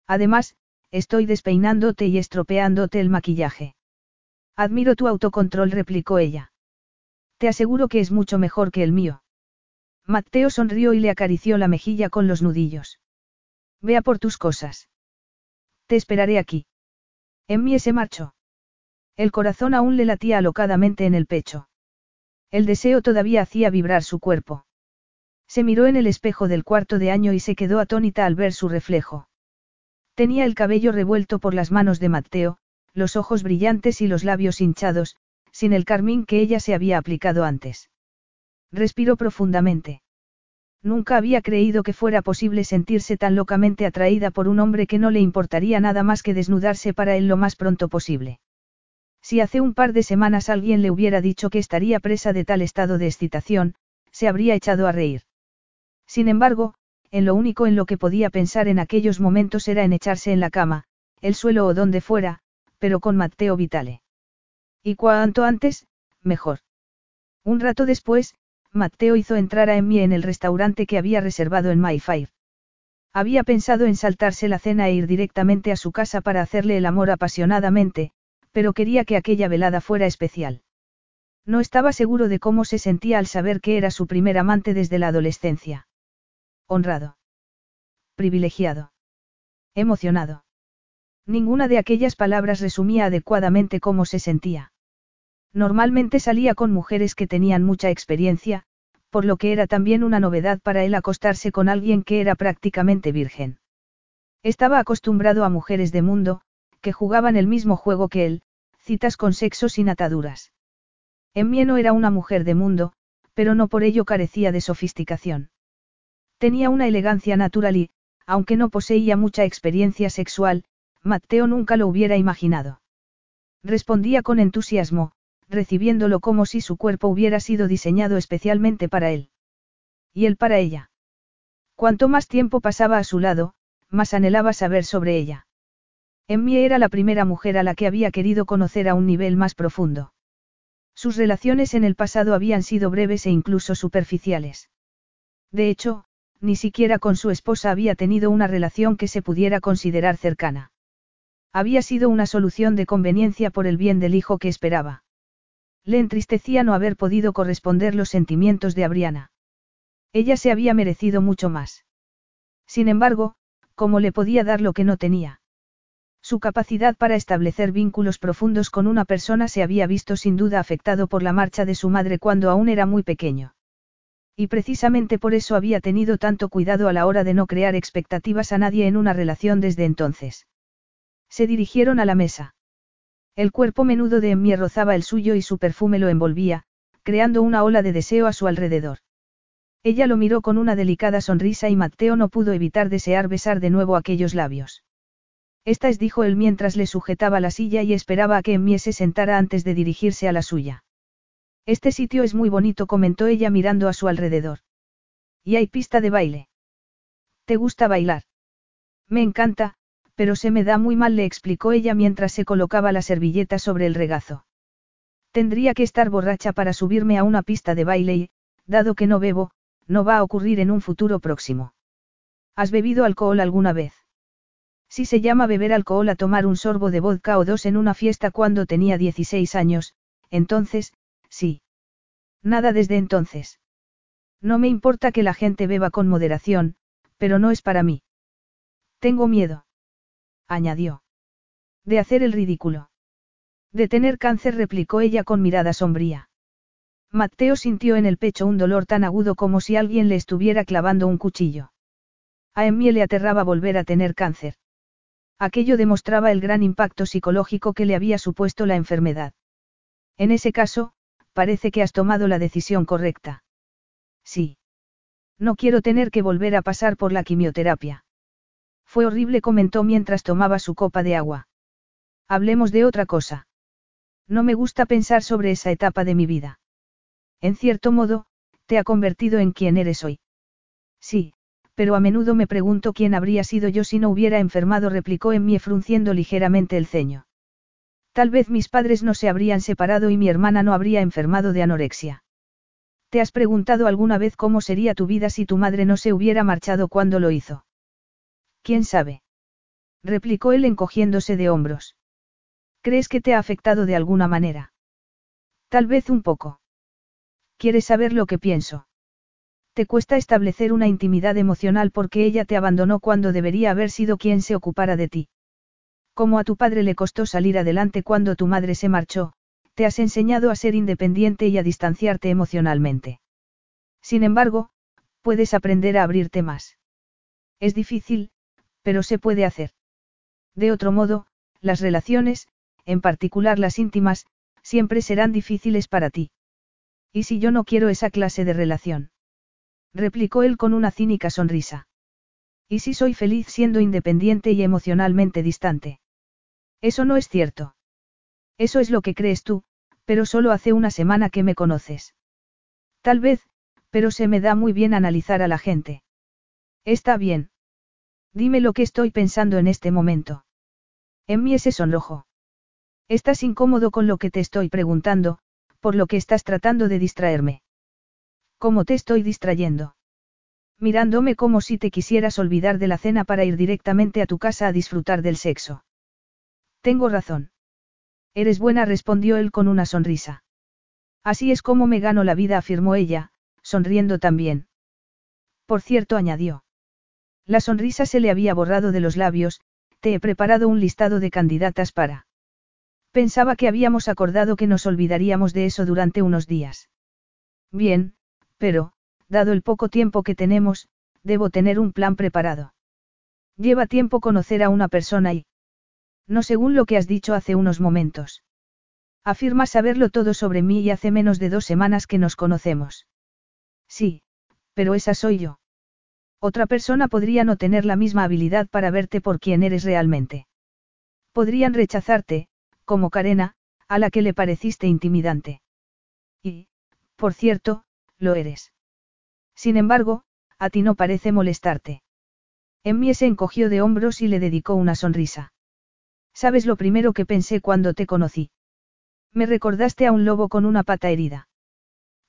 Además, estoy despeinándote y estropeándote el maquillaje. Admiro tu autocontrol, replicó ella. Te aseguro que es mucho mejor que el mío. Mateo sonrió y le acarició la mejilla con los nudillos. Vea por tus cosas. Te esperaré aquí. En mí se marchó. El corazón aún le latía alocadamente en el pecho. El deseo todavía hacía vibrar su cuerpo. Se miró en el espejo del cuarto de año y se quedó atónita al ver su reflejo. Tenía el cabello revuelto por las manos de Mateo, los ojos brillantes y los labios hinchados, sin el carmín que ella se había aplicado antes. Respiró profundamente. Nunca había creído que fuera posible sentirse tan locamente atraída por un hombre que no le importaría nada más que desnudarse para él lo más pronto posible. Si hace un par de semanas alguien le hubiera dicho que estaría presa de tal estado de excitación, se habría echado a reír. Sin embargo, en lo único en lo que podía pensar en aquellos momentos era en echarse en la cama, el suelo o donde fuera, pero con Matteo Vitale. Y cuanto antes, mejor. Un rato después, Matteo hizo entrar a Emmy en el restaurante que había reservado en My Five. Había pensado en saltarse la cena e ir directamente a su casa para hacerle el amor apasionadamente, pero quería que aquella velada fuera especial. No estaba seguro de cómo se sentía al saber que era su primer amante desde la adolescencia. Honrado. Privilegiado. Emocionado. Ninguna de aquellas palabras resumía adecuadamente cómo se sentía. Normalmente salía con mujeres que tenían mucha experiencia, por lo que era también una novedad para él acostarse con alguien que era prácticamente virgen. Estaba acostumbrado a mujeres de mundo, que jugaban el mismo juego que él, citas con sexo sin ataduras. Emmie no era una mujer de mundo, pero no por ello carecía de sofisticación. Tenía una elegancia natural y, aunque no poseía mucha experiencia sexual, Mateo nunca lo hubiera imaginado. Respondía con entusiasmo, recibiéndolo como si su cuerpo hubiera sido diseñado especialmente para él. Y él para ella. Cuanto más tiempo pasaba a su lado, más anhelaba saber sobre ella. Emmie era la primera mujer a la que había querido conocer a un nivel más profundo. Sus relaciones en el pasado habían sido breves e incluso superficiales. De hecho, ni siquiera con su esposa había tenido una relación que se pudiera considerar cercana. Había sido una solución de conveniencia por el bien del hijo que esperaba. Le entristecía no haber podido corresponder los sentimientos de Abriana. Ella se había merecido mucho más. Sin embargo, ¿cómo le podía dar lo que no tenía? Su capacidad para establecer vínculos profundos con una persona se había visto sin duda afectado por la marcha de su madre cuando aún era muy pequeño. Y precisamente por eso había tenido tanto cuidado a la hora de no crear expectativas a nadie en una relación desde entonces. Se dirigieron a la mesa. El cuerpo menudo de Emmie rozaba el suyo y su perfume lo envolvía, creando una ola de deseo a su alrededor. Ella lo miró con una delicada sonrisa y Mateo no pudo evitar desear besar de nuevo aquellos labios. Esta es, dijo él mientras le sujetaba la silla y esperaba a que Emmie se sentara antes de dirigirse a la suya. Este sitio es muy bonito, comentó ella mirando a su alrededor. Y hay pista de baile. ¿Te gusta bailar? Me encanta, pero se me da muy mal, le explicó ella mientras se colocaba la servilleta sobre el regazo. Tendría que estar borracha para subirme a una pista de baile y, dado que no bebo, no va a ocurrir en un futuro próximo. ¿Has bebido alcohol alguna vez? Si se llama beber alcohol a tomar un sorbo de vodka o dos en una fiesta cuando tenía 16 años, entonces, sí. Nada desde entonces. No me importa que la gente beba con moderación, pero no es para mí. Tengo miedo. Añadió. De hacer el ridículo. De tener cáncer, replicó ella con mirada sombría. Mateo sintió en el pecho un dolor tan agudo como si alguien le estuviera clavando un cuchillo. A Emmie le aterraba volver a tener cáncer. Aquello demostraba el gran impacto psicológico que le había supuesto la enfermedad. En ese caso, parece que has tomado la decisión correcta. Sí. No quiero tener que volver a pasar por la quimioterapia. Fue horrible, comentó mientras tomaba su copa de agua. Hablemos de otra cosa. No me gusta pensar sobre esa etapa de mi vida. En cierto modo, te ha convertido en quien eres hoy. Sí, pero a menudo me pregunto quién habría sido yo si no hubiera enfermado, replicó en mí frunciendo ligeramente el ceño. Tal vez mis padres no se habrían separado y mi hermana no habría enfermado de anorexia. ¿Te has preguntado alguna vez cómo sería tu vida si tu madre no se hubiera marchado cuando lo hizo? ¿Quién sabe? replicó él encogiéndose de hombros. ¿Crees que te ha afectado de alguna manera? Tal vez un poco. ¿Quieres saber lo que pienso? Te cuesta establecer una intimidad emocional porque ella te abandonó cuando debería haber sido quien se ocupara de ti. Como a tu padre le costó salir adelante cuando tu madre se marchó, te has enseñado a ser independiente y a distanciarte emocionalmente. Sin embargo, puedes aprender a abrirte más. Es difícil, pero se puede hacer. De otro modo, las relaciones, en particular las íntimas, siempre serán difíciles para ti. ¿Y si yo no quiero esa clase de relación? replicó él con una cínica sonrisa. ¿Y si soy feliz siendo independiente y emocionalmente distante? Eso no es cierto. Eso es lo que crees tú, pero solo hace una semana que me conoces. Tal vez, pero se me da muy bien analizar a la gente. Está bien. Dime lo que estoy pensando en este momento. En mí ese sonrojo. Estás incómodo con lo que te estoy preguntando, por lo que estás tratando de distraerme. ¿Cómo te estoy distrayendo? Mirándome como si te quisieras olvidar de la cena para ir directamente a tu casa a disfrutar del sexo. Tengo razón. Eres buena, respondió él con una sonrisa. Así es como me gano la vida, afirmó ella, sonriendo también. Por cierto, añadió. La sonrisa se le había borrado de los labios, te he preparado un listado de candidatas para. Pensaba que habíamos acordado que nos olvidaríamos de eso durante unos días. Bien, pero, dado el poco tiempo que tenemos, debo tener un plan preparado. Lleva tiempo conocer a una persona y... No según lo que has dicho hace unos momentos. Afirma saberlo todo sobre mí y hace menos de dos semanas que nos conocemos. Sí, pero esa soy yo. Otra persona podría no tener la misma habilidad para verte por quien eres realmente. Podrían rechazarte, como Karena, a la que le pareciste intimidante. Y, por cierto, lo eres. Sin embargo, a ti no parece molestarte. mí se encogió de hombros y le dedicó una sonrisa. ¿Sabes lo primero que pensé cuando te conocí? Me recordaste a un lobo con una pata herida.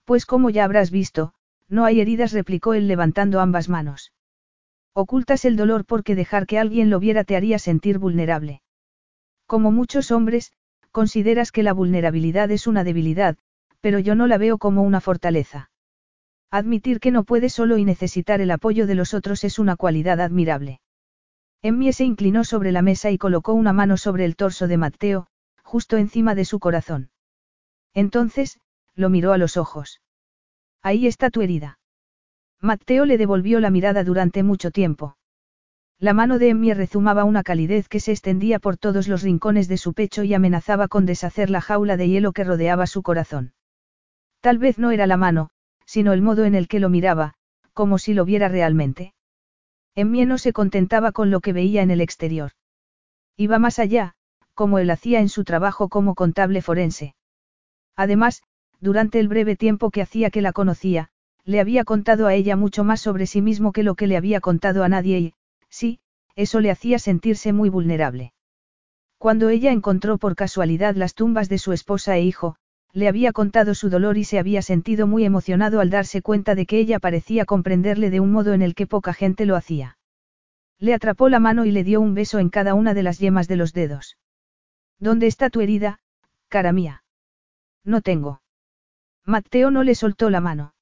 Pues como ya habrás visto, no hay heridas, replicó él levantando ambas manos. Ocultas el dolor porque dejar que alguien lo viera te haría sentir vulnerable. Como muchos hombres, consideras que la vulnerabilidad es una debilidad, pero yo no la veo como una fortaleza. Admitir que no puedes solo y necesitar el apoyo de los otros es una cualidad admirable. Emmie se inclinó sobre la mesa y colocó una mano sobre el torso de Matteo, justo encima de su corazón. Entonces, lo miró a los ojos. Ahí está tu herida. Matteo le devolvió la mirada durante mucho tiempo. La mano de Emmie rezumaba una calidez que se extendía por todos los rincones de su pecho y amenazaba con deshacer la jaula de hielo que rodeaba su corazón. Tal vez no era la mano, sino el modo en el que lo miraba, como si lo viera realmente. Emmie no se contentaba con lo que veía en el exterior. Iba más allá, como él hacía en su trabajo como contable forense. Además, durante el breve tiempo que hacía que la conocía, le había contado a ella mucho más sobre sí mismo que lo que le había contado a nadie y, sí, eso le hacía sentirse muy vulnerable. Cuando ella encontró por casualidad las tumbas de su esposa e hijo, le había contado su dolor y se había sentido muy emocionado al darse cuenta de que ella parecía comprenderle de un modo en el que poca gente lo hacía. Le atrapó la mano y le dio un beso en cada una de las yemas de los dedos. ¿Dónde está tu herida, cara mía? No tengo. Mateo no le soltó la mano.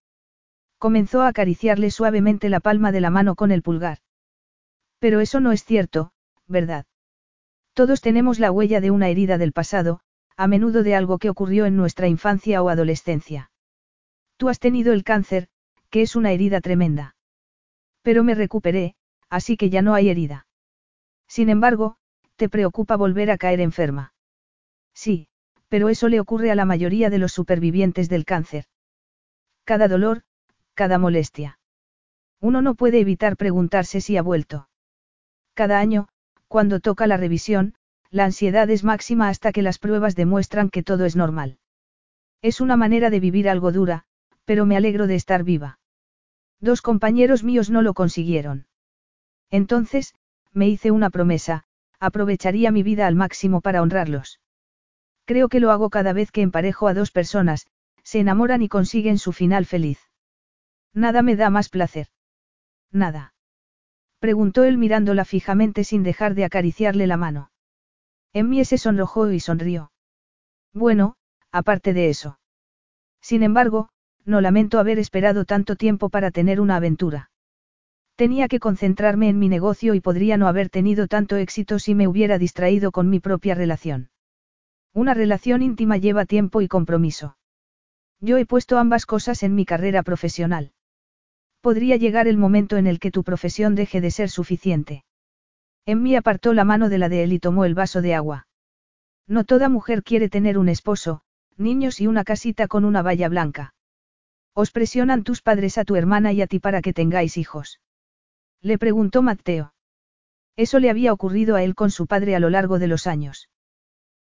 Comenzó a acariciarle suavemente la palma de la mano con el pulgar. Pero eso no es cierto, ¿verdad? Todos tenemos la huella de una herida del pasado, a menudo de algo que ocurrió en nuestra infancia o adolescencia. Tú has tenido el cáncer, que es una herida tremenda. Pero me recuperé, así que ya no hay herida. Sin embargo, te preocupa volver a caer enferma. Sí, pero eso le ocurre a la mayoría de los supervivientes del cáncer. Cada dolor, cada molestia. Uno no puede evitar preguntarse si ha vuelto. Cada año, cuando toca la revisión, la ansiedad es máxima hasta que las pruebas demuestran que todo es normal. Es una manera de vivir algo dura, pero me alegro de estar viva. Dos compañeros míos no lo consiguieron. Entonces, me hice una promesa, aprovecharía mi vida al máximo para honrarlos. Creo que lo hago cada vez que emparejo a dos personas, se enamoran y consiguen su final feliz. Nada me da más placer. Nada. Preguntó él mirándola fijamente sin dejar de acariciarle la mano. Emmie se sonrojó y sonrió. Bueno, aparte de eso. Sin embargo, no lamento haber esperado tanto tiempo para tener una aventura. Tenía que concentrarme en mi negocio y podría no haber tenido tanto éxito si me hubiera distraído con mi propia relación. Una relación íntima lleva tiempo y compromiso. Yo he puesto ambas cosas en mi carrera profesional. Podría llegar el momento en el que tu profesión deje de ser suficiente. Emmy apartó la mano de la de él y tomó el vaso de agua. No toda mujer quiere tener un esposo, niños y una casita con una valla blanca. ¿Os presionan tus padres a tu hermana y a ti para que tengáis hijos? Le preguntó Mateo. Eso le había ocurrido a él con su padre a lo largo de los años.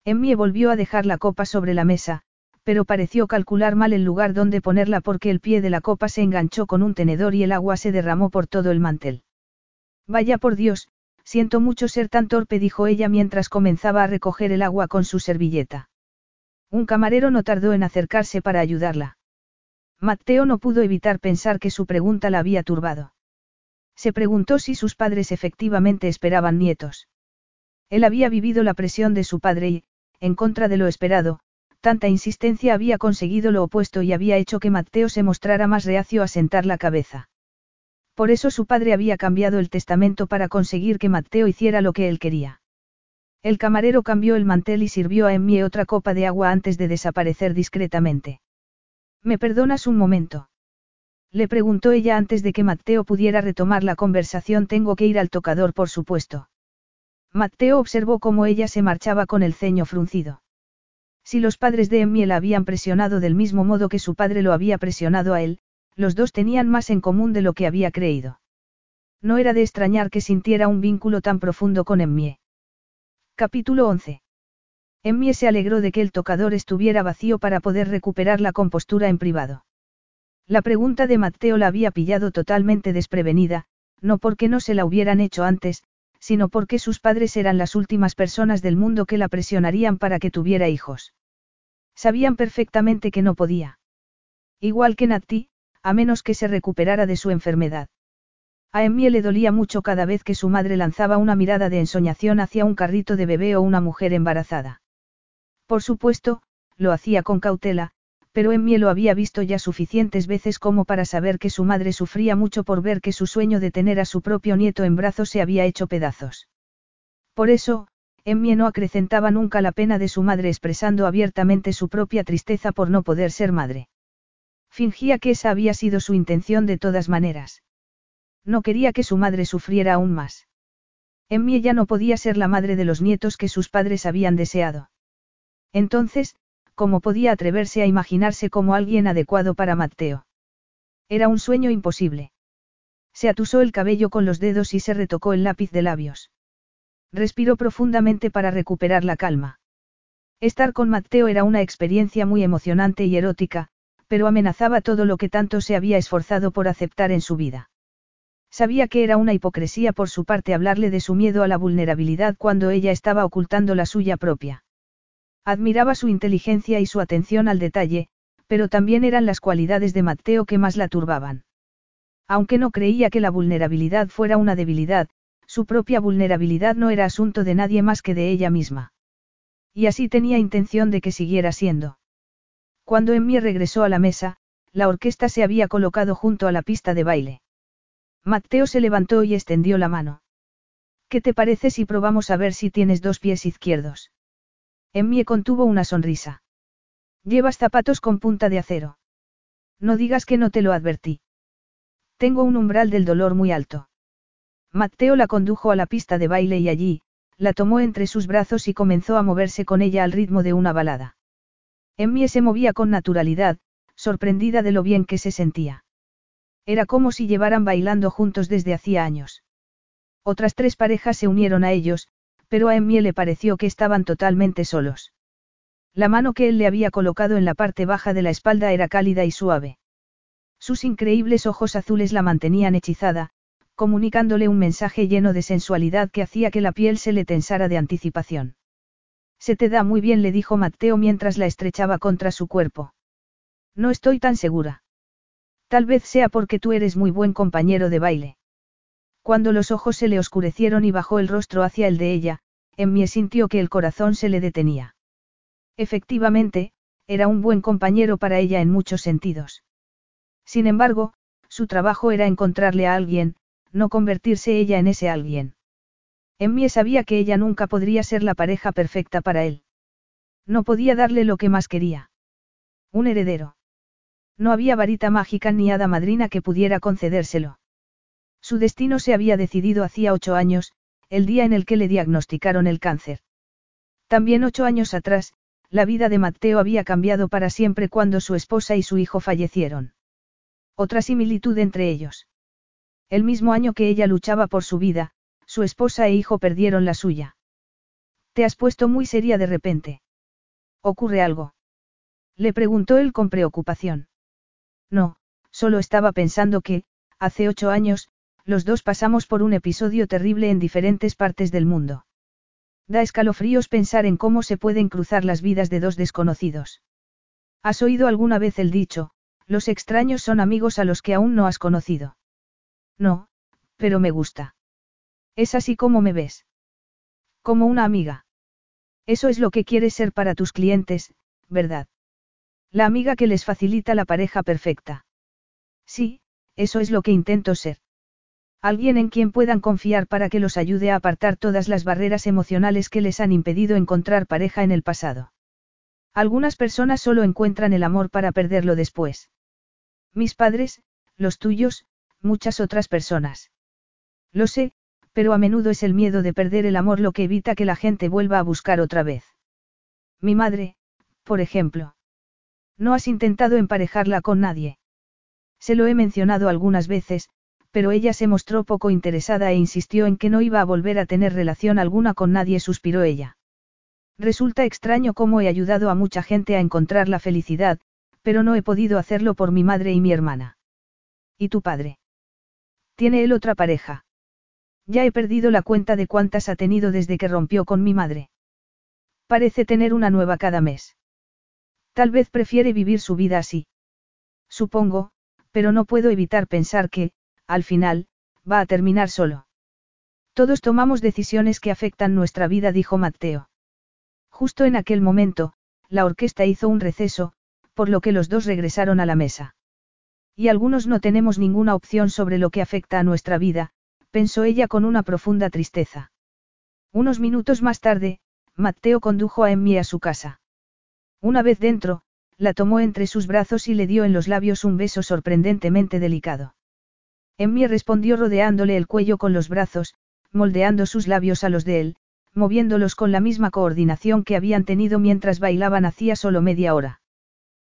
Emmy volvió a dejar la copa sobre la mesa, pero pareció calcular mal el lugar donde ponerla porque el pie de la copa se enganchó con un tenedor y el agua se derramó por todo el mantel. Vaya por Dios, Siento mucho ser tan torpe, dijo ella mientras comenzaba a recoger el agua con su servilleta. Un camarero no tardó en acercarse para ayudarla. Mateo no pudo evitar pensar que su pregunta la había turbado. Se preguntó si sus padres efectivamente esperaban nietos. Él había vivido la presión de su padre y, en contra de lo esperado, tanta insistencia había conseguido lo opuesto y había hecho que Mateo se mostrara más reacio a sentar la cabeza. Por eso su padre había cambiado el testamento para conseguir que Mateo hiciera lo que él quería. El camarero cambió el mantel y sirvió a Emmie otra copa de agua antes de desaparecer discretamente. ¿Me perdonas un momento? Le preguntó ella antes de que Mateo pudiera retomar la conversación. Tengo que ir al tocador, por supuesto. Mateo observó cómo ella se marchaba con el ceño fruncido. Si los padres de Emmy la habían presionado del mismo modo que su padre lo había presionado a él, los dos tenían más en común de lo que había creído. No era de extrañar que sintiera un vínculo tan profundo con Emmie. Capítulo 11. Emmie se alegró de que el tocador estuviera vacío para poder recuperar la compostura en privado. La pregunta de Matteo la había pillado totalmente desprevenida, no porque no se la hubieran hecho antes, sino porque sus padres eran las últimas personas del mundo que la presionarían para que tuviera hijos. Sabían perfectamente que no podía. Igual que Nati, a menos que se recuperara de su enfermedad. A Emmie le dolía mucho cada vez que su madre lanzaba una mirada de ensoñación hacia un carrito de bebé o una mujer embarazada. Por supuesto, lo hacía con cautela, pero Emmie lo había visto ya suficientes veces como para saber que su madre sufría mucho por ver que su sueño de tener a su propio nieto en brazos se había hecho pedazos. Por eso, Emmie no acrecentaba nunca la pena de su madre expresando abiertamente su propia tristeza por no poder ser madre. Fingía que esa había sido su intención de todas maneras. No quería que su madre sufriera aún más. Emmie ya no podía ser la madre de los nietos que sus padres habían deseado. Entonces, ¿cómo podía atreverse a imaginarse como alguien adecuado para Mateo? Era un sueño imposible. Se atusó el cabello con los dedos y se retocó el lápiz de labios. Respiró profundamente para recuperar la calma. Estar con Mateo era una experiencia muy emocionante y erótica, pero amenazaba todo lo que tanto se había esforzado por aceptar en su vida. Sabía que era una hipocresía por su parte hablarle de su miedo a la vulnerabilidad cuando ella estaba ocultando la suya propia. Admiraba su inteligencia y su atención al detalle, pero también eran las cualidades de Mateo que más la turbaban. Aunque no creía que la vulnerabilidad fuera una debilidad, su propia vulnerabilidad no era asunto de nadie más que de ella misma. Y así tenía intención de que siguiera siendo. Cuando Emmy regresó a la mesa, la orquesta se había colocado junto a la pista de baile. Mateo se levantó y extendió la mano. ¿Qué te parece si probamos a ver si tienes dos pies izquierdos? Emmy contuvo una sonrisa. Llevas zapatos con punta de acero. No digas que no te lo advertí. Tengo un umbral del dolor muy alto. Mateo la condujo a la pista de baile y allí, la tomó entre sus brazos y comenzó a moverse con ella al ritmo de una balada. Emmie se movía con naturalidad, sorprendida de lo bien que se sentía. Era como si llevaran bailando juntos desde hacía años. Otras tres parejas se unieron a ellos, pero a Emmie le pareció que estaban totalmente solos. La mano que él le había colocado en la parte baja de la espalda era cálida y suave. Sus increíbles ojos azules la mantenían hechizada, comunicándole un mensaje lleno de sensualidad que hacía que la piel se le tensara de anticipación. Se te da muy bien, le dijo Mateo mientras la estrechaba contra su cuerpo. No estoy tan segura. Tal vez sea porque tú eres muy buen compañero de baile. Cuando los ojos se le oscurecieron y bajó el rostro hacia el de ella, Emmie sintió que el corazón se le detenía. Efectivamente, era un buen compañero para ella en muchos sentidos. Sin embargo, su trabajo era encontrarle a alguien, no convertirse ella en ese alguien. Emmie sabía que ella nunca podría ser la pareja perfecta para él. No podía darle lo que más quería. Un heredero. No había varita mágica ni hada madrina que pudiera concedérselo. Su destino se había decidido hacía ocho años, el día en el que le diagnosticaron el cáncer. También ocho años atrás, la vida de Matteo había cambiado para siempre cuando su esposa y su hijo fallecieron. Otra similitud entre ellos. El mismo año que ella luchaba por su vida, su esposa e hijo perdieron la suya. Te has puesto muy seria de repente. ¿Ocurre algo? Le preguntó él con preocupación. No, solo estaba pensando que, hace ocho años, los dos pasamos por un episodio terrible en diferentes partes del mundo. Da escalofríos pensar en cómo se pueden cruzar las vidas de dos desconocidos. ¿Has oído alguna vez el dicho, los extraños son amigos a los que aún no has conocido? No, pero me gusta. Es así como me ves. Como una amiga. Eso es lo que quieres ser para tus clientes, ¿verdad? La amiga que les facilita la pareja perfecta. Sí, eso es lo que intento ser. Alguien en quien puedan confiar para que los ayude a apartar todas las barreras emocionales que les han impedido encontrar pareja en el pasado. Algunas personas solo encuentran el amor para perderlo después. Mis padres, los tuyos, muchas otras personas. Lo sé, pero a menudo es el miedo de perder el amor lo que evita que la gente vuelva a buscar otra vez. Mi madre, por ejemplo. No has intentado emparejarla con nadie. Se lo he mencionado algunas veces, pero ella se mostró poco interesada e insistió en que no iba a volver a tener relación alguna con nadie, suspiró ella. Resulta extraño cómo he ayudado a mucha gente a encontrar la felicidad, pero no he podido hacerlo por mi madre y mi hermana. ¿Y tu padre? ¿Tiene él otra pareja? Ya he perdido la cuenta de cuántas ha tenido desde que rompió con mi madre. Parece tener una nueva cada mes. Tal vez prefiere vivir su vida así. Supongo, pero no puedo evitar pensar que, al final, va a terminar solo. Todos tomamos decisiones que afectan nuestra vida, dijo Mateo. Justo en aquel momento, la orquesta hizo un receso, por lo que los dos regresaron a la mesa. Y algunos no tenemos ninguna opción sobre lo que afecta a nuestra vida, pensó ella con una profunda tristeza. Unos minutos más tarde, Mateo condujo a Emmy a su casa. Una vez dentro, la tomó entre sus brazos y le dio en los labios un beso sorprendentemente delicado. Emmy respondió rodeándole el cuello con los brazos, moldeando sus labios a los de él, moviéndolos con la misma coordinación que habían tenido mientras bailaban hacía solo media hora.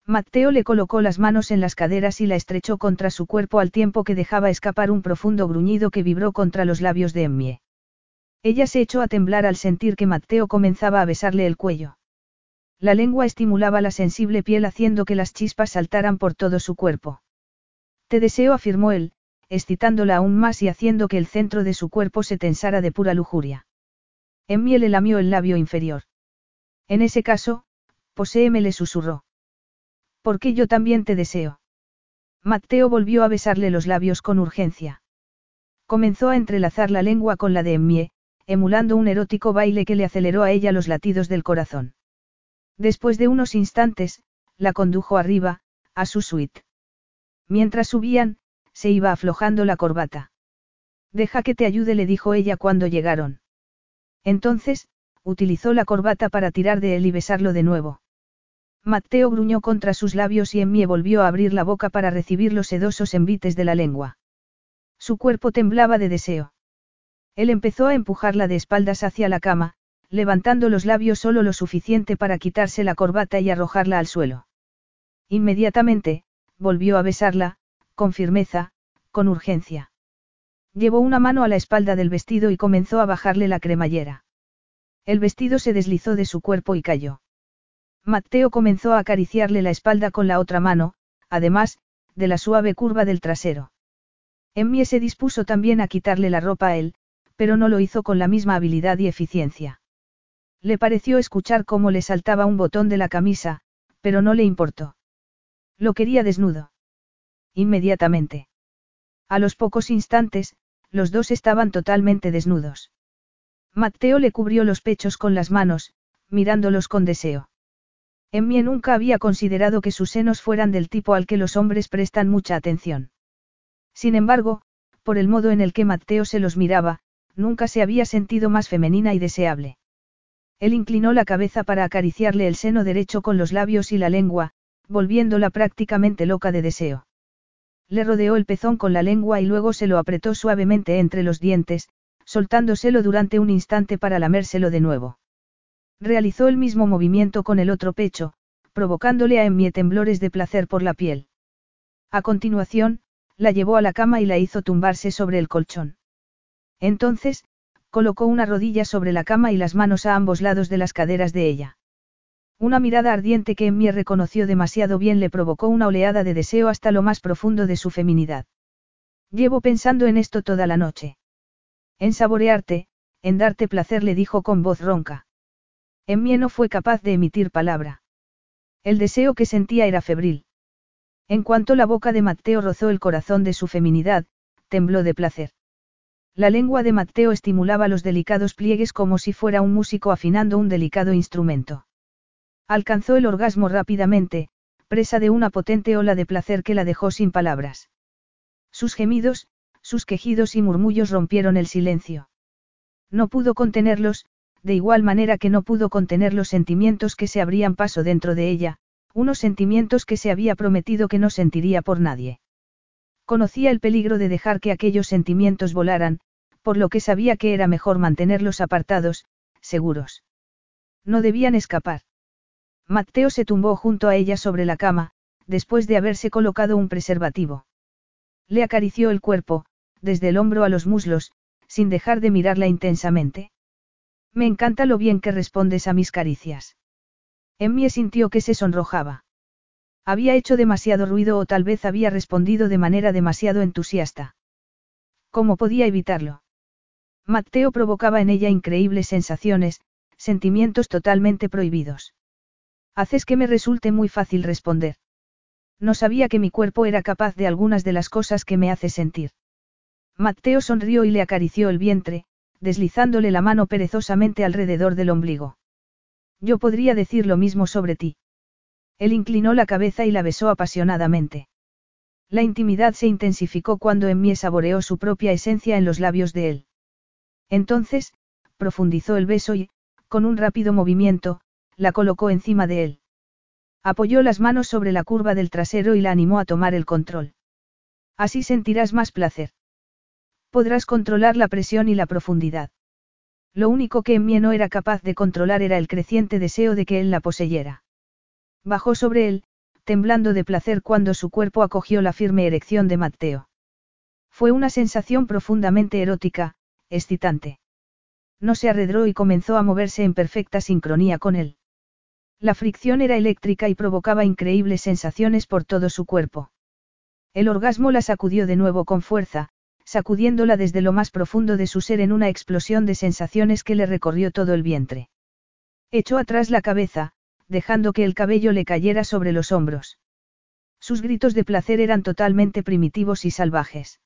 Mateo le colocó las manos en las caderas y la estrechó contra su cuerpo al tiempo que dejaba escapar un profundo gruñido que vibró contra los labios de Emmie. Ella se echó a temblar al sentir que Mateo comenzaba a besarle el cuello. La lengua estimulaba la sensible piel haciendo que las chispas saltaran por todo su cuerpo. Te deseo, afirmó él, excitándola aún más y haciendo que el centro de su cuerpo se tensara de pura lujuria. Emmie le lamió el labio inferior. En ese caso, poséeme le susurró. Porque yo también te deseo. Mateo volvió a besarle los labios con urgencia. Comenzó a entrelazar la lengua con la de Emmie, emulando un erótico baile que le aceleró a ella los latidos del corazón. Después de unos instantes, la condujo arriba, a su suite. Mientras subían, se iba aflojando la corbata. Deja que te ayude, le dijo ella cuando llegaron. Entonces, utilizó la corbata para tirar de él y besarlo de nuevo. Mateo gruñó contra sus labios y Emmie volvió a abrir la boca para recibir los sedosos envites de la lengua. Su cuerpo temblaba de deseo. Él empezó a empujarla de espaldas hacia la cama, levantando los labios solo lo suficiente para quitarse la corbata y arrojarla al suelo. Inmediatamente, volvió a besarla, con firmeza, con urgencia. Llevó una mano a la espalda del vestido y comenzó a bajarle la cremallera. El vestido se deslizó de su cuerpo y cayó. Mateo comenzó a acariciarle la espalda con la otra mano, además, de la suave curva del trasero. Emmie se dispuso también a quitarle la ropa a él, pero no lo hizo con la misma habilidad y eficiencia. Le pareció escuchar cómo le saltaba un botón de la camisa, pero no le importó. Lo quería desnudo. Inmediatamente. A los pocos instantes, los dos estaban totalmente desnudos. Mateo le cubrió los pechos con las manos, mirándolos con deseo. Emmie nunca había considerado que sus senos fueran del tipo al que los hombres prestan mucha atención. Sin embargo, por el modo en el que Mateo se los miraba, nunca se había sentido más femenina y deseable. Él inclinó la cabeza para acariciarle el seno derecho con los labios y la lengua, volviéndola prácticamente loca de deseo. Le rodeó el pezón con la lengua y luego se lo apretó suavemente entre los dientes, soltándoselo durante un instante para lamérselo de nuevo. Realizó el mismo movimiento con el otro pecho, provocándole a Emmie temblores de placer por la piel. A continuación, la llevó a la cama y la hizo tumbarse sobre el colchón. Entonces, colocó una rodilla sobre la cama y las manos a ambos lados de las caderas de ella. Una mirada ardiente que Emmie reconoció demasiado bien le provocó una oleada de deseo hasta lo más profundo de su feminidad. Llevo pensando en esto toda la noche. En saborearte, en darte placer le dijo con voz ronca. Emmie no fue capaz de emitir palabra. El deseo que sentía era febril. En cuanto la boca de Mateo rozó el corazón de su feminidad, tembló de placer. La lengua de Mateo estimulaba los delicados pliegues como si fuera un músico afinando un delicado instrumento. Alcanzó el orgasmo rápidamente, presa de una potente ola de placer que la dejó sin palabras. Sus gemidos, sus quejidos y murmullos rompieron el silencio. No pudo contenerlos, de igual manera que no pudo contener los sentimientos que se abrían paso dentro de ella, unos sentimientos que se había prometido que no sentiría por nadie. Conocía el peligro de dejar que aquellos sentimientos volaran, por lo que sabía que era mejor mantenerlos apartados, seguros. No debían escapar. Mateo se tumbó junto a ella sobre la cama, después de haberse colocado un preservativo. Le acarició el cuerpo, desde el hombro a los muslos, sin dejar de mirarla intensamente. Me encanta lo bien que respondes a mis caricias. Emmie sintió que se sonrojaba. Había hecho demasiado ruido o tal vez había respondido de manera demasiado entusiasta. ¿Cómo podía evitarlo? Mateo provocaba en ella increíbles sensaciones, sentimientos totalmente prohibidos. Haces que me resulte muy fácil responder. No sabía que mi cuerpo era capaz de algunas de las cosas que me hace sentir. Mateo sonrió y le acarició el vientre, deslizándole la mano perezosamente alrededor del ombligo. Yo podría decir lo mismo sobre ti. Él inclinó la cabeza y la besó apasionadamente. La intimidad se intensificó cuando Emmie saboreó su propia esencia en los labios de él. Entonces, profundizó el beso y, con un rápido movimiento, la colocó encima de él. Apoyó las manos sobre la curva del trasero y la animó a tomar el control. Así sentirás más placer. Podrás controlar la presión y la profundidad. Lo único que Emmie no era capaz de controlar era el creciente deseo de que él la poseyera. Bajó sobre él, temblando de placer cuando su cuerpo acogió la firme erección de Mateo. Fue una sensación profundamente erótica, excitante. No se arredró y comenzó a moverse en perfecta sincronía con él. La fricción era eléctrica y provocaba increíbles sensaciones por todo su cuerpo. El orgasmo la sacudió de nuevo con fuerza, sacudiéndola desde lo más profundo de su ser en una explosión de sensaciones que le recorrió todo el vientre. Echó atrás la cabeza, dejando que el cabello le cayera sobre los hombros. Sus gritos de placer eran totalmente primitivos y salvajes.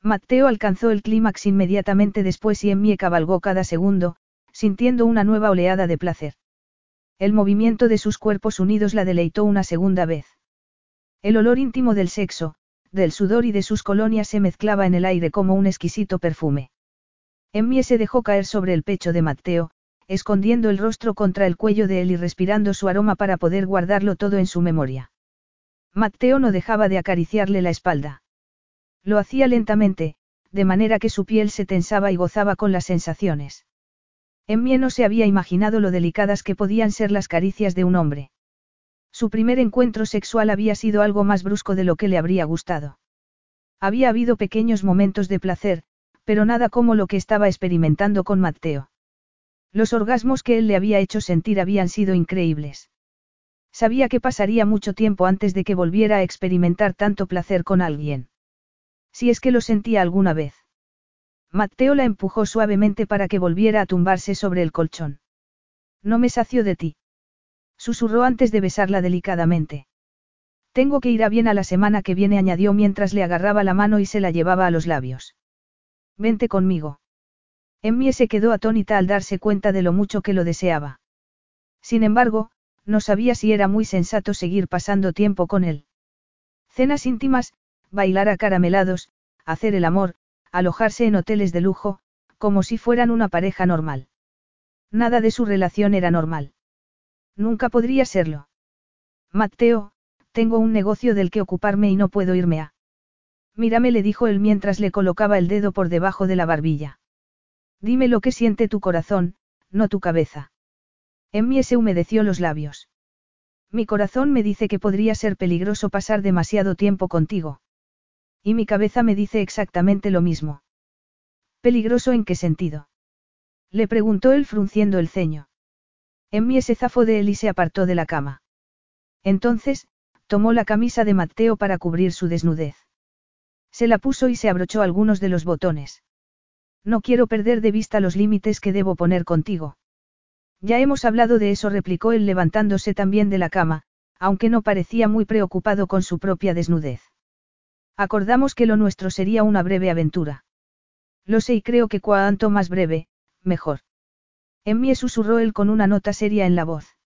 Mateo alcanzó el clímax inmediatamente después y Emmie cabalgó cada segundo, sintiendo una nueva oleada de placer. El movimiento de sus cuerpos unidos la deleitó una segunda vez. El olor íntimo del sexo, del sudor y de sus colonias se mezclaba en el aire como un exquisito perfume. Emmie se dejó caer sobre el pecho de Mateo, escondiendo el rostro contra el cuello de él y respirando su aroma para poder guardarlo todo en su memoria. Mateo no dejaba de acariciarle la espalda. Lo hacía lentamente, de manera que su piel se tensaba y gozaba con las sensaciones. Emmie no se había imaginado lo delicadas que podían ser las caricias de un hombre. Su primer encuentro sexual había sido algo más brusco de lo que le habría gustado. Había habido pequeños momentos de placer, pero nada como lo que estaba experimentando con Mateo. Los orgasmos que él le había hecho sentir habían sido increíbles. Sabía que pasaría mucho tiempo antes de que volviera a experimentar tanto placer con alguien. Si es que lo sentía alguna vez. Mateo la empujó suavemente para que volviera a tumbarse sobre el colchón. No me sacio de ti. Susurró antes de besarla delicadamente. Tengo que ir a bien a la semana que viene, añadió mientras le agarraba la mano y se la llevaba a los labios. Vente conmigo. Emmie se quedó atónita al darse cuenta de lo mucho que lo deseaba. Sin embargo, no sabía si era muy sensato seguir pasando tiempo con él. Cenas íntimas, bailar a caramelados, hacer el amor, alojarse en hoteles de lujo, como si fueran una pareja normal. Nada de su relación era normal. Nunca podría serlo. Mateo, tengo un negocio del que ocuparme y no puedo irme a. Mírame, le dijo él mientras le colocaba el dedo por debajo de la barbilla. Dime lo que siente tu corazón, no tu cabeza. Emmie se humedeció los labios. Mi corazón me dice que podría ser peligroso pasar demasiado tiempo contigo. Y mi cabeza me dice exactamente lo mismo. ¿Peligroso en qué sentido? Le preguntó él frunciendo el ceño. Emmie se zafó de él y se apartó de la cama. Entonces, tomó la camisa de Mateo para cubrir su desnudez. Se la puso y se abrochó algunos de los botones. No quiero perder de vista los límites que debo poner contigo. Ya hemos hablado de eso, replicó él levantándose también de la cama, aunque no parecía muy preocupado con su propia desnudez. Acordamos que lo nuestro sería una breve aventura. Lo sé y creo que cuanto más breve, mejor. Emmie susurró él con una nota seria en la voz.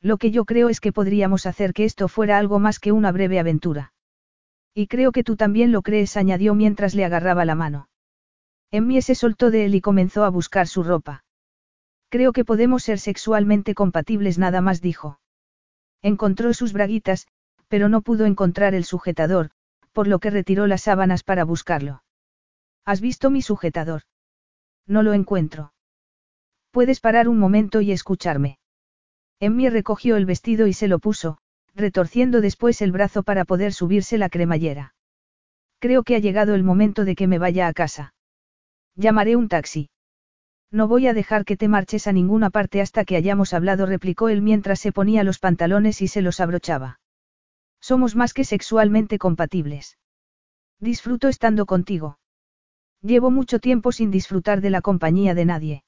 Lo que yo creo es que podríamos hacer que esto fuera algo más que una breve aventura. Y creo que tú también lo crees, añadió mientras le agarraba la mano. Emmie se soltó de él y comenzó a buscar su ropa. Creo que podemos ser sexualmente compatibles, nada más dijo. Encontró sus braguitas, pero no pudo encontrar el sujetador, por lo que retiró las sábanas para buscarlo. ¿Has visto mi sujetador? No lo encuentro. Puedes parar un momento y escucharme. Emmy recogió el vestido y se lo puso, retorciendo después el brazo para poder subirse la cremallera. Creo que ha llegado el momento de que me vaya a casa. Llamaré un taxi. No voy a dejar que te marches a ninguna parte hasta que hayamos hablado, replicó él mientras se ponía los pantalones y se los abrochaba. Somos más que sexualmente compatibles. Disfruto estando contigo. Llevo mucho tiempo sin disfrutar de la compañía de nadie.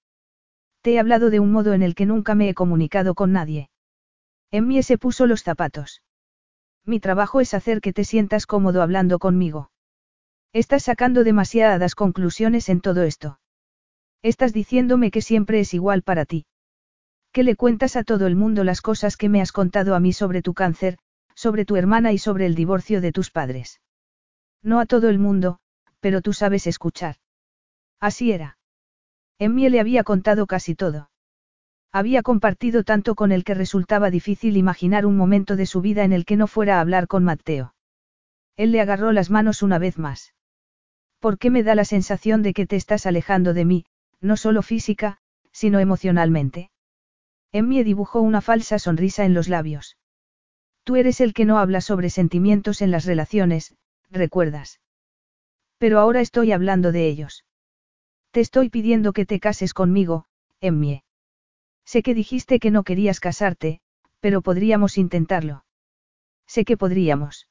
Te he hablado de un modo en el que nunca me he comunicado con nadie. En mí se puso los zapatos. Mi trabajo es hacer que te sientas cómodo hablando conmigo. Estás sacando demasiadas conclusiones en todo esto. Estás diciéndome que siempre es igual para ti. Que le cuentas a todo el mundo las cosas que me has contado a mí sobre tu cáncer, sobre tu hermana y sobre el divorcio de tus padres. No a todo el mundo, pero tú sabes escuchar. Así era. En mí le había contado casi todo. Había compartido tanto con él que resultaba difícil imaginar un momento de su vida en el que no fuera a hablar con Mateo. Él le agarró las manos una vez más. ¿Por qué me da la sensación de que te estás alejando de mí, no solo física, sino emocionalmente? Emmy dibujó una falsa sonrisa en los labios. Tú eres el que no habla sobre sentimientos en las relaciones, recuerdas. Pero ahora estoy hablando de ellos. Te estoy pidiendo que te cases conmigo, Emmie. Sé que dijiste que no querías casarte, pero podríamos intentarlo. Sé que podríamos.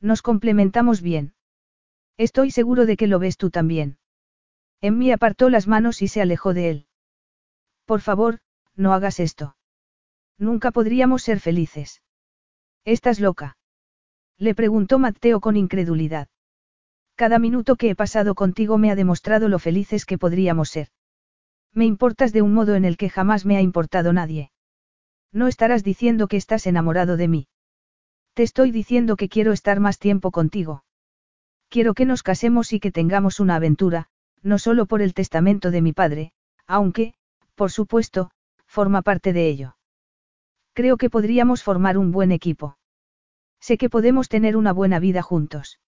Nos complementamos bien. Estoy seguro de que lo ves tú también. Emmie apartó las manos y se alejó de él. Por favor, no hagas esto. Nunca podríamos ser felices. ¿Estás loca? Le preguntó Mateo con incredulidad. Cada minuto que he pasado contigo me ha demostrado lo felices que podríamos ser. Me importas de un modo en el que jamás me ha importado nadie. No estarás diciendo que estás enamorado de mí. Te estoy diciendo que quiero estar más tiempo contigo. Quiero que nos casemos y que tengamos una aventura, no solo por el testamento de mi padre, aunque, por supuesto, forma parte de ello. Creo que podríamos formar un buen equipo. Sé que podemos tener una buena vida juntos.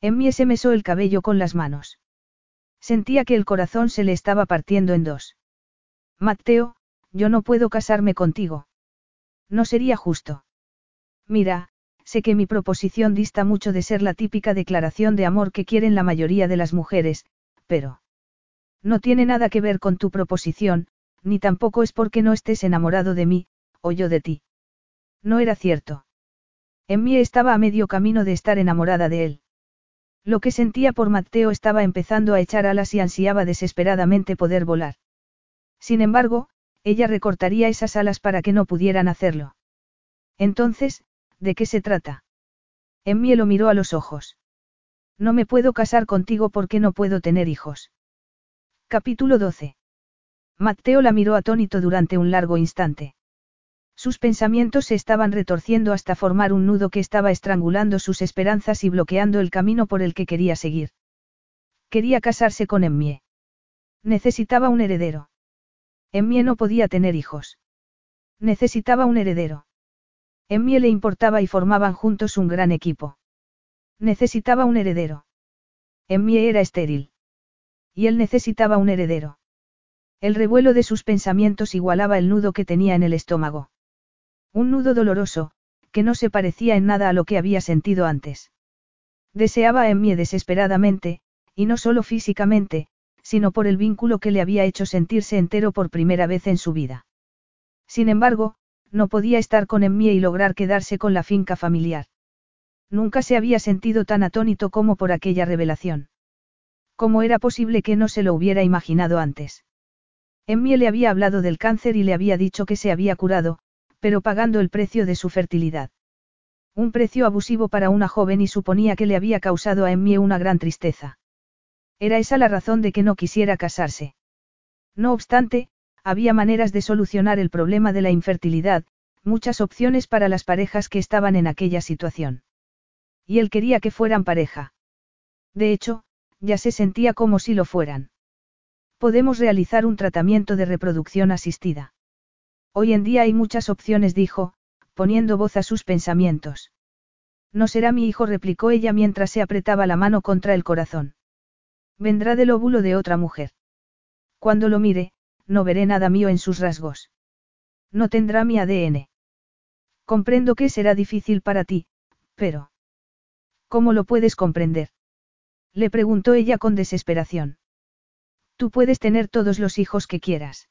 Emmie se mesó el cabello con las manos. Sentía que el corazón se le estaba partiendo en dos. Mateo, yo no puedo casarme contigo. No sería justo. Mira, sé que mi proposición dista mucho de ser la típica declaración de amor que quieren la mayoría de las mujeres, pero... No tiene nada que ver con tu proposición, ni tampoco es porque no estés enamorado de mí, o yo de ti. No era cierto. Emmie estaba a medio camino de estar enamorada de él. Lo que sentía por Mateo estaba empezando a echar alas y ansiaba desesperadamente poder volar. Sin embargo, ella recortaría esas alas para que no pudieran hacerlo. Entonces, ¿de qué se trata? Emmie lo miró a los ojos. No me puedo casar contigo porque no puedo tener hijos. Capítulo 12. Mateo la miró atónito durante un largo instante. Sus pensamientos se estaban retorciendo hasta formar un nudo que estaba estrangulando sus esperanzas y bloqueando el camino por el que quería seguir. Quería casarse con Emmie. Necesitaba un heredero. Emmie no podía tener hijos. Necesitaba un heredero. Emmie le importaba y formaban juntos un gran equipo. Necesitaba un heredero. Emmie era estéril. Y él necesitaba un heredero. El revuelo de sus pensamientos igualaba el nudo que tenía en el estómago. Un nudo doloroso, que no se parecía en nada a lo que había sentido antes. Deseaba a Emmie desesperadamente, y no solo físicamente, sino por el vínculo que le había hecho sentirse entero por primera vez en su vida. Sin embargo, no podía estar con Emmie y lograr quedarse con la finca familiar. Nunca se había sentido tan atónito como por aquella revelación. ¿Cómo era posible que no se lo hubiera imaginado antes? Emmie le había hablado del cáncer y le había dicho que se había curado, pero pagando el precio de su fertilidad. Un precio abusivo para una joven y suponía que le había causado a Emmie una gran tristeza. Era esa la razón de que no quisiera casarse. No obstante, había maneras de solucionar el problema de la infertilidad, muchas opciones para las parejas que estaban en aquella situación. Y él quería que fueran pareja. De hecho, ya se sentía como si lo fueran. Podemos realizar un tratamiento de reproducción asistida. Hoy en día hay muchas opciones, dijo, poniendo voz a sus pensamientos. No será mi hijo, replicó ella mientras se apretaba la mano contra el corazón. Vendrá del óvulo de otra mujer. Cuando lo mire, no veré nada mío en sus rasgos. No tendrá mi ADN. Comprendo que será difícil para ti, pero... ¿Cómo lo puedes comprender? Le preguntó ella con desesperación. Tú puedes tener todos los hijos que quieras.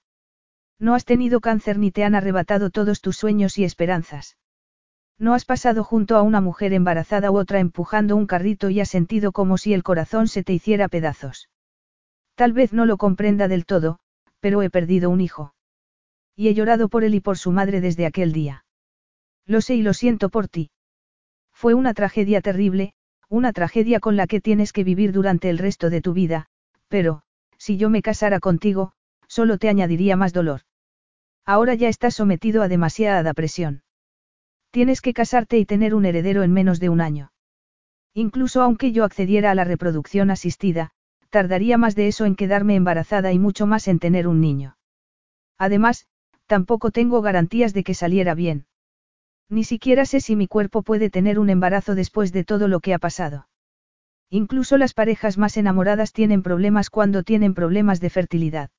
No has tenido cáncer ni te han arrebatado todos tus sueños y esperanzas. No has pasado junto a una mujer embarazada u otra empujando un carrito y has sentido como si el corazón se te hiciera pedazos. Tal vez no lo comprenda del todo, pero he perdido un hijo. Y he llorado por él y por su madre desde aquel día. Lo sé y lo siento por ti. Fue una tragedia terrible, una tragedia con la que tienes que vivir durante el resto de tu vida, pero, si yo me casara contigo, solo te añadiría más dolor. Ahora ya estás sometido a demasiada presión. Tienes que casarte y tener un heredero en menos de un año. Incluso aunque yo accediera a la reproducción asistida, tardaría más de eso en quedarme embarazada y mucho más en tener un niño. Además, tampoco tengo garantías de que saliera bien. Ni siquiera sé si mi cuerpo puede tener un embarazo después de todo lo que ha pasado. Incluso las parejas más enamoradas tienen problemas cuando tienen problemas de fertilidad.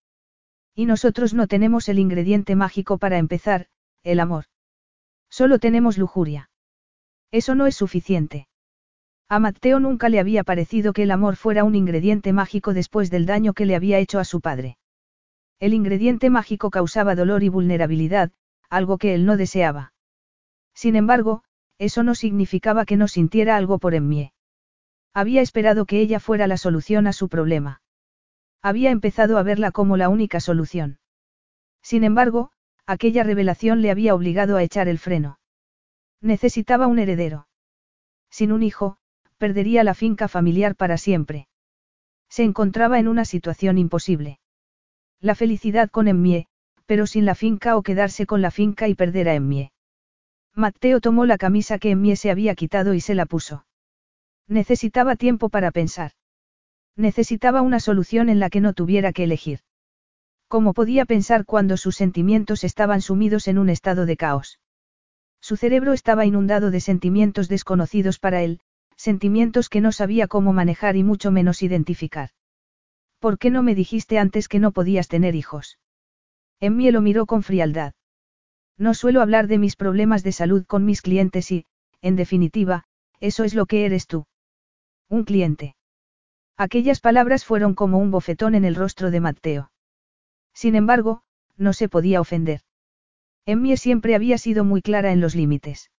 Y nosotros no tenemos el ingrediente mágico para empezar, el amor. Solo tenemos lujuria. Eso no es suficiente. A Mateo nunca le había parecido que el amor fuera un ingrediente mágico después del daño que le había hecho a su padre. El ingrediente mágico causaba dolor y vulnerabilidad, algo que él no deseaba. Sin embargo, eso no significaba que no sintiera algo por Emmie. Había esperado que ella fuera la solución a su problema. Había empezado a verla como la única solución. Sin embargo, aquella revelación le había obligado a echar el freno. Necesitaba un heredero. Sin un hijo, perdería la finca familiar para siempre. Se encontraba en una situación imposible. La felicidad con Emmie, pero sin la finca o quedarse con la finca y perder a Emmie. Mateo tomó la camisa que Emmie se había quitado y se la puso. Necesitaba tiempo para pensar. Necesitaba una solución en la que no tuviera que elegir. ¿Cómo podía pensar cuando sus sentimientos estaban sumidos en un estado de caos? Su cerebro estaba inundado de sentimientos desconocidos para él, sentimientos que no sabía cómo manejar y mucho menos identificar. ¿Por qué no me dijiste antes que no podías tener hijos? Emmie lo miró con frialdad. No suelo hablar de mis problemas de salud con mis clientes y, en definitiva, eso es lo que eres tú. Un cliente. Aquellas palabras fueron como un bofetón en el rostro de Mateo. Sin embargo, no se podía ofender. Emmie siempre había sido muy clara en los límites.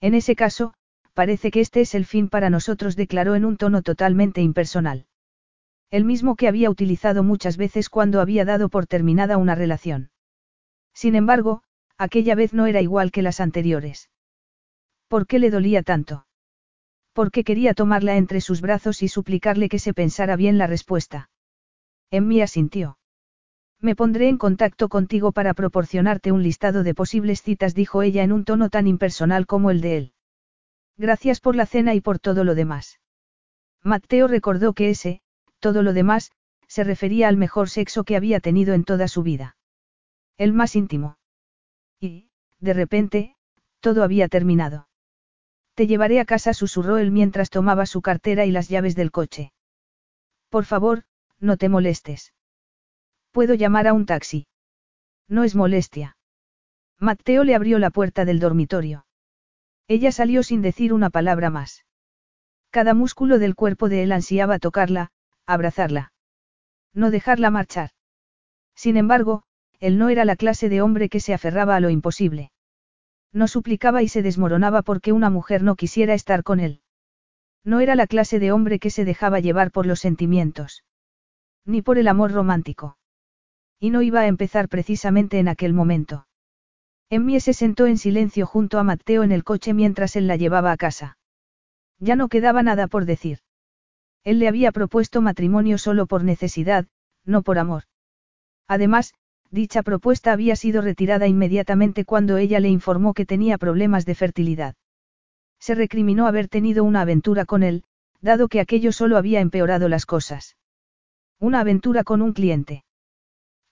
En ese caso, parece que este es el fin para nosotros, declaró en un tono totalmente impersonal. El mismo que había utilizado muchas veces cuando había dado por terminada una relación. Sin embargo, aquella vez no era igual que las anteriores. ¿Por qué le dolía tanto? Porque quería tomarla entre sus brazos y suplicarle que se pensara bien la respuesta. mí asintió. Me pondré en contacto contigo para proporcionarte un listado de posibles citas, dijo ella en un tono tan impersonal como el de él. Gracias por la cena y por todo lo demás. Mateo recordó que ese, todo lo demás, se refería al mejor sexo que había tenido en toda su vida. El más íntimo. Y, de repente, todo había terminado. Te llevaré a casa, susurró él mientras tomaba su cartera y las llaves del coche. Por favor, no te molestes. Puedo llamar a un taxi. No es molestia. Mateo le abrió la puerta del dormitorio. Ella salió sin decir una palabra más. Cada músculo del cuerpo de él ansiaba tocarla, abrazarla. No dejarla marchar. Sin embargo, él no era la clase de hombre que se aferraba a lo imposible. No suplicaba y se desmoronaba porque una mujer no quisiera estar con él. No era la clase de hombre que se dejaba llevar por los sentimientos. Ni por el amor romántico. Y no iba a empezar precisamente en aquel momento. Emmie se sentó en silencio junto a Mateo en el coche mientras él la llevaba a casa. Ya no quedaba nada por decir. Él le había propuesto matrimonio solo por necesidad, no por amor. Además, dicha propuesta había sido retirada inmediatamente cuando ella le informó que tenía problemas de fertilidad. Se recriminó haber tenido una aventura con él, dado que aquello solo había empeorado las cosas. Una aventura con un cliente.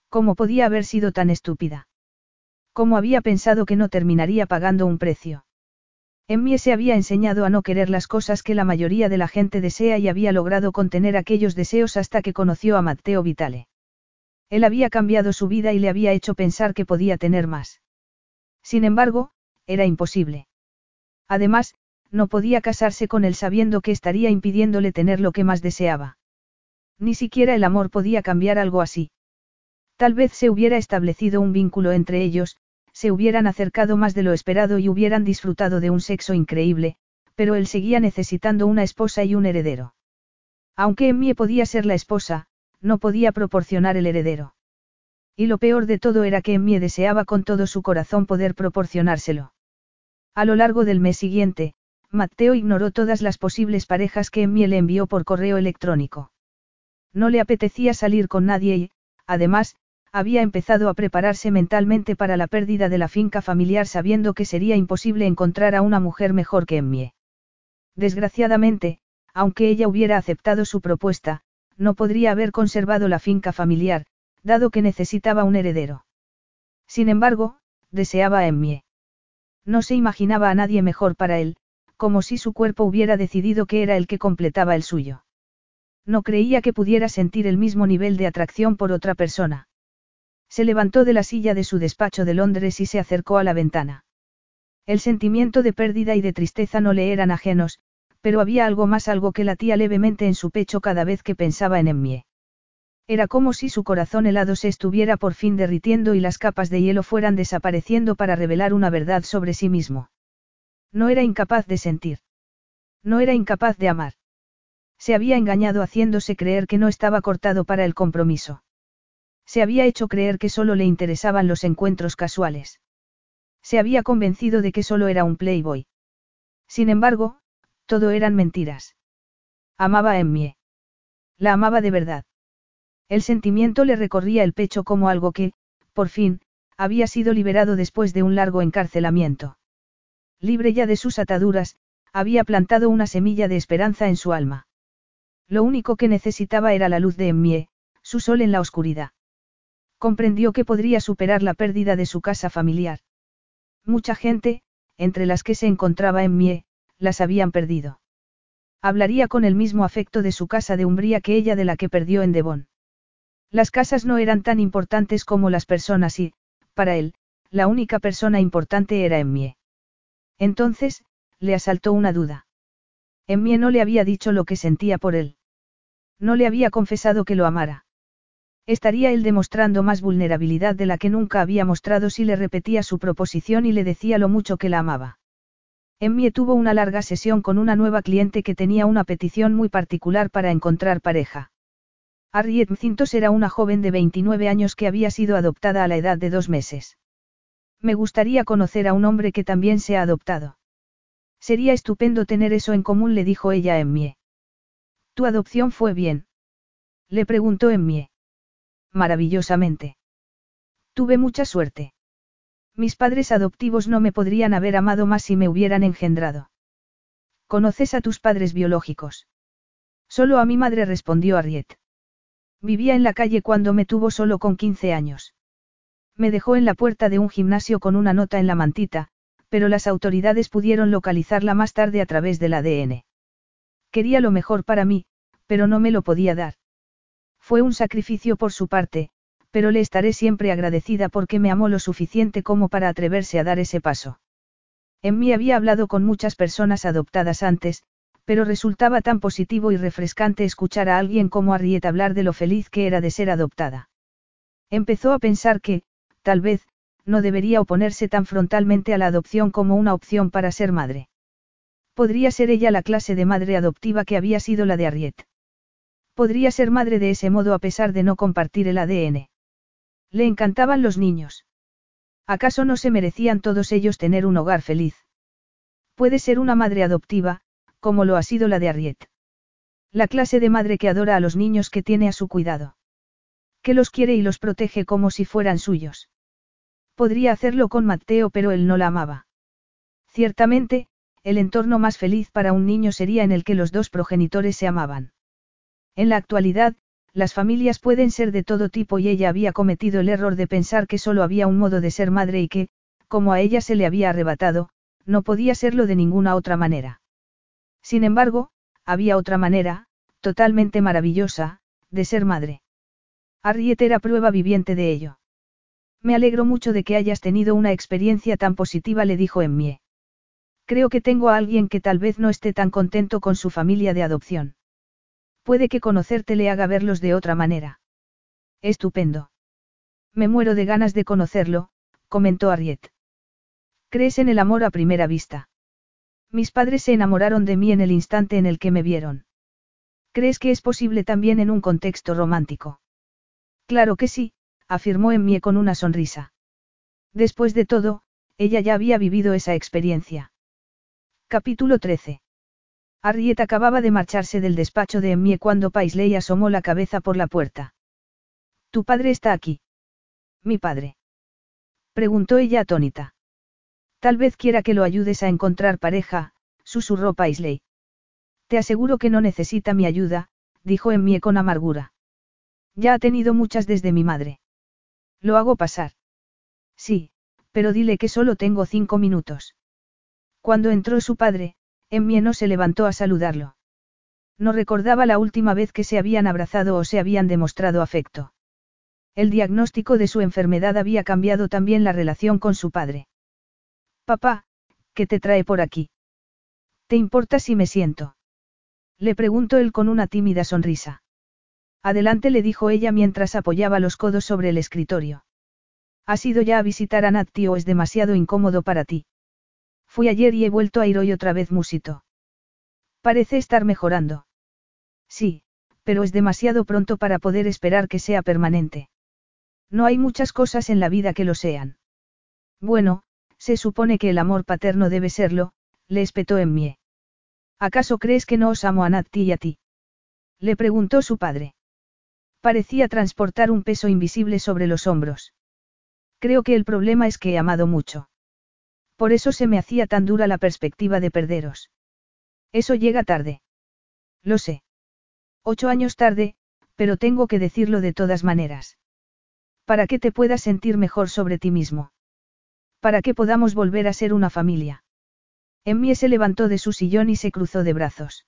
¿Cómo podía haber sido tan estúpida? ¿Cómo había pensado que no terminaría pagando un precio? Emmie se había enseñado a no querer las cosas que la mayoría de la gente desea y había logrado contener aquellos deseos hasta que conoció a Matteo Vitale. Él había cambiado su vida y le había hecho pensar que podía tener más. Sin embargo, era imposible. Además, no podía casarse con él sabiendo que estaría impidiéndole tener lo que más deseaba. Ni siquiera el amor podía cambiar algo así. Tal vez se hubiera establecido un vínculo entre ellos, se hubieran acercado más de lo esperado y hubieran disfrutado de un sexo increíble, pero él seguía necesitando una esposa y un heredero. Aunque Emmie podía ser la esposa, no podía proporcionar el heredero. Y lo peor de todo era que Emmie deseaba con todo su corazón poder proporcionárselo. A lo largo del mes siguiente, Matteo ignoró todas las posibles parejas que Emmie le envió por correo electrónico. No le apetecía salir con nadie y, además, había empezado a prepararse mentalmente para la pérdida de la finca familiar sabiendo que sería imposible encontrar a una mujer mejor que Emmie. Desgraciadamente, aunque ella hubiera aceptado su propuesta, no podría haber conservado la finca familiar, dado que necesitaba un heredero. Sin embargo, deseaba a Emmie. No se imaginaba a nadie mejor para él, como si su cuerpo hubiera decidido que era el que completaba el suyo. No creía que pudiera sentir el mismo nivel de atracción por otra persona. Se levantó de la silla de su despacho de Londres y se acercó a la ventana. El sentimiento de pérdida y de tristeza no le eran ajenos, pero había algo más algo que latía levemente en su pecho cada vez que pensaba en Emmie. Era como si su corazón helado se estuviera por fin derritiendo y las capas de hielo fueran desapareciendo para revelar una verdad sobre sí mismo. No era incapaz de sentir. No era incapaz de amar. Se había engañado haciéndose creer que no estaba cortado para el compromiso. Se había hecho creer que solo le interesaban los encuentros casuales. Se había convencido de que solo era un playboy. Sin embargo, todo eran mentiras. Amaba a Emmie. La amaba de verdad. El sentimiento le recorría el pecho como algo que, por fin, había sido liberado después de un largo encarcelamiento. Libre ya de sus ataduras, había plantado una semilla de esperanza en su alma. Lo único que necesitaba era la luz de Emmie, su sol en la oscuridad. Comprendió que podría superar la pérdida de su casa familiar. Mucha gente, entre las que se encontraba Emmie, las habían perdido. Hablaría con el mismo afecto de su casa de Umbría que ella de la que perdió en Devon. Las casas no eran tan importantes como las personas y, para él, la única persona importante era Emmie. Entonces, le asaltó una duda. Emmie no le había dicho lo que sentía por él. No le había confesado que lo amara. Estaría él demostrando más vulnerabilidad de la que nunca había mostrado si le repetía su proposición y le decía lo mucho que la amaba. Emmie tuvo una larga sesión con una nueva cliente que tenía una petición muy particular para encontrar pareja. Harriet Mcintos era una joven de 29 años que había sido adoptada a la edad de dos meses. Me gustaría conocer a un hombre que también sea adoptado. Sería estupendo tener eso en común, le dijo ella a Emmie. ¿Tu adopción fue bien? Le preguntó Emmie. Maravillosamente. Tuve mucha suerte. Mis padres adoptivos no me podrían haber amado más si me hubieran engendrado. ¿Conoces a tus padres biológicos? Solo a mi madre respondió Harriet. Vivía en la calle cuando me tuvo solo con 15 años. Me dejó en la puerta de un gimnasio con una nota en la mantita, pero las autoridades pudieron localizarla más tarde a través del ADN. Quería lo mejor para mí, pero no me lo podía dar. Fue un sacrificio por su parte, pero le estaré siempre agradecida porque me amó lo suficiente como para atreverse a dar ese paso. En mí había hablado con muchas personas adoptadas antes, pero resultaba tan positivo y refrescante escuchar a alguien como Harriet hablar de lo feliz que era de ser adoptada. Empezó a pensar que, tal vez, no debería oponerse tan frontalmente a la adopción como una opción para ser madre. Podría ser ella la clase de madre adoptiva que había sido la de Harriet. Podría ser madre de ese modo a pesar de no compartir el ADN. Le encantaban los niños. ¿Acaso no se merecían todos ellos tener un hogar feliz? Puede ser una madre adoptiva, como lo ha sido la de Harriet. La clase de madre que adora a los niños que tiene a su cuidado que los quiere y los protege como si fueran suyos. Podría hacerlo con Mateo pero él no la amaba. Ciertamente, el entorno más feliz para un niño sería en el que los dos progenitores se amaban. En la actualidad, las familias pueden ser de todo tipo y ella había cometido el error de pensar que solo había un modo de ser madre y que, como a ella se le había arrebatado, no podía serlo de ninguna otra manera. Sin embargo, había otra manera, totalmente maravillosa, de ser madre. Harriet era prueba viviente de ello. Me alegro mucho de que hayas tenido una experiencia tan positiva, le dijo Emmie. Creo que tengo a alguien que tal vez no esté tan contento con su familia de adopción. Puede que conocerte le haga verlos de otra manera. Estupendo. Me muero de ganas de conocerlo, comentó Ariet. ¿Crees en el amor a primera vista? Mis padres se enamoraron de mí en el instante en el que me vieron. ¿Crees que es posible también en un contexto romántico? Claro que sí, afirmó Emmie con una sonrisa. Después de todo, ella ya había vivido esa experiencia. Capítulo 13. Harriet acababa de marcharse del despacho de Emmie cuando Paisley asomó la cabeza por la puerta. Tu padre está aquí. Mi padre. Preguntó ella atónita. Tal vez quiera que lo ayudes a encontrar pareja, susurró Paisley. Te aseguro que no necesita mi ayuda, dijo Emmie con amargura. Ya ha tenido muchas desde mi madre. Lo hago pasar. Sí, pero dile que solo tengo cinco minutos. Cuando entró su padre, Emmie no se levantó a saludarlo. No recordaba la última vez que se habían abrazado o se habían demostrado afecto. El diagnóstico de su enfermedad había cambiado también la relación con su padre. Papá, ¿qué te trae por aquí? ¿Te importa si me siento? Le preguntó él con una tímida sonrisa. Adelante le dijo ella mientras apoyaba los codos sobre el escritorio. ¿Has ido ya a visitar a Natti o es demasiado incómodo para ti? Fui ayer y he vuelto a ir hoy otra vez musito. Parece estar mejorando. Sí, pero es demasiado pronto para poder esperar que sea permanente. No hay muchas cosas en la vida que lo sean. Bueno, se supone que el amor paterno debe serlo, le espetó Emmie. ¿Acaso crees que no os amo a Natti y a ti? Le preguntó su padre. Parecía transportar un peso invisible sobre los hombros. Creo que el problema es que he amado mucho. Por eso se me hacía tan dura la perspectiva de perderos. Eso llega tarde. Lo sé. Ocho años tarde, pero tengo que decirlo de todas maneras. Para que te puedas sentir mejor sobre ti mismo. Para que podamos volver a ser una familia. Emmie se levantó de su sillón y se cruzó de brazos.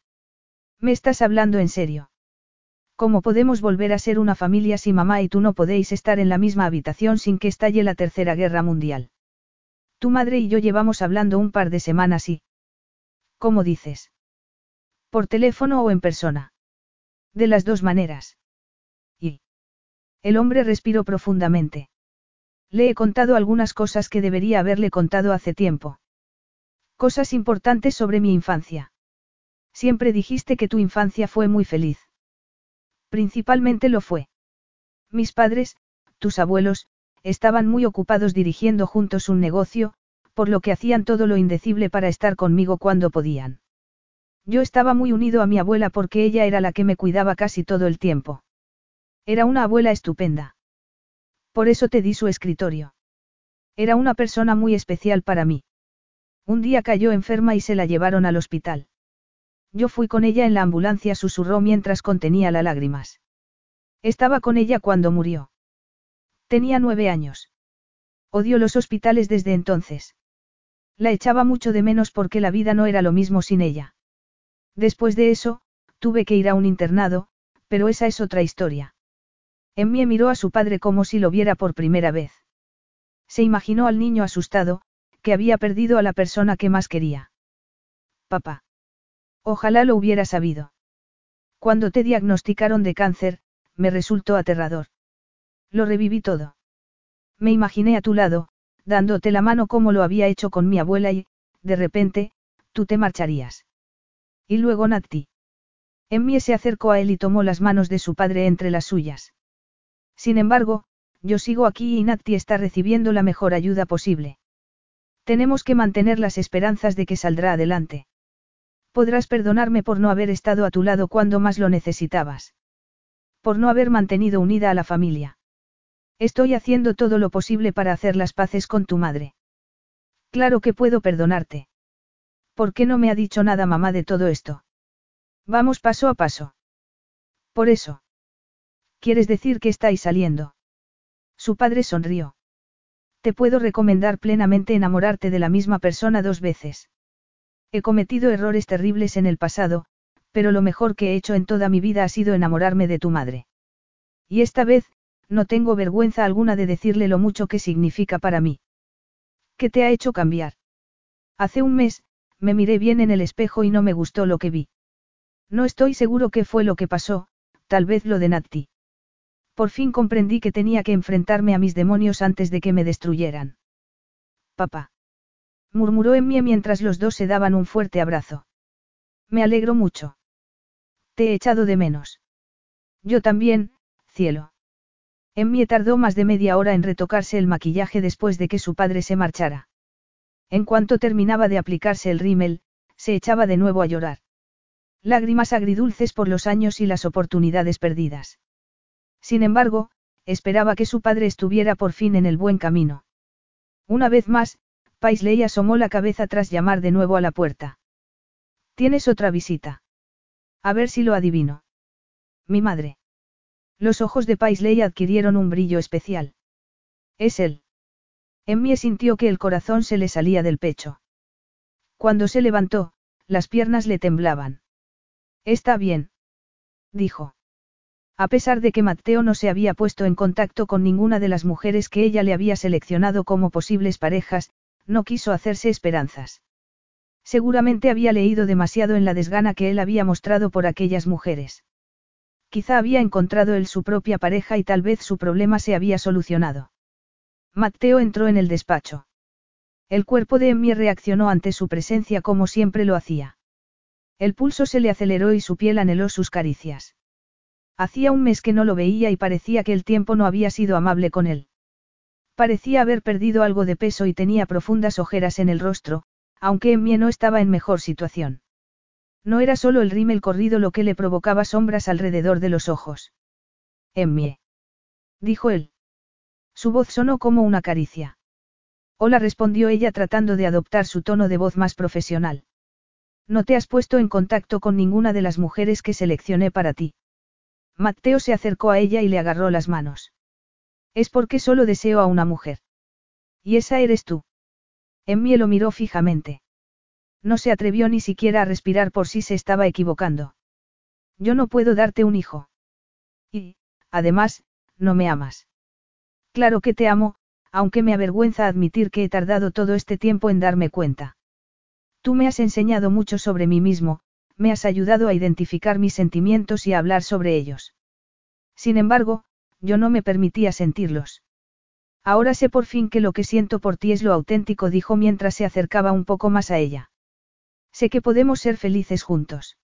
¿Me estás hablando en serio? ¿Cómo podemos volver a ser una familia si mamá y tú no podéis estar en la misma habitación sin que estalle la Tercera Guerra Mundial? Tu madre y yo llevamos hablando un par de semanas y... ¿Cómo dices? ¿Por teléfono o en persona? De las dos maneras. Y... El hombre respiró profundamente. Le he contado algunas cosas que debería haberle contado hace tiempo. Cosas importantes sobre mi infancia. Siempre dijiste que tu infancia fue muy feliz. Principalmente lo fue. Mis padres, tus abuelos, estaban muy ocupados dirigiendo juntos un negocio, por lo que hacían todo lo indecible para estar conmigo cuando podían. Yo estaba muy unido a mi abuela porque ella era la que me cuidaba casi todo el tiempo. Era una abuela estupenda. Por eso te di su escritorio. Era una persona muy especial para mí. Un día cayó enferma y se la llevaron al hospital. Yo fui con ella en la ambulancia, susurró mientras contenía las lágrimas. Estaba con ella cuando murió. Tenía nueve años. Odió los hospitales desde entonces. La echaba mucho de menos porque la vida no era lo mismo sin ella. Después de eso, tuve que ir a un internado, pero esa es otra historia. Emmie miró a su padre como si lo viera por primera vez. Se imaginó al niño asustado, que había perdido a la persona que más quería. Papá. Ojalá lo hubiera sabido. Cuando te diagnosticaron de cáncer, me resultó aterrador. Lo reviví todo. Me imaginé a tu lado, dándote la mano como lo había hecho con mi abuela y, de repente, tú te marcharías. Y luego Natti. Emmie se acercó a él y tomó las manos de su padre entre las suyas. Sin embargo, yo sigo aquí y Natti está recibiendo la mejor ayuda posible. Tenemos que mantener las esperanzas de que saldrá adelante. Podrás perdonarme por no haber estado a tu lado cuando más lo necesitabas. Por no haber mantenido unida a la familia. Estoy haciendo todo lo posible para hacer las paces con tu madre. Claro que puedo perdonarte. ¿Por qué no me ha dicho nada mamá de todo esto? Vamos paso a paso. Por eso. ¿Quieres decir que estáis saliendo? Su padre sonrió. Te puedo recomendar plenamente enamorarte de la misma persona dos veces. He cometido errores terribles en el pasado, pero lo mejor que he hecho en toda mi vida ha sido enamorarme de tu madre. Y esta vez, no tengo vergüenza alguna de decirle lo mucho que significa para mí. ¿Qué te ha hecho cambiar? Hace un mes, me miré bien en el espejo y no me gustó lo que vi. No estoy seguro qué fue lo que pasó, tal vez lo de Natti. Por fin comprendí que tenía que enfrentarme a mis demonios antes de que me destruyeran. Papá. Murmuró en mí mientras los dos se daban un fuerte abrazo. Me alegro mucho. Te he echado de menos. Yo también, cielo. Emmie tardó más de media hora en retocarse el maquillaje después de que su padre se marchara. En cuanto terminaba de aplicarse el rímel, se echaba de nuevo a llorar. Lágrimas agridulces por los años y las oportunidades perdidas. Sin embargo, esperaba que su padre estuviera por fin en el buen camino. Una vez más, Paisley asomó la cabeza tras llamar de nuevo a la puerta. ¿Tienes otra visita? A ver si lo adivino. Mi madre. Los ojos de Paisley adquirieron un brillo especial. Es él. Emmie sintió que el corazón se le salía del pecho. Cuando se levantó, las piernas le temblaban. Está bien. Dijo. A pesar de que Mateo no se había puesto en contacto con ninguna de las mujeres que ella le había seleccionado como posibles parejas, no quiso hacerse esperanzas. Seguramente había leído demasiado en la desgana que él había mostrado por aquellas mujeres. Quizá había encontrado él su propia pareja y tal vez su problema se había solucionado. Mateo entró en el despacho. El cuerpo de Emmy reaccionó ante su presencia como siempre lo hacía. El pulso se le aceleró y su piel anheló sus caricias. Hacía un mes que no lo veía y parecía que el tiempo no había sido amable con él. Parecía haber perdido algo de peso y tenía profundas ojeras en el rostro, aunque Emmy no estaba en mejor situación. No era solo el rímel corrido lo que le provocaba sombras alrededor de los ojos. Emmy. Dijo él. Su voz sonó como una caricia. Hola respondió ella tratando de adoptar su tono de voz más profesional. No te has puesto en contacto con ninguna de las mujeres que seleccioné para ti. Mateo se acercó a ella y le agarró las manos. Es porque solo deseo a una mujer. Y esa eres tú. Emmy lo miró fijamente. No se atrevió ni siquiera a respirar por si se estaba equivocando. Yo no puedo darte un hijo. Y, además, no me amas. Claro que te amo, aunque me avergüenza admitir que he tardado todo este tiempo en darme cuenta. Tú me has enseñado mucho sobre mí mismo, me has ayudado a identificar mis sentimientos y a hablar sobre ellos. Sin embargo, yo no me permitía sentirlos. Ahora sé por fin que lo que siento por ti es lo auténtico, dijo mientras se acercaba un poco más a ella. Sé que podemos ser felices juntos.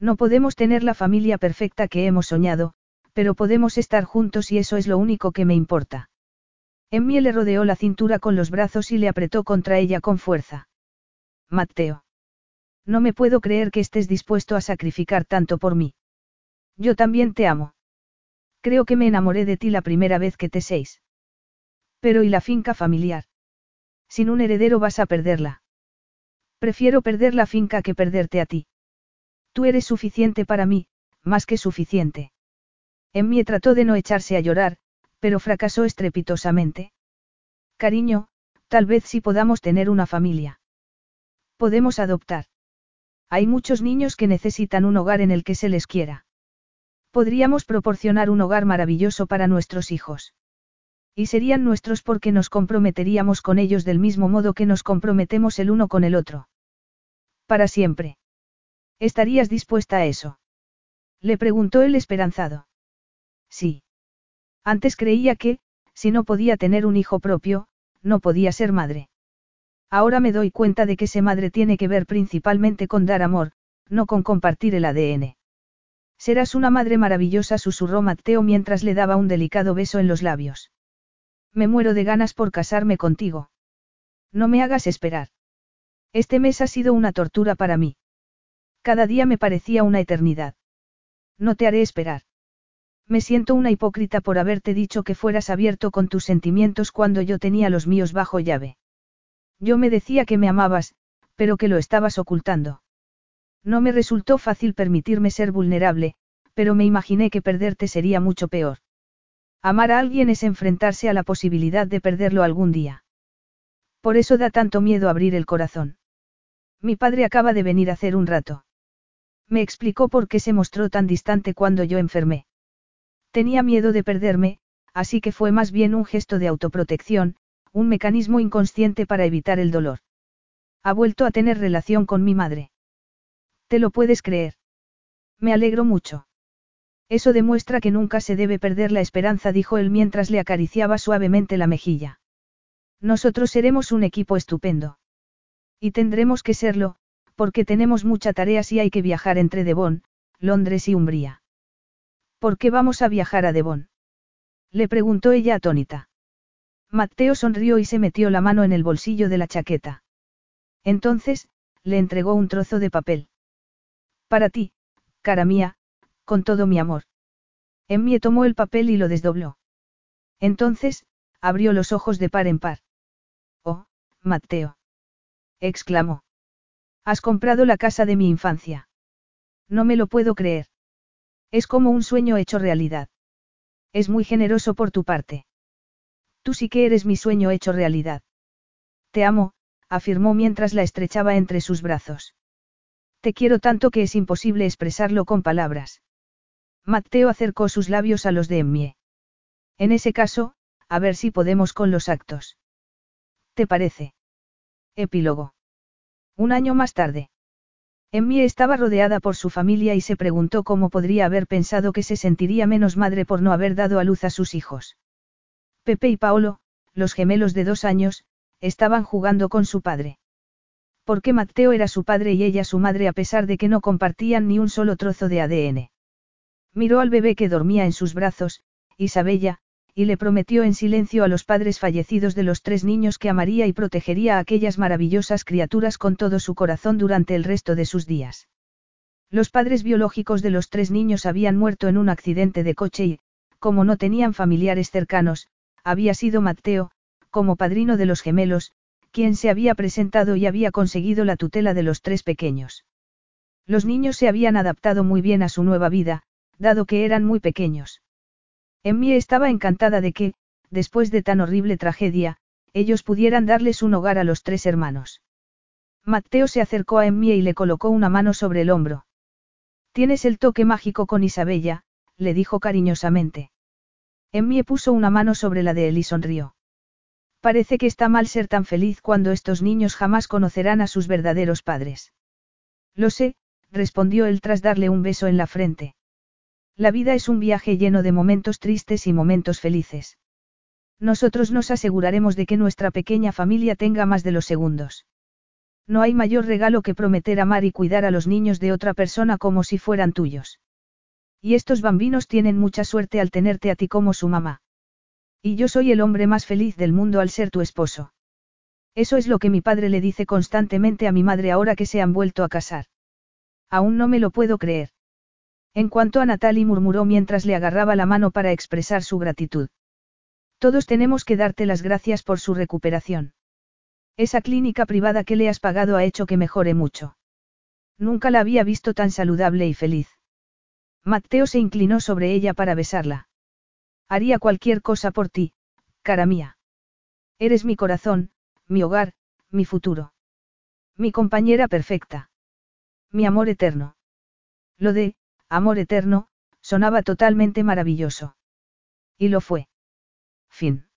No podemos tener la familia perfecta que hemos soñado, pero podemos estar juntos y eso es lo único que me importa. Emmie le rodeó la cintura con los brazos y le apretó contra ella con fuerza. Mateo. No me puedo creer que estés dispuesto a sacrificar tanto por mí. Yo también te amo. Creo que me enamoré de ti la primera vez que te seis. Pero ¿y la finca familiar? Sin un heredero vas a perderla. Prefiero perder la finca que perderte a ti. Tú eres suficiente para mí, más que suficiente. Emmie trató de no echarse a llorar, pero fracasó estrepitosamente. Cariño, tal vez sí podamos tener una familia. Podemos adoptar. Hay muchos niños que necesitan un hogar en el que se les quiera. Podríamos proporcionar un hogar maravilloso para nuestros hijos. Y serían nuestros porque nos comprometeríamos con ellos del mismo modo que nos comprometemos el uno con el otro. Para siempre. ¿Estarías dispuesta a eso? Le preguntó el esperanzado. Sí. Antes creía que, si no podía tener un hijo propio, no podía ser madre. Ahora me doy cuenta de que ser madre tiene que ver principalmente con dar amor, no con compartir el ADN. Serás una madre maravillosa, susurró Mateo mientras le daba un delicado beso en los labios. Me muero de ganas por casarme contigo. No me hagas esperar. Este mes ha sido una tortura para mí. Cada día me parecía una eternidad. No te haré esperar. Me siento una hipócrita por haberte dicho que fueras abierto con tus sentimientos cuando yo tenía los míos bajo llave. Yo me decía que me amabas, pero que lo estabas ocultando. No me resultó fácil permitirme ser vulnerable, pero me imaginé que perderte sería mucho peor. Amar a alguien es enfrentarse a la posibilidad de perderlo algún día. Por eso da tanto miedo abrir el corazón. Mi padre acaba de venir hacer un rato. Me explicó por qué se mostró tan distante cuando yo enfermé. Tenía miedo de perderme, así que fue más bien un gesto de autoprotección, un mecanismo inconsciente para evitar el dolor. Ha vuelto a tener relación con mi madre. ¿Te lo puedes creer? Me alegro mucho. Eso demuestra que nunca se debe perder la esperanza, dijo él mientras le acariciaba suavemente la mejilla. Nosotros seremos un equipo estupendo. Y tendremos que serlo, porque tenemos mucha tarea si hay que viajar entre Devon, Londres y Umbría. ¿Por qué vamos a viajar a Devon? Le preguntó ella atónita. Mateo sonrió y se metió la mano en el bolsillo de la chaqueta. Entonces, le entregó un trozo de papel. Para ti, cara mía, con todo mi amor. Emmie tomó el papel y lo desdobló. Entonces, abrió los ojos de par en par. Oh, Mateo. Exclamó. Has comprado la casa de mi infancia. No me lo puedo creer. Es como un sueño hecho realidad. Es muy generoso por tu parte. Tú sí que eres mi sueño hecho realidad. Te amo, afirmó mientras la estrechaba entre sus brazos. Te quiero tanto que es imposible expresarlo con palabras. Mateo acercó sus labios a los de Emmie. En ese caso, a ver si podemos con los actos. ¿Te parece? Epílogo. Un año más tarde. Emmie estaba rodeada por su familia y se preguntó cómo podría haber pensado que se sentiría menos madre por no haber dado a luz a sus hijos. Pepe y Paolo, los gemelos de dos años, estaban jugando con su padre. Porque Mateo era su padre y ella su madre a pesar de que no compartían ni un solo trozo de ADN. Miró al bebé que dormía en sus brazos, Isabella, y le prometió en silencio a los padres fallecidos de los tres niños que amaría y protegería a aquellas maravillosas criaturas con todo su corazón durante el resto de sus días. Los padres biológicos de los tres niños habían muerto en un accidente de coche y, como no tenían familiares cercanos, había sido Mateo, como padrino de los gemelos, quien se había presentado y había conseguido la tutela de los tres pequeños. Los niños se habían adaptado muy bien a su nueva vida, dado que eran muy pequeños. Emmie estaba encantada de que, después de tan horrible tragedia, ellos pudieran darles un hogar a los tres hermanos. Mateo se acercó a Emmie y le colocó una mano sobre el hombro. Tienes el toque mágico con Isabella, le dijo cariñosamente. Emmie puso una mano sobre la de él y sonrió. Parece que está mal ser tan feliz cuando estos niños jamás conocerán a sus verdaderos padres. Lo sé, respondió él tras darle un beso en la frente. La vida es un viaje lleno de momentos tristes y momentos felices. Nosotros nos aseguraremos de que nuestra pequeña familia tenga más de los segundos. No hay mayor regalo que prometer amar y cuidar a los niños de otra persona como si fueran tuyos. Y estos bambinos tienen mucha suerte al tenerte a ti como su mamá. Y yo soy el hombre más feliz del mundo al ser tu esposo. Eso es lo que mi padre le dice constantemente a mi madre ahora que se han vuelto a casar. Aún no me lo puedo creer. En cuanto a Natalie murmuró mientras le agarraba la mano para expresar su gratitud. Todos tenemos que darte las gracias por su recuperación. Esa clínica privada que le has pagado ha hecho que mejore mucho. Nunca la había visto tan saludable y feliz. Mateo se inclinó sobre ella para besarla. Haría cualquier cosa por ti, cara mía. Eres mi corazón, mi hogar, mi futuro. Mi compañera perfecta. Mi amor eterno. Lo de, Amor eterno, sonaba totalmente maravilloso. Y lo fue. Fin.